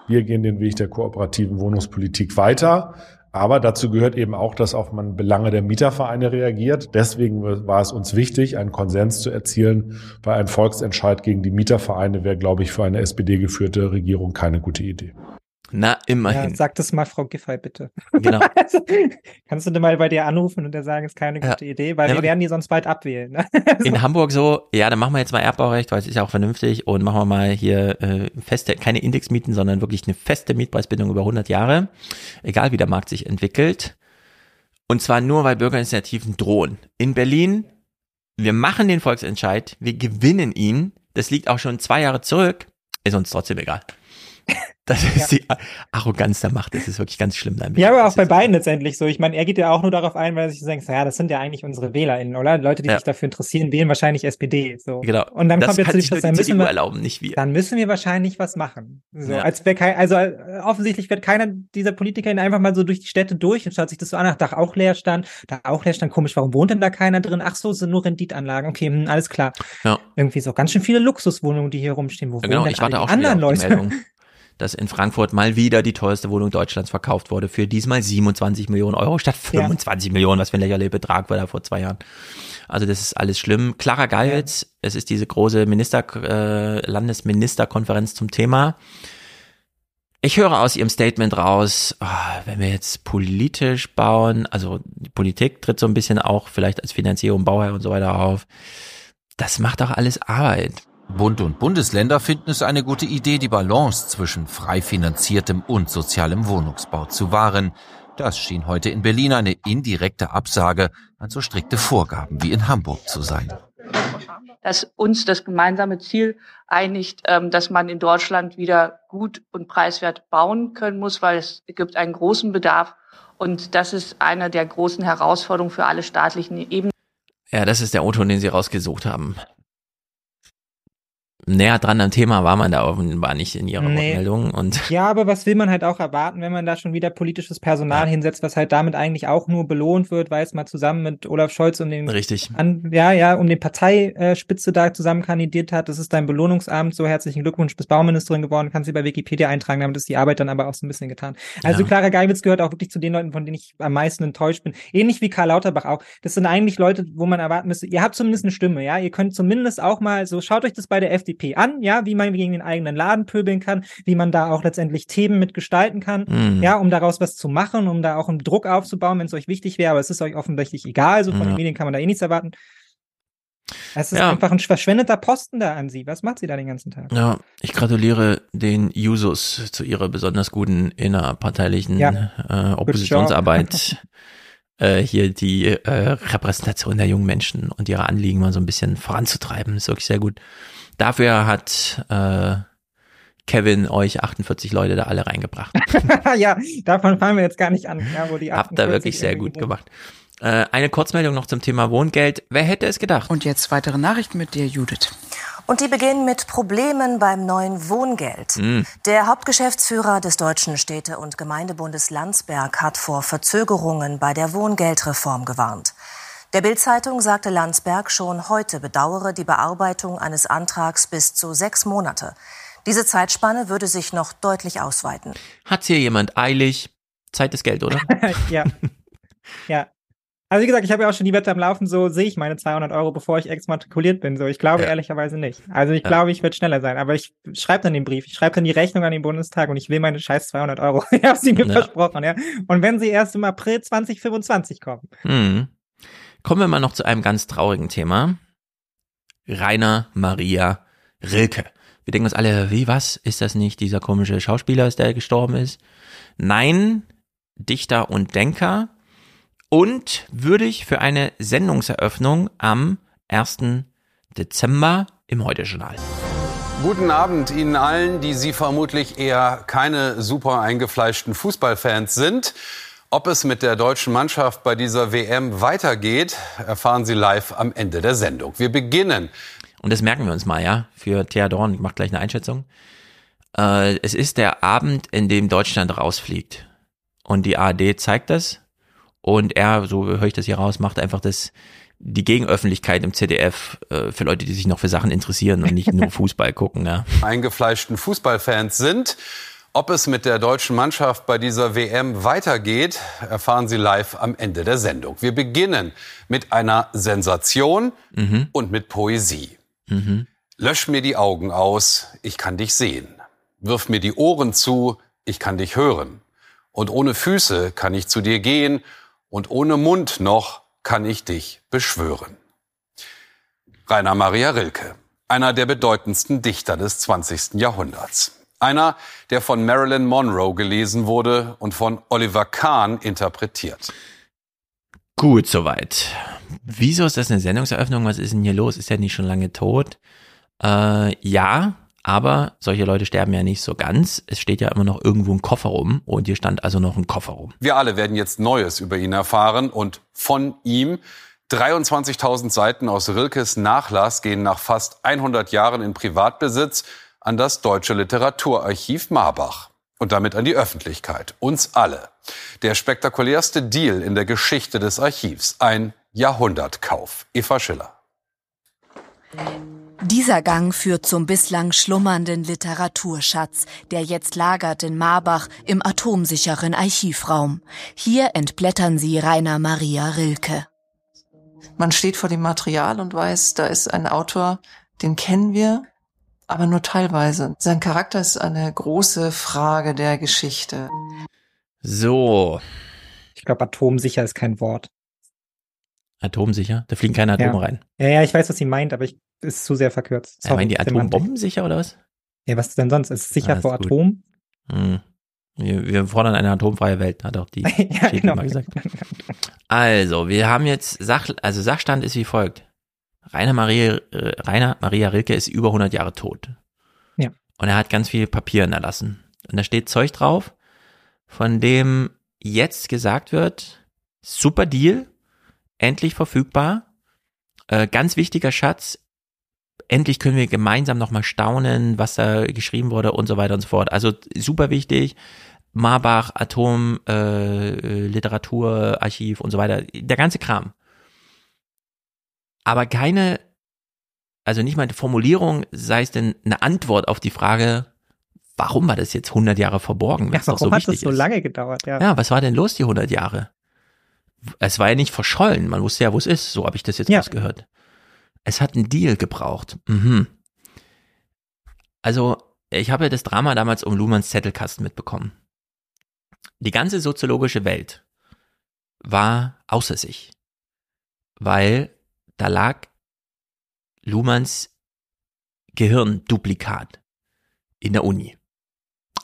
Wir gehen den Weg der kooperativen Wohnungspolitik weiter. Aber dazu gehört eben auch, dass auf man Belange der Mietervereine reagiert. Deswegen war es uns wichtig, einen Konsens zu erzielen, weil ein Volksentscheid gegen die Mietervereine wäre, glaube ich, für eine SPD geführte Regierung keine gute Idee. Na, immerhin. Ja, sag das mal Frau Giffey, bitte. Genau. also, kannst du denn mal bei dir anrufen und dir sagen, ist keine gute Ja. Idee, weil Ja, wir werden die sonst bald abwählen. Ne? In Hamburg so, ja, dann machen wir jetzt mal Erbbaurecht, weil es ist ja auch vernünftig und machen wir mal hier äh, feste, keine Indexmieten, sondern wirklich eine feste Mietpreisbindung über 100 Jahre, egal wie der Markt sich entwickelt. Und zwar nur, weil Bürgerinitiativen drohen. In Berlin, wir machen den Volksentscheid, wir gewinnen ihn, das liegt auch schon zwei Jahre zurück, ist uns trotzdem egal. Das ist die Arroganz der Macht, das ist wirklich ganz schlimm. Nein, Ja, aber auch bei beiden letztendlich so. Ich meine, er geht ja auch nur darauf ein, weil er sich so denkt, ja, das sind ja eigentlich unsere WählerInnen, oder? Leute, die Ja. sich dafür interessieren, wählen wahrscheinlich SPD. So. Genau. Und dann Das kommt jetzt sich nur dann müssen wir, erlauben, nicht wir. Dann müssen wir wahrscheinlich was machen. So, Ja. als kein, also äh, offensichtlich wird keiner dieser PolitikerInnen einfach mal so durch die Städte durch und schaut sich das so an, ach, da auch Leerstand, da auch Leerstand, komisch, warum wohnt denn da keiner drin? Ach so, sind nur Renditanlagen, okay, hm, alles klar. Ja. Irgendwie so ganz schön viele Luxuswohnungen, die hier rumstehen. Wo Ja, genau, wohnen denn ich warte auch die anderen Leute? Dass in Frankfurt mal wieder die teuerste Wohnung Deutschlands verkauft wurde für diesmal 27 Millionen Euro statt Ja. 25 Millionen, was für ein lächerlicher Betrag war da vor zwei Jahren. Also das ist alles schlimm. Clara Geiwitz, es ist diese große Minister, äh, Landesministerkonferenz zum Thema. Ich höre aus ihrem Statement raus, ah, wenn wir jetzt politisch bauen, also die Politik tritt so ein bisschen auch vielleicht als Finanzierung, Bauherr und so weiter auf. Das macht doch alles Arbeit. Bund und Bundesländer finden es eine gute Idee, die Balance zwischen frei finanziertem und sozialem Wohnungsbau zu wahren. Das schien heute in Berlin eine indirekte Absage an so strikte Vorgaben wie in Hamburg zu sein. dass uns das gemeinsame Ziel einigt, ähm, dass man in Deutschland wieder gut und preiswert bauen können muss, weil es gibt einen großen Bedarf. Und das ist eine der großen Herausforderungen für alle staatlichen Ebenen. Ja, das ist der O-Ton, den sie rausgesucht haben. Näher dran am Thema war man da offenbar nicht in ihrer Nee. Rückmeldung und Ja, aber was will man halt auch erwarten, wenn man da schon wieder politisches Personal hinsetzt, was halt damit eigentlich auch nur belohnt wird, weil es mal zusammen mit Olaf Scholz um den Richtig. an, ja, ja, um den Parteispitze da zusammen kandidiert hat. Das ist dein Belohnungsabend. So herzlichen Glückwunsch, bist Bauministerin geworden, kannst du bei Wikipedia eintragen, damit ist die Arbeit dann aber auch so ein bisschen getan. Also Ja. Clara Geiwitz gehört auch wirklich zu den Leuten, von denen ich am meisten enttäuscht bin. Ähnlich wie Karl Lauterbach auch. Das sind eigentlich Leute, wo man erwarten müsste, ihr habt zumindest eine Stimme, ja. Ihr könnt zumindest auch mal, so schaut euch das bei der FDP an, ja, wie man gegen den eigenen Laden pöbeln kann, wie man da auch letztendlich Themen mitgestalten kann, Mhm. ja, um daraus was zu machen, um da auch einen Druck aufzubauen, wenn es euch wichtig wäre, aber es ist euch offensichtlich egal, so von Ja. den Medien kann man da eh nichts erwarten. Es ist Ja. einfach ein verschwendeter Posten da an sie. Was macht sie da den ganzen Tag? ja, ich gratuliere den Jusos zu ihrer besonders guten innerparteilichen Ja. äh, Oppositionsarbeit. äh, hier die äh, Repräsentation der jungen Menschen und ihre Anliegen mal so ein bisschen voranzutreiben. ist wirklich sehr gut. Dafür hat äh, Kevin euch 48 Leute da alle reingebracht. ja, davon fallen wir jetzt gar nicht an, ja, wo die Habt ihr 48 wirklich sehr gut sind. gemacht. Äh, eine Kurzmeldung noch zum Thema Wohngeld. Wer hätte es gedacht? Und jetzt weitere Nachrichten mit dir, Judith. Und die beginnen mit Problemen beim neuen Wohngeld. Hm. Der Hauptgeschäftsführer des Deutschen Städte- und Gemeindebundes Landsberg hat vor Verzögerungen bei der Wohngeldreform gewarnt. Der Bild-Zeitung sagte Landsberg schon heute bedauere die Bearbeitung eines Antrags bis zu sechs Monate. Diese Zeitspanne würde sich noch deutlich ausweiten. Hat's hier jemand eilig? Zeit ist Geld, oder? ja. Ja. Also wie gesagt, ich habe ja auch schon die Wette am Laufen, so sehe ich meine 200 Euro, bevor ich exmatrikuliert bin. So, ich glaube Ja. ehrlicherweise nicht. Also ich Ja. glaube, ich werde schneller sein. Aber ich schreibe dann den Brief, ich schreibe dann die Rechnung an den Bundestag und ich will meine scheiß 200 Euro. ich habe sie mir Ja. versprochen, ja. Und wenn sie erst im April 2025 kommen. Hm. Kommen wir mal noch zu einem ganz traurigen Thema. Rainer Maria Rilke. Wir denken uns alle, wie was? Ist das nicht dieser komische Schauspieler, der gestorben ist? Nein, Dichter und Denker und würdig für eine Sendungseröffnung am 1. Dezember im Heute-Journal. Guten Abend Ihnen allen, die Sie vermutlich eher keine super eingefleischten Fußballfans sind. Ob es mit der deutschen Mannschaft bei dieser WM weitergeht, erfahren Sie live am Ende der Sendung. Wir beginnen. Und das merken wir uns mal, ja, für Thea Dorn. Ich mache gleich eine Einschätzung. Äh, es ist der Abend, in dem Deutschland rausfliegt. Und die ARD zeigt das. Und er, so höre ich das hier raus, macht einfach das, die Gegenöffentlichkeit im ZDF äh, für Leute, die sich noch für Sachen interessieren und nicht nur Fußball gucken, ja. eingefleischten Fußballfans sind. Ob es mit der deutschen Mannschaft bei dieser WM weitergeht, erfahren Sie live am Ende der Sendung. Wir beginnen mit einer Sensation Mhm. und mit Poesie. Lösch mir die Augen aus, ich kann dich sehen. Wirf mir die Ohren zu, ich kann dich hören. Und ohne Füße kann ich zu dir gehen und ohne Mund noch kann ich dich beschwören. Rainer Maria Rilke, einer der bedeutendsten Dichter des 20. Jahrhunderts. Einer, der von Marilyn Monroe gelesen wurde und von Oliver Kahn interpretiert. Gut, soweit. Wieso ist das eine Sendungseröffnung? Was ist denn hier los? Ist er nicht schon lange tot? Äh, ja, aber solche Leute sterben ja nicht so ganz. Es steht ja immer noch irgendwo ein Koffer rum und hier stand also noch ein Koffer rum. Wir alle werden jetzt Neues über ihn erfahren und von ihm. 23.000 Seiten aus Rilkes Nachlass gehen nach fast 100 Jahren in Privatbesitz an das Deutsche Literaturarchiv Marbach und damit an die Öffentlichkeit, uns alle. Der spektakulärste Deal in der Geschichte des Archivs, ein Jahrhundertkauf. Eva Schiller. Dieser Gang führt zum bislang schlummernden Literaturschatz, der jetzt lagert in Marbach im atomsicheren Archivraum. Hier entblättern sie Rainer Maria Rilke. Man steht vor dem Material und weiß, da ist ein Autor, den kennen wir, aber nur teilweise. Sein Charakter ist eine große Frage der Geschichte. So. Ich glaube, atomsicher ist kein Wort. Atomsicher? Da fliegen keine Atome ja. rein. Ja, ja, ich weiß, was sie meint, aber ich ist zu sehr verkürzt. Sorry, meinen die Atombomben sicher oder was? Ja, was denn sonst? Ist es sicher Ah, vor. Atom? Hm. Wir, wir fordern eine atomfreie Welt, hat auch die ja, genau. mal gesagt. Also, wir haben jetzt Sach, also Sachstand ist wie folgt. Rainer Maria, äh, Rainer Maria Rilke ist über 100 Jahre tot. Ja. Und er hat ganz viel Papier hinterlassen. Und da steht Zeug drauf, von dem jetzt gesagt wird, super Deal, endlich verfügbar, äh, ganz wichtiger Schatz, endlich können wir gemeinsam nochmal staunen, was da geschrieben wurde und so weiter und so fort. Also super wichtig, Marbach, Atom, äh, äh, Literatur, Archiv und so weiter, der ganze Kram. Aber keine, also nicht mal eine Formulierung, sei es denn eine Antwort auf die Frage, warum war das jetzt 100 Jahre verborgen, Ja, warum so hat das so ist? lange gedauert? Ja. Ja, was war denn los die 100 Jahre? Es war ja nicht verschollen, man wusste ja, wo es ist, so habe ich das jetzt Ja. rausgehört. Es hat einen Deal gebraucht. Mhm. Also, ich habe ja das Drama damals um Luhmanns Zettelkasten mitbekommen. Die ganze soziologische Welt war außer sich, weil da lag Luhmanns Gehirnduplikat in der Uni.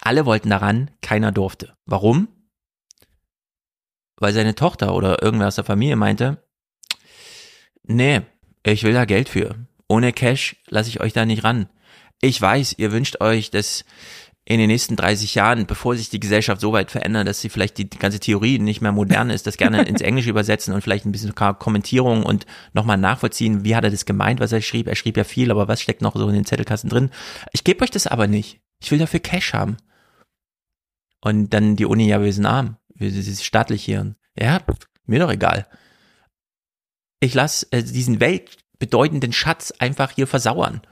Alle wollten daran, keiner durfte. Warum? Weil seine Tochter oder irgendwer aus der Familie meinte, nee, ich will da Geld für. Ohne Cash lasse ich euch da nicht ran. Ich weiß, ihr wünscht euch, dass in den nächsten 30 Jahren, bevor sich die Gesellschaft so weit verändert, dass sie vielleicht die ganze Theorie nicht mehr modern ist, das gerne ins Englische übersetzen und vielleicht ein bisschen Kommentierung und nochmal nachvollziehen, wie hat er das gemeint, was er schrieb. Er schrieb ja viel, aber was steckt noch so in den Zettelkasten drin? Ich gebe euch das aber nicht. Ich will dafür Cash haben. Und dann die Uni, ja, wir sind arm. Wir sind staatlich hier. Ja, mir doch egal. Ich lasse äh, diesen weltbedeutenden Schatz einfach hier versauern.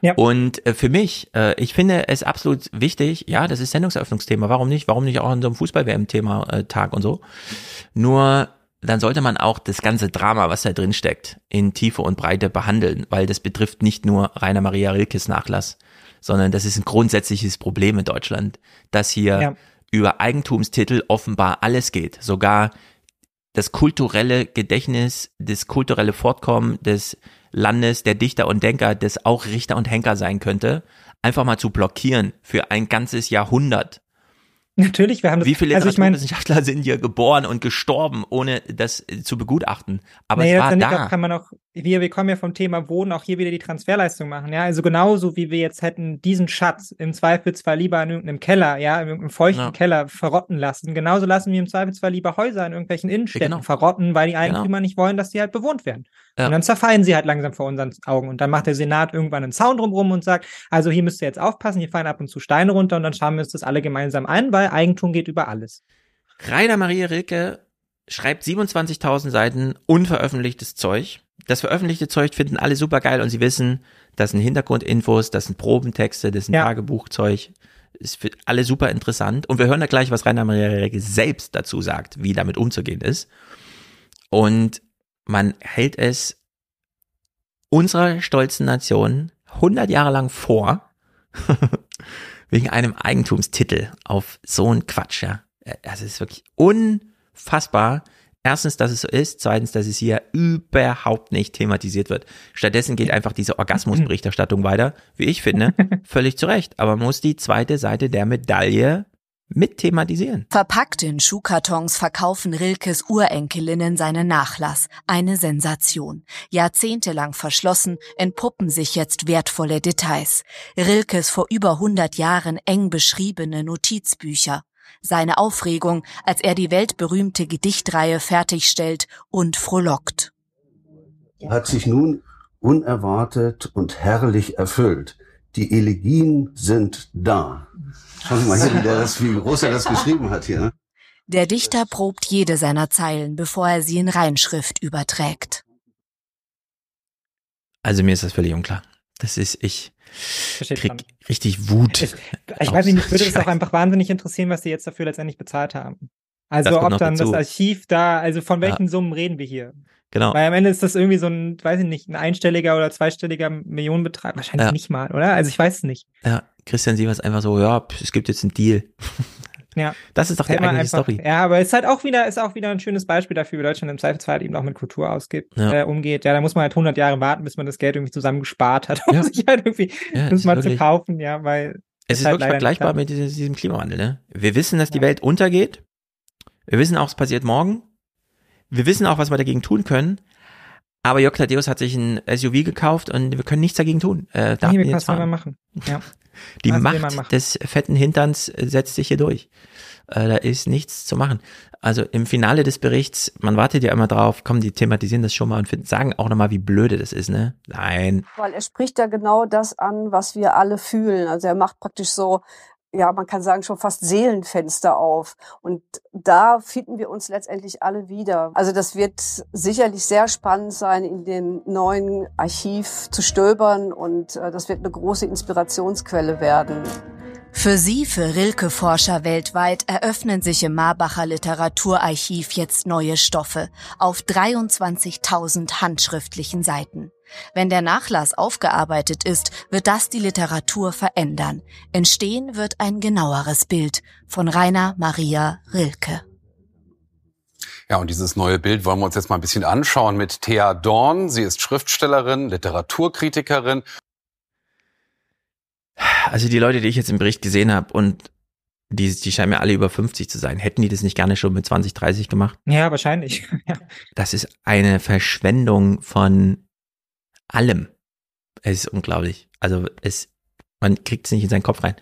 Ja. Und äh, für mich, äh, ich finde es absolut wichtig, ja, das ist Sendungseröffnungsthema, warum nicht? Warum nicht auch an so einem Fußball-WM-Thema äh, Tag und so? Nur dann sollte man auch das ganze Drama, was da drin steckt, in Tiefe und Breite behandeln, weil das betrifft nicht nur Rainer Maria Rilkes Nachlass, sondern das ist ein grundsätzliches Problem in Deutschland, dass hier Ja. über Eigentumstitel offenbar alles geht, sogar das kulturelle Gedächtnis, das kulturelle Fortkommen des Landes, der Dichter und Denker, das auch Richter und Henker sein könnte, einfach mal zu blockieren für ein ganzes Jahrhundert. Natürlich, wir haben das. Wie viele also ich Literaturwissenschaftler sind hier geboren und gestorben, ohne das zu begutachten? Aber naja, es war da. kann man auch, wir, wir kommen ja vom Thema Wohnen, auch hier wieder die Transferleistung machen, ja. Also genauso wie wir jetzt hätten diesen Schatz im Zweifelsfall lieber in irgendeinem Keller, ja, in irgendeinem feuchten Ja. Keller verrotten lassen. Genauso lassen wir im Zweifelsfall lieber Häuser in irgendwelchen Innenstädten Genau. verrotten, weil die Eigentümer nicht wollen, dass die halt bewohnt werden. Ja. Und dann zerfallen sie halt langsam vor unseren Augen. Und dann macht der Senat irgendwann einen Zaun drumrum und sagt, also hier müsst ihr jetzt aufpassen, hier fallen ab und zu Steine runter und dann schauen wir uns das alle gemeinsam an, weil Eigentum geht über alles. Rainer Maria Rilke schreibt 27.000 Seiten unveröffentlichtes Zeug. Das veröffentlichte Zeug finden alle super geil und sie wissen, das sind Hintergrundinfos, das sind Probentexte, das sind Ja. Tagebuchzeug. Ist für alle super interessant. Und wir hören da gleich, was Rainer Maria Rilke selbst dazu sagt, wie damit umzugehen ist. Und man hält es unserer stolzen Nation 100 Jahre lang vor, wegen einem Eigentumstitel auf so ein Quatsch, ja. Das ist wirklich unfassbar. Erstens, dass es so ist. Zweitens, dass es hier überhaupt nicht thematisiert wird. Stattdessen geht einfach diese Orgasmusberichterstattung weiter, wie ich finde, völlig zu Recht. Aber man muss die zweite Seite der Medaille mit thematisieren. Verpackt in Schuhkartons verkaufen Rilkes Urenkelinnen seinen Nachlass. Eine Sensation. Jahrzehntelang verschlossen, entpuppen sich jetzt wertvolle Details. Rilkes vor über 100 Jahren eng beschriebene Notizbücher. Seine Aufregung, als er die weltberühmte Gedichtreihe fertigstellt und frohlockt. Hat sich nun unerwartet und herrlich erfüllt. Die Elegien sind da. Schauen Sie mal hier, wie, der das, wie groß er das geschrieben hat hier. Ne? Der Dichter probt jede seiner Zeilen, bevor er sie in Reinschrift überträgt. Also mir ist das völlig unklar. Das ist, ich krieg richtig Wut. Ich, ich weiß nicht, mich würde es auch einfach wahnsinnig interessieren, was sie jetzt dafür letztendlich bezahlt haben. Also ob dann dazu. das Archiv da, also von welchen ja. Summen reden wir hier? Genau. Weil am Ende ist das irgendwie so ein, weiß ich nicht, ein einstelliger oder zweistelliger Millionenbetrag. Wahrscheinlich ja. nicht mal, oder? Also ich weiß es nicht. Ja, Christian Sievers einfach so, ja, es gibt jetzt einen Deal. Ja. Das ist doch die eigentliche einfach, Story. Ja, aber es ist halt auch wieder, ist auch wieder ein schönes Beispiel dafür, wie Deutschland im Zweifelsfall eben auch mit Kultur ausgibt, ja. äh, umgeht. Ja, da muss man halt 100 Jahre warten, bis man das Geld irgendwie zusammen gespart hat, um ja. sich halt irgendwie ja, das mal wirklich, zu kaufen, ja, weil. Es ist halt wirklich vergleichbar mit diesem Klimawandel, ne? Wir wissen, dass die Welt untergeht. Wir wissen auch, es passiert morgen. Wir wissen auch, was wir dagegen tun können. Aber Jörg Tadeus hat sich ein SUV gekauft und wir können nichts dagegen tun. Äh, darf nee, was soll man machen? Ja. Die was Macht des fetten Hinterns setzt sich hier durch. Äh, da ist nichts zu machen. Also im Finale des Berichts, man wartet ja immer drauf, kommen die thematisieren das schon mal und finden, sagen auch nochmal, wie blöde das ist, ne? Nein. Weil er spricht ja genau das an, was wir alle fühlen. Also er macht praktisch so ja, man kann sagen, schon fast Seelenfenster auf. Und da finden wir uns letztendlich alle wieder. Also das wird sicherlich sehr spannend sein, in dem neuen Archiv zu stöbern und äh, das wird eine große Inspirationsquelle werden. Für Sie, für Rilke-Forscher weltweit, eröffnen sich im Marbacher Literaturarchiv jetzt neue Stoffe auf 23.000 handschriftlichen Seiten. Wenn der Nachlass aufgearbeitet ist, wird das die Literatur verändern. Entstehen wird ein genaueres Bild von Rainer Maria Rilke. Ja, und dieses neue Bild wollen wir uns jetzt mal ein bisschen anschauen mit Thea Dorn. Sie ist Schriftstellerin, Literaturkritikerin also die Leute, die ich jetzt im Bericht gesehen habe und die, die scheinen mir alle über 50 zu sein. Hätten die das nicht gerne schon mit 20, 30 gemacht? Ja, wahrscheinlich. ja. Das ist eine Verschwendung von allem. Es ist unglaublich. Also es, man kriegt es nicht in seinen Kopf rein.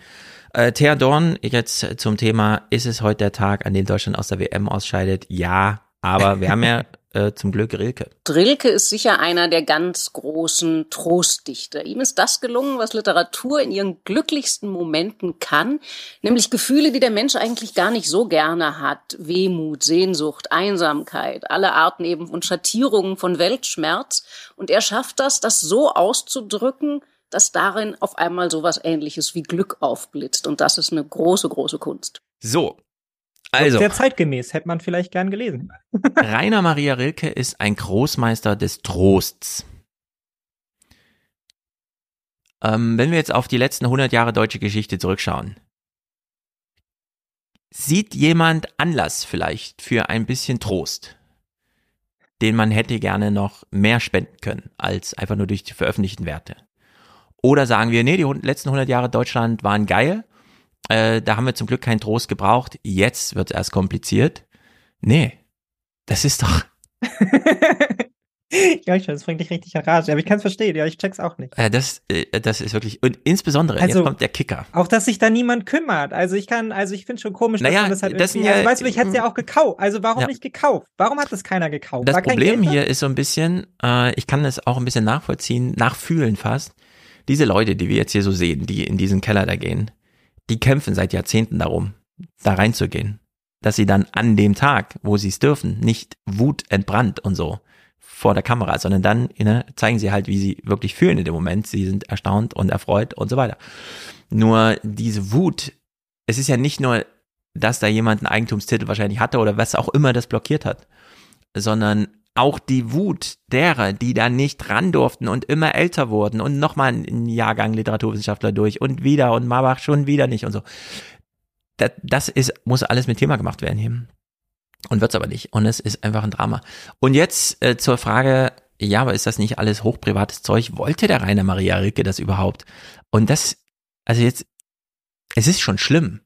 Äh, Thea Dorn, jetzt zum Thema, ist es heute der Tag, an dem Deutschland aus der WM ausscheidet? Ja, aber wir haben ja äh, zum Glück Rilke. Rilke ist sicher einer der ganz großen Trostdichter. Ihm ist das gelungen, was Literatur in ihren glücklichsten Momenten kann, nämlich Gefühle, die der Mensch eigentlich gar nicht so gerne hat. Wehmut, Sehnsucht, Einsamkeit, alle Arten eben von Schattierungen von Weltschmerz. Und er schafft das, das so auszudrücken, dass darin auf einmal sowas ähnliches wie Glück aufblitzt. Und das ist eine große, große Kunst. So, also. Sehr zeitgemäß, hätte man vielleicht gern gelesen. Rainer Maria Rilke ist ein Großmeister des Trosts. Ähm, wenn wir jetzt auf die letzten 100 Jahre deutsche Geschichte zurückschauen, sieht jemand Anlass vielleicht für ein bisschen Trost, den man hätte gerne noch mehr spenden können, als einfach nur durch die veröffentlichten Werte? Oder sagen wir, nee, die letzten 100 Jahre Deutschland waren geil äh, da haben wir zum Glück keinen Trost gebraucht. Jetzt wird es erst kompliziert. Nee, das ist doch. ja, ich das bringt dich richtig Rage. Aber ich kann es verstehen, ja, ich check's auch nicht. Äh, das, äh, das ist wirklich, und insbesondere, also, jetzt kommt der Kicker. Auch, dass sich da niemand kümmert. Also ich kann, also ich finde schon komisch, naja, dass man das halt das irgendwie, ja, also, weißt du, ich hätte es ja auch gekauft. Also warum ja. nicht gekauft? Warum hat das keiner gekauft? Das War Problem hier ist so ein bisschen, äh, ich kann das auch ein bisschen nachvollziehen, nachfühlen fast. Diese Leute, die wir jetzt hier so sehen, die in diesen Keller da gehen, die kämpfen seit Jahrzehnten darum, da reinzugehen. Dass sie dann an dem Tag, wo sie es dürfen, nicht Wut entbrannt und so vor der Kamera, sondern dann ne, zeigen sie halt, wie sie wirklich fühlen in dem Moment. Sie sind erstaunt und erfreut und so weiter. Nur diese Wut es ist ja nicht nur, dass da jemand einen Eigentumstitel wahrscheinlich hatte oder was auch immer das blockiert hat, sondern auch die Wut derer, die da nicht ran durften und immer älter wurden und nochmal ein Jahrgang Literaturwissenschaftler durch und wieder und Mabach schon wieder nicht und so. Das, das ist, muss alles mit Thema gemacht werden hier. Und wird's aber nicht. Und es ist einfach ein Drama. Und jetzt äh, zur Frage, ja, aber ist das nicht alles hochprivates Zeug? Wollte der Rainer Maria Rilke das überhaupt? Und das, also jetzt, es ist schon schlimm.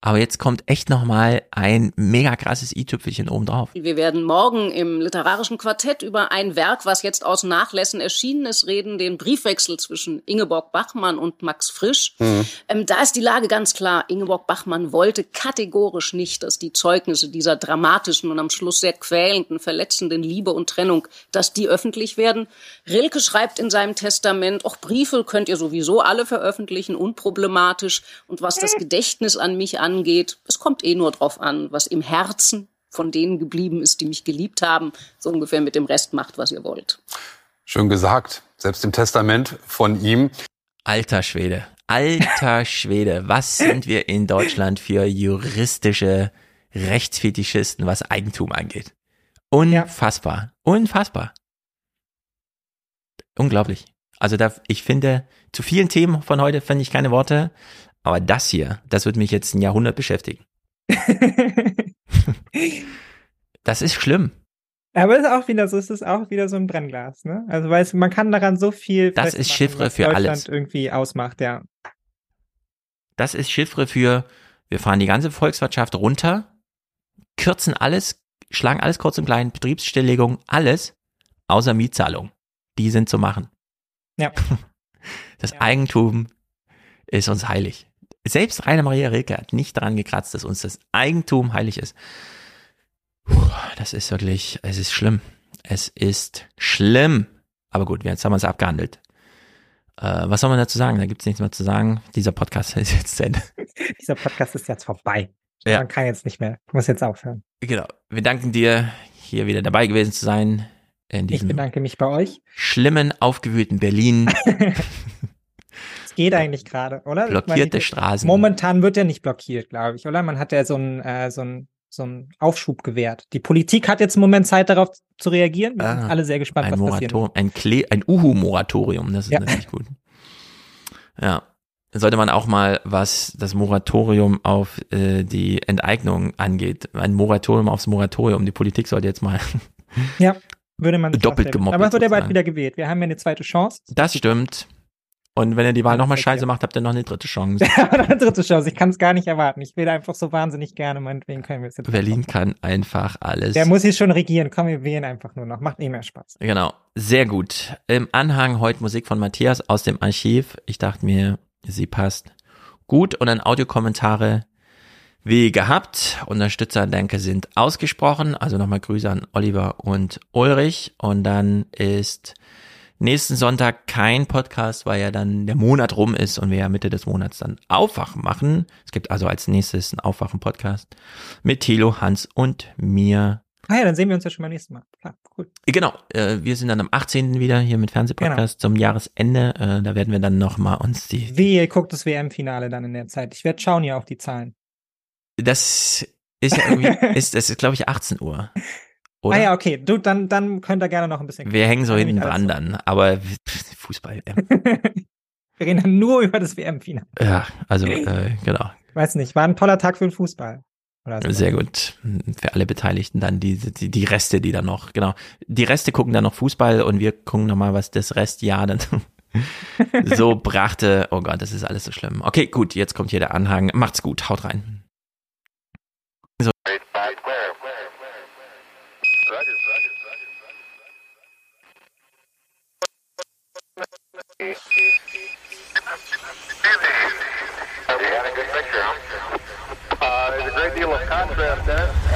Aber jetzt kommt echt nochmal ein mega krasses i-Tüpfelchen obendrauf. Wir werden morgen im literarischen Quartett über ein Werk, was jetzt aus Nachlässen erschienen ist, reden, den Briefwechsel zwischen Ingeborg Bachmann und Max Frisch. Mhm. Ähm, da ist die Lage ganz klar. Ingeborg Bachmann wollte kategorisch nicht, dass die Zeugnisse dieser dramatischen und am Schluss sehr quälenden, verletzenden Liebe und Trennung, dass die öffentlich werden. Rilke schreibt in seinem Testament, auch Briefe könnt ihr sowieso alle veröffentlichen, unproblematisch. Und was das Gedächtnis an mich angeht, es kommt eh nur drauf an, was im Herzen von denen geblieben ist, die mich geliebt haben, so ungefähr mit dem Rest macht, was ihr wollt. Schön gesagt. Selbst im Testament von ihm. Alter Schwede. Alter Schwede. Was sind wir in Deutschland für juristische Rechtsfetischisten, was Eigentum angeht? Unfassbar. Unfassbar. Unglaublich. Also da, ich finde, zu vielen Themen von heute finde ich keine Worte, aber das hier, das wird mich jetzt ein Jahrhundert beschäftigen. das ist schlimm. Aber es ist auch wieder so, es ist auch wieder so ein Brennglas, ne? Also weil man kann daran so viel. Das ist Chiffre für Deutschland alles. irgendwie ausmacht, ja. Das ist Chiffre für, wir fahren die ganze Volkswirtschaft runter, kürzen alles, schlagen alles kurz und klein, Betriebsstilllegung, alles, außer Mietzahlung. Die sind zu machen. Ja. Das ja. Eigentum ist uns heilig. Selbst Rainer Maria Rilke hat nicht daran gekratzt, dass uns das Eigentum heilig ist. Puh, das ist wirklich, es ist schlimm. Es ist schlimm. Aber gut, jetzt haben wir es abgehandelt. Äh, was soll man dazu sagen? Da gibt es nichts mehr zu sagen. Dieser Podcast ist jetzt zu Ende. Dieser Podcast ist jetzt vorbei. Ja. Man kann jetzt nicht mehr. Muss jetzt aufhören. Genau. Wir danken dir, hier wieder dabei gewesen zu sein. In diesem ich bedanke mich bei euch. Schlimmen, aufgewühlten Berlin. geht eigentlich gerade, oder? Blockierte meine, Straßen. Momentan wird er nicht blockiert, glaube ich, oder? Man hat ja so einen äh, so so Aufschub gewährt. Die Politik hat jetzt im Moment Zeit darauf zu reagieren. Wir ah, sind alle sehr gespannt, ein was Moratorium, passiert. Ein, Kle ein Uhu-Moratorium, das ist ja. natürlich gut. Ja. Sollte man auch mal, was das Moratorium auf äh, die Enteignung angeht, ein Moratorium aufs Moratorium. Die Politik sollte jetzt mal ja, würde man doppelt gemobbt. Aber es wird ja bald wieder gewählt. Wir haben ja eine zweite Chance. Das stimmt. Und wenn ihr die Wahl nochmal scheiße macht, habt ihr noch eine dritte Chance. Ja, eine dritte Chance. Ich kann es gar nicht erwarten. Ich will einfach so wahnsinnig gerne, meinetwegen können wir es jetzt. Berlin kann einfach alles. Der muss hier schon regieren. Komm, wir wählen einfach nur noch. Macht eh mehr Spaß. Genau. Sehr gut. Im Anhang heute Musik von Matthias aus dem Archiv. Ich dachte mir, sie passt gut. Und dann Audiokommentare wie gehabt. Unterstützer, danke, sind ausgesprochen. Also nochmal Grüße an Oliver und Ulrich. Und dann ist nächsten Sonntag kein Podcast, weil ja dann der Monat rum ist und wir ja Mitte des Monats dann Aufwachen machen. Es gibt also als nächstes einen Aufwachen-Podcast mit Thilo, Hans und mir. Ah ja, dann sehen wir uns ja schon beim nächsten Mal. Klar, cool. Genau, äh, wir sind dann am 18. wieder hier mit Fernsehpodcast genau. zum Jahresende. Äh, da werden wir dann nochmal uns die... Wie, guckt das WM-Finale dann in der Zeit. Ich werde schauen hier auf die Zahlen. Das ist ja irgendwie, ist, das ist glaube ich 18 Uhr. Oder? Ah ja, okay. Du, dann, dann könnt ihr gerne noch ein bisschen. Wir hängen so hinten dran so. dann, aber Fußball. Ja. Wir reden dann nur über das WM-Finale. Ja, also äh, genau. Weiß nicht, war ein toller Tag für den Fußball. So. Sehr gut. Für alle Beteiligten dann die, die, die Reste, die dann noch, genau. Die Reste gucken dann noch Fußball und wir gucken nochmal, was das Restjahr dann so brachte. Oh Gott, das ist alles so schlimm. Okay, gut, jetzt kommt hier der Anhang. Macht's gut, haut rein. So. Uh, there's a great deal of contrast in it.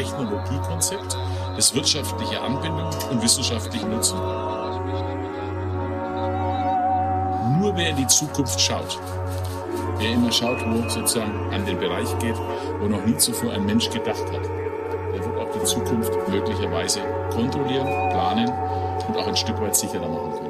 Technologiekonzept, das wirtschaftliche Anbindung und wissenschaftlichen Nutzen. Nur wer in die Zukunft schaut, wer immer schaut, wo sozusagen an den Bereich geht, wo noch nie zuvor ein Mensch gedacht hat, der wird auch die Zukunft möglicherweise kontrollieren, planen und auch ein Stück weit sicherer machen können.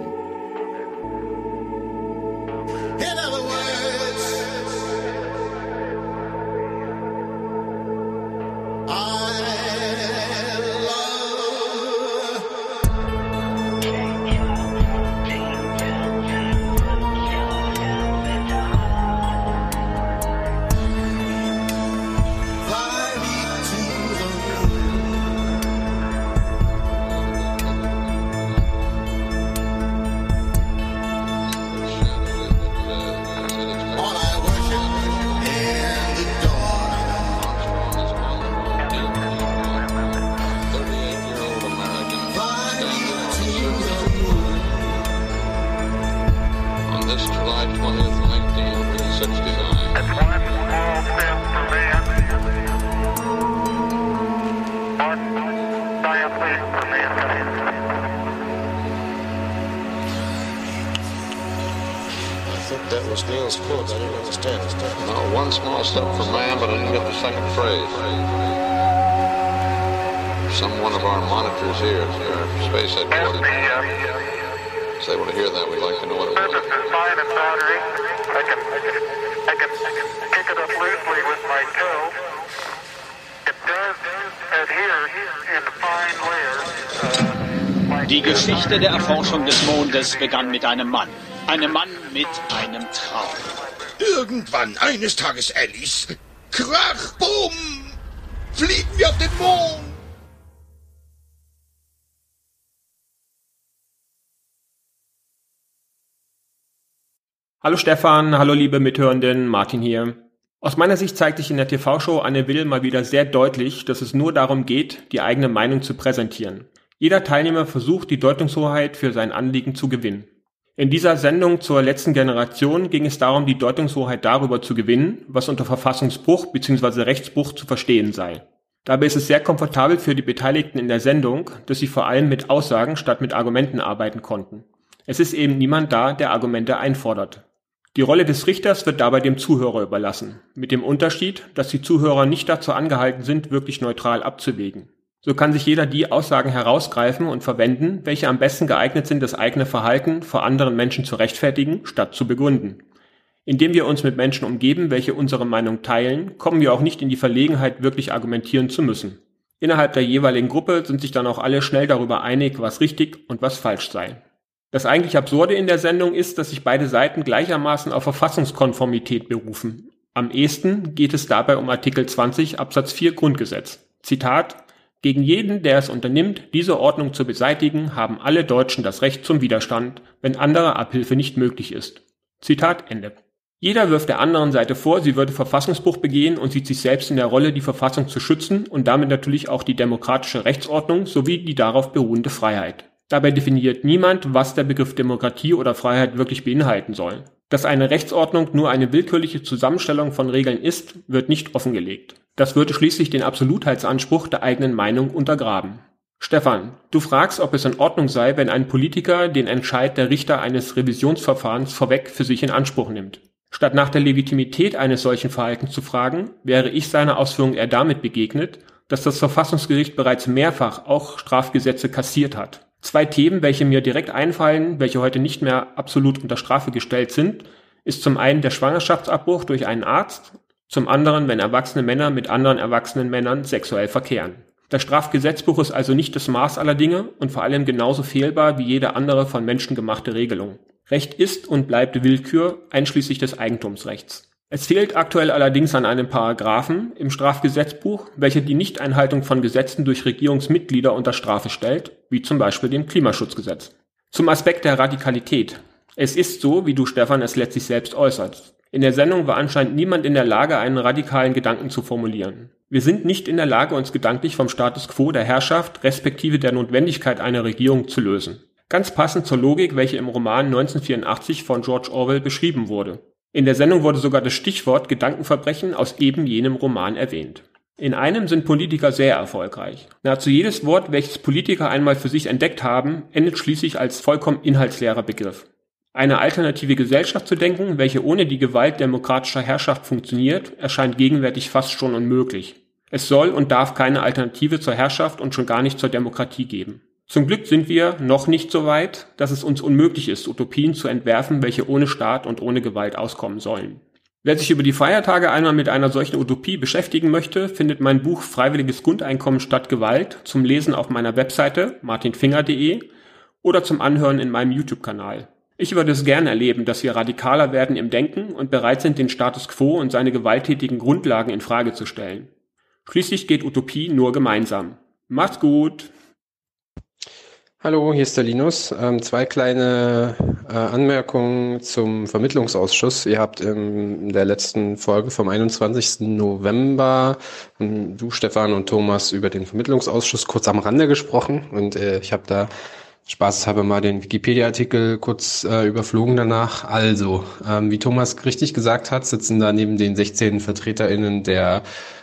Geschichte der Erforschung des Mondes begann mit einem Mann. Einem Mann mit einem Traum. Irgendwann, eines Tages, Alice, krach, bumm, fliegen wir auf den Mond. Hallo Stefan, hallo liebe Mithörenden, Martin hier. Aus meiner Sicht zeigt sich in der TV-Show Anne Will mal wieder sehr deutlich, dass es nur darum geht, die eigene Meinung zu präsentieren. Jeder Teilnehmer versucht, die Deutungshoheit für sein Anliegen zu gewinnen. In dieser Sendung zur letzten Generation ging es darum, die Deutungshoheit darüber zu gewinnen, was unter Verfassungsbruch bzw. Rechtsbruch zu verstehen sei. Dabei ist es sehr komfortabel für die Beteiligten in der Sendung, dass sie vor allem mit Aussagen statt mit Argumenten arbeiten konnten. Es ist eben niemand da, der Argumente einfordert. Die Rolle des Richters wird dabei dem Zuhörer überlassen, mit dem Unterschied, dass die Zuhörer nicht dazu angehalten sind, wirklich neutral abzuwägen. So kann sich jeder die Aussagen herausgreifen und verwenden, welche am besten geeignet sind, das eigene Verhalten vor anderen Menschen zu rechtfertigen, statt zu begründen. Indem wir uns mit Menschen umgeben, welche unsere Meinung teilen, kommen wir auch nicht in die Verlegenheit, wirklich argumentieren zu müssen. Innerhalb der jeweiligen Gruppe sind sich dann auch alle schnell darüber einig, was richtig und was falsch sei. Das eigentlich Absurde in der Sendung ist, dass sich beide Seiten gleichermaßen auf Verfassungskonformität berufen. Am ehesten geht es dabei um Artikel 20 Absatz 4 Grundgesetz. Zitat Gegen jeden, der es unternimmt, diese Ordnung zu beseitigen, haben alle Deutschen das Recht zum Widerstand, wenn andere Abhilfe nicht möglich ist. Zitat Ende. Jeder wirft der anderen Seite vor, sie würde Verfassungsbruch begehen und sieht sich selbst in der Rolle, die Verfassung zu schützen und damit natürlich auch die demokratische Rechtsordnung sowie die darauf beruhende Freiheit. Dabei definiert niemand, was der Begriff Demokratie oder Freiheit wirklich beinhalten soll. Dass eine Rechtsordnung nur eine willkürliche Zusammenstellung von Regeln ist, wird nicht offengelegt. Das würde schließlich den Absolutheitsanspruch der eigenen Meinung untergraben. Stefan, du fragst, ob es in Ordnung sei, wenn ein Politiker den Entscheid der Richter eines Revisionsverfahrens vorweg für sich in Anspruch nimmt. Statt nach der Legitimität eines solchen Verhaltens zu fragen, wäre ich seiner Ausführung eher damit begegnet, dass das Verfassungsgericht bereits mehrfach auch Strafgesetze kassiert hat. Zwei Themen, welche mir direkt einfallen, welche heute nicht mehr absolut unter Strafe gestellt sind, ist zum einen der Schwangerschaftsabbruch durch einen Arzt, zum anderen, wenn erwachsene Männer mit anderen erwachsenen Männern sexuell verkehren. Das Strafgesetzbuch ist also nicht das Maß aller Dinge und vor allem genauso fehlbar wie jede andere von Menschen gemachte Regelung. Recht ist und bleibt Willkür, einschließlich des Eigentumsrechts. Es fehlt aktuell allerdings an einem Paragraphen im Strafgesetzbuch, welcher die Nichteinhaltung von Gesetzen durch Regierungsmitglieder unter Strafe stellt, wie zum Beispiel dem Klimaschutzgesetz. Zum Aspekt der Radikalität. Es ist so, wie du Stefan es letztlich selbst äußerst. In der Sendung war anscheinend niemand in der Lage, einen radikalen Gedanken zu formulieren. Wir sind nicht in der Lage, uns gedanklich vom Status quo der Herrschaft respektive der Notwendigkeit einer Regierung zu lösen. Ganz passend zur Logik, welche im Roman 1984 von George Orwell beschrieben wurde. In der Sendung wurde sogar das Stichwort Gedankenverbrechen aus eben jenem Roman erwähnt. In einem sind Politiker sehr erfolgreich. Nahezu jedes Wort, welches Politiker einmal für sich entdeckt haben, endet schließlich als vollkommen inhaltsleerer Begriff. Eine alternative Gesellschaft zu denken, welche ohne die Gewalt demokratischer Herrschaft funktioniert, erscheint gegenwärtig fast schon unmöglich. Es soll und darf keine Alternative zur Herrschaft und schon gar nicht zur Demokratie geben. Zum Glück sind wir noch nicht so weit, dass es uns unmöglich ist, Utopien zu entwerfen, welche ohne Staat und ohne Gewalt auskommen sollen. Wer sich über die Feiertage einmal mit einer solchen Utopie beschäftigen möchte, findet mein Buch Freiwilliges Grundeinkommen statt Gewalt zum Lesen auf meiner Webseite martinfinger.de oder zum Anhören in meinem YouTube-Kanal. Ich würde es gerne erleben, dass wir radikaler werden im Denken und bereit sind, den Status quo und seine gewalttätigen Grundlagen in Frage zu stellen. Schließlich geht Utopie nur gemeinsam. Macht's gut! Hallo, hier ist der Linus. Ähm, zwei kleine äh, Anmerkungen zum Vermittlungsausschuss. Ihr habt in der letzten Folge vom 21. November, ähm, du Stefan und Thomas, über den Vermittlungsausschuss kurz am Rande gesprochen und äh, ich habe da spaßeshalber mal den Wikipedia-Artikel kurz äh, überflogen danach. Also, ähm, wie Thomas richtig gesagt hat, sitzen da neben den 16 VertreterInnen der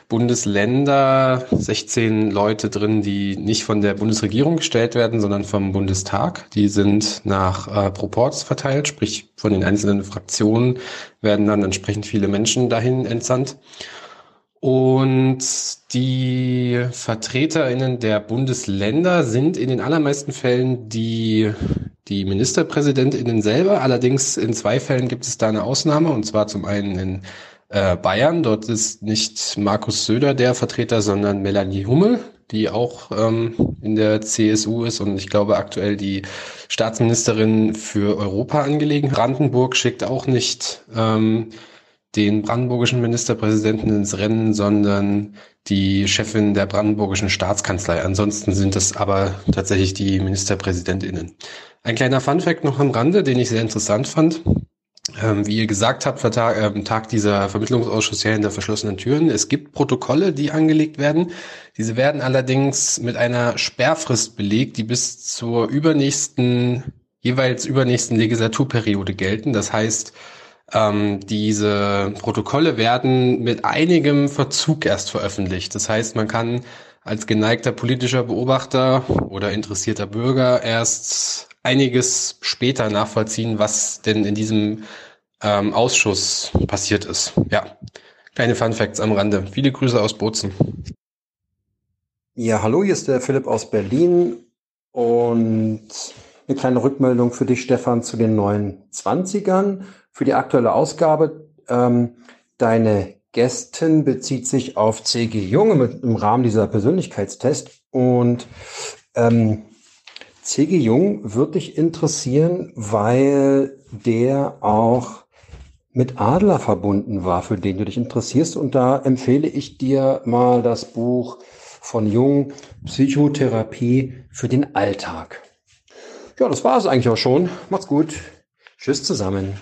Bundesländer 16 Leute drin, die nicht von der Bundesregierung gestellt werden, sondern vom Bundestag. Die sind nach äh, Proports verteilt, sprich von den einzelnen Fraktionen werden dann entsprechend viele Menschen dahin entsandt. Und die VertreterInnen der Bundesländer sind in den allermeisten Fällen die, die MinisterpräsidentInnen selber. Allerdings in zwei Fällen gibt es da eine Ausnahme, und zwar zum einen in äh, Bayern. Dort ist nicht Markus Söder der Vertreter, sondern Melanie Hummel, die auch ähm, in der CSU ist und ich glaube aktuell die Staatsministerin für Europaangelegenheiten. Brandenburg schickt auch nicht ähm, den brandenburgischen Ministerpräsidenten ins Rennen, sondern die Chefin der brandenburgischen Staatskanzlei. Ansonsten sind es aber tatsächlich die Ministerpräsidentinnen. Ein kleiner Funfact noch am Rande, den ich sehr interessant fand. Ähm, wie ihr gesagt habt, vertag, äh, Tag dieser Vermittlungsausschuss ja hinter verschlossenen Türen. Es gibt Protokolle, die angelegt werden. Diese werden allerdings mit einer Sperrfrist belegt, die bis zur übernächsten, jeweils übernächsten Legislaturperiode gelten. Das heißt, ähm, diese Protokolle werden mit einigem Verzug erst veröffentlicht. Das heißt, man kann als geneigter politischer Beobachter oder interessierter Bürger erst einiges später nachvollziehen, was denn in diesem ähm, Ausschuss passiert ist. Ja, kleine Fun Facts am Rande. Viele Grüße aus Bozen. Ja, hallo, hier ist der Philipp aus Berlin und eine kleine Rückmeldung für dich, Stefan, zu den neuen Zwanzigern. Für die aktuelle Ausgabe, ähm, deine Gästin bezieht sich auf C.G. Jung im Rahmen dieser Persönlichkeitstest und ähm, C.G. Jung wird dich interessieren, weil der auch mit Adler verbunden war, für den du dich interessierst. Und da empfehle ich dir mal das Buch von Jung, Psychotherapie für den Alltag. Ja, das war es eigentlich auch schon. Macht's gut. Tschüss zusammen.